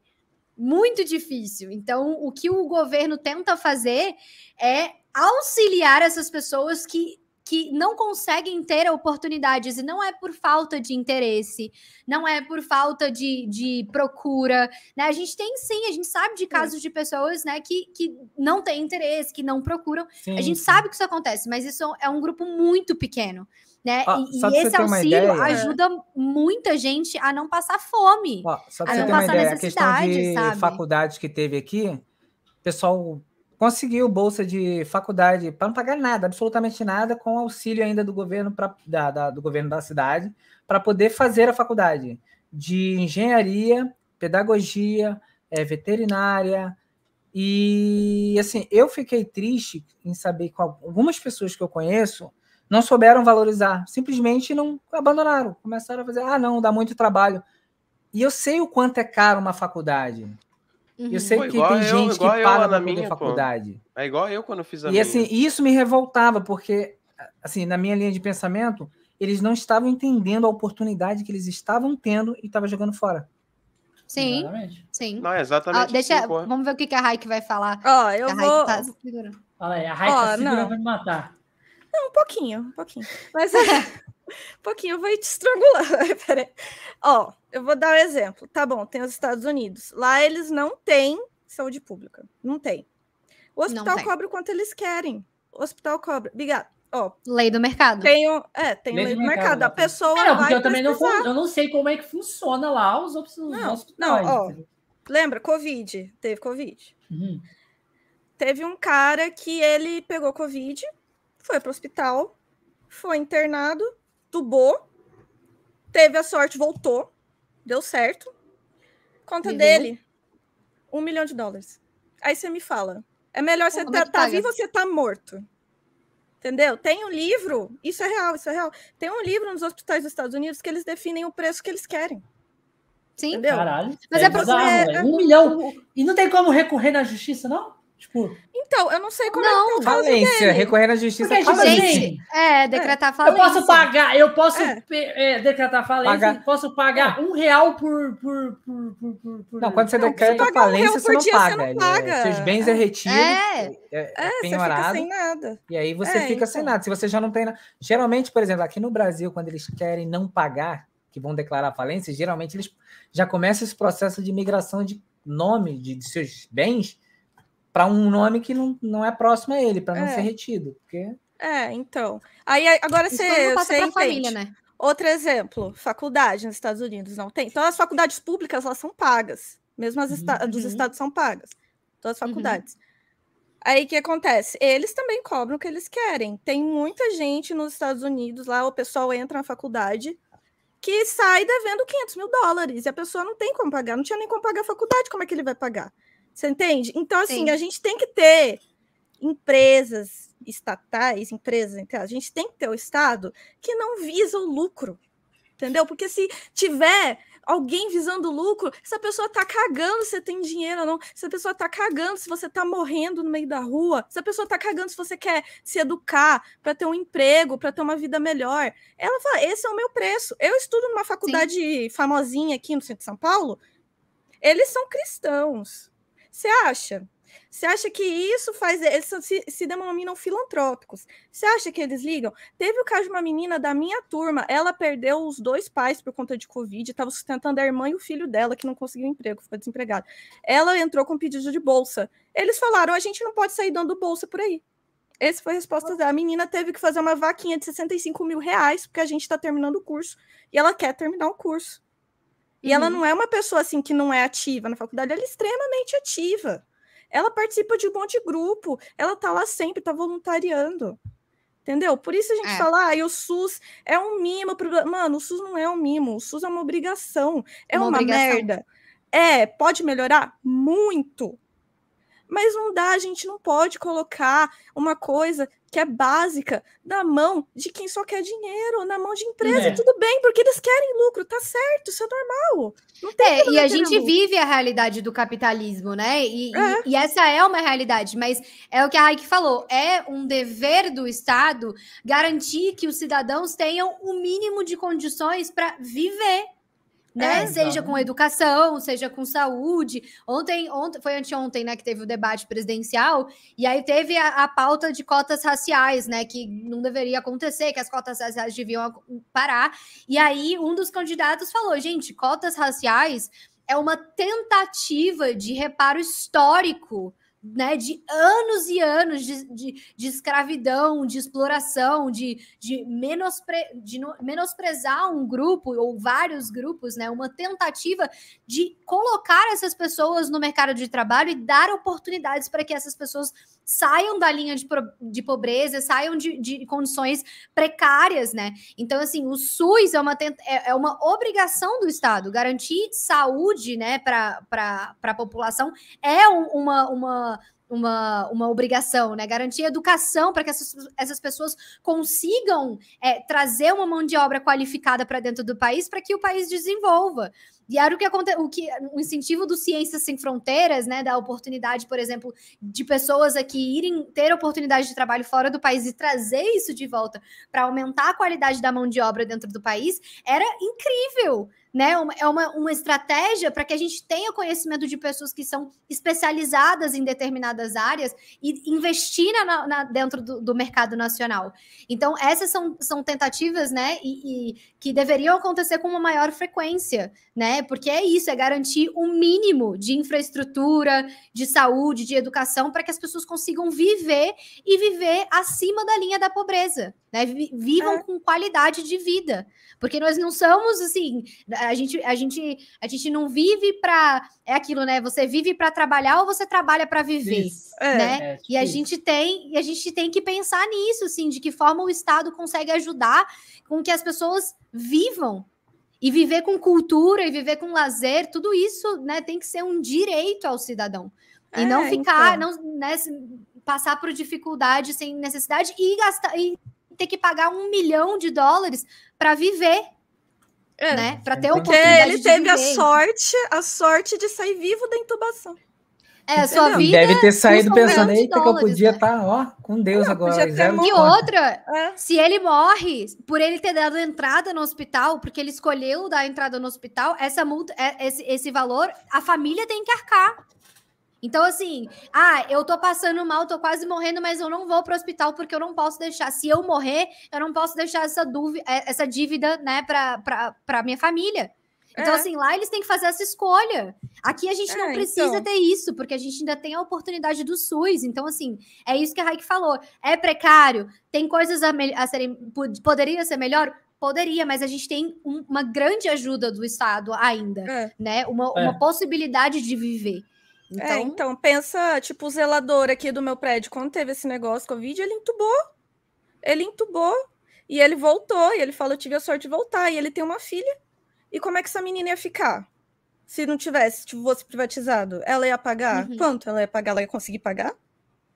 Muito difícil. Então, o que o governo tenta fazer é auxiliar essas pessoas que que não conseguem ter oportunidades, e não é por falta de interesse, não é por falta de, de procura, né? A gente tem sim, a gente sabe de casos de pessoas, né, que, que não têm interesse, que não procuram. Sim, A gente sim. sabe que isso acontece, mas isso é um grupo muito pequeno, né? Ó, e e esse auxílio ajuda muita gente a não passar fome. Ó, só a você não ter uma passar ideia, a questão necessidade, de sabe? faculdades que teve aqui, o pessoal conseguiu bolsa de faculdade para não pagar nada, absolutamente nada, com auxílio ainda do governo, pra, da, da- do governo da cidade, para poder fazer a faculdade de engenharia, pedagogia, eh, veterinária. E assim, eu fiquei triste em saber que algumas pessoas que eu conheço não souberam valorizar, simplesmente não abandonaram, começaram a fazer, ah, não, dá muito trabalho. E eu sei o quanto é caro uma faculdade. Uhum. Eu sei Pô, que tem eu- gente que para na minha, pô. faculdade. É igual eu quando fiz a E minha. assim, isso me revoltava, porque, assim, na minha linha de pensamento, eles não estavam entendendo a oportunidade que eles estavam tendo e estavam jogando fora. Sim, Exatamente. sim. Não, é Ah, exatamente deixa, assim, pô. vamos ver o que que a Raik vai falar. Ó, eu a vou. Raik tá segurando. Fala aí, a Raika Ó, segura não. vai me matar. Um pouquinho, um pouquinho. Mas é, (laughs) um pouquinho eu vou te estrangular. (laughs) Peraí. Ó, eu vou dar um exemplo. Tá bom, tem os Estados Unidos. Lá eles não têm saúde pública. Não tem. O hospital tem. cobra o quanto eles querem. O hospital cobra. Obrigado. Ó, Lei do mercado. tem o, é, tem Lei lei do do mercado, mercado. A pessoa É, não, vai porque eu também não, precisar. fun- eu não sei como é que funciona lá os, os Não, hospitais. não, ó. Lembra? Covid. Teve Covid. Uhum. Teve um cara que ele pegou Covid, foi para o hospital, foi internado, tubou, teve a sorte, voltou, deu certo. Conta uhum. dele, um milhão de dólares. Aí você me fala, é melhor você estar tá, tá vivo ou você tá morto? Entendeu? Tem um livro, isso é real, isso é real. Tem um livro nos hospitais dos Estados Unidos que eles definem o preço que eles querem. Sim. Entendeu? Caralho. Mas é, é pra é, um milhão. E não tem como recorrer na justiça, não? Tipo. Então, eu não sei como não, é que tá falência, recorrer na justiça Porque, tipo, gente, é, decretar é. falência. Eu posso pagar, eu posso é. É, decretar falência, pagar. posso pagar um real por, por, por, por, por Não, quando você decreta falência, um você, não dia, paga, você não paga. Seus bens é retido, é, é, é penhorado. sem nada. E aí você fica então. sem nada. Se você já não tem. Geralmente, por exemplo, aqui no Brasil, quando eles querem não pagar, que vão declarar falência, geralmente eles já começam esse processo de migração de nome de, de seus bens para um nome que não, não é próximo a ele, para não é. ser retido. Porque... É, então. Aí agora você, você entende. Família, né? Outro exemplo, faculdade nos Estados Unidos não tem. Então as faculdades públicas elas são pagas, mesmo as esta uhum. dos estados são pagas, todas as uhum. faculdades. Uhum. Aí o que acontece? Eles também cobram o que eles querem. Tem muita gente nos Estados Unidos lá, o pessoal entra na faculdade que sai devendo 500 mil dólares e a pessoa não tem como pagar, não tinha nem como pagar a faculdade, como é que ele vai pagar? Você entende? Então, assim, Sim. a gente tem que ter empresas estatais, empresas, a gente tem que ter o Estado que não visa o lucro, entendeu? Porque se tiver alguém visando lucro, essa pessoa tá cagando se você tem dinheiro ou não, essa pessoa tá cagando se você tá morrendo no meio da rua, essa pessoa tá cagando se você quer se educar para ter um emprego, para ter uma vida melhor. Ela fala: esse é o meu preço. Eu estudo numa faculdade Sim. famosinha aqui no centro de São Paulo. Eles são cristãos. Você acha? Você acha que isso faz. Eles se, se denominam filantrópicos. Você acha que eles ligam? Teve o caso de uma menina da minha turma, ela perdeu os dois pais por conta de Covid, estava sustentando a irmã e o filho dela, que não conseguiu emprego, ficou desempregado. Ela entrou com pedido de bolsa. Eles falaram: a gente não pode sair dando bolsa por aí. Essa foi a resposta dela. A menina teve que fazer uma vaquinha de 65 mil reais, porque a gente está terminando o curso. E ela quer terminar o curso. E uhum. ela não é uma pessoa assim que não é ativa na faculdade, ela é extremamente ativa. Ela participa de um monte de grupo, ela tá lá sempre, tá voluntariando. Entendeu? Por isso a gente é. fala, ah, e o SUS é um mimo. Pro... Mano, o SUS não é um mimo, o SUS é uma obrigação. É uma, uma obrigação. merda. É, pode melhorar? Muito. Mas não dá, a gente não pode colocar uma coisa que é básica na mão de quem só quer dinheiro, na mão de empresa, é. tudo bem, porque eles querem lucro, tá certo, isso é normal. é, e a gente lucro. vive a realidade do capitalismo, né? E, é. e, e, essa é uma realidade, mas é o que a Raik falou, é um dever do Estado garantir que os cidadãos tenham o mínimo de condições para viver né? É, seja com educação, seja com saúde. Ontem, ontem foi anteontem, né, que teve o debate presidencial, e aí teve a, a, pauta de cotas raciais, né, que não deveria acontecer, que as cotas raciais deviam parar. E aí um dos candidatos falou: gente, cotas raciais é uma tentativa de reparo histórico né, de anos e anos de, de, de escravidão, de exploração, de, de, menospre, de menosprezar um grupo ou vários grupos, né, uma tentativa de colocar essas pessoas no mercado de trabalho e dar oportunidades para que essas pessoas saiam da linha de, de pobreza, saiam de, de, condições precárias, né? Então, assim, o SUS é uma, é, é uma obrigação do Estado, garantir saúde, né, para a população é um, uma, uma uma, uma obrigação, né? Garantir educação para que essas, essas pessoas consigam é, trazer uma mão de obra qualificada para dentro do país para que o país desenvolva. E era o que acontece, o que o incentivo do Ciências Sem Fronteiras, né, da oportunidade, por exemplo, de pessoas aqui irem ter oportunidade de trabalho fora do país e trazer isso de volta para aumentar a qualidade da mão de obra dentro do país, era incrível né? É uma, uma estratégia para que a gente tenha conhecimento de pessoas que são especializadas em determinadas áreas e investir na, na dentro do, do, mercado nacional. Então, essas são, são tentativas, né? E, e, que deveriam acontecer com uma maior frequência, né? Né? Porque é isso, é garantir o um mínimo de infraestrutura, de saúde, de educação, para que as pessoas consigam viver e viver acima da linha da pobreza, né? Vivam é. com qualidade de vida. Porque nós não somos assim, a gente, a gente, a gente não vive para é aquilo, né? Você vive para trabalhar ou você trabalha para viver, é, né? É, e a gente tem, e a gente tem que pensar nisso, assim, de que forma o Estado consegue ajudar com que as pessoas vivam e viver com cultura e viver com lazer, tudo isso né, tem que ser um direito ao cidadão. E é, não ficar, então. não né, passar por dificuldade sem necessidade e gastar e ter que pagar um milhão de dólares para viver. É, né? Para ter Porque ele teve viver. a sorte, a sorte de sair vivo da intubação. É, sua não, vida. Deve ter saído pensando, aí que eu podia estar, né? tá, ó, com Deus não, agora. E outra, é. se ele morre por ele ter dado entrada no hospital, porque ele escolheu dar entrada no hospital, essa multa, é, esse, esse valor, a família tem que arcar. Então, assim, ah, eu tô passando mal, tô quase morrendo, mas eu não vou pro hospital porque eu não posso deixar. Se eu morrer, eu não posso deixar essa dúvida, é, essa dívida, né, pra, pra, pra minha família. Então, é. assim, lá eles têm que fazer essa escolha. Aqui a gente é, não precisa então... ter isso, porque a gente ainda tem a oportunidade do SUS. Então, assim, é isso que a Raik falou. É precário, tem coisas a, a serem. Poderia ser melhor? Poderia, mas a gente tem um, uma grande ajuda do Estado ainda, é. né? Uma, é. uma possibilidade de viver. É, então... É, então, pensa, tipo, o zelador aqui do meu prédio, quando teve esse negócio Covid, ele entubou. Ele entubou e ele voltou, e ele falou: eu tive a sorte de voltar, e ele tem uma filha. E como é que essa menina ia ficar? Se não tivesse, tipo, fosse privatizado, ela ia pagar? Uhum. Quanto ela ia pagar? Ela ia conseguir pagar?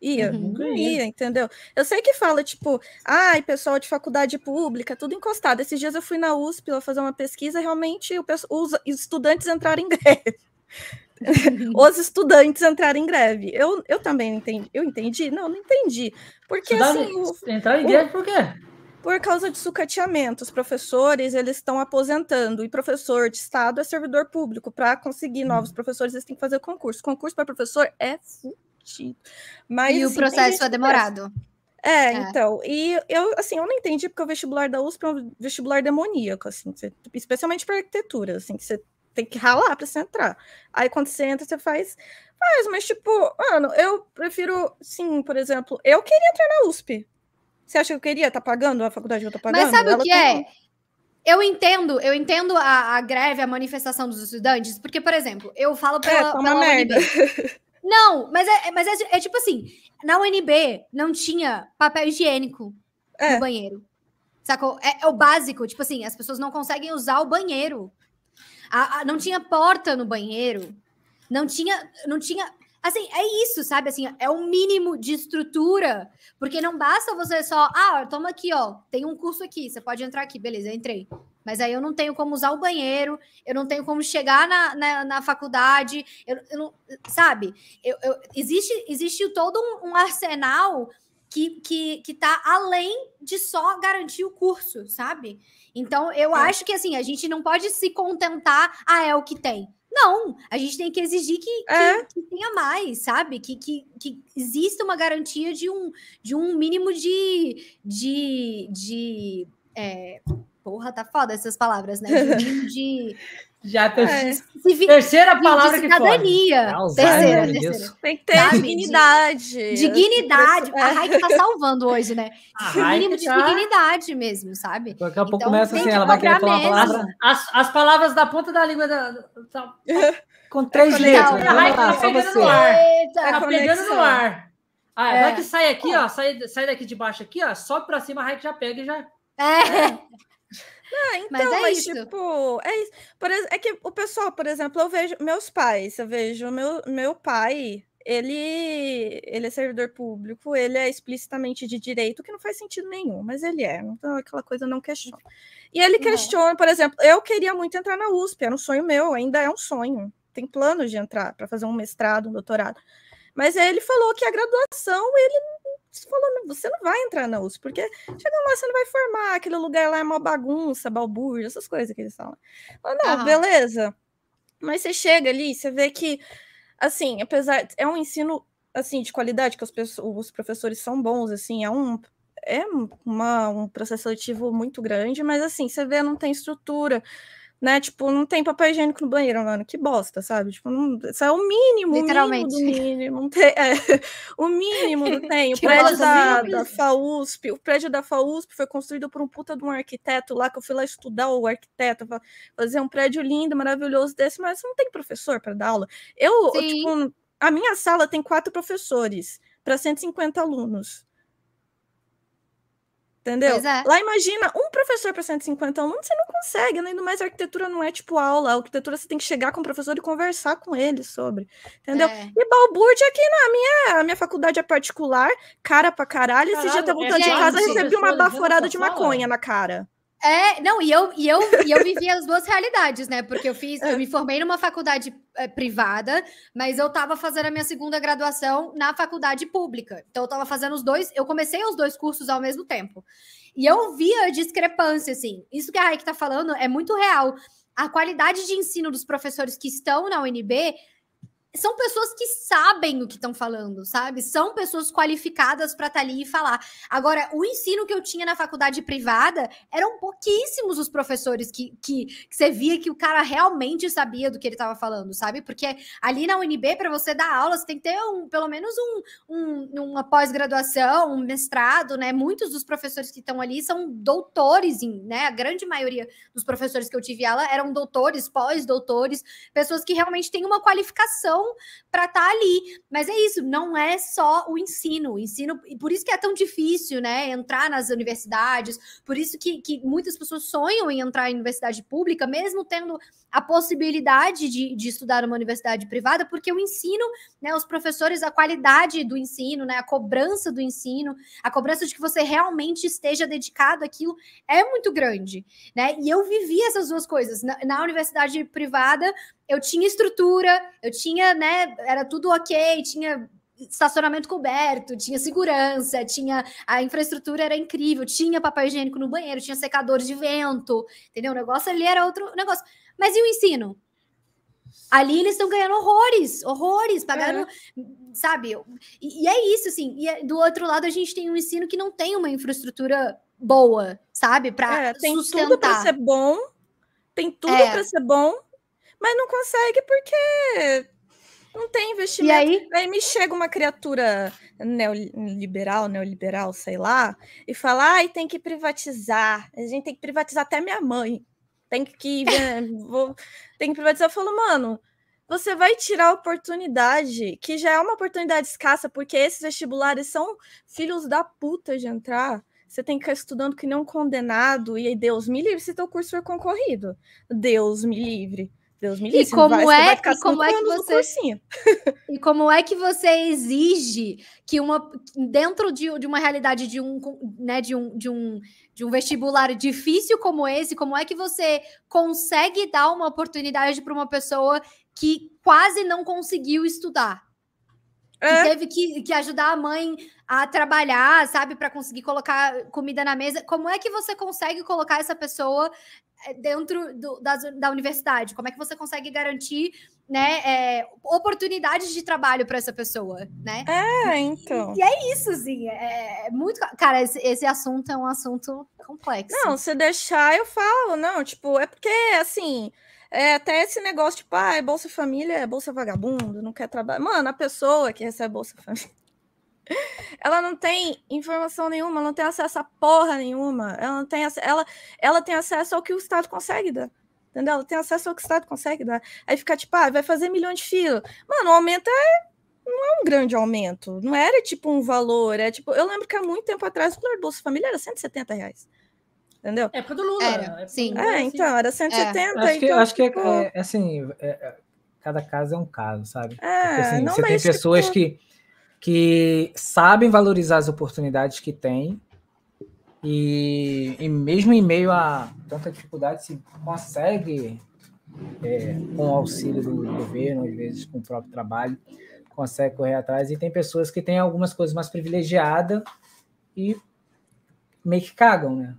Ia, uhum. não ia, entendeu? Eu sei que fala, tipo, ai, pessoal de faculdade pública, tudo encostado. Esses dias eu fui na USP lá fazer uma pesquisa, realmente o, os estudantes entraram em (laughs) greve. (laughs) os estudantes entraram em greve. Eu, eu também entendi. Eu entendi? Não, não entendi. Porque assim. O, entrar em greve por quê? Por causa de sucateamento. Os professores eles estão aposentando e professor de estado é servidor público. Para conseguir novos professores, eles têm que fazer concurso. Concurso para professor é fudido. Mas, e assim, o processo é demorado. É, é, então, e eu, assim, eu não entendi porque o vestibular da USP é um vestibular demoníaco, assim, você, especialmente para arquitetura, assim, que você tem que ralar para você entrar. Aí quando você entra, você faz, faz, mas tipo, mano, eu prefiro, sim, por exemplo, eu queria entrar na USP, você acha que eu queria estar tá pagando a faculdade que eu estou pagando? Mas sabe Ela o que tem... é? Eu entendo, eu entendo a, a, greve, a manifestação dos estudantes, porque, por exemplo, eu falo pela, é, tá pela merda. UNB. (laughs) Não, mas é, mas é, é, tipo assim, na UNB não tinha papel higiênico é. no banheiro. Sacou? É, é, o básico, tipo assim, as pessoas não conseguem usar o banheiro. A, a, não tinha porta no banheiro. Não tinha, não tinha Assim, é isso, sabe? Assim, é o mínimo de estrutura, porque não basta você só, ah, toma aqui, ó, tem um curso aqui, você pode entrar aqui, beleza, entrei. Mas aí eu não tenho como usar o banheiro, eu não tenho como chegar na, na, na faculdade, eu, eu, não, sabe? Eu, eu, existe, existe todo um, um arsenal que, que, que tá além de só garantir o curso, sabe? Então, eu é. acho que assim, a gente não pode se contentar, ah, é o que tem. Não, a gente tem que exigir que, é. que, que tenha mais, sabe? Que, que, que exista uma garantia de um, de um mínimo de. de, de é... Porra, tá foda essas palavras, né? De um mínimo de. (laughs) Já ter... é. terceira palavra que cidadania. Que terceira, terceira. Tem que ter Sabe? dignidade. Dignidade. A Raik tá (laughs) salvando hoje, né? O mínimo de tá... dignidade mesmo, sabe? Daqui a pouco então, começa assim, ela vai querer falar uma palavra. As, as palavras da ponta da língua da, da, (laughs) com três é letras. A Raik tá pegando no ar. Tá pegando no ar. Ah, é. vai que sai aqui, ó. Sai, sai daqui de baixo aqui, ó. Sobe pra cima, a Raik já pega e já. É. Ah, então, mas, é mas tipo, é isso. Por, é que o pessoal, por exemplo, eu vejo meus pais, eu vejo meu, meu pai, ele, ele é servidor público, ele é explicitamente de direito, que não faz sentido nenhum, mas ele é. Então, aquela coisa não questiona. E ele questiona, por exemplo, eu queria muito entrar na USP, era um sonho meu, ainda é um sonho. Tem planos de entrar para fazer um mestrado, um doutorado. Mas ele falou que a graduação ele falou, você não vai entrar na USP, porque chega lá, você não vai formar, aquele lugar lá é uma bagunça, balbúrdia, essas coisas que eles falam. Não, uhum. beleza. Mas você chega ali, você vê que, assim, apesar, é um ensino, assim, de qualidade, que os, os professores são bons, assim, é um, é uma, um processo seletivo muito grande, mas, assim, você vê, não tem estrutura, né? Tipo, não tem papel higiênico no banheiro, mano. Que bosta, sabe? Tipo, não, isso é o mínimo, Literalmente. o mínimo do mínimo. É, o mínimo não (laughs) tem. O prédio da, da FAUSP, o prédio da FAUSP foi construído por um puta de um arquiteto lá, que eu fui lá estudar o arquiteto, fazer um prédio lindo, maravilhoso desse, mas não tem professor para dar aula. Eu, eu, tipo, a minha sala tem quatro professores para 150 alunos. Entendeu? É. Lá imagina um professor para 150 alunos, você não consegue, né? ainda mais a arquitetura não é tipo aula, a arquitetura você tem que chegar com o professor e conversar com ele sobre, entendeu? É. E balbúrdia aqui na minha, a minha faculdade é particular, cara pra caralho, caralho esse dia tá voltando de casa, recebi uma baforada de maconha na cara. É, não, e eu, e eu, e eu vivi as duas realidades, né? Porque eu fiz, eu me formei numa faculdade é, privada, mas eu tava fazendo a minha segunda graduação na faculdade pública. Então eu tava fazendo os dois, eu comecei os dois cursos ao mesmo tempo. E eu via a discrepância, assim. Isso que a Raik tá falando é muito real. A qualidade de ensino dos professores que estão na UNB são pessoas que sabem o que estão falando, sabe? São pessoas qualificadas para estar tá ali e falar. Agora, o ensino que eu tinha na faculdade privada eram pouquíssimos os professores que, que, que você via que o cara realmente sabia do que ele estava falando, sabe? Porque ali na UNB, para você dar aula, você tem que ter um, pelo menos um, um uma pós-graduação, um mestrado, né? Muitos dos professores que estão ali são doutores, em, né? A grande maioria dos professores que eu tive aula eram doutores, pós-doutores, pessoas que realmente têm uma qualificação para estar tá ali. Mas é isso, não é só o ensino. O ensino, e por isso que é tão difícil, né? Entrar nas universidades, por isso que, que muitas pessoas sonham em entrar em universidade pública, mesmo tendo a possibilidade de, de estudar numa universidade privada, porque o ensino, né? Os professores, a qualidade do ensino, né? A cobrança do ensino, a cobrança de que você realmente esteja dedicado àquilo é muito grande, né? E eu vivi essas duas coisas. Na, na universidade privada, eu tinha estrutura, eu tinha, né, era tudo ok, tinha estacionamento coberto, tinha segurança, tinha a infraestrutura era incrível, tinha papel higiênico no banheiro, tinha secadores de vento, entendeu? O negócio ali era outro negócio. Mas e o ensino? Ali eles estão ganhando horrores, horrores, pagando, é. sabe? E, e, é isso, assim. E é, do outro lado, a gente tem um ensino que não tem uma infraestrutura boa, sabe? Para é, tem sustentar. tudo para ser bom, tem tudo é. para ser bom, mas não consegue porque não tem investimento. E aí? aí me chega uma criatura neoliberal, neoliberal, sei lá, e fala: ai, tem que privatizar. A gente tem que privatizar até minha mãe. Tem que, (laughs) vou, tem que privatizar. Eu falo, mano, você vai tirar a oportunidade, que já é uma oportunidade escassa, porque esses vestibulares são filhos da puta de entrar. Você tem que ficar estudando que nem um condenado, e aí Deus me livre se teu curso for concorrido. Deus me livre. Deus me livre. E como vai, é, e como é que você (laughs) E como é que você exige que uma dentro de, de uma realidade de um, né, de um, de um de um vestibular difícil como esse, como é que você consegue dar uma oportunidade para uma pessoa que quase não conseguiu estudar? É. Que teve que, que ajudar a mãe a trabalhar, sabe, para conseguir colocar comida na mesa. Como é que você consegue colocar essa pessoa dentro do, da, da universidade? Como é que você consegue garantir né, é, oportunidades de trabalho para essa pessoa, né? É, então. E, e é isso, assim, é, é muito. Cara, esse, esse, assunto é um assunto complexo. Não, se deixar, eu falo, não, tipo, é porque, assim. É, até esse negócio, tipo, ah, é Bolsa Família, é Bolsa Vagabundo, não quer trabalhar. Mano, a pessoa que recebe Bolsa Família ela não tem informação nenhuma, ela não tem acesso a porra nenhuma. Ela não tem ela, ela tem acesso ao que o Estado consegue dar. Entendeu? Ela tem acesso ao que o Estado consegue dar. Aí fica tipo, ah, vai fazer milhões de filas. Mano, o aumento é. Não é um grande aumento. Não era tipo um valor. É tipo, eu lembro que há muito tempo atrás o valor Bolsa Família era 170 reais. Entendeu? É do Lula. Era, sim. É, então, era 170. É. Acho que, então, acho que é, tipo... é, é, assim, é, cada caso é um caso, sabe? É, Porque, assim, não, você tem pessoas tipo... que que sabem valorizar as oportunidades que têm e, e mesmo em meio a tanta dificuldade se consegue é, com o auxílio do governo, às vezes com o próprio trabalho, consegue correr atrás. E tem pessoas que têm algumas coisas mais privilegiadas e meio que cagam, né?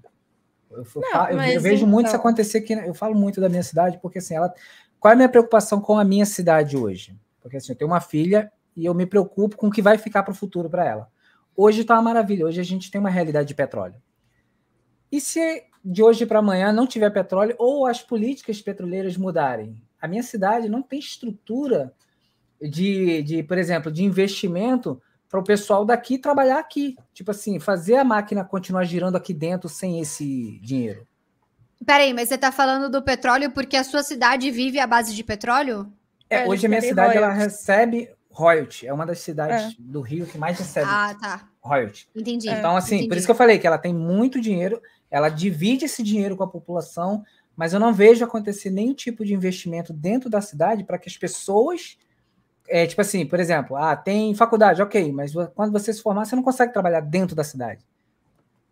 Eu, Não, eu, eu vejo então... muito isso então acontecer que eu falo muito da minha cidade, porque assim, ela. Qual é a minha preocupação com a minha cidade hoje? Porque assim, eu tenho uma filha e eu me preocupo com o que vai ficar para o futuro para ela. Hoje está uma maravilha, hoje a gente tem uma realidade de petróleo. E se de hoje para amanhã não tiver petróleo ou as políticas petroleiras mudarem, a minha cidade não tem estrutura de, de por exemplo, de investimento para o pessoal daqui trabalhar aqui. Tipo assim, fazer a máquina continuar girando aqui dentro sem esse dinheiro. Peraí, mas você está falando do petróleo porque a sua cidade vive à base de petróleo? É, hoje a minha cidade ela recebe royalty. É uma das cidades é. do Rio que mais recebe ah, tá. royalty. Entendi. Então, assim, Entendi. por isso que eu falei que ela tem muito dinheiro, ela divide esse dinheiro com a população, mas eu não vejo acontecer nenhum tipo de investimento dentro da cidade para que as pessoas. É, tipo assim, por exemplo, ah, tem faculdade, ok, mas quando você se formar, você não consegue trabalhar dentro da cidade.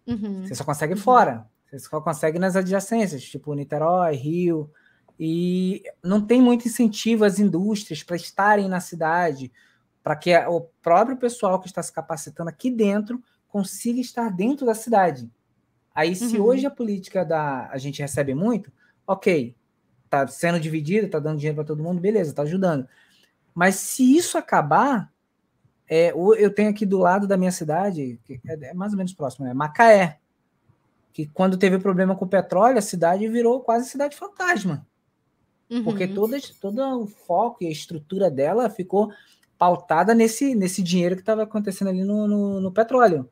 Uhum. Você só consegue uhum. fora. Você só consegue nas adjacências, tipo Niterói, Rio. E não tem muito incentivo às indústrias para estarem na cidade, para que o próprio pessoal que está se capacitando aqui dentro consiga estar dentro da cidade. Aí, se uhum. hoje a política da a gente recebe muito, ok, tá sendo dividido, tá dando dinheiro para todo mundo, beleza, tá ajudando. Mas se isso acabar, é, eu tenho aqui do lado da minha cidade, que é, é mais ou menos próximo, é Macaé, que quando teve problema com o petróleo, a cidade virou quase cidade fantasma. Uhum. Porque todo, todo o foco e a estrutura dela ficou pautada nesse, nesse dinheiro que estava acontecendo ali no, no, no, petróleo.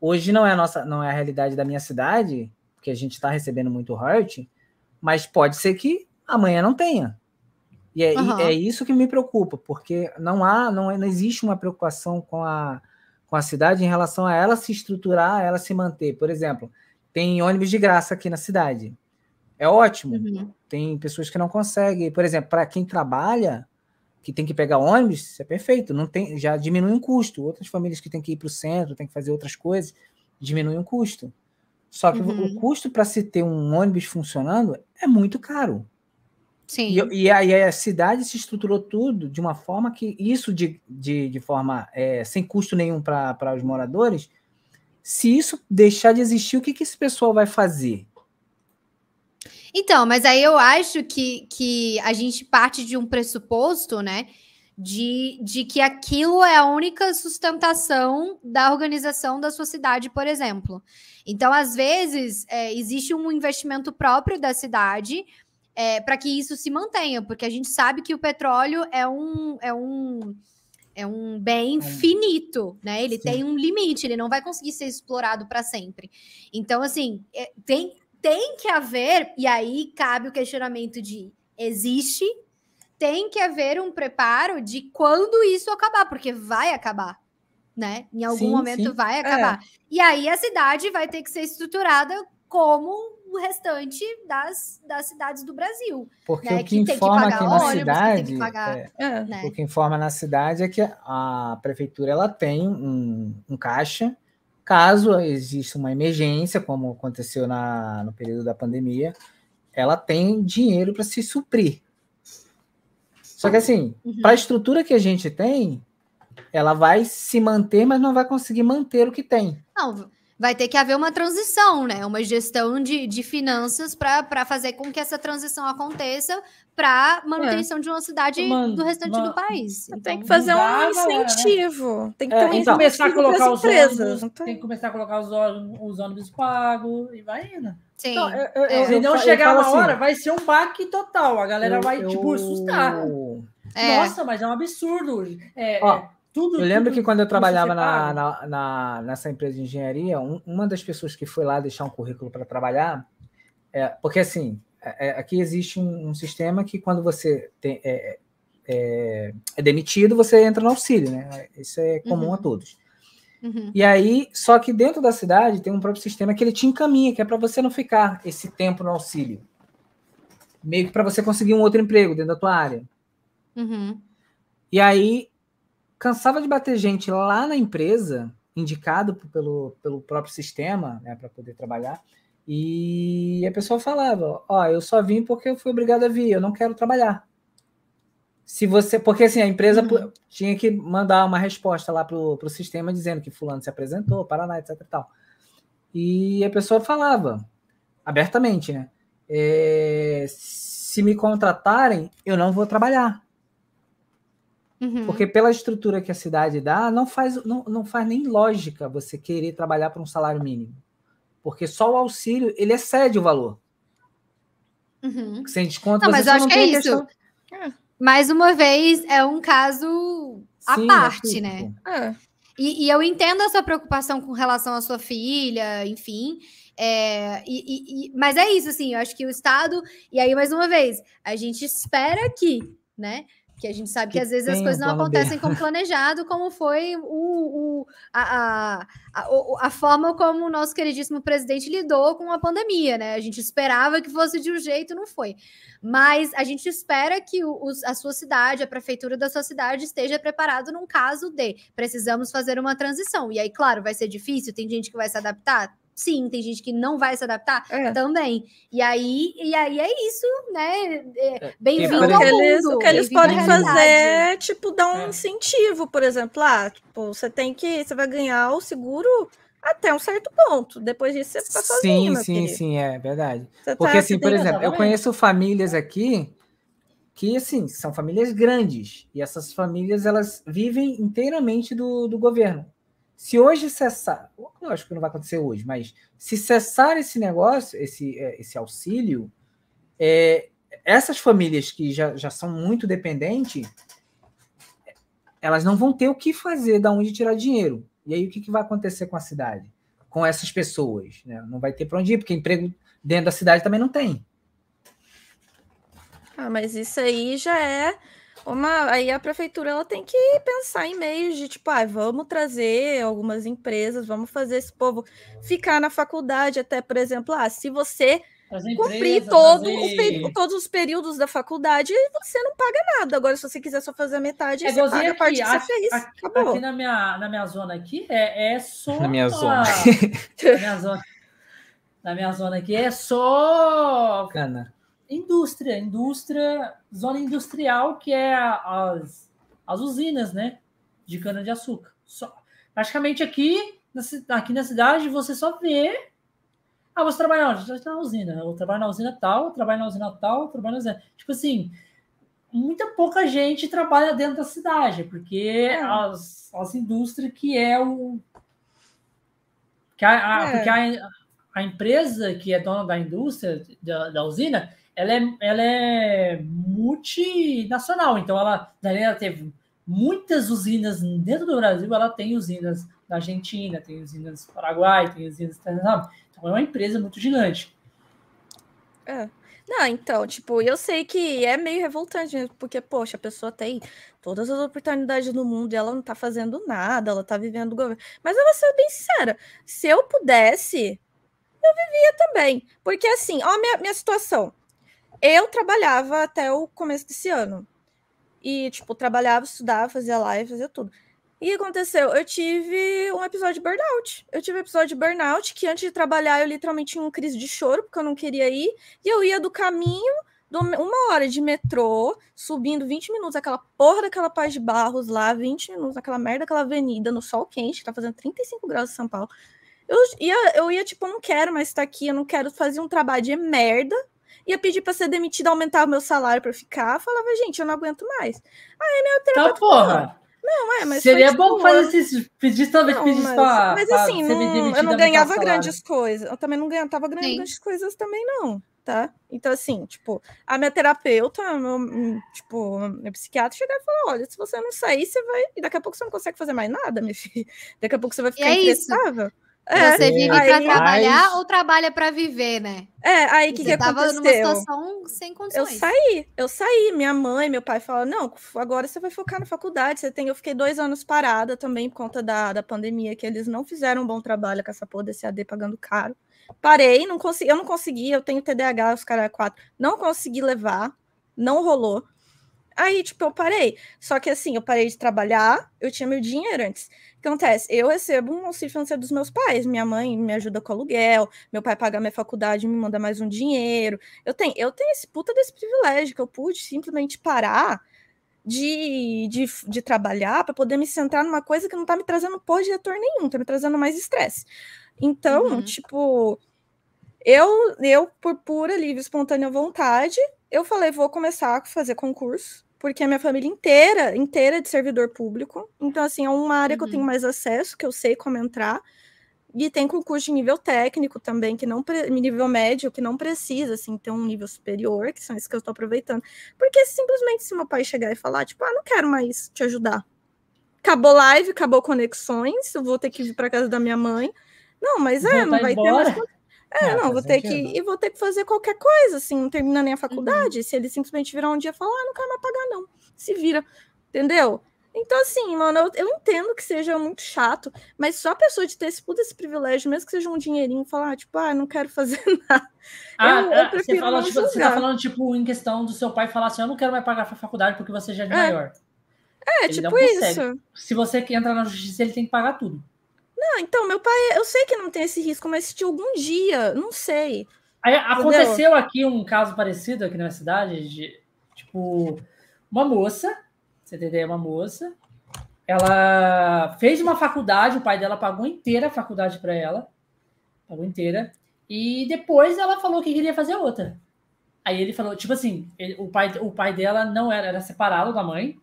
Hoje não é a nossa, não é a realidade da minha cidade, porque a gente está recebendo muito royalty, mas pode ser que amanhã não tenha. E é, uhum. é isso que me preocupa, porque não há, não, não existe uma preocupação com a, com a cidade em relação a ela se estruturar, ela se manter. Por exemplo, tem ônibus de graça aqui na cidade. É ótimo. Uhum. Tem pessoas que não conseguem. Por exemplo, para quem trabalha, que tem que pegar ônibus, isso é perfeito. Não tem, já diminui um custo. Outras famílias que têm que ir para o centro, têm que fazer outras coisas, diminui um custo. Só que uhum. o custo para se ter um ônibus funcionando é muito caro. Sim. E, e aí a cidade se estruturou tudo de uma forma que isso de, de, de forma é, sem custo nenhum para os moradores. Se isso deixar de existir, o que, que esse pessoal vai fazer? Então, mas aí eu acho que, que a gente parte de um pressuposto, né? De, de que aquilo é a única sustentação da organização da sua cidade, por exemplo. Então, às vezes, é, existe um investimento próprio da cidade é, para que isso se mantenha, porque a gente sabe que o petróleo é um, é um, é um bem é. finito, né? Ele Sim. tem um limite, ele não vai conseguir ser explorado para sempre. Então, assim, é, tem, tem que haver, e aí cabe o questionamento de existe, tem que haver um preparo de quando isso acabar, porque vai acabar, né? Em algum sim, momento sim. vai acabar. É. E aí a cidade vai ter que ser estruturada como o restante das, das cidades do Brasil. Porque né? o que, que informa que aqui na ônibus, cidade, pagar, é, é, né? o que informa na cidade é que a prefeitura ela tem um, um caixa Caso exista uma emergência, como aconteceu na, no período da pandemia, ela tem dinheiro para se suprir. Só que assim, uhum. para a estrutura que a gente tem, ela vai se manter, mas não vai conseguir manter o que tem. Não, vai ter que haver uma transição, né? Uma gestão de, de finanças para fazer com que essa transição aconteça para manutenção é. de uma cidade Mano, do restante do país. Então, tem que fazer um incentivo. Né? Tem que, é, tem então, começar a colocar os empresas. ônibus, tem que começar a colocar os, os ônibus pagos e vai indo. Sim. Então, eu, eu, é. Se não chegar uma assim, hora, vai ser um baque total. A galera vai, tipo, assustar. É. Nossa, mas é um absurdo. É, Ó, tudo, eu lembro tudo, que quando eu trabalhava na, na, na, nessa empresa de engenharia, um, uma das pessoas que foi lá deixar um currículo para trabalhar, é, porque assim, é, é, aqui existe um, um, sistema que quando você tem, é, é, é, demitido, você entra no auxílio, né? Isso é comum uhum. a todos. Uhum. E aí, só que dentro da cidade tem um próprio sistema que ele te encaminha, que é para você não ficar esse tempo no auxílio. Meio que para você conseguir um outro emprego dentro da tua área. Uhum. E aí, cansava de bater gente lá na empresa, indicado pelo, pelo próprio sistema, né, para poder trabalhar. E a pessoa falava: Ó, oh, eu só vim porque eu fui obrigado a vir, eu não quero trabalhar. Se você. Porque assim, a empresa uhum. tinha que mandar uma resposta lá pro, pro sistema dizendo que fulano se apresentou, Paraná, etc e tal. E a pessoa falava abertamente, né? É, se me contratarem, eu não vou trabalhar. Uhum. Porque pela estrutura que a cidade dá, não faz, não, não faz nem lógica você querer trabalhar por um salário mínimo. porque só o auxílio ele excede o valor. Uhum. Sem desconto, Não, mas você eu acho não que é isso. questão- Mais uma vez, é um caso à Sim, é parte, típico. né? É. E, e eu entendo a sua preocupação com relação à sua filha, enfim. é, e- e- mas é isso, assim, eu acho que o Estado. E aí, mais uma vez, a gente espera que, né? Que a gente sabe que, Que às vezes as coisas não B. acontecem como (laughs) planejado, como foi o, o- a, a, a, a forma como o nosso queridíssimo presidente lidou com a pandemia, né? A gente esperava que fosse de um jeito, não foi. Mas a gente espera que os- a sua cidade, a prefeitura da sua cidade esteja preparado num caso de precisamos fazer uma transição. E aí, claro, vai ser difícil, tem gente que vai se adaptar? Sim, tem gente que não vai se adaptar É. também. E aí, e aí é isso, né? É, É, Bem-vindo ao que exemplo- eles, mundo. o que eles podem fazer é, tipo, dar um É. incentivo, por exemplo. Ah, tipo, você tem que. Você vai ganhar o seguro até um certo ponto. Depois disso, você fica sozinho, Sim, meu sim, querido. sim, é verdade. Você Porque, tá- assim, por exemplo, eu exatamente. conheço famílias aqui que, assim, são famílias grandes. E essas famílias, elas vivem inteiramente do, do governo. Se hoje cessar, lógico que não vai acontecer hoje, mas se cessar esse negócio, esse, é, esse auxílio, é, essas famílias que já, já são muito dependentes, elas não vão ter o que fazer, da onde tirar dinheiro. E aí o que, que vai acontecer com a cidade? Com essas pessoas? Né? Não vai ter para onde ir, porque emprego dentro da cidade também não tem. Ah, mas isso aí já é uma. Aí a prefeitura ela tem que pensar em meios de tipo, ah, vamos trazer algumas empresas, vamos fazer esse povo ficar na faculdade, até, por exemplo, ah, se você Fazer cumprir todo fazer- o peri- todos os períodos da faculdade, você não paga nada. Agora, se você quiser só fazer a metade, É você paga a parte aqui, que você fez. a- Acabou. Aqui na minha, na minha zona aqui é, é só. Na minha zona. (laughs) na minha zona. Na minha zona aqui é só Cana. Indústria, indústria, zona industrial, que é as, as usinas, né? De cana-de-açúcar. Praticamente aqui na, aqui na cidade você só vê. Ah, você trabalha onde? Você tá na usina. Eu trabalho na usina tal, eu trabalho na usina tal, eu trabalho na usina. Tipo assim, muita pouca gente trabalha dentro da cidade, porque as, as indústrias que é o. Que a, a- É. Porque a, a empresa que é dona da indústria, da, da usina, ela é, ela é multinacional. Então, ela, daí ela teve muitas usinas dentro do Brasil, ela tem usinas na Argentina, tem usinas no Paraguai, tem usinas. sabe? Então, é uma empresa muito gigante. Não, então, tipo, eu sei que é meio revoltante mesmo, porque, poxa, a pessoa tem todas as oportunidades do mundo e ela não tá fazendo nada, ela tá vivendo o governo. Mas eu vou ser bem sincera, se eu pudesse, eu vivia também. Porque, assim, ó, minha, minha situação. Eu trabalhava até o começo desse ano. E, tipo, trabalhava, estudava, fazia live, fazia tudo. E aconteceu? Eu tive um episódio de burnout. Eu tive um episódio de burnout que antes de trabalhar eu literalmente tinha uma crise de choro, porque eu não queria ir. E eu ia do caminho, do, uma hora de metrô, subindo 20 minutos, aquela porra daquela paz de barros lá, 20 minutos, aquela merda daquela avenida, no sol quente, que tá fazendo 35 graus em São Paulo. Eu ia, eu ia tipo, não quero mais estar aqui, eu não quero fazer um trabalho de merda. Ia pedir pra ser demitida, aumentar o meu salário pra eu ficar. Falava, gente, eu não aguento mais. Aí minha Então, terapeuta porra, não, é, mas seria foi, bom tipo, fazer esses pedidos, talvez não, pedisse mas, pra. mas assim, não- eu não ganhava grandes coisas. Eu também não ganhava, tava ganhando Sim. grandes coisas também, não, tá? Então, assim, tipo, a minha terapeuta, meu, tipo, meu psiquiatra chegou e falou: olha, se você não sair, você vai. E daqui a pouco você não consegue fazer mais nada, minha filha. Daqui a pouco você vai ficar é isso. imprestável. É, Você vive aí- pra trabalhar Mas- ou trabalha pra viver, né? é, aí o que, Você que tava numa aconteceu? situação sem Eu condições. saí, eu saí. Minha mãe, meu pai falaram: não, agora você vai focar na faculdade. Você tem. Eu fiquei dois anos parada também por conta da, da pandemia, que eles não fizeram um bom trabalho com essa porra desse AD pagando caro. Parei, não consegui, eu não consegui, eu tenho TDAH, os caras quatro, não consegui levar, não rolou. Aí, tipo, eu parei. Só que assim, eu parei de trabalhar, eu tinha meu dinheiro antes. O que acontece? Eu recebo um auxílio financeiro dos meus pais. Minha mãe me ajuda com aluguel, meu pai paga minha faculdade, me manda mais um dinheiro. Eu tenho, eu tenho esse puta desse privilégio que eu pude simplesmente parar de, de, de trabalhar para poder me centrar numa coisa que não tá me trazendo porra de retorno nenhum, tá me trazendo mais estresse. Então, Uhum. tipo, eu, eu, por pura, livre, espontânea vontade, eu falei, vou começar a fazer concurso, porque a minha família inteira, inteira é de servidor público. Então, assim, é uma área que eu tenho Uhum. mais acesso, que eu sei como entrar. E tem concurso de nível técnico também, que não nível médio, que não precisa assim ter um nível superior, que são esses que eu estou aproveitando. Porque simplesmente se meu pai chegar e falar, tipo, ah, não quero mais te ajudar. Acabou live, acabou conexões, eu vou ter que vir para casa da minha mãe. Não, mas é, não vai embora. ter mais. É, é não, vou ter que. E vou ter que fazer qualquer coisa, assim, não termina nem a faculdade. Uhum. Se ele simplesmente virar um dia e falar, ah, não quero mais pagar, não. Se vira. Entendeu? Então, assim, mano, eu, eu, entendo que seja muito chato, mas só a pessoa de ter esse puto esse privilégio, mesmo que seja um dinheirinho, falar, tipo, ah, não quero fazer (laughs) nada. Ah, eu, eu ah, você, fala, tipo, você tá falando, tipo, em questão do seu pai falar assim, eu não quero mais pagar pra faculdade porque você já é, é. maior. É, ele tipo isso. Se você entra na justiça, ele tem que pagar tudo. Não, então, meu pai, eu sei que não tem esse risco, mas se algum dia, não sei. Aí, aconteceu aqui um caso parecido aqui na cidade, de, tipo, uma moça você entendeu? É uma moça. Ela fez uma faculdade, o pai dela pagou inteira a faculdade para ela. Pagou inteira. E depois ela falou que queria fazer outra. Aí ele falou, tipo assim, ele, o, pai, o pai dela não era, era separado da mãe,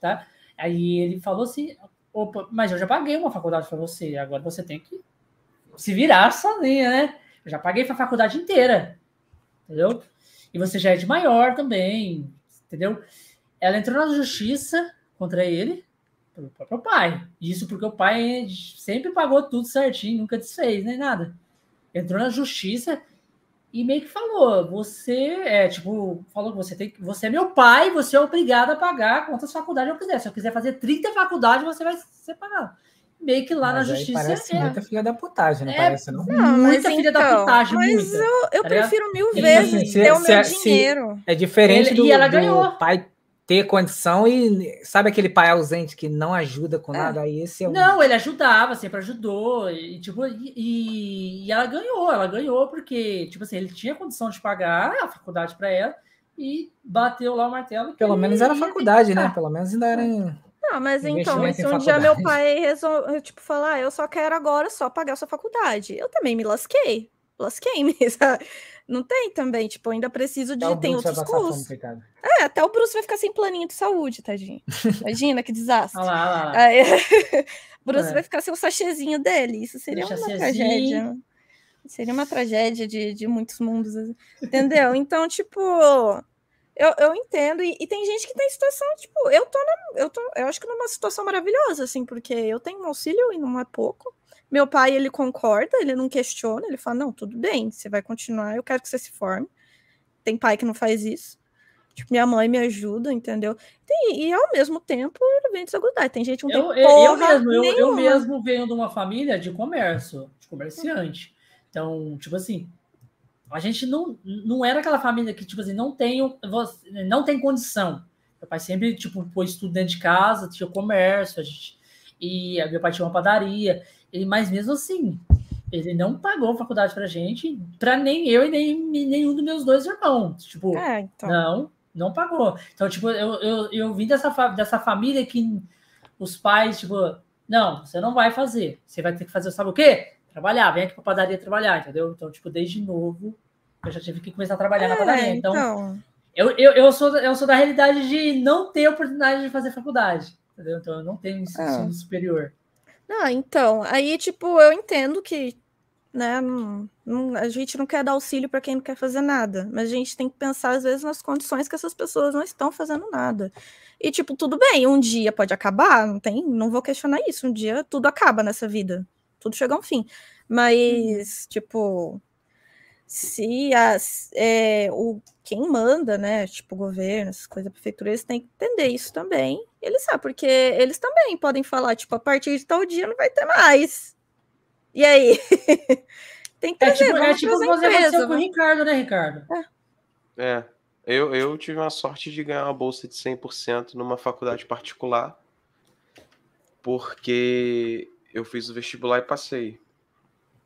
tá? Aí ele falou assim, opa, mas eu já paguei uma faculdade para você, agora você tem que se virar sozinha, né? Eu já paguei a faculdade inteira, entendeu? E você já é de maior também, entendeu? ela entrou na justiça contra ele, pelo próprio pai. Isso porque o pai sempre pagou tudo certinho, nunca desfez, nem nada. Entrou na justiça e meio que falou: você é tipo, falou que você tem você é meu pai, você é obrigado a pagar quantas faculdades eu quiser. Se eu quiser fazer 30 faculdades, você vai ser pagado. Meio que lá mas na justiça. Parece é, muita filha da putagem, não é, parece, não? não muita filha então, da putagem. Mas muita, eu, eu tá prefiro mil vezes assim, ter o meu dinheiro. é diferente Ele, do, e ela ganhou. pai ter condição e sabe aquele pai ausente que não ajuda com é. nada? Aí esse é um... não ele ajudava sempre ajudou e tipo e, e, ela ganhou ela ganhou porque tipo assim ele tinha condição de pagar a faculdade para ela e bateu lá o martelo pelo menos era faculdade né? pelo menos ainda era em... não mas então se um dia meu pai resolveu tipo falar ah, eu só quero agora só pagar a sua faculdade. Eu também me lasquei lasquei (laughs) mesmo não tem também, tipo, ainda preciso de. Tem outros. Fome, é, até o Bruce vai ficar sem planinho de saúde, tadinho. Imagina que desastre. Olha lá, olha lá. Aí, (laughs) Bruce é. vai ficar sem o sachezinho dele. Isso seria uma tragédia. Seria uma tragédia de, de muitos mundos, entendeu? (laughs) Então, tipo, eu, eu entendo, e, e, tem gente que tem situação, tipo, eu tô, na, eu tô, eu acho que numa situação maravilhosa, assim, porque eu tenho um auxílio e não é pouco, meu pai, ele concorda, ele não questiona, ele fala: não, tudo bem, você vai continuar, eu quero que você se forme. Tem pai que não faz isso. Tipo, minha mãe me ajuda, entendeu? Tem, e ao mesmo tempo ele vem desagudar. Tem gente que não tem eu, eu, mesmo, eu, eu, mesmo venho de uma família de comércio, de comerciante. Então, tipo assim, a gente não, não era aquela família que, tipo assim, não tem, não tem condição. Meu pai sempre, tipo, pôs tudo dentro de casa, tinha comércio, a gente, e meu pai tinha uma padaria. Ele, mas mesmo assim, ele não pagou faculdade pra gente, pra nem eu e nem nenhum dos meus dois irmãos. Tipo, é, então. não, não pagou. Então, tipo, eu, eu, eu vim dessa, dessa família que os pais, tipo, não, você não vai fazer. Você vai ter que fazer, sabe o quê? Trabalhar, vem aqui pra padaria trabalhar, entendeu? Então, tipo, desde novo, eu já tive que começar a trabalhar é, na padaria. Então, então... Eu, eu, eu, sou, eu sou da realidade de não ter oportunidade de fazer faculdade, entendeu? Então, eu não tenho ensino é. superior. Ah, então, aí, tipo, eu entendo que, né, não, não, a gente não quer dar auxílio para quem não quer fazer nada, mas a gente tem que pensar, às vezes, nas condições que essas pessoas não estão fazendo nada. E, tipo, tudo bem, um dia pode acabar, não tem, não vou questionar isso, um dia tudo acaba nessa vida, tudo chega a um fim. Uhum. Mas, tipo, se as, é, o, quem manda, né, tipo o governo, essas coisas, a prefeitura, eles têm que entender isso também. Eles sabem, porque eles também podem falar, tipo, a partir de tal dia não vai ter mais. E aí? (laughs) Tem que trazer, é tipo, é tipo você empresa, com o Ricardo, né, Ricardo? É. é. Eu, eu tive uma sorte de ganhar uma bolsa de 100% numa faculdade particular, porque eu fiz o vestibular e passei.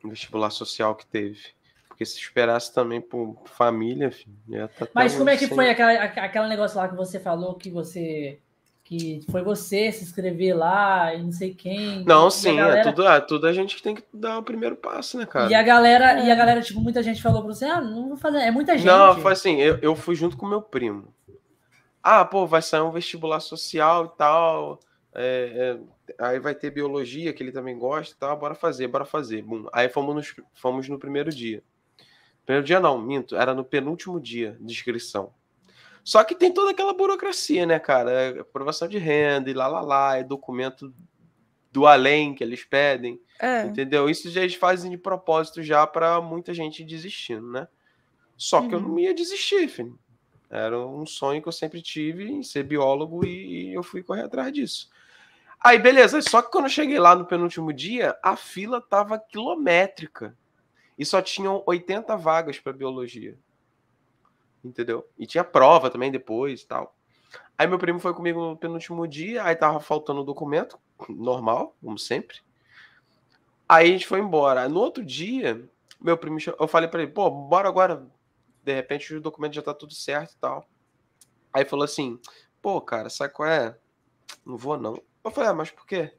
O vestibular social que teve. Porque se esperasse também por família, filho, tá Mas como é que sem... foi aquela, aquela negócio lá que você falou que você que foi você se inscrever lá e não sei quem. Não, sim, é galera... é tudo, é tudo a gente que tem que dar o primeiro passo, né, cara? E a galera, é. e a galera, tipo, muita gente falou pra você, ah, não vou fazer, é muita gente. Não, foi assim, eu, eu fui junto com meu primo. Ah, pô, vai sair um vestibular social e tal. É, é, aí vai ter biologia, que ele também gosta e tal, bora fazer, bora fazer. Bum. Aí fomos, nos, fomos no primeiro dia. Primeiro dia não, minto, era no penúltimo dia de inscrição. Só que tem toda aquela burocracia, né, cara? É aprovação de renda e lá, lá, lá, é documento do além que eles pedem, é. entendeu? Isso já eles fazem de propósito já para muita gente desistindo, né? Só que uhum. eu não ia desistir, filho. Era um sonho que eu sempre tive em ser biólogo e, e eu fui correr atrás disso. Aí, beleza. Só que quando eu cheguei lá no penúltimo dia, a fila tava quilométrica. E só tinham 80 vagas para biologia. Entendeu? E tinha prova também depois e tal. Aí meu primo foi comigo no penúltimo dia, aí tava faltando o documento, normal, como sempre. Aí a gente foi embora. No outro dia, meu primo, eu falei para ele, pô, bora agora. De repente o documento já tá tudo certo e tal. Aí falou assim, pô, cara, sabe qual é? Não vou não. Eu falei, ah, mas por quê?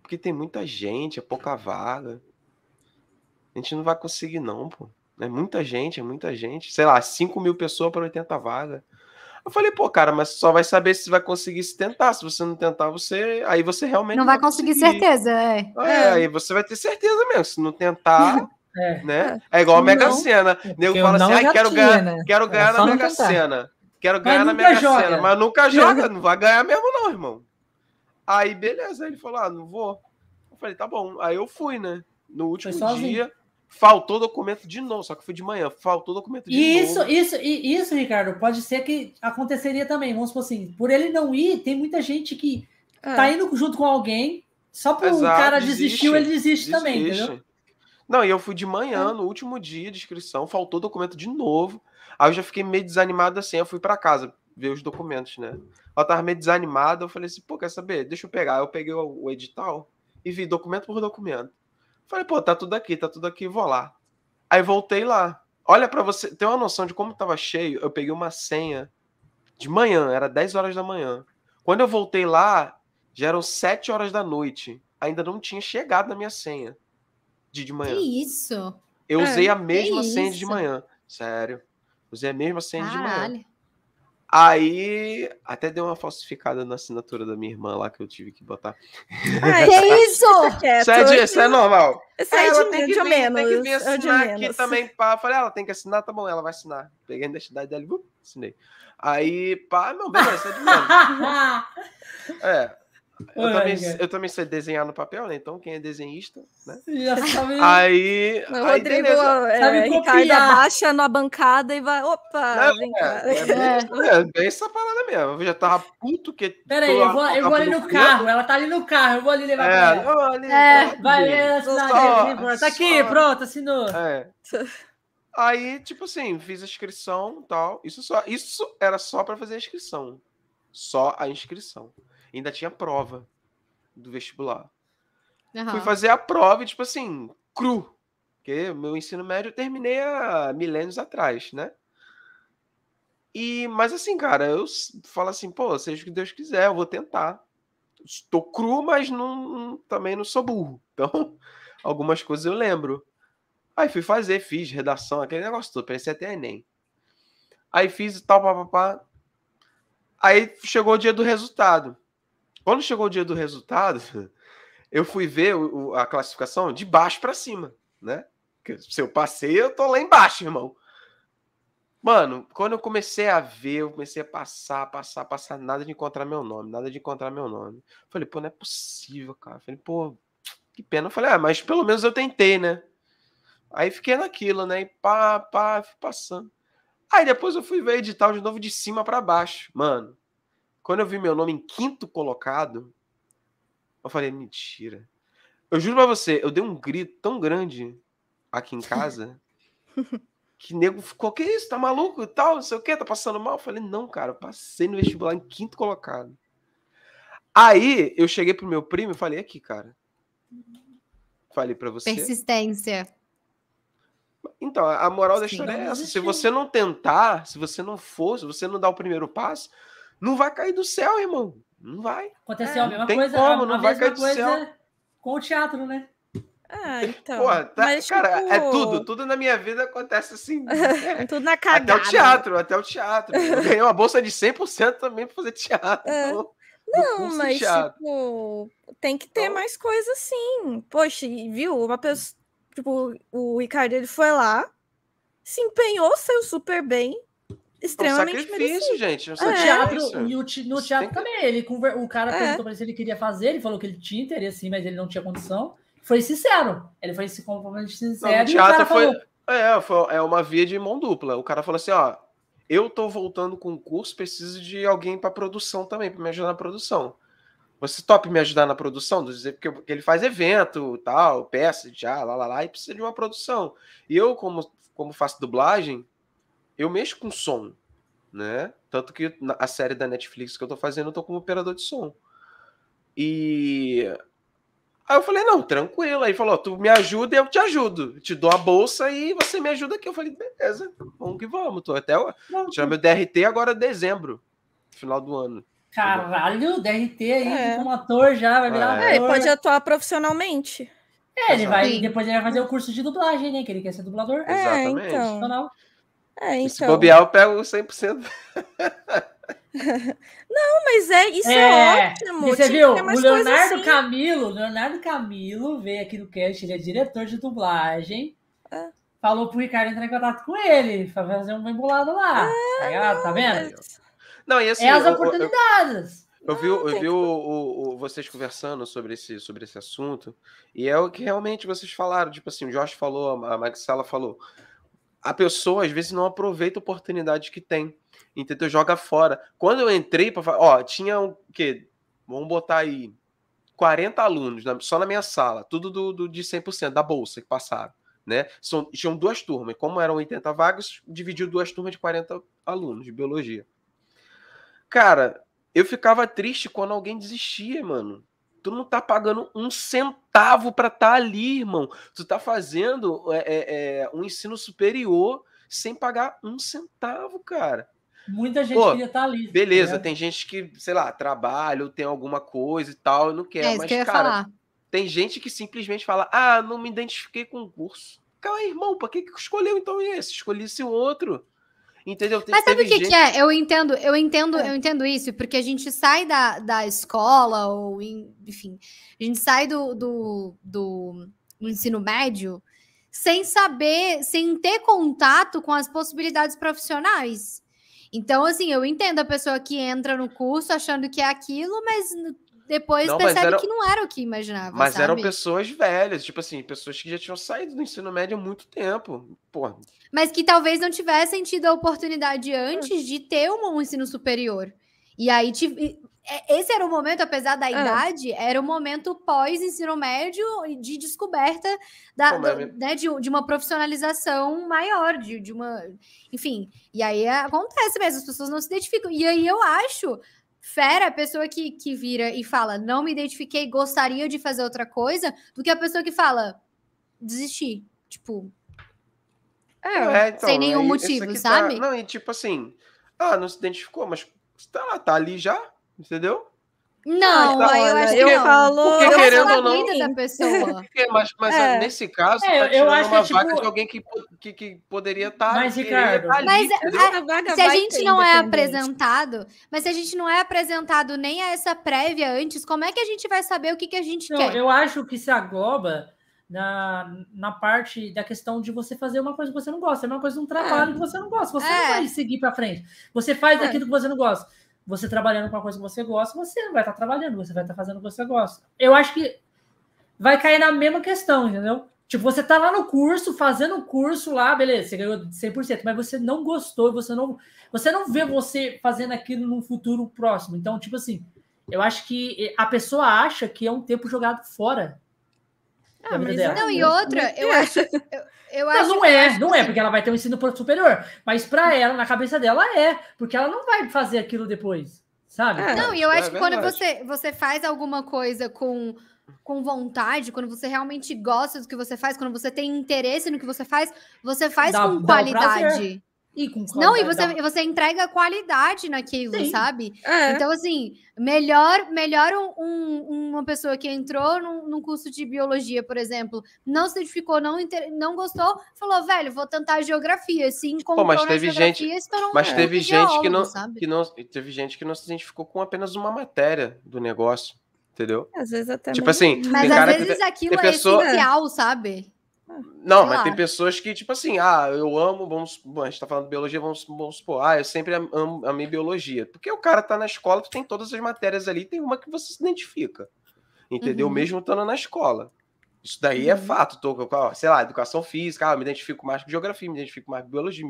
Porque tem muita gente, é pouca vaga. A gente não vai conseguir, não, pô. É muita gente, é muita gente. Sei lá, 5 mil pessoas para 80 vagas. Eu falei, pô, cara, mas só vai saber se vai conseguir se tentar. Se você não tentar, você. Aí você realmente. Não, vai conseguir, conseguir, certeza, é. é. é. aí você vai ter certeza mesmo. Se não tentar. (laughs) É. Né? É igual a Mega Sena. Nego fala assim, ai, quero ganhar, né? quero ganhar é na Mega Sena. Quero ganhar na Mega joga. Sena, mas nunca joga, não vai ganhar mesmo, não, irmão. Aí, beleza. Aí ele falou: ah, não vou. Eu falei, tá bom. Aí eu fui, né? No último dia, faltou documento de novo, só que foi de manhã, faltou documento de isso, novo. Isso, isso, isso, Ricardo, pode ser que aconteceria também. Vamos supor assim, por ele não ir, tem muita gente que é. tá indo junto com alguém, só por o cara desiste, desistiu, ele desiste, desiste, também, entendeu? Não, e eu fui de manhã, é. no último dia de inscrição, faltou documento de novo. Aí eu já fiquei meio desanimado assim, eu fui para casa ver os documentos, né? Eu tava meio desanimado, eu falei assim, pô, quer saber? Deixa eu pegar. Eu peguei o, o edital e vi documento por documento. Falei, pô, tá tudo aqui, tá tudo aqui, vou lá. Aí voltei lá. Olha para você ter uma noção de como tava cheio, eu peguei uma senha de manhã, era 10 horas da manhã. Quando eu voltei lá, já eram 7 horas da noite. Ainda não tinha chegado na minha senha de, de manhã. Que isso? Eu usei a mesma senha de manhã. Sério. Usei a mesma senha Caralho. de manhã. Aí até deu uma falsificada na assinatura da minha irmã lá que eu tive que botar. Ah, (laughs) que é isso? Isso é, de, isso é normal. Isso é ela de, tem que de vir, menos. Tem que vir assinar é aqui também. Pá. Falei, ela tem que assinar, tá bom, ela vai assinar. Peguei a identidade dela e uh, assinei. Aí, pá, não, beleza, isso é de menos. (laughs) é. Eu, também, eu também sei desenhar no papel, né? Então, quem é desenhista, né? Já sabe. (laughs) Aí. O aí, Rodrigo é, Ricardo abaixa na bancada e vai. Opa! Não, vem é, cá. É, é, é, bem essa parada mesmo. Eu já tava puto que. Peraí, eu vou, eu vou ali no carro. Ela tá ali no carro. Eu vou ali levar é, pra ela. Ali, é, vai assinar. Tá aqui, pronto, assinou. É. Aí, tipo assim, fiz a inscrição e tal. Isso, só, isso era só para fazer a inscrição. Só a inscrição ainda tinha prova do vestibular. Uhum. Fui fazer a prova, tipo assim, cru. Porque meu ensino médio eu terminei há milênios atrás, né? E, mas assim, cara, eu falo assim, pô, seja o que Deus quiser, eu vou tentar. Estou cru, mas não, também não sou burro. (laughs) Então, algumas coisas eu lembro. Aí fui fazer, fiz redação, aquele negócio todo, parecia até Enem. Aí fiz e tal, papapá. Aí chegou o dia do resultado. Quando chegou o dia do resultado, eu fui ver a classificação de baixo para cima, né? Se eu passei, eu tô lá embaixo, irmão. Mano, quando eu comecei a ver, eu comecei a passar, passar, passar, nada de encontrar meu nome, nada de encontrar meu nome. Falei, pô, não é possível, cara. Falei, pô, que pena. Falei, ah, mas pelo menos eu tentei, né? Aí fiquei naquilo, né? E pá, pá, fui passando. Aí depois eu fui ver edital de novo de cima para baixo. Mano, quando eu vi meu nome em quinto colocado, eu falei, mentira. Eu juro pra você, eu dei um grito tão grande aqui em casa (laughs) que nego ficou, que isso? Tá maluco e tal? Não sei o que, tá passando mal? Eu falei, não, cara, eu passei no vestibular em quinto colocado. Aí eu cheguei pro meu primo e falei, aqui, cara. Falei para você. Persistência. Então, a moral Sim, da história é essa. Se você não tentar, se você não for, se você não dar o primeiro passo, não vai cair do céu, irmão. Não vai. Aconteceu é, a mesma tem coisa. Como, não a vai cair do céu. Com o teatro, né? Ah, (laughs) então. Pô, tá, mas, cara, tipo... é tudo. Tudo na minha vida acontece assim. (laughs) É. tudo na cagada. Até o teatro, até o teatro. Eu (laughs) ganhei uma bolsa de 100% também para fazer teatro. É. Então... Não, mas tipo, tem que ter então... mais coisa sim. Poxa, viu? Uma pessoa, tipo, o Ricardo ele foi lá, se empenhou, saiu super bem. Extremamente é um sacrifício, merecido. gente. É um sacrifício. É. Teatro, no teatro que... também. Ele, o cara é. perguntou pra ele se ele queria fazer, ele falou que ele tinha interesse sim, mas ele não tinha condição. Foi sincero. Ele foi se completamente sincero. Não, o teatro foi, falou... é, foi, é uma via de mão dupla. O cara falou assim: ó, eu tô voltando com o curso, preciso de alguém para produção também, para me ajudar na produção. Você top me ajudar na produção? Porque ele faz evento, tal, peça, já, lá, lá, lá, e precisa de uma produção. E eu, como, como faço dublagem, eu mexo com som, né? Tanto que a série da Netflix que eu tô fazendo, eu tô como operador de som. E Aí eu falei, não, tranquilo. Aí falou, tu me ajuda e eu te ajudo. Eu te dou a bolsa e você me ajuda aqui. Eu falei, beleza, vamos que vamos. Tô até tirar meu DRT agora dezembro, final do ano. Caralho, DRT aí é. como ator já, vai virar é. ator. É, pode atuar profissionalmente. É, ele vai, depois ele vai fazer o curso de dublagem, né? Que ele quer ser dublador. É, Exatamente. Então. É, então. Se bobear, eu pego 100%. (laughs) Não, mas é isso é, é ótimo. Você viu? O Leonardo assim. Camilo, Leonardo Camilo veio aqui no cast, ele é diretor de dublagem. É. Falou pro Ricardo entrar em contato com ele, pra fazer um embolado lá. É, tá, tá vendo? Não, e assim, é as oportunidades. Eu, eu, eu vi, eu vi o, o, o, vocês conversando sobre esse, sobre esse assunto, e é o que realmente vocês falaram. Tipo assim, o Josh falou, a Maxela falou. A pessoa, às vezes, não aproveita a oportunidade que tem entendeu? Joga fora. Quando eu entrei para ó, tinha o quê? Vamos botar aí 40 alunos só na minha sala, tudo do, do de 100% da bolsa que passaram, né? São, tinham duas turmas, como eram 80 vagas, dividiu duas turmas de 40 alunos de biologia. Cara, eu ficava triste quando alguém desistia, mano. Tu não tá pagando um centavo para estar tá ali, irmão. Tu tá fazendo é, é, é, um ensino superior sem pagar um centavo, cara. Muita gente Pô, queria estar tá ali. Beleza, tem gente que, sei lá, trabalha ou tem alguma coisa e tal, e não quer. É mas, que cara, falar. tem gente que simplesmente fala: ah, não me identifiquei com o curso. Calma, irmão, pra que, que escolheu então esse? Escolhi esse outro. Entendeu? Mas sabe o que, gente... que, é? Eu entendo, eu entendo, é. eu entendo isso, porque a gente sai da, da escola, ou enfim, a gente sai do, do, do, do ensino médio sem saber, sem ter contato com as possibilidades profissionais. Então, assim, eu entendo a pessoa que entra no curso achando que é aquilo, mas depois não, percebe era... que não era o que imaginava. Mas sabe? eram pessoas velhas, tipo assim, pessoas que já tinham saído do ensino médio há muito tempo. Porra. Mas que talvez não tivessem tido a oportunidade antes de ter um ensino superior. E aí é, esse era o momento, apesar da é. idade, era o momento pós-ensino médio de descoberta da, do, né, de, de, uma profissionalização maior, de, de uma. Enfim, e aí acontece mesmo, as pessoas não se identificam. E aí eu acho fera a pessoa que, que vira e fala, não me identifiquei, gostaria de fazer outra coisa, do que a pessoa que fala, desisti. Tipo. É, é então, sem nenhum motivo, tá sabe? Tá... Não, e tipo assim, ah, não se identificou, mas tá, tá ali já entendeu? Não, ah, eu acho que eu falo, porque eu querendo ou não, da pessoa. (laughs) mas, mas é. nesse caso, é, tá eu acho uma que, vaga tipo... de alguém que, que, que poderia estar. Tá mas, Ricardo, tá ali, mas a, se a gente não é apresentado, mas se a gente não é apresentado nem a essa prévia antes, como é que a gente vai saber o que, que a gente não, quer? Eu acho que se agloba na, na parte da questão de você fazer uma coisa que você não gosta, é uma coisa de um trabalho é. que você não gosta, você é. não vai seguir para frente. Você faz é. aquilo que você não gosta você trabalhando com uma coisa que você gosta, você não vai estar trabalhando, você vai estar fazendo o que você gosta. Eu acho que vai cair na mesma questão, entendeu? Tipo, você tá lá no curso, fazendo o curso lá, beleza, você ganhou 100%, mas você não gostou, você não, você não vê você fazendo aquilo no futuro próximo. Então, tipo assim, eu acho que a pessoa acha que é um tempo jogado fora. Ah, mas não, e outra, eu acho. (laughs) Eu, eu não, não é, não é, porque ela vai ter um ensino superior. Mas para ela, na cabeça dela, é, porque ela não vai fazer aquilo depois, sabe? É, não, e eu é acho é que quando você, você faz alguma coisa com, com vontade, quando você realmente gosta do que você faz, quando você tem interesse no que você faz, você faz dá, com dá qualidade. E com Não, e você, você entrega qualidade naquilo, Sim. sabe? É. Então, assim, melhor, melhor um- um- uma pessoa que entrou num, num curso de biologia, por exemplo, não se identificou, não, inter- não gostou, falou, velho, vou tentar geografia. Se encontrou mas na teve geografia, gente- um Mas teve gente que não, sabe? que não. Teve gente que não se identificou com apenas uma matéria do negócio. Entendeu? Às vezes até Tipo mesmo- assim, Mas tem às cara que. vezes aquilo tem é pessoa- essencial, sabe? Não, mas tem pessoas que, tipo assim, ah, eu amo, vamos. A gente tá falando de biologia, vamos, vamos supor, ah, eu sempre am- amo, amei biologia. Porque o cara tá na escola, tu tem todas as matérias ali, tem uma que você se identifica. Entendeu? Uhum. Mesmo estando na escola. Isso daí é Uhum. fato. Tô, sei lá, educação física, ah, eu me identifico mais com geografia, me identifico mais com biologia,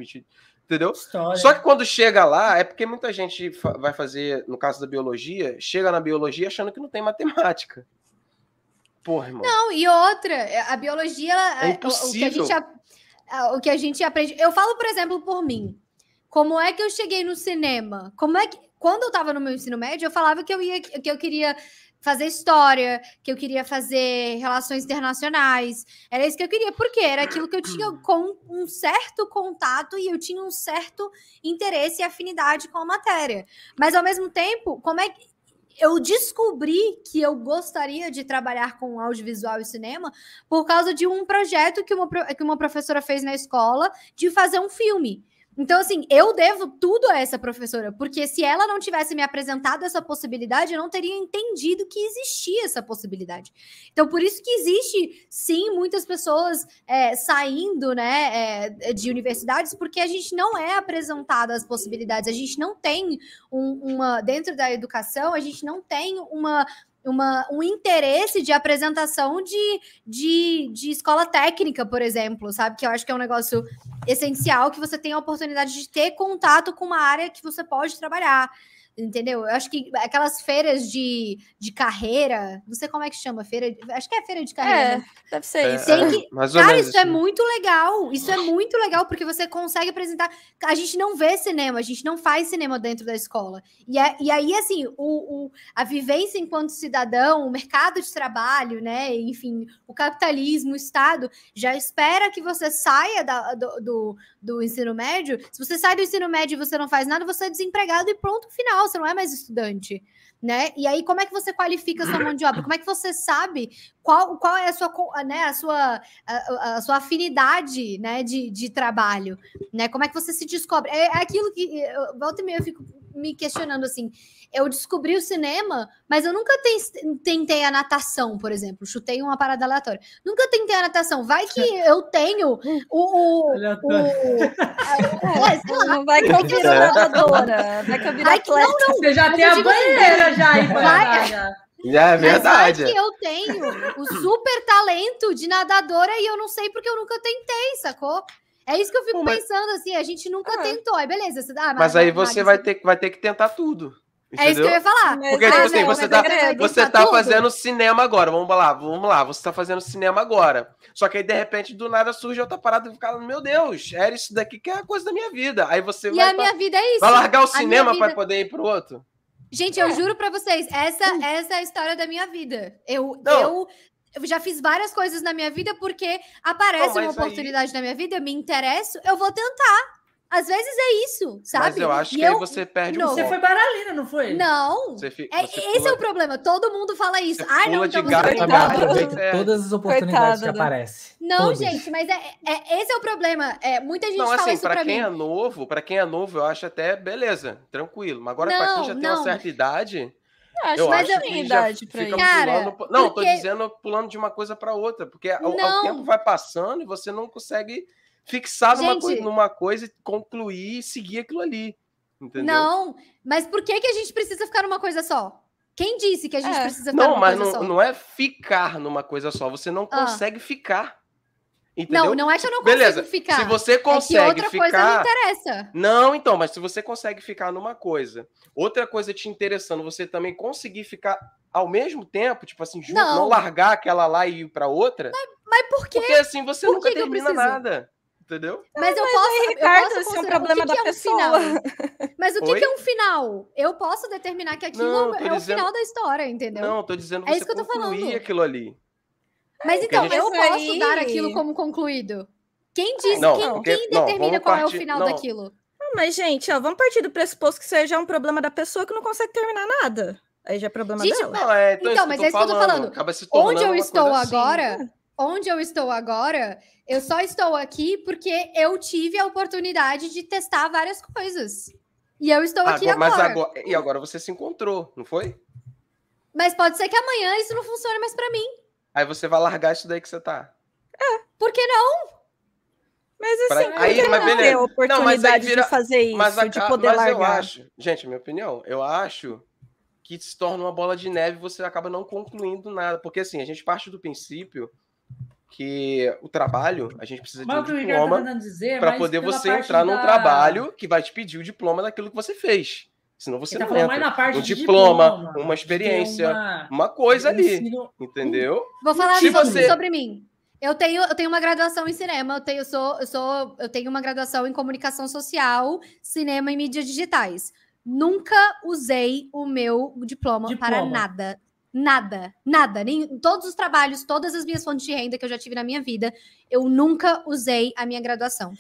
entendeu? História. Só que quando chega lá, é porque muita gente vai fazer, no caso da biologia, chega na biologia achando que não tem matemática. Porra, irmão. Não, e outra, a biologia, ela- É o- o, que a gente, a- o que a gente aprende. Eu falo, por exemplo, por mim. Como é que eu cheguei no cinema? Como é que. Quando eu estava no meu ensino médio, eu falava que eu ia que eu queria fazer história, que eu queria fazer relações internacionais. Era isso que eu queria, porque era aquilo que eu tinha com um certo contato e eu tinha um certo interesse e afinidade com a matéria. Mas ao mesmo tempo, como é que eu descobri que eu gostaria de trabalhar com audiovisual e cinema por causa de um projeto que uma, que uma professora fez na escola de fazer um filme. Então, assim, eu devo tudo a essa professora, porque se ela não tivesse me apresentado essa possibilidade, eu não teria entendido que existia essa possibilidade. Então, por isso que existe, sim, muitas pessoas é, saindo né, é, de universidades, porque a gente não é apresentado as possibilidades, a gente não tem um- uma. Dentro da educação, a gente não tem uma. Uma, um interesse de apresentação de, de, de escola técnica, por exemplo, sabe? Que eu acho que é um negócio essencial que você tenha a oportunidade de ter contato com uma área que você pode trabalhar. Entendeu? Eu acho que aquelas feiras de, de carreira, não sei como é que chama, feira, de- acho que é feira de carreira. É, né? deve ser É, isso. Tem é, que- ou Cara, menos isso é assim. muito legal. Isso é muito legal porque você consegue apresentar. A gente não vê cinema, a gente não faz cinema dentro da escola. E, é- e aí, assim, o, o- a vivência enquanto cidadão, o mercado de trabalho, né? Enfim, o capitalismo, o Estado, já espera que você saia da- do, do, do ensino médio. Se você sai do ensino médio e você não faz nada, você é desempregado e pronto, final. Você não é mais estudante. Né? E aí, como é que você qualifica a sua mão de obra? Como é que você sabe qual, qual é a sua, né, a sua, a, a sua afinidade né, de, de trabalho? Né? Como é que você se descobre? É aquilo que eu, volta e meia eu fico me questionando assim. Eu descobri o cinema, mas eu nunca ten- tentei a natação, por exemplo. Chutei uma parada aleatória. Nunca tentei a natação. Vai que (laughs) eu tenho o. o, o (laughs) é, sei lá, Não vai que eu viro É. nadadora. Vai que eu viro Vai que- atleta. Você já Mas tem a digo banheira já aí Vai- já. É Mas verdade. vai que eu tenho o super talento de nadadora e eu não sei porque eu nunca tentei, sacou? É isso que eu fico mas- pensando, assim, a gente nunca Ah. tentou. Aí, beleza, você dá. Mas aí você vai ter, vai ter que tentar tudo. É isso que eu Entendeu? ia falar. Porque, é, tipo assim, né, você mas tá- é. Você tá tudo. fazendo cinema agora, vamos lá, vamos lá, você tá fazendo cinema agora. Só que aí, de repente, do nada surge outra parada e fica, meu Deus, era isso daqui que é a coisa da minha vida. Aí você E vai, a minha vida é isso. vai largar o A cinema vida- pra poder ir pro outro? Gente, eu juro pra vocês, essa, essa é a história da minha vida. Eu, Não. eu, eu já fiz várias coisas na minha vida porque aparece mas uma aí- oportunidade na minha vida, eu me interesso, eu vou tentar. Às vezes é isso, sabe? Mas eu acho E que aí eu- você perde não. um Você foi baralina, não foi? Não. Você fi- É, você esse pula- é o problema. Todo mundo fala isso. Você Ah, não, pula então de você tem galho. aproveita É. todas as oportunidades Coitada, que aparecem. Não, Todas. gente, mas é, é- esse é o problema. É, muita gente Não, fala assim, isso pra pra quem mim. é novo, para quem é novo, eu acho até beleza, tranquilo. Mas agora pra Não, quem já tem não. uma certa idade, Acho eu mas acho que idade pra fica isso. Cara, pulando. Não, porque- tô dizendo pulando de uma coisa pra outra, porque o, o Não. tempo vai passando e você não consegue fixar numa, Gente. coi- numa coisa e concluir e seguir aquilo ali. Entendeu? Não, mas por que, que a gente precisa ficar numa coisa só? Quem disse que a gente É. precisa ficar Não, numa mas coisa não, só? não é ficar numa coisa só, você não Ah. consegue ficar. Entendeu? Não, não é que eu não consigo Beleza, ficar. se você é que consegue outra coisa não ficar. interessa. Não, então, mas se você consegue ficar numa coisa, outra coisa te interessando, você também conseguir ficar ao mesmo tempo, tipo assim, junto, não, Não. largar aquela lá e ir pra outra, Mas por quê? porque assim você Por nunca que que eu termina preciso? nada. Entendeu? Mas eu posso. eu Ricardo, posso esse é um problema o que da que é um pessoa. final? Mas o que, que é um final? Eu posso determinar que aquilo Não, é o dizendo- final da história, entendeu? Não, tô dizendo É você isso que eu tô falando. aquilo ali. Mas então, gente- eu posso aí- dar aquilo como concluído. Quem diz, não, quem, porque, quem determina não, qual partir, é o final não. daquilo? Mas, gente, ó, vamos partir do pressuposto que seja um problema da pessoa que não consegue terminar nada. Aí já é problema gente, dela. Não, é, então, então mas é isso que eu tô falando. Onde eu estou agora, assim. onde eu estou agora, eu só estou aqui porque eu tive a oportunidade de testar várias coisas. E eu estou aqui agora. Mas agora, e agora você se encontrou, não foi? Mas pode ser que amanhã isso não funcione mais para mim. Aí você vai largar isso daí que você tá. É, por que não? Mas assim, pra... aí, mas beleza. a oportunidade não, vira... de fazer isso, mas a... de poder mas largar. eu acho, gente, minha opinião, eu acho que se torna uma bola de neve e você acaba não concluindo nada. Porque assim, a gente parte do princípio que o trabalho, a gente precisa mas de um diploma tá para poder você entrar da... num trabalho que vai te pedir o diploma daquilo que você fez. Senão você tá não entra. um diploma, diploma, uma experiência, uma, uma coisa ali, ensino... entendeu? Vou falar Se você... sobre mim. Eu tenho, eu tenho uma graduação em cinema, eu tenho, eu sou, eu sou, eu tenho uma graduação em comunicação social, cinema e mídias digitais. Nunca usei o meu diploma, diploma. para nada. Nada, nada. Nem, todos os trabalhos, todas as minhas fontes de renda que eu já tive na minha vida, eu nunca usei a minha graduação.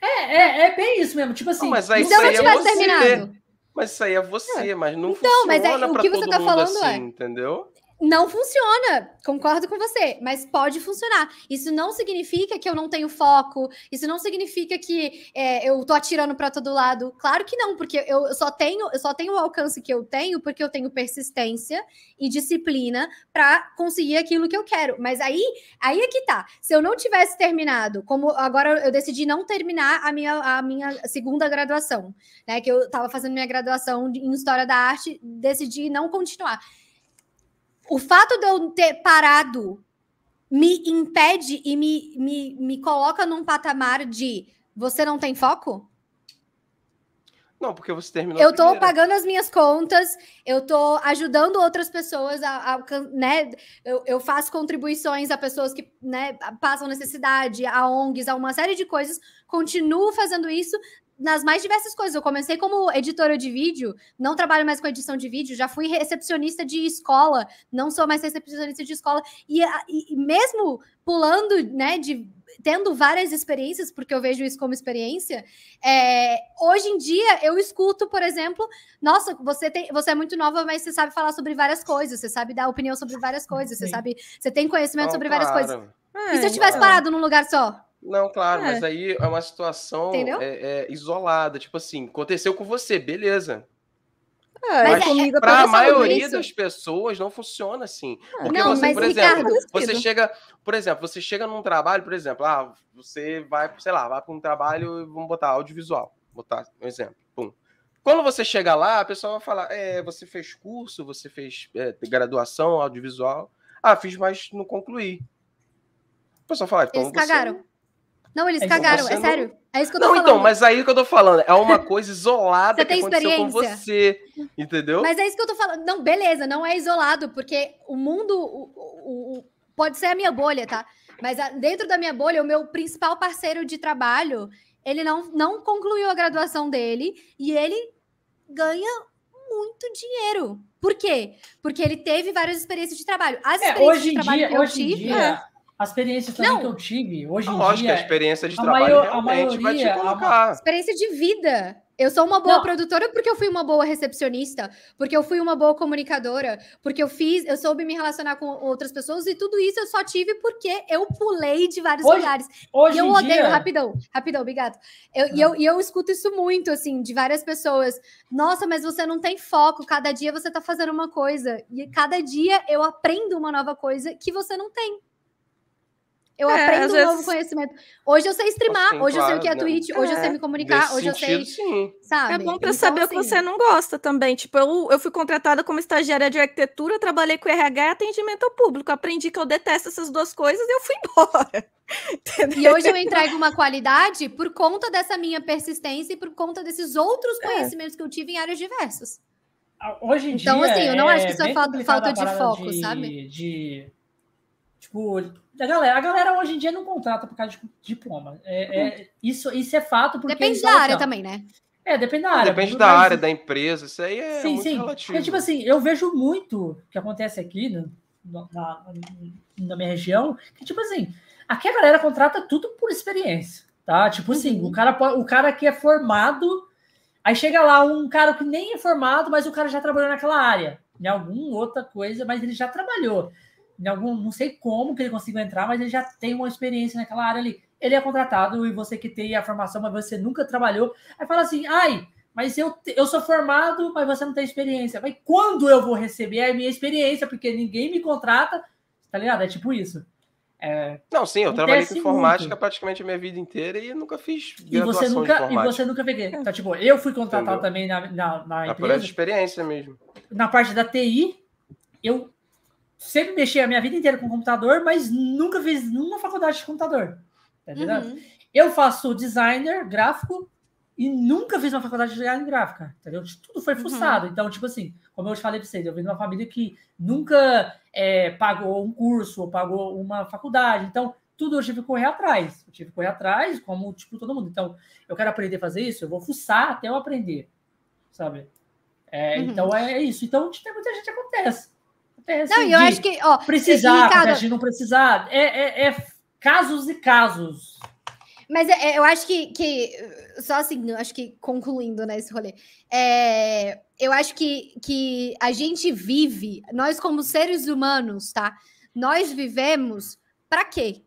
É, é, é bem isso mesmo. Tipo assim, não, mas aí se eu não tivesse é terminado. Mas isso aí é você, é. mas não então, funciona mas é, o que você tá falando assim, é, entendeu? Não funciona. Concordo com você, mas pode funcionar. Isso não significa que eu não tenho foco. Isso não significa que é, eu tô atirando para todo lado. Claro que não, porque eu só tenho, eu só tenho o alcance que eu tenho porque eu tenho persistência e disciplina para conseguir aquilo que eu quero. Mas aí, aí é que tá. Se eu não tivesse terminado, como agora eu decidi não terminar a minha, a minha segunda graduação, né? Que eu estava fazendo minha graduação em História da Arte, decidi não continuar o fato de eu ter parado me impede e me, me, me coloca num patamar de você não tem foco? Não, porque você terminou. Eu tô pagando as minhas contas, eu tô ajudando outras pessoas a, a né? Eu, eu, faço contribuições a pessoas que né, passam necessidade, a ONGs, a uma série de coisas. Continuo fazendo isso nas mais diversas coisas. Eu comecei como editora de vídeo, não trabalho mais com edição de vídeo, já fui recepcionista de escola, não sou mais recepcionista de escola. E, e, mesmo pulando, né, de tendo várias experiências, porque eu vejo isso como experiência, é, hoje em dia eu escuto, por exemplo, nossa, você, tem, você é muito nova, mas você sabe falar sobre várias coisas, você sabe dar opinião sobre várias coisas, Sim. você sabe, você tem conhecimento não, sobre claro. várias coisas. É, e se eu tivesse parado num lugar só? Não, claro, é. mas aí é uma situação é, é, isolada. Tipo assim, aconteceu com você, beleza. É, mas comigo para a maioria isso. das pessoas não funciona assim. É. Porque não, você, por exemplo, Ricardo, você chega, por exemplo, você chega num trabalho, por exemplo, ah, você vai, sei lá, vai para um trabalho, vamos botar audiovisual, botar um exemplo. Pum. Quando você chega lá, a pessoa vai falar: é, você fez curso, você fez é, graduação audiovisual. Ah, fiz, mas não concluí. A pessoa fala, então Eles cagaram. Não, eles é cagaram, é sério. É isso que eu tô não, então, falando. então, mas aí que eu tô falando, é uma coisa isolada que aconteceu com você, entendeu? Mas é isso que eu tô falando. Não, beleza, não é isolado, porque o mundo o, o, o, pode ser a minha bolha, tá? Mas a, dentro da minha bolha, o meu principal parceiro de trabalho, ele não, não concluiu a graduação dele e ele ganha muito dinheiro. Por quê? Porque ele teve várias experiências de trabalho. As é, experiências de trabalho dia, que eu tive. Dia, é a experiência também não. que eu tive, hoje em Lógico dia... a experiência de trabalho maior, realmente maioria, vai te colocar. Experiência de vida. Eu sou uma boa não. produtora porque eu fui uma boa recepcionista, porque eu fui uma boa comunicadora, porque eu fiz, eu soube me relacionar com outras pessoas e tudo isso eu só tive porque eu pulei de vários hoje, lugares. Hoje e eu odeio, dia... rapidão, rapidão, obrigado. Eu, e, eu, e eu escuto isso muito, assim, de várias pessoas. Nossa, mas você não tem foco, cada dia você tá fazendo uma coisa. E cada dia eu aprendo uma nova coisa que você não tem. Eu é, aprendo um vezes... novo conhecimento. Hoje eu sei streamar, sim, hoje claro, eu sei o que é Twitch, hoje é. eu sei me comunicar, hoje sentido, eu sei. Sim. Sabe? É bom para então, saber assim... o que você não gosta também. Tipo, eu, eu fui contratada como estagiária de arquitetura, trabalhei com RH e atendimento ao público. Aprendi que eu detesto essas duas coisas e eu fui (laughs) embora. E hoje eu entrego uma qualidade por conta dessa minha persistência e por conta desses outros é. conhecimentos é. que eu tive em áreas diversas. Hoje em então, dia. Então, assim, eu não acho que isso é falta, falta de foco, de, sabe? De. Tipo, a galera, a galera hoje em dia não contrata por causa de diploma. É, é, isso, isso é fato. Porque depende da área também, né? É, depende da área. Depende da área, da empresa, isso aí é sim, muito sim. relativo. Porque, tipo assim, eu vejo muito que acontece aqui, né? na, na minha região, que, tipo assim, aqui a galera contrata tudo por experiência, tá? Tipo assim, uhum. o, cara, o cara que é formado, aí chega lá um cara que nem é formado, mas o cara já trabalhou naquela área, em alguma outra coisa, mas ele já trabalhou. Em algum, não sei como que ele conseguiu entrar, mas ele já tem uma experiência naquela área ali. Ele é contratado e você que tem a formação, mas você nunca trabalhou, aí fala assim, ai, mas eu, eu sou formado, mas você não tem experiência. Mas quando eu vou receber a minha experiência? Porque ninguém me contrata, tá ligado? É tipo isso. É, não, sim, eu trabalhei com informática muito. praticamente a minha vida inteira e nunca fiz e você nunca E você nunca peguei. Então, tipo, eu fui contratado Entendeu? também na, na, na empresa. Por essa experiência mesmo. Na parte da TI, eu sempre mexi a minha vida inteira com computador, mas nunca fiz nenhuma faculdade de computador. Tá uhum. Eu faço designer gráfico e nunca fiz uma faculdade de design gráfica, entendeu? Tudo foi uhum. fuçado. Uhum. Então, tipo assim, como eu te falei para vocês, eu vim de uma família que nunca é, pagou um curso ou pagou uma faculdade. Então, tudo eu tive que correr atrás. Eu tive que correr atrás, como tipo todo mundo. Então, eu quero aprender a fazer isso, eu vou fuçar até eu aprender, sabe? É, uhum. Então, é, é isso. Então, tem muita gente acontece. Acontece não, eu acho que, ó, precisar, Ricardo... não precisar, é, é, é casos e casos. Mas é, é, eu acho que, que só assim, acho que concluindo né, esse rolê, é, eu acho que, que a gente vive, nós como seres humanos, tá? Nós vivemos para quê?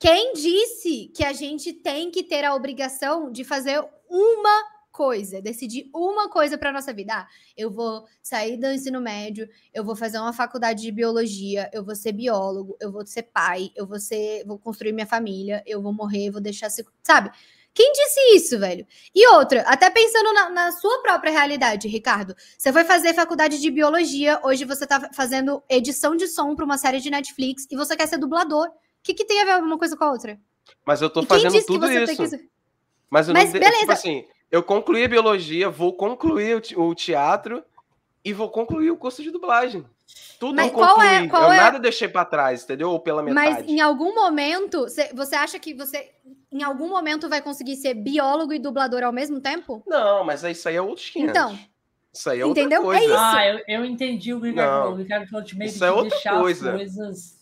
Quem disse que a gente tem que ter a obrigação de fazer uma coisa, decidir uma coisa para nossa vida. Ah, eu vou sair do ensino médio, eu vou fazer uma faculdade de biologia, eu vou ser biólogo, eu vou ser pai, eu vou ser, vou construir minha família, eu vou morrer, vou deixar, sabe? Quem disse isso, velho? E outra, até pensando na, na, sua própria realidade, Ricardo. Você foi fazer faculdade de biologia, hoje você tá fazendo edição de som para uma série de Netflix e você quer ser dublador. O que, que tem a ver uma coisa com a outra? Mas eu tô fazendo tudo isso. Que... Mas, eu Mas não, beleza. Tipo assim, eu concluí a biologia, vou concluir o teatro e vou concluir o curso de dublagem. Tudo Mas eu concluí. É, eu é... nada deixei para trás, entendeu? Ou pela metade. Mas em algum momento, você acha que você em algum momento vai conseguir ser biólogo e dublador ao mesmo tempo? Não, mas isso aí é outros 500. Então. Isso aí é Entendeu? outra é coisa. É isso. Ah, eu, eu entendi o Ricardo. Não. O Ricardo falou de meio isso é outra coisa. coisas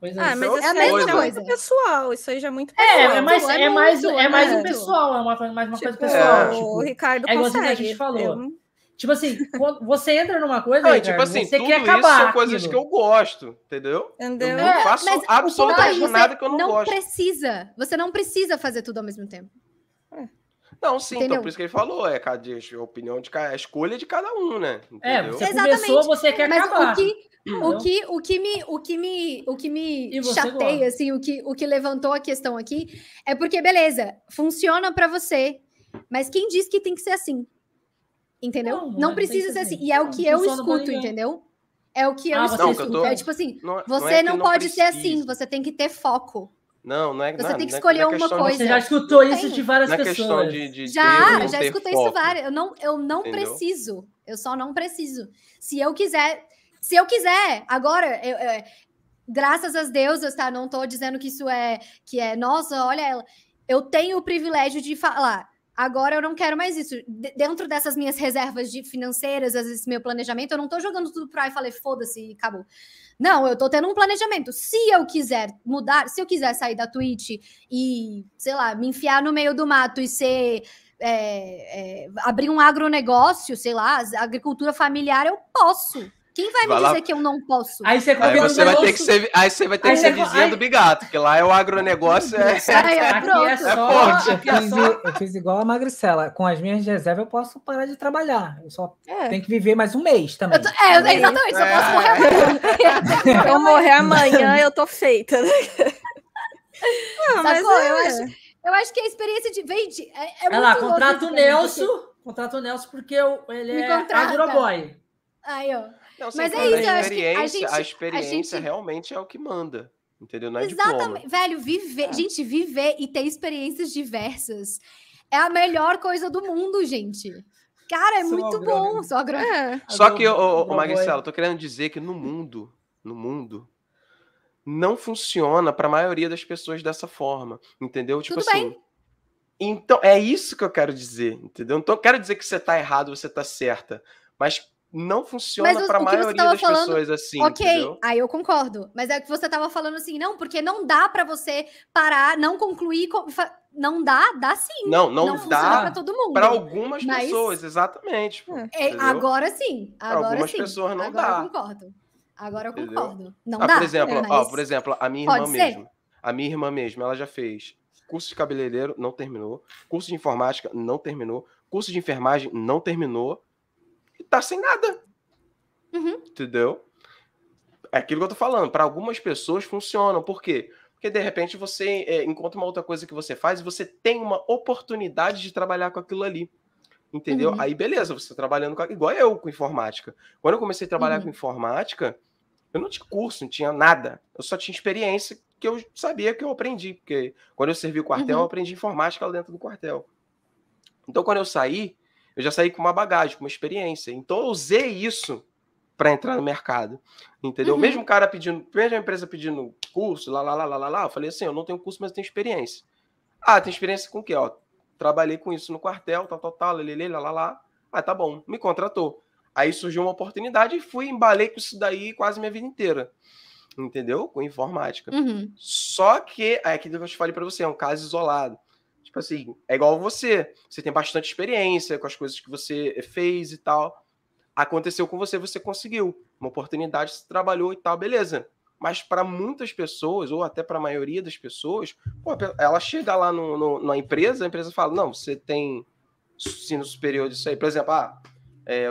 Coisa ah, mas é a mesma coisa. coisa. pessoal, isso aí já é muito pessoal. É, é mais, é, é mais, é mais um pessoal, é uma, mais uma tipo, coisa pessoal. É. Tipo, o Ricardo é igual que a gente falou. Eu... Tipo assim, quando (laughs) você entra numa coisa, não, Ricardo, tipo assim, você quer acabar. Isso são coisas que eu gosto, entendeu? entendeu? Eu não faço é, absolutamente nada que eu não, não gosto. Não precisa. Você não precisa fazer tudo ao mesmo tempo. É. Não, sim, então Entendeu? então por isso que ele falou, é a opinião de a escolha de cada um, né? É, Entendeu? É, você Exatamente. começou, você quer Mas acabar. O que, o que, o que me, o que me, o que me chateia, gosta? assim, o que, o que levantou a questão aqui é porque, beleza, funciona para você, mas quem diz que tem que ser assim? Entendeu? Não, não, não precisa ser assim. assim. E é o que eu escuto, entendeu? É o que eu ah, escuto. Tô... É tipo assim, não, você não, é não pode precisa. ser assim, você tem que ter foco. Não, não é. Você não, tem que escolher uma coisa. Você já escutou isso de várias pessoas. De, de já, já escutei foco. isso várias. Eu não, eu não preciso. Eu só não preciso. Se eu quiser, se eu quiser, agora, eu, eu, graças às deusas, tá? Não tô dizendo que isso é que é, nossa, olha ela. Eu tenho o privilégio de falar. Agora eu não quero mais isso. D dentro dessas minhas reservas de financeiras, esse meu planejamento, eu não tô jogando tudo pra aí e falei, foda-se, acabou. Não, eu tô tendo um planejamento. Se eu quiser mudar, se eu quiser sair da Twitch e, sei lá, me enfiar no meio do mato e ser. É, é, abrir um agronegócio, sei lá, agricultura familiar, eu posso. Quem vai me vai dizer lá... que eu não posso? Aí você, aí você vai ter que ser, aí você vai ter aí que ser vizinha aí... do Bigato, porque lá é o agronegócio é. (laughs) Aí, é, aqui é só, aqui é só... Eu fiz igual a Magricela. Com as minhas reservas eu posso parar de trabalhar. Eu só é. tenho que viver mais um mês também. Tô... É, exatamente. Só posso morrer amanhã. Se (laughs) eu morrer amanhã, eu tô feita. (laughs) Não, mas é. eu acho, eu acho que a experiência de vende é, é Olha lá, contrata o Nelson, porque... contrata o Nelson porque ele Me é contrata. agroboy. Aí, ó. Não, Mas é isso, a experiência, a, gente, a experiência a gente... realmente é o que manda. Entendeu? Não é Exatamente. Diploma. Velho, viver, é. gente, viver e ter experiências diversas é a melhor coisa do mundo, gente. Cara, é Sou muito bom. Só, é. Só que, ô, ô, Magricela, eu tô querendo dizer que no mundo, no mundo, não funciona para a maioria das pessoas dessa forma, entendeu? Tipo Tudo assim. Bem. Então, é isso que eu quero dizer, entendeu? Então, eu quero dizer que você tá errado, você tá certa, mas não funciona para a maioria das falando, pessoas assim. Ok, entendeu? aí eu concordo. Mas é o que você tava falando assim, não, porque não dá para você parar, não concluir. Não dá, dá sim. Não, não, não dá para todo mundo. Para algumas mas... pessoas, exatamente. É, agora sim. Agora algumas sim. pessoas não agora dá. Eu concordo. Agora eu concordo. Não ah, dá. Por exemplo, ó, por exemplo, a minha irmã mesmo. A minha irmã mesmo, ela já fez curso de cabeleireiro, não terminou. Curso de informática, não terminou. Curso de enfermagem, não terminou. Tá sem nada. Uhum. Entendeu? É aquilo que eu tô falando. Para algumas pessoas funciona. Por quê? Porque de repente você é, encontra uma outra coisa que você faz e você tem uma oportunidade de trabalhar com aquilo ali. Entendeu? Uhum. Aí beleza, você tá trabalhando com, igual eu com informática. Quando eu comecei a trabalhar uhum. com informática, eu não tinha curso, não tinha nada. Eu só tinha experiência que eu sabia que eu aprendi. Porque quando eu servi o quartel, uhum. eu aprendi informática lá dentro do quartel. Então, quando eu saí, eu já saí com uma bagagem, com uma experiência. Então, eu usei isso para entrar no mercado. Entendeu? Uhum. Mesmo cara pedindo, mesmo a empresa pedindo curso, lá, lá, lá, lá, lá, lá, eu falei assim, eu não tenho curso, mas eu tenho experiência. Ah, tem experiência com o quê? Ó, trabalhei com isso no quartel, tal, tal, tal, lelele, lá, lá, lá. Ah, tá bom, me contratou. Aí surgiu uma oportunidade e fui, embalei com isso daí quase minha vida inteira. Entendeu? Com informática. Uhum. Só que, é aquilo que eu te falei para você, é um caso isolado. Tipo assim, é igual você. Você tem bastante experiência com as coisas que você fez e tal aconteceu com você, você conseguiu. Uma oportunidade, você trabalhou e tal, beleza. Mas para muitas pessoas, ou até para a maioria das pessoas, pô, ela chega lá no, no, na empresa, a empresa fala: não, você tem ensino superior disso aí. Por exemplo, ah, é,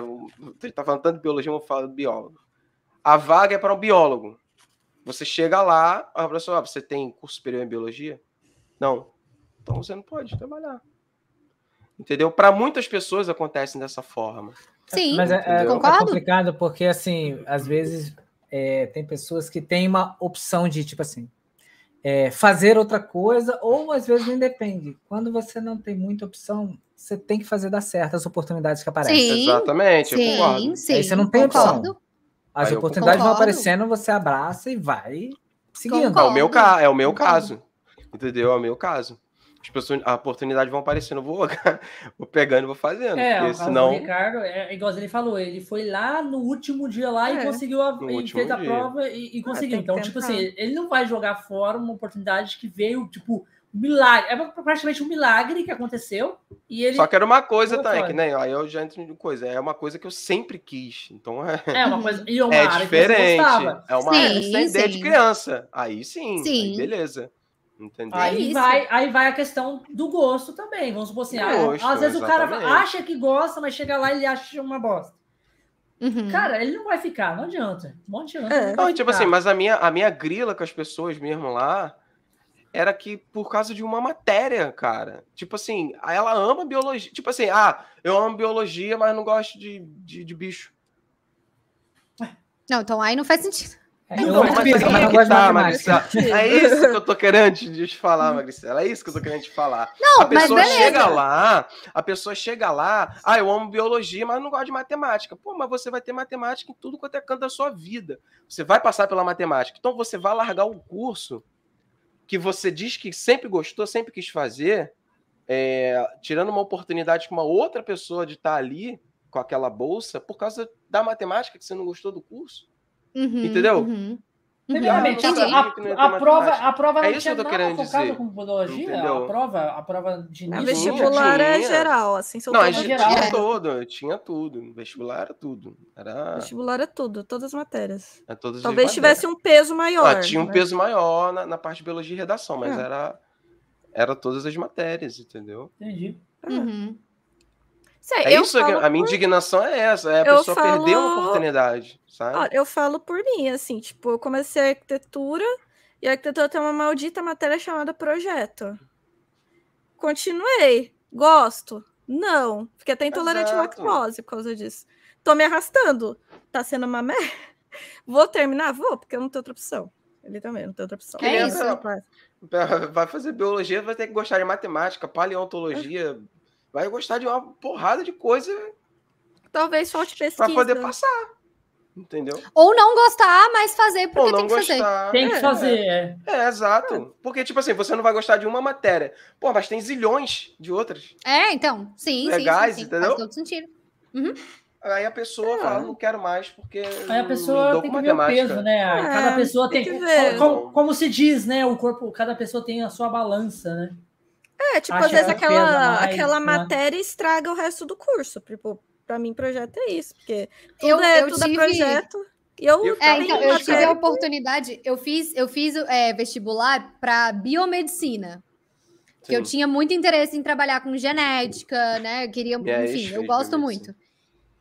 tá falando tanto de biologia, vou falar de biólogo. A vaga é para um biólogo. Você chega lá, a pessoa, ah, você tem curso superior em biologia? Não. Então você não pode trabalhar. Entendeu? Para muitas pessoas acontece dessa forma. Sim, Mas é, é, é, complicado porque, assim, às vezes é, tem pessoas que têm uma opção de, tipo assim, é, fazer outra coisa, ou às vezes não depende. Quando você não tem muita opção, você tem que fazer dar certo as oportunidades que aparecem. Sim, Exatamente, sim, eu concordo. Sim, Aí você não tem concordo. opção. As Aí oportunidades vão aparecendo, você abraça e vai seguindo. É o meu, é o meu caso. Entendeu? É o meu caso as pessoas, a oportunidade vão aparecendo, vou, (laughs) vou pegando e vou fazendo. É, o senão... Ricardo, é, igual ele falou, ele foi lá no último dia lá é. e conseguiu a, e fez a dia. prova e, e ah, conseguiu. então, tipo assim, ele não vai jogar fora uma oportunidade que veio, tipo, um milagre. É praticamente um milagre que aconteceu. E ele Só que era uma coisa também, que nem aí eu já entro em coisa. É uma coisa que eu sempre quis. Então é. (laughs) É uma coisa. E (laughs) uma é diferente. é uma sim, área que você tem ideia de criança. Aí sim, sim. Aí beleza. Entendeu? Aí, vai, aí vai a questão do gosto também. Vamos supor assim, ah, gosto, às vezes exatamente. o cara acha que gosta, mas chega lá e ele acha uma bosta. Uhum. Cara, ele não vai ficar, não adianta. Não adianta. É. Não, tipo assim, mas a minha, a minha grila com as pessoas mesmo lá era que por causa de uma matéria, cara. Tipo assim, ela ama biologia. Tipo assim, ah, eu amo biologia, mas não gosto de, de, de bicho. Não, então aí não faz sentido. É, não, mas, mas tá. É isso que eu tô querendo te falar, (laughs) Maricela. É isso que eu tô querendo te falar. Não, a pessoa chega lá, a pessoa chega lá, ah, eu amo biologia, mas não gosto de matemática. Pô, mas você vai ter matemática em tudo quanto é canto da sua vida. Você vai passar pela matemática. Então você vai largar o curso que você diz que sempre gostou, sempre quis fazer, é, tirando uma oportunidade com uma outra pessoa de estar ali com aquela bolsa por causa da matemática que você não gostou do curso. Uhum, Entendeu? Uhum. Primeiramente, a, a, a, prova, a prova não é tinha nada focado com biologia. A prova, a prova de início. A vestibular é geral, assim. Não, a gente geral. tinha todo, tinha tudo. Vestibular era tudo. Era... Vestibular era tudo, todas as matérias. É todas Talvez tivesse um peso maior. Ah, tinha um né? peso maior na, na, parte de biologia e redação, mas é. era, era todas as matérias, entendeu? Entendi. Uhum. Sei, é isso, a minha indignação é essa, é a pessoa falo... perder uma oportunidade, sabe? eu falo por mim, assim, tipo, eu comecei arquitetura e a arquitetura tem uma maldita matéria chamada projeto. Continuei, gosto, não, fiquei até intolerante à lactose por causa disso. Tô me arrastando, tá sendo uma merda. (laughs) Vou terminar? Vou, porque eu não tenho outra opção. Ele também não tem outra opção. É isso. (laughs) Vai fazer biologia, vai ter que gostar de matemática, paleontologia, é vai gostar de uma porrada de coisa. Talvez falte pesquisa. Para poder passar. Entendeu? Ou não gostar, mas fazer porque Ou não tem que gostar. fazer. Tem que é, fazer, é. É, é exato. É. Porque, tipo assim, você não vai gostar de uma matéria. Pô, mas tem zilhões de outras. É, então. Sim, Legais, sim, sim, entendeu? Faz todo sentido. Uhum. Aí a pessoa É. fala, não quero mais, porque. Aí a pessoa tem que ver o peso, né? É, cada pessoa tem tem. que ver. Como, como se diz, né? O corpo, cada pessoa tem a sua balança, né? É, tipo, Acha às vezes que aquela, mais, aquela né? matéria estraga o resto do curso. Tipo, pra mim, projeto é isso, porque tudo, Eu- é, eu tudo é tive- projeto. E eu, Eu- É, então, eu tive a oportunidade, eu fiz, eu fiz é, vestibular para biomedicina. Que eu Sim. tinha muito interesse em trabalhar com genética, né? Eu queria, É, enfim, eu gosto muito.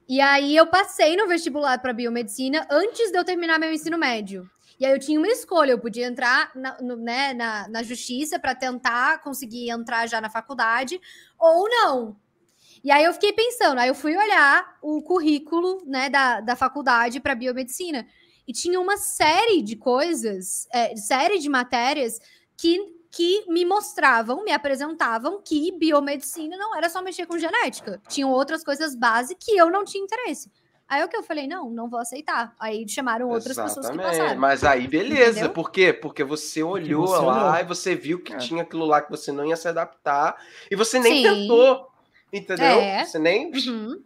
E aí eu passei no vestibular para biomedicina antes de eu terminar meu ensino médio. E aí eu tinha uma escolha, eu podia entrar na, no- né, na, na justiça para tentar conseguir entrar já na faculdade ou não. E aí eu fiquei pensando, aí eu fui olhar o currículo né, da, da faculdade para biomedicina. E tinha uma série de coisas, é, série de matérias que, que me mostravam, me apresentavam que biomedicina não era só mexer com genética. Tinham outras coisas básicas que eu não tinha interesse. Aí o que eu falei, não, não vou aceitar. Aí chamaram outras pessoas que Exatamente. passaram. Mas aí, beleza. Entendeu? Por quê? Porque você olhou você lá olhou. e você viu que É. tinha aquilo lá que você não ia se adaptar. E você nem Sim. tentou. Entendeu? É. Você nem. Uhum.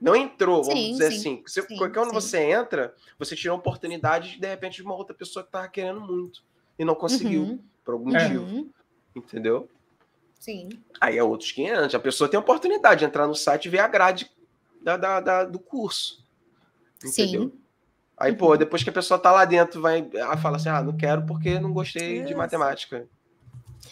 Não entrou, vamos Sim, dizer sim. assim. Você, porque quando sim. você entra, você tira uma oportunidade de repente de uma outra pessoa que tava querendo muito e não conseguiu, Uhum. por algum É. motivo. Uhum. Entendeu? Sim. Aí é outros 500. A pessoa tem a oportunidade de entrar no site e ver a grade da, da- da- do curso. Entendeu? Sim. Aí, pô, depois que a pessoa tá lá dentro, vai fala assim: ah, não quero porque não gostei de Isso. matemática.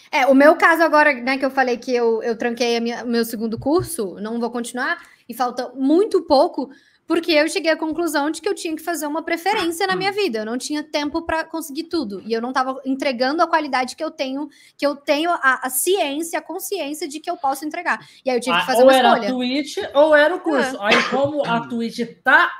É, o meu caso agora, né, que eu falei que eu, eu tranquei o meu segundo curso, não vou continuar, e falta muito pouco, porque eu cheguei à conclusão de que eu tinha que fazer uma preferência na minha vida. Eu não tinha tempo para conseguir tudo. E eu não estava entregando a qualidade que eu tenho, que eu tenho a, a ciência, a consciência de que eu posso entregar. E aí eu tive que Ah, fazer ou uma era escolha. a Twitch ou era o curso. Aí, como a Twitch tá,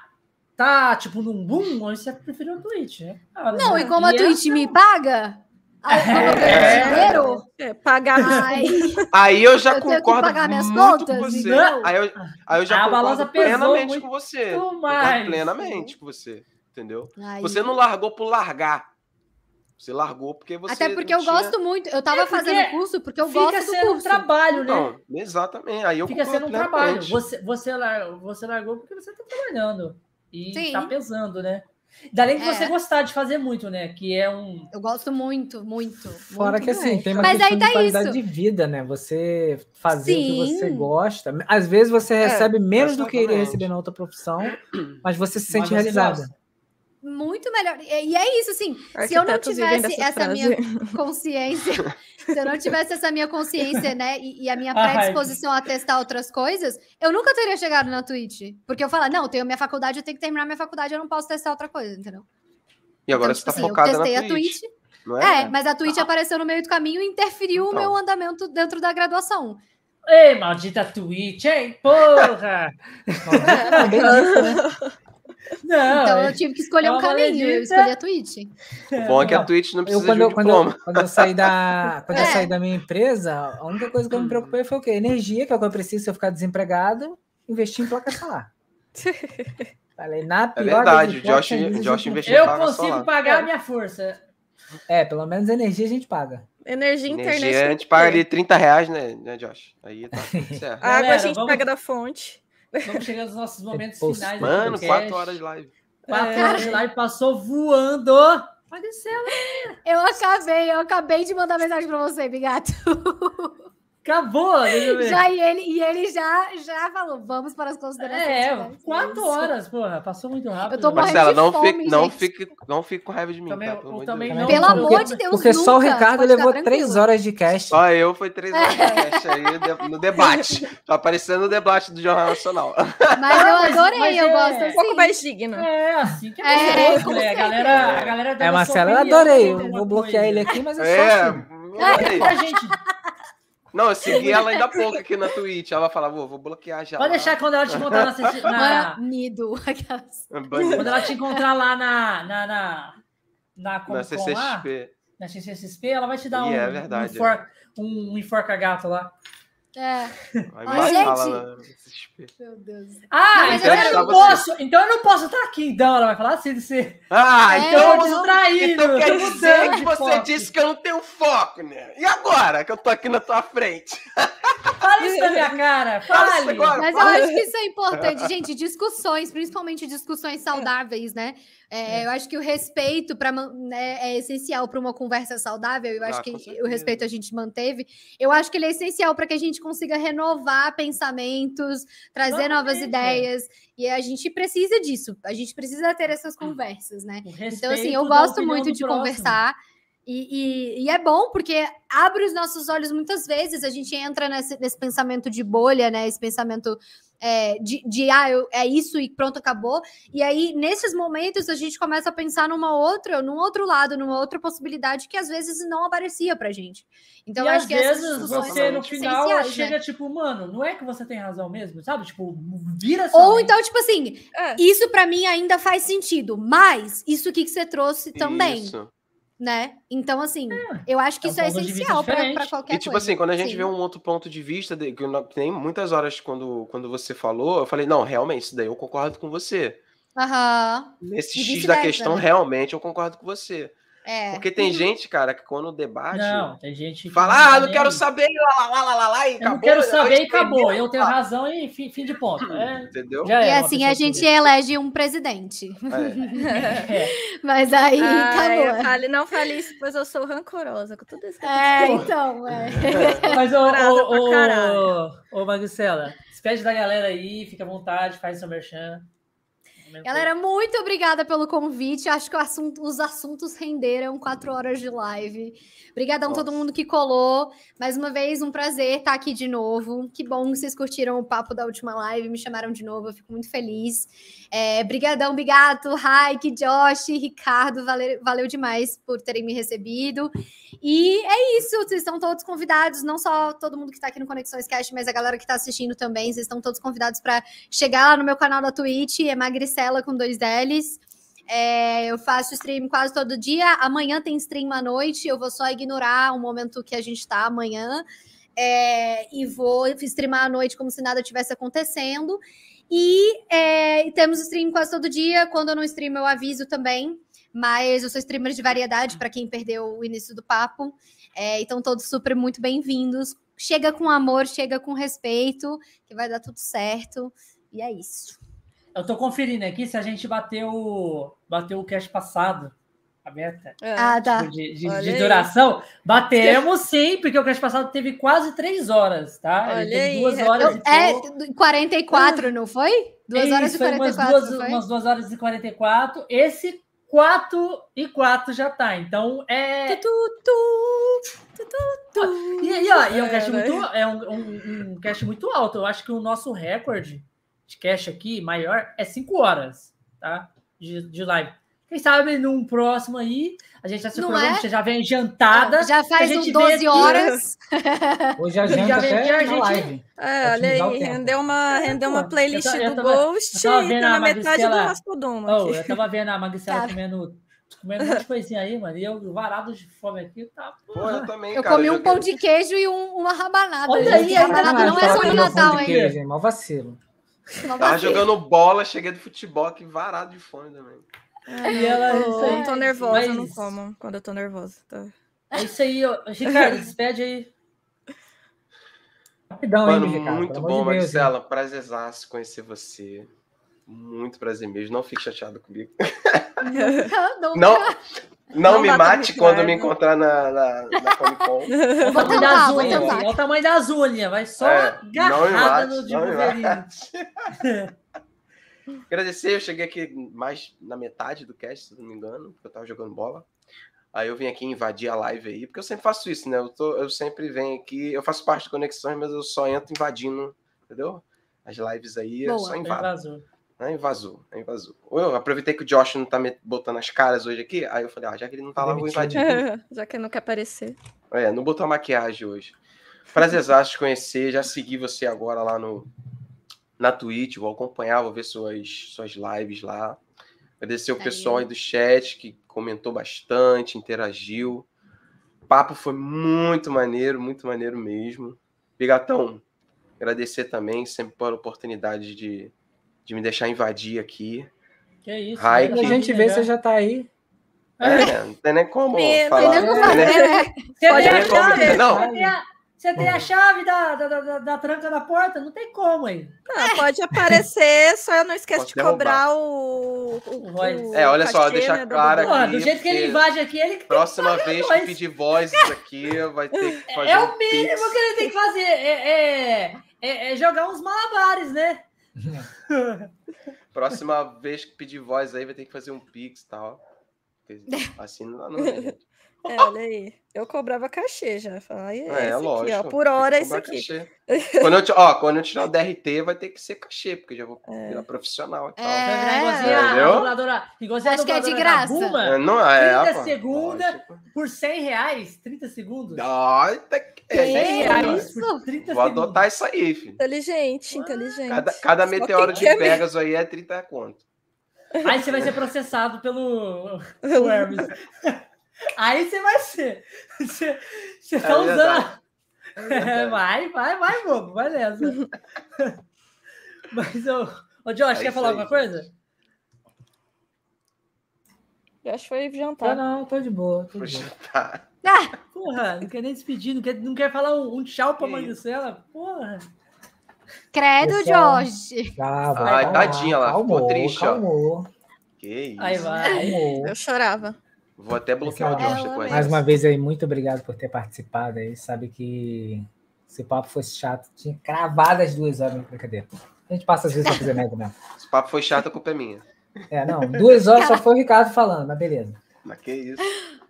tá tipo num boom, você preferiu a Twitch, né? Cara, Não, né? e como a Twitch essa- me paga, eu É. dinheiro, É, pagar ai, Aí eu já Eu concordo pagar minhas muito contas, com você. Aí eu, aí eu já A concordo plenamente com você. Concordo plenamente com você. Entendeu? ai. Você não largou por largar. Você largou porque você. Até porque eu tinha- gosto muito. Eu tava É, fazendo curso porque eu gosto do sendo um curso. trabalho, né? Não, exatamente. Aí eu Fica sendo um trabalho. Você, você, lar- você largou porque você tá trabalhando. E Sim. tá pesando, né? Além de É. você gostar de fazer muito, né? Que é um. Eu gosto muito, muito. Fora muito que assim, mesmo. tem uma Mas questão tá de qualidade isso. de vida, né? Você fazer o que você Sim. gosta. Às vezes você recebe menos do que iria receber na outra profissão, mas você se Mas sente você realizada. Muito melhor. E e é isso, assim. Se eu não Arquitetos tivesse essa frase. minha (laughs) consciência, se eu não tivesse essa minha consciência, né, e, e a minha Ai. predisposição a testar outras coisas, eu nunca teria chegado na Twitch. Porque eu falo, não, eu tenho minha faculdade, eu tenho que terminar minha faculdade, eu não posso testar outra coisa, entendeu? E agora Então, você tá tipo assim, focada eu testei na a Twitch. Twitch. É, é? mas a Twitch apareceu no meio do caminho e interferiu o Então. meu andamento dentro da graduação. Ei, maldita Twitch, hein? Porra! (laughs) Né? (laughs) Não, Então é- eu tive que escolher é um caminho, eu escolhi a Twitch. Bom é que a. Twitch não Eu, precisa quando, de um eu, quando, eu, diploma. quando eu saí da, (laughs) quando eu É. saí da minha empresa, a única coisa que eu me preocupei foi o quê? Energia, que é o que eu preciso se eu ficar desempregado, investir em placa solar. (laughs) Falei, na É pior verdade, das o Josh, o Josh a investiu Eu em placa consigo solar. pagar a minha força. É, pelo menos energia a gente paga. Energia e internet. Energia, a gente paga ali 30 reais, né, né Josh? Aí tá tudo (laughs) certo. A água a Galera, gente vamos- pega da fonte. Vamos chegando nos nossos momentos finais. Mano, do 4 cast. horas de live. Quatro É. horas de live passou voando. Pode ser, Eu acabei, eu acabei de mandar mensagem pra você, Bigato. Acabou. Deixa eu ver. Já, e ele, e ele já, já falou, vamos para as considerações. É, finais. quatro Isso. horas, porra. Passou muito rápido. Eu tô né? Marcela, de não, fome, fique, não, fique, não fique com raiva de mim, Também- tá? Pelo amor de também Deus. não- Pelo Porque- amor de Deus, Porque só o Ricardo levou três horas de cast. Só eu foi três horas de (laughs) cast aí no debate. Tá aparecendo no debate do Jornal Nacional. Mas eu adorei, mas eu é- gosto Um assim. pouco mais digno. É, assim que é, É, gostoso, né? A galera, a galera É, Marcelo, eu adorei. Eu alguma vou bloquear ele aqui, mas é É, só assim. adorei. A gente, Não, eu segui ela ainda há pouco aqui na Twitch. Ela vai falar, vou, vou bloquear já. pode lá. deixar quando ela te encontrar na, (laughs) na-. Aquelas- Banido. quando ela te encontrar lá na na na, na, Na Con lá, CCXP. na CCXP, ela vai te dar Ih, um, é um, verdade, enfor- um enforca gato lá. É, Aí Ó, vai gente. CCXP. meu Deus. Ah, Não, mas então eu não você. posso, então eu não posso estar aqui, então ela vai falar assim de ser. Ah, É, então, Então eu traído. então quer tô dizer que você foco. disse que eu não tenho foco, né? E agora que eu tô aqui na tua frente? Fala isso na minha cara, (laughs) fale! Mas eu acho que isso é importante, gente. Discussões, principalmente discussões saudáveis, né? É, é. Eu acho que o respeito pra, né, é essencial para uma conversa saudável. Eu acho ah, que o respeito a gente manteve. Eu acho que ele é essencial para que a gente consiga renovar pensamentos, trazer novas ideias. E a gente precisa disso. A gente precisa ter essas conversas, né? Então, assim, eu gosto muito de próximo. conversar. E, e, e, é bom porque abre os nossos olhos muitas vezes, a gente entra nesse, nesse pensamento de bolha, né? Esse pensamento é, de, de, ah, eu, é isso e pronto, acabou. E aí, nesses momentos, a gente começa a pensar numa outra, num outro lado, numa outra possibilidade que às vezes não aparecia pra gente. Então, e eu acho que vezes você no final né? chega né? tipo, mano, não é que você tem razão mesmo, sabe? Tipo, vira Ou então, tipo assim, é. isso para mim ainda faz sentido, mas isso que você trouxe também. Isso né? Então, assim, é, eu acho que é um isso é essencial para qualquer E, tipo coisa. assim, quando a gente Sim. vê um outro ponto de vista, de, que tem muitas horas quando, quando você falou, eu falei, não, realmente, isso daí eu concordo com você. Aham. Nesse X da questão, né? realmente eu concordo com você. É. Porque tem gente, cara, que quando debate. Não, tem gente que. Fala, ah, não quero saber, lá, lá, lá, lá, lá, e eu acabou. Não quero saber e acabou. Eu tenho razão e fim, fim de ponto. É, Entendeu? e assim a gente elege um presidente. É. (laughs) é. Mas aí Ai, acabou. Fale, não fale isso, pois eu sou rancorosa com tudo isso. É, então, é. (laughs) Mas, ô, ô, ô, ô, Maricela, despede da galera aí, fica à vontade, faz seu merchan. Galera, muito obrigada pelo convite. Acho que assunto, os assuntos renderam quatro horas de live. Obrigadão a todo mundo que colou. Mais uma vez, um prazer estar aqui de novo. Que bom que vocês curtiram o papo da última live, me chamaram de novo, eu fico muito feliz. É, brigadão, Bigato, Raik, Josh, Ricardo, valeu, valeu demais por terem me recebido. E é isso, vocês estão todos convidados, não só todo mundo que está aqui no Conexões Cast, mas a galera que está assistindo também, vocês estão todos convidados para chegar lá no meu canal da Twitch, Emagricela com dois L's. É, eu faço stream quase todo dia. Amanhã tem stream à noite. Eu vou só ignorar o momento que a gente está amanhã. É, e vou streamar à noite como se nada tivesse acontecendo. E é, temos stream quase todo dia. Quando eu não streamo, eu aviso também. Mas eu sou streamer de variedade, para quem perdeu o início do papo. É, então, todos super muito bem-vindos. Chega com amor, chega com respeito, que vai dar tudo certo. E é isso. Eu tô conferindo aqui se a gente bateu, bateu o cast passado. A meta é. ah, tá. Tipo, de, de, de duração. Batemos sim, porque o cast passado teve quase três horas, tá? Olha Ele teve duas horas é, e 44, não foi? Duas horas e 44. Umas duas, umas duas horas e 44. Esse 4 e 4 já tá. Então é. Tu, tu, tu, e, e, ó, e é um cast, muito, é um, um, um cast muito alto. Eu acho que o nosso recorde de cash aqui maior é 5 horas, tá? De, de live. Quem sabe num próximo aí, a gente já se programa, é? já vem jantada. Já faz uns 12 horas. (laughs) Hoje a gente já vem aqui a gente... live. É, olha aí, rendeu uma, rendeu uma playlist eu, eu tava, do Ghost e tá na metade do Mastodon. Oh, eu tava vendo a Magricela tá. comendo comendo um monte de coisinha aí, mano. E eu varado de fome aqui, tá. Pô, eu também, Eu cara, comi um pão de queijo e um, uma rabanada. Olha aí, rabanada não é só no Natal, hein? Queijo, Mal vacilo. Tava jogando bola, cheguei do futebol aqui varado de fome também. e ela. Eu tô nervosa, mas... eu não como quando eu tô nervosa. Tá? É isso aí, ó. Ricardo, (laughs) despede aí. Rapidão, Mano, hein, Ricardo, muito bom, de Marcela. Prazerzaço conhecer você. Muito prazer mesmo. Não fique chateado comigo. (laughs) (laughs) não, não, não, me mate quando me encontrar na, na, na Comic Con. Olha o tamanho das unhas. Olha o tamanho das unhas. Vai só é, garrada no de Wolverine. (laughs) Agradecer, eu cheguei aqui mais na metade do cast, se não me engano, porque eu tava jogando bola. Aí eu vim aqui invadir a live aí, porque eu sempre faço isso, né? Eu, tô, eu sempre venho aqui, eu faço parte de conexões, mas eu só entro invadindo, entendeu? As lives aí, Boa, eu só invado. É invasor, é invasor. Eu aproveitei que o Josh não tá me botando as caras hoje aqui, aí eu falei, ah, já que ele não tá lá, vou invadir. (laughs) já que ele não quer aparecer. É, não botou a maquiagem hoje. Prazerzaço te conhecer, já segui você agora lá no na Twitch, vou acompanhar, vou ver suas, suas lives lá. Agradecer o pessoal aí do chat que comentou bastante, interagiu. O papo foi muito maneiro, muito maneiro mesmo. Bigatão, agradecer também sempre por a oportunidade de de me deixar invadir aqui. Que isso? Raik, a gente vê, você já tá aí. É, não tem nem como falar. Tem nem como fazer, né? Pode nem como, não. Você tem a chave da, da, da, da, tranca da porta? Não tem como aí. Não, pode aparecer, só não esquece de cobrar o, o, o, É, olha só, deixar né, claro aqui. Do jeito que ele invade aqui, ele Próxima vez que pedir vozes aqui, vai ter que fazer É o mínimo pix. que ele tem que fazer. É, é, é, é jogar uns malabares, né? (laughs) Próxima vez que pedir voz aí, vai ter que fazer um pix e tal. Assim não dá, não, gente. É, (laughs) olha aí. Eu cobrava cachê já. Falava, é, é lógico. Aqui, ó, por hora é isso aqui. (laughs) quando, eu, ó, quando eu tirar o DRT, vai ter que ser cachê, porque já vou é. virar profissional e tal. É, igualzinho Acho que é de graça. Buma, é, não é, 30 segundos por 100 reais. 30 segundos. Ai, tá, é, 100 reais por 30 Vou segundos. adotar isso aí, filho. Inteligente, inteligente. Cada, cada meteoro de Pegasus aí é 30 conto. Aí você vai ser processado pelo, pelo Hermes. (laughs) Aí você vai ser. Você, você tá é usando. É, vai, vai, vai, bobo, vai nessa. (laughs) Mas, ô, ô Josh, é quer falar aí. alguma coisa? Josh foi jantar. Ah, não, tô de boa. Tô de boa. Ah, porra, não quer nem despedir, não quer, não quer falar um, um tchau pra Maricela? Porra. Credo, Josh. Ah, Ai, tadinha lá, ficou triste, calmou. ó. Que isso. Aí vai. Calmou. Eu chorava. Vou até bloquear o Josh depois. Mais uma vez aí, muito obrigado por ter participado aí. Sabe que se o papo fosse chato, tinha cravado as duas horas na brincadeira. A gente passa às vezes pra fazer (laughs) média mesmo. Se o papo foi chato, a culpa é minha. É, não, duas horas só foi o Ricardo falando, mas beleza. Mas que isso?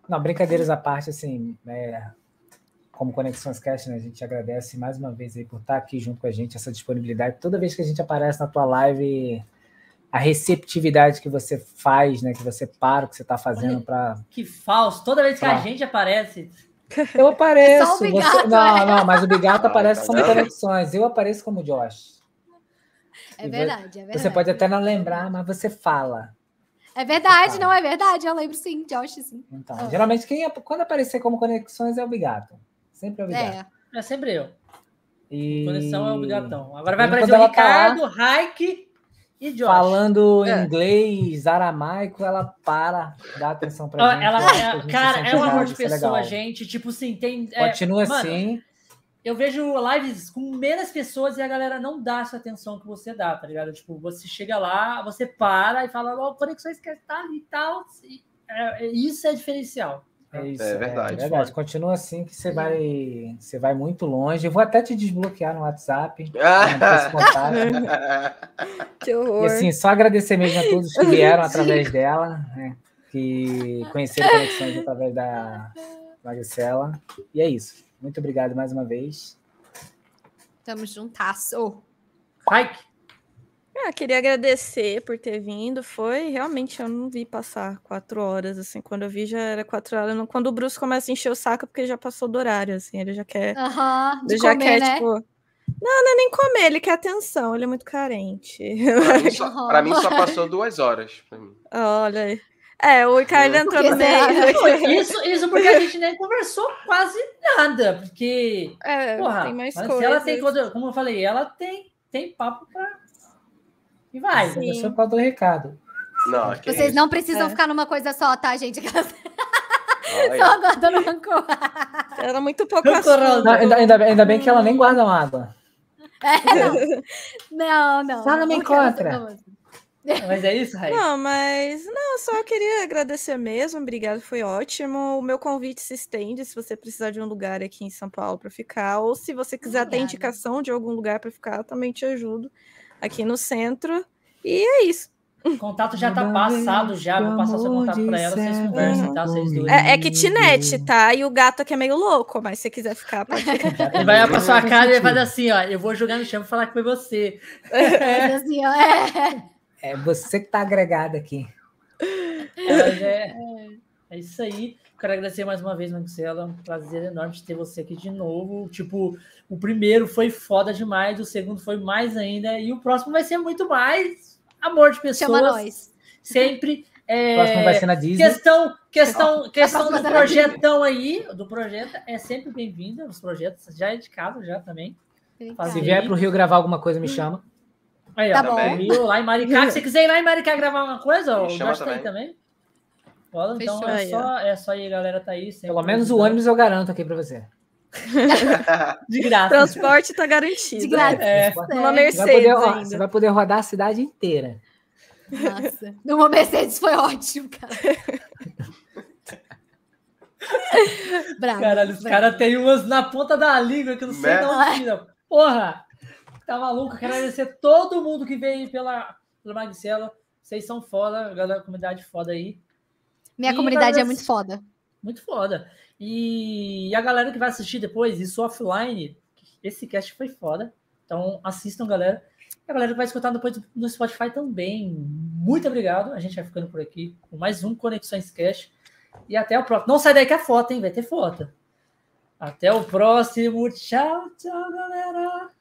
Não, brincadeiras à parte, assim, é, como Conexões Cast, né, a gente agradece mais uma vez aí por estar aqui junto com a gente, essa disponibilidade. Toda vez que a gente aparece na tua live, a receptividade que você faz, né? Que você para o que você está fazendo para. Que falso! Toda vez que pra... a gente aparece. Eu apareço. É você... Não, não, mas o Bigato aparece como conexões. Eu apareço como Josh. É verdade, é verdade. Você pode até não lembrar, mas você fala. É verdade, não é verdade. Eu lembro sim, Josh, sim. Então, oh. geralmente quem quando aparecer como conexões é o Bigato. Sempre é o Bigato. É, é sempre eu. E... Conexão é o Bigatão. Agora vai aparecer o Ricardo, tá... Raik e Josh? Falando é. inglês, aramaico, ela para, dá atenção pra gente. Ela, é, cara, é um amor de é pessoa, gente. Tipo assim, tem. É, Continua assim. Eu vejo lives com menos pessoas e a galera não dá essa atenção que você dá, tá ligado? Tipo, você chega lá, você para e fala, ó, oh, conexões que tá ali e tal. É, isso é diferencial. É isso. É verdade. É verdade. Continua assim que você vai, você vai muito longe. Eu vou até te desbloquear no WhatsApp. (laughs) (laughs) que horror. E assim, só agradecer mesmo a todos que vieram (laughs) através dela, né? que conheceram conexões através da Maricela. E é isso. Muito obrigado mais uma vez. Tamo juntasso. Mike. Ah, queria agradecer por ter vindo. Foi realmente, eu não vi passar quatro horas, assim. Quando eu vi, já era quatro horas. Quando o Bruce começa a encher o saco, porque já passou do horário, assim. Ele já quer. Aham, ele já comer, quer, né? tipo. Não, não é nem comer, ele quer atenção, ele é muito carente. Pra mim (laughs) só, pra mim só passou duas horas. Olha aí. É, o Ricardo entrou no meio. (laughs) Isso, isso porque a gente nem conversou quase nada, porque. É, porra, tem mais coisas. Ela tem, como eu falei, ela tem, tem papo pra e vai. Sim. Você é do recado. Não, Vocês não precisam é. ficar numa coisa só, tá, gente? (laughs) Só aguardando rancor. Era muito pouco não, ainda, ainda, ainda, bem que ela nem guarda mágoa. É, não. não, não. Só não me encontra. Mas é isso, Raí? Não, mas não, só queria agradecer mesmo. Obrigado, foi ótimo. O meu convite se estende se você precisar de um lugar aqui em São Paulo para ficar, ou se você quiser Obrigada. ter indicação de algum lugar para ficar, eu também te ajudo aqui no centro. E é isso. O contato já tá passado, já. Vou passar seu contato pra ela, vocês conversam, tá? Vocês dois. É, é kitnet, tá? E o gato aqui é meio louco, mas se você quiser ficar, pode (laughs) ficar. Ele vai pra sua casa e fazer assim, ó. Eu vou jogar no chão e falar que foi você. É, assim, ó, é. é você que tá agregado aqui. É, é, isso aí. Quero agradecer mais uma vez, Marcela. Um prazer enorme ter você aqui de novo. Tipo, o primeiro foi foda demais, o segundo foi mais ainda, e o próximo vai ser muito mais amor de pessoas. Chama nós. Sempre. (laughs) É, o próximo vai ser na Disney. Questão, questão, questão do projetão aí, do projeto, é sempre bem-vinda. Os projetos já é de casa, já também. Se vier para o Rio gravar alguma coisa, me chama. Aí, tá ó, bom. Rio, lá em Maricá. (laughs) Se você quiser ir lá em Maricá gravar uma coisa, ó, o Jorge tá também. Então é só, é só ir, galera, tá aí. Pelo menos o ônibus eu garanto aqui para você. (laughs) De graça. Transporte tá garantido. De graça. É. Uma Você Mercedes vai, poder, ó, ainda. você vai poder rodar a cidade inteira. Nossa. (laughs) Numa Mercedes foi ótimo, cara. (laughs) Bravo. Caralho, os caras têm umas na ponta da língua que eu não sei Né? de onde tira. Porra! Tá maluco? Quero agradecer todo mundo que veio pela, pela Magicela. Vocês são foda, galera, comunidade foda aí. Minha E comunidade é muito foda. Muito foda. E a galera que vai assistir depois, isso offline, esse cast foi foda. Então assistam, galera. E a galera que vai escutar depois no Spotify também. Muito obrigado. A gente vai ficando por aqui com mais um Conexões Cast. E até o próximo. Não sai daí que é foto, hein? Vai ter foto. Até o próximo. Tchau, tchau, galera.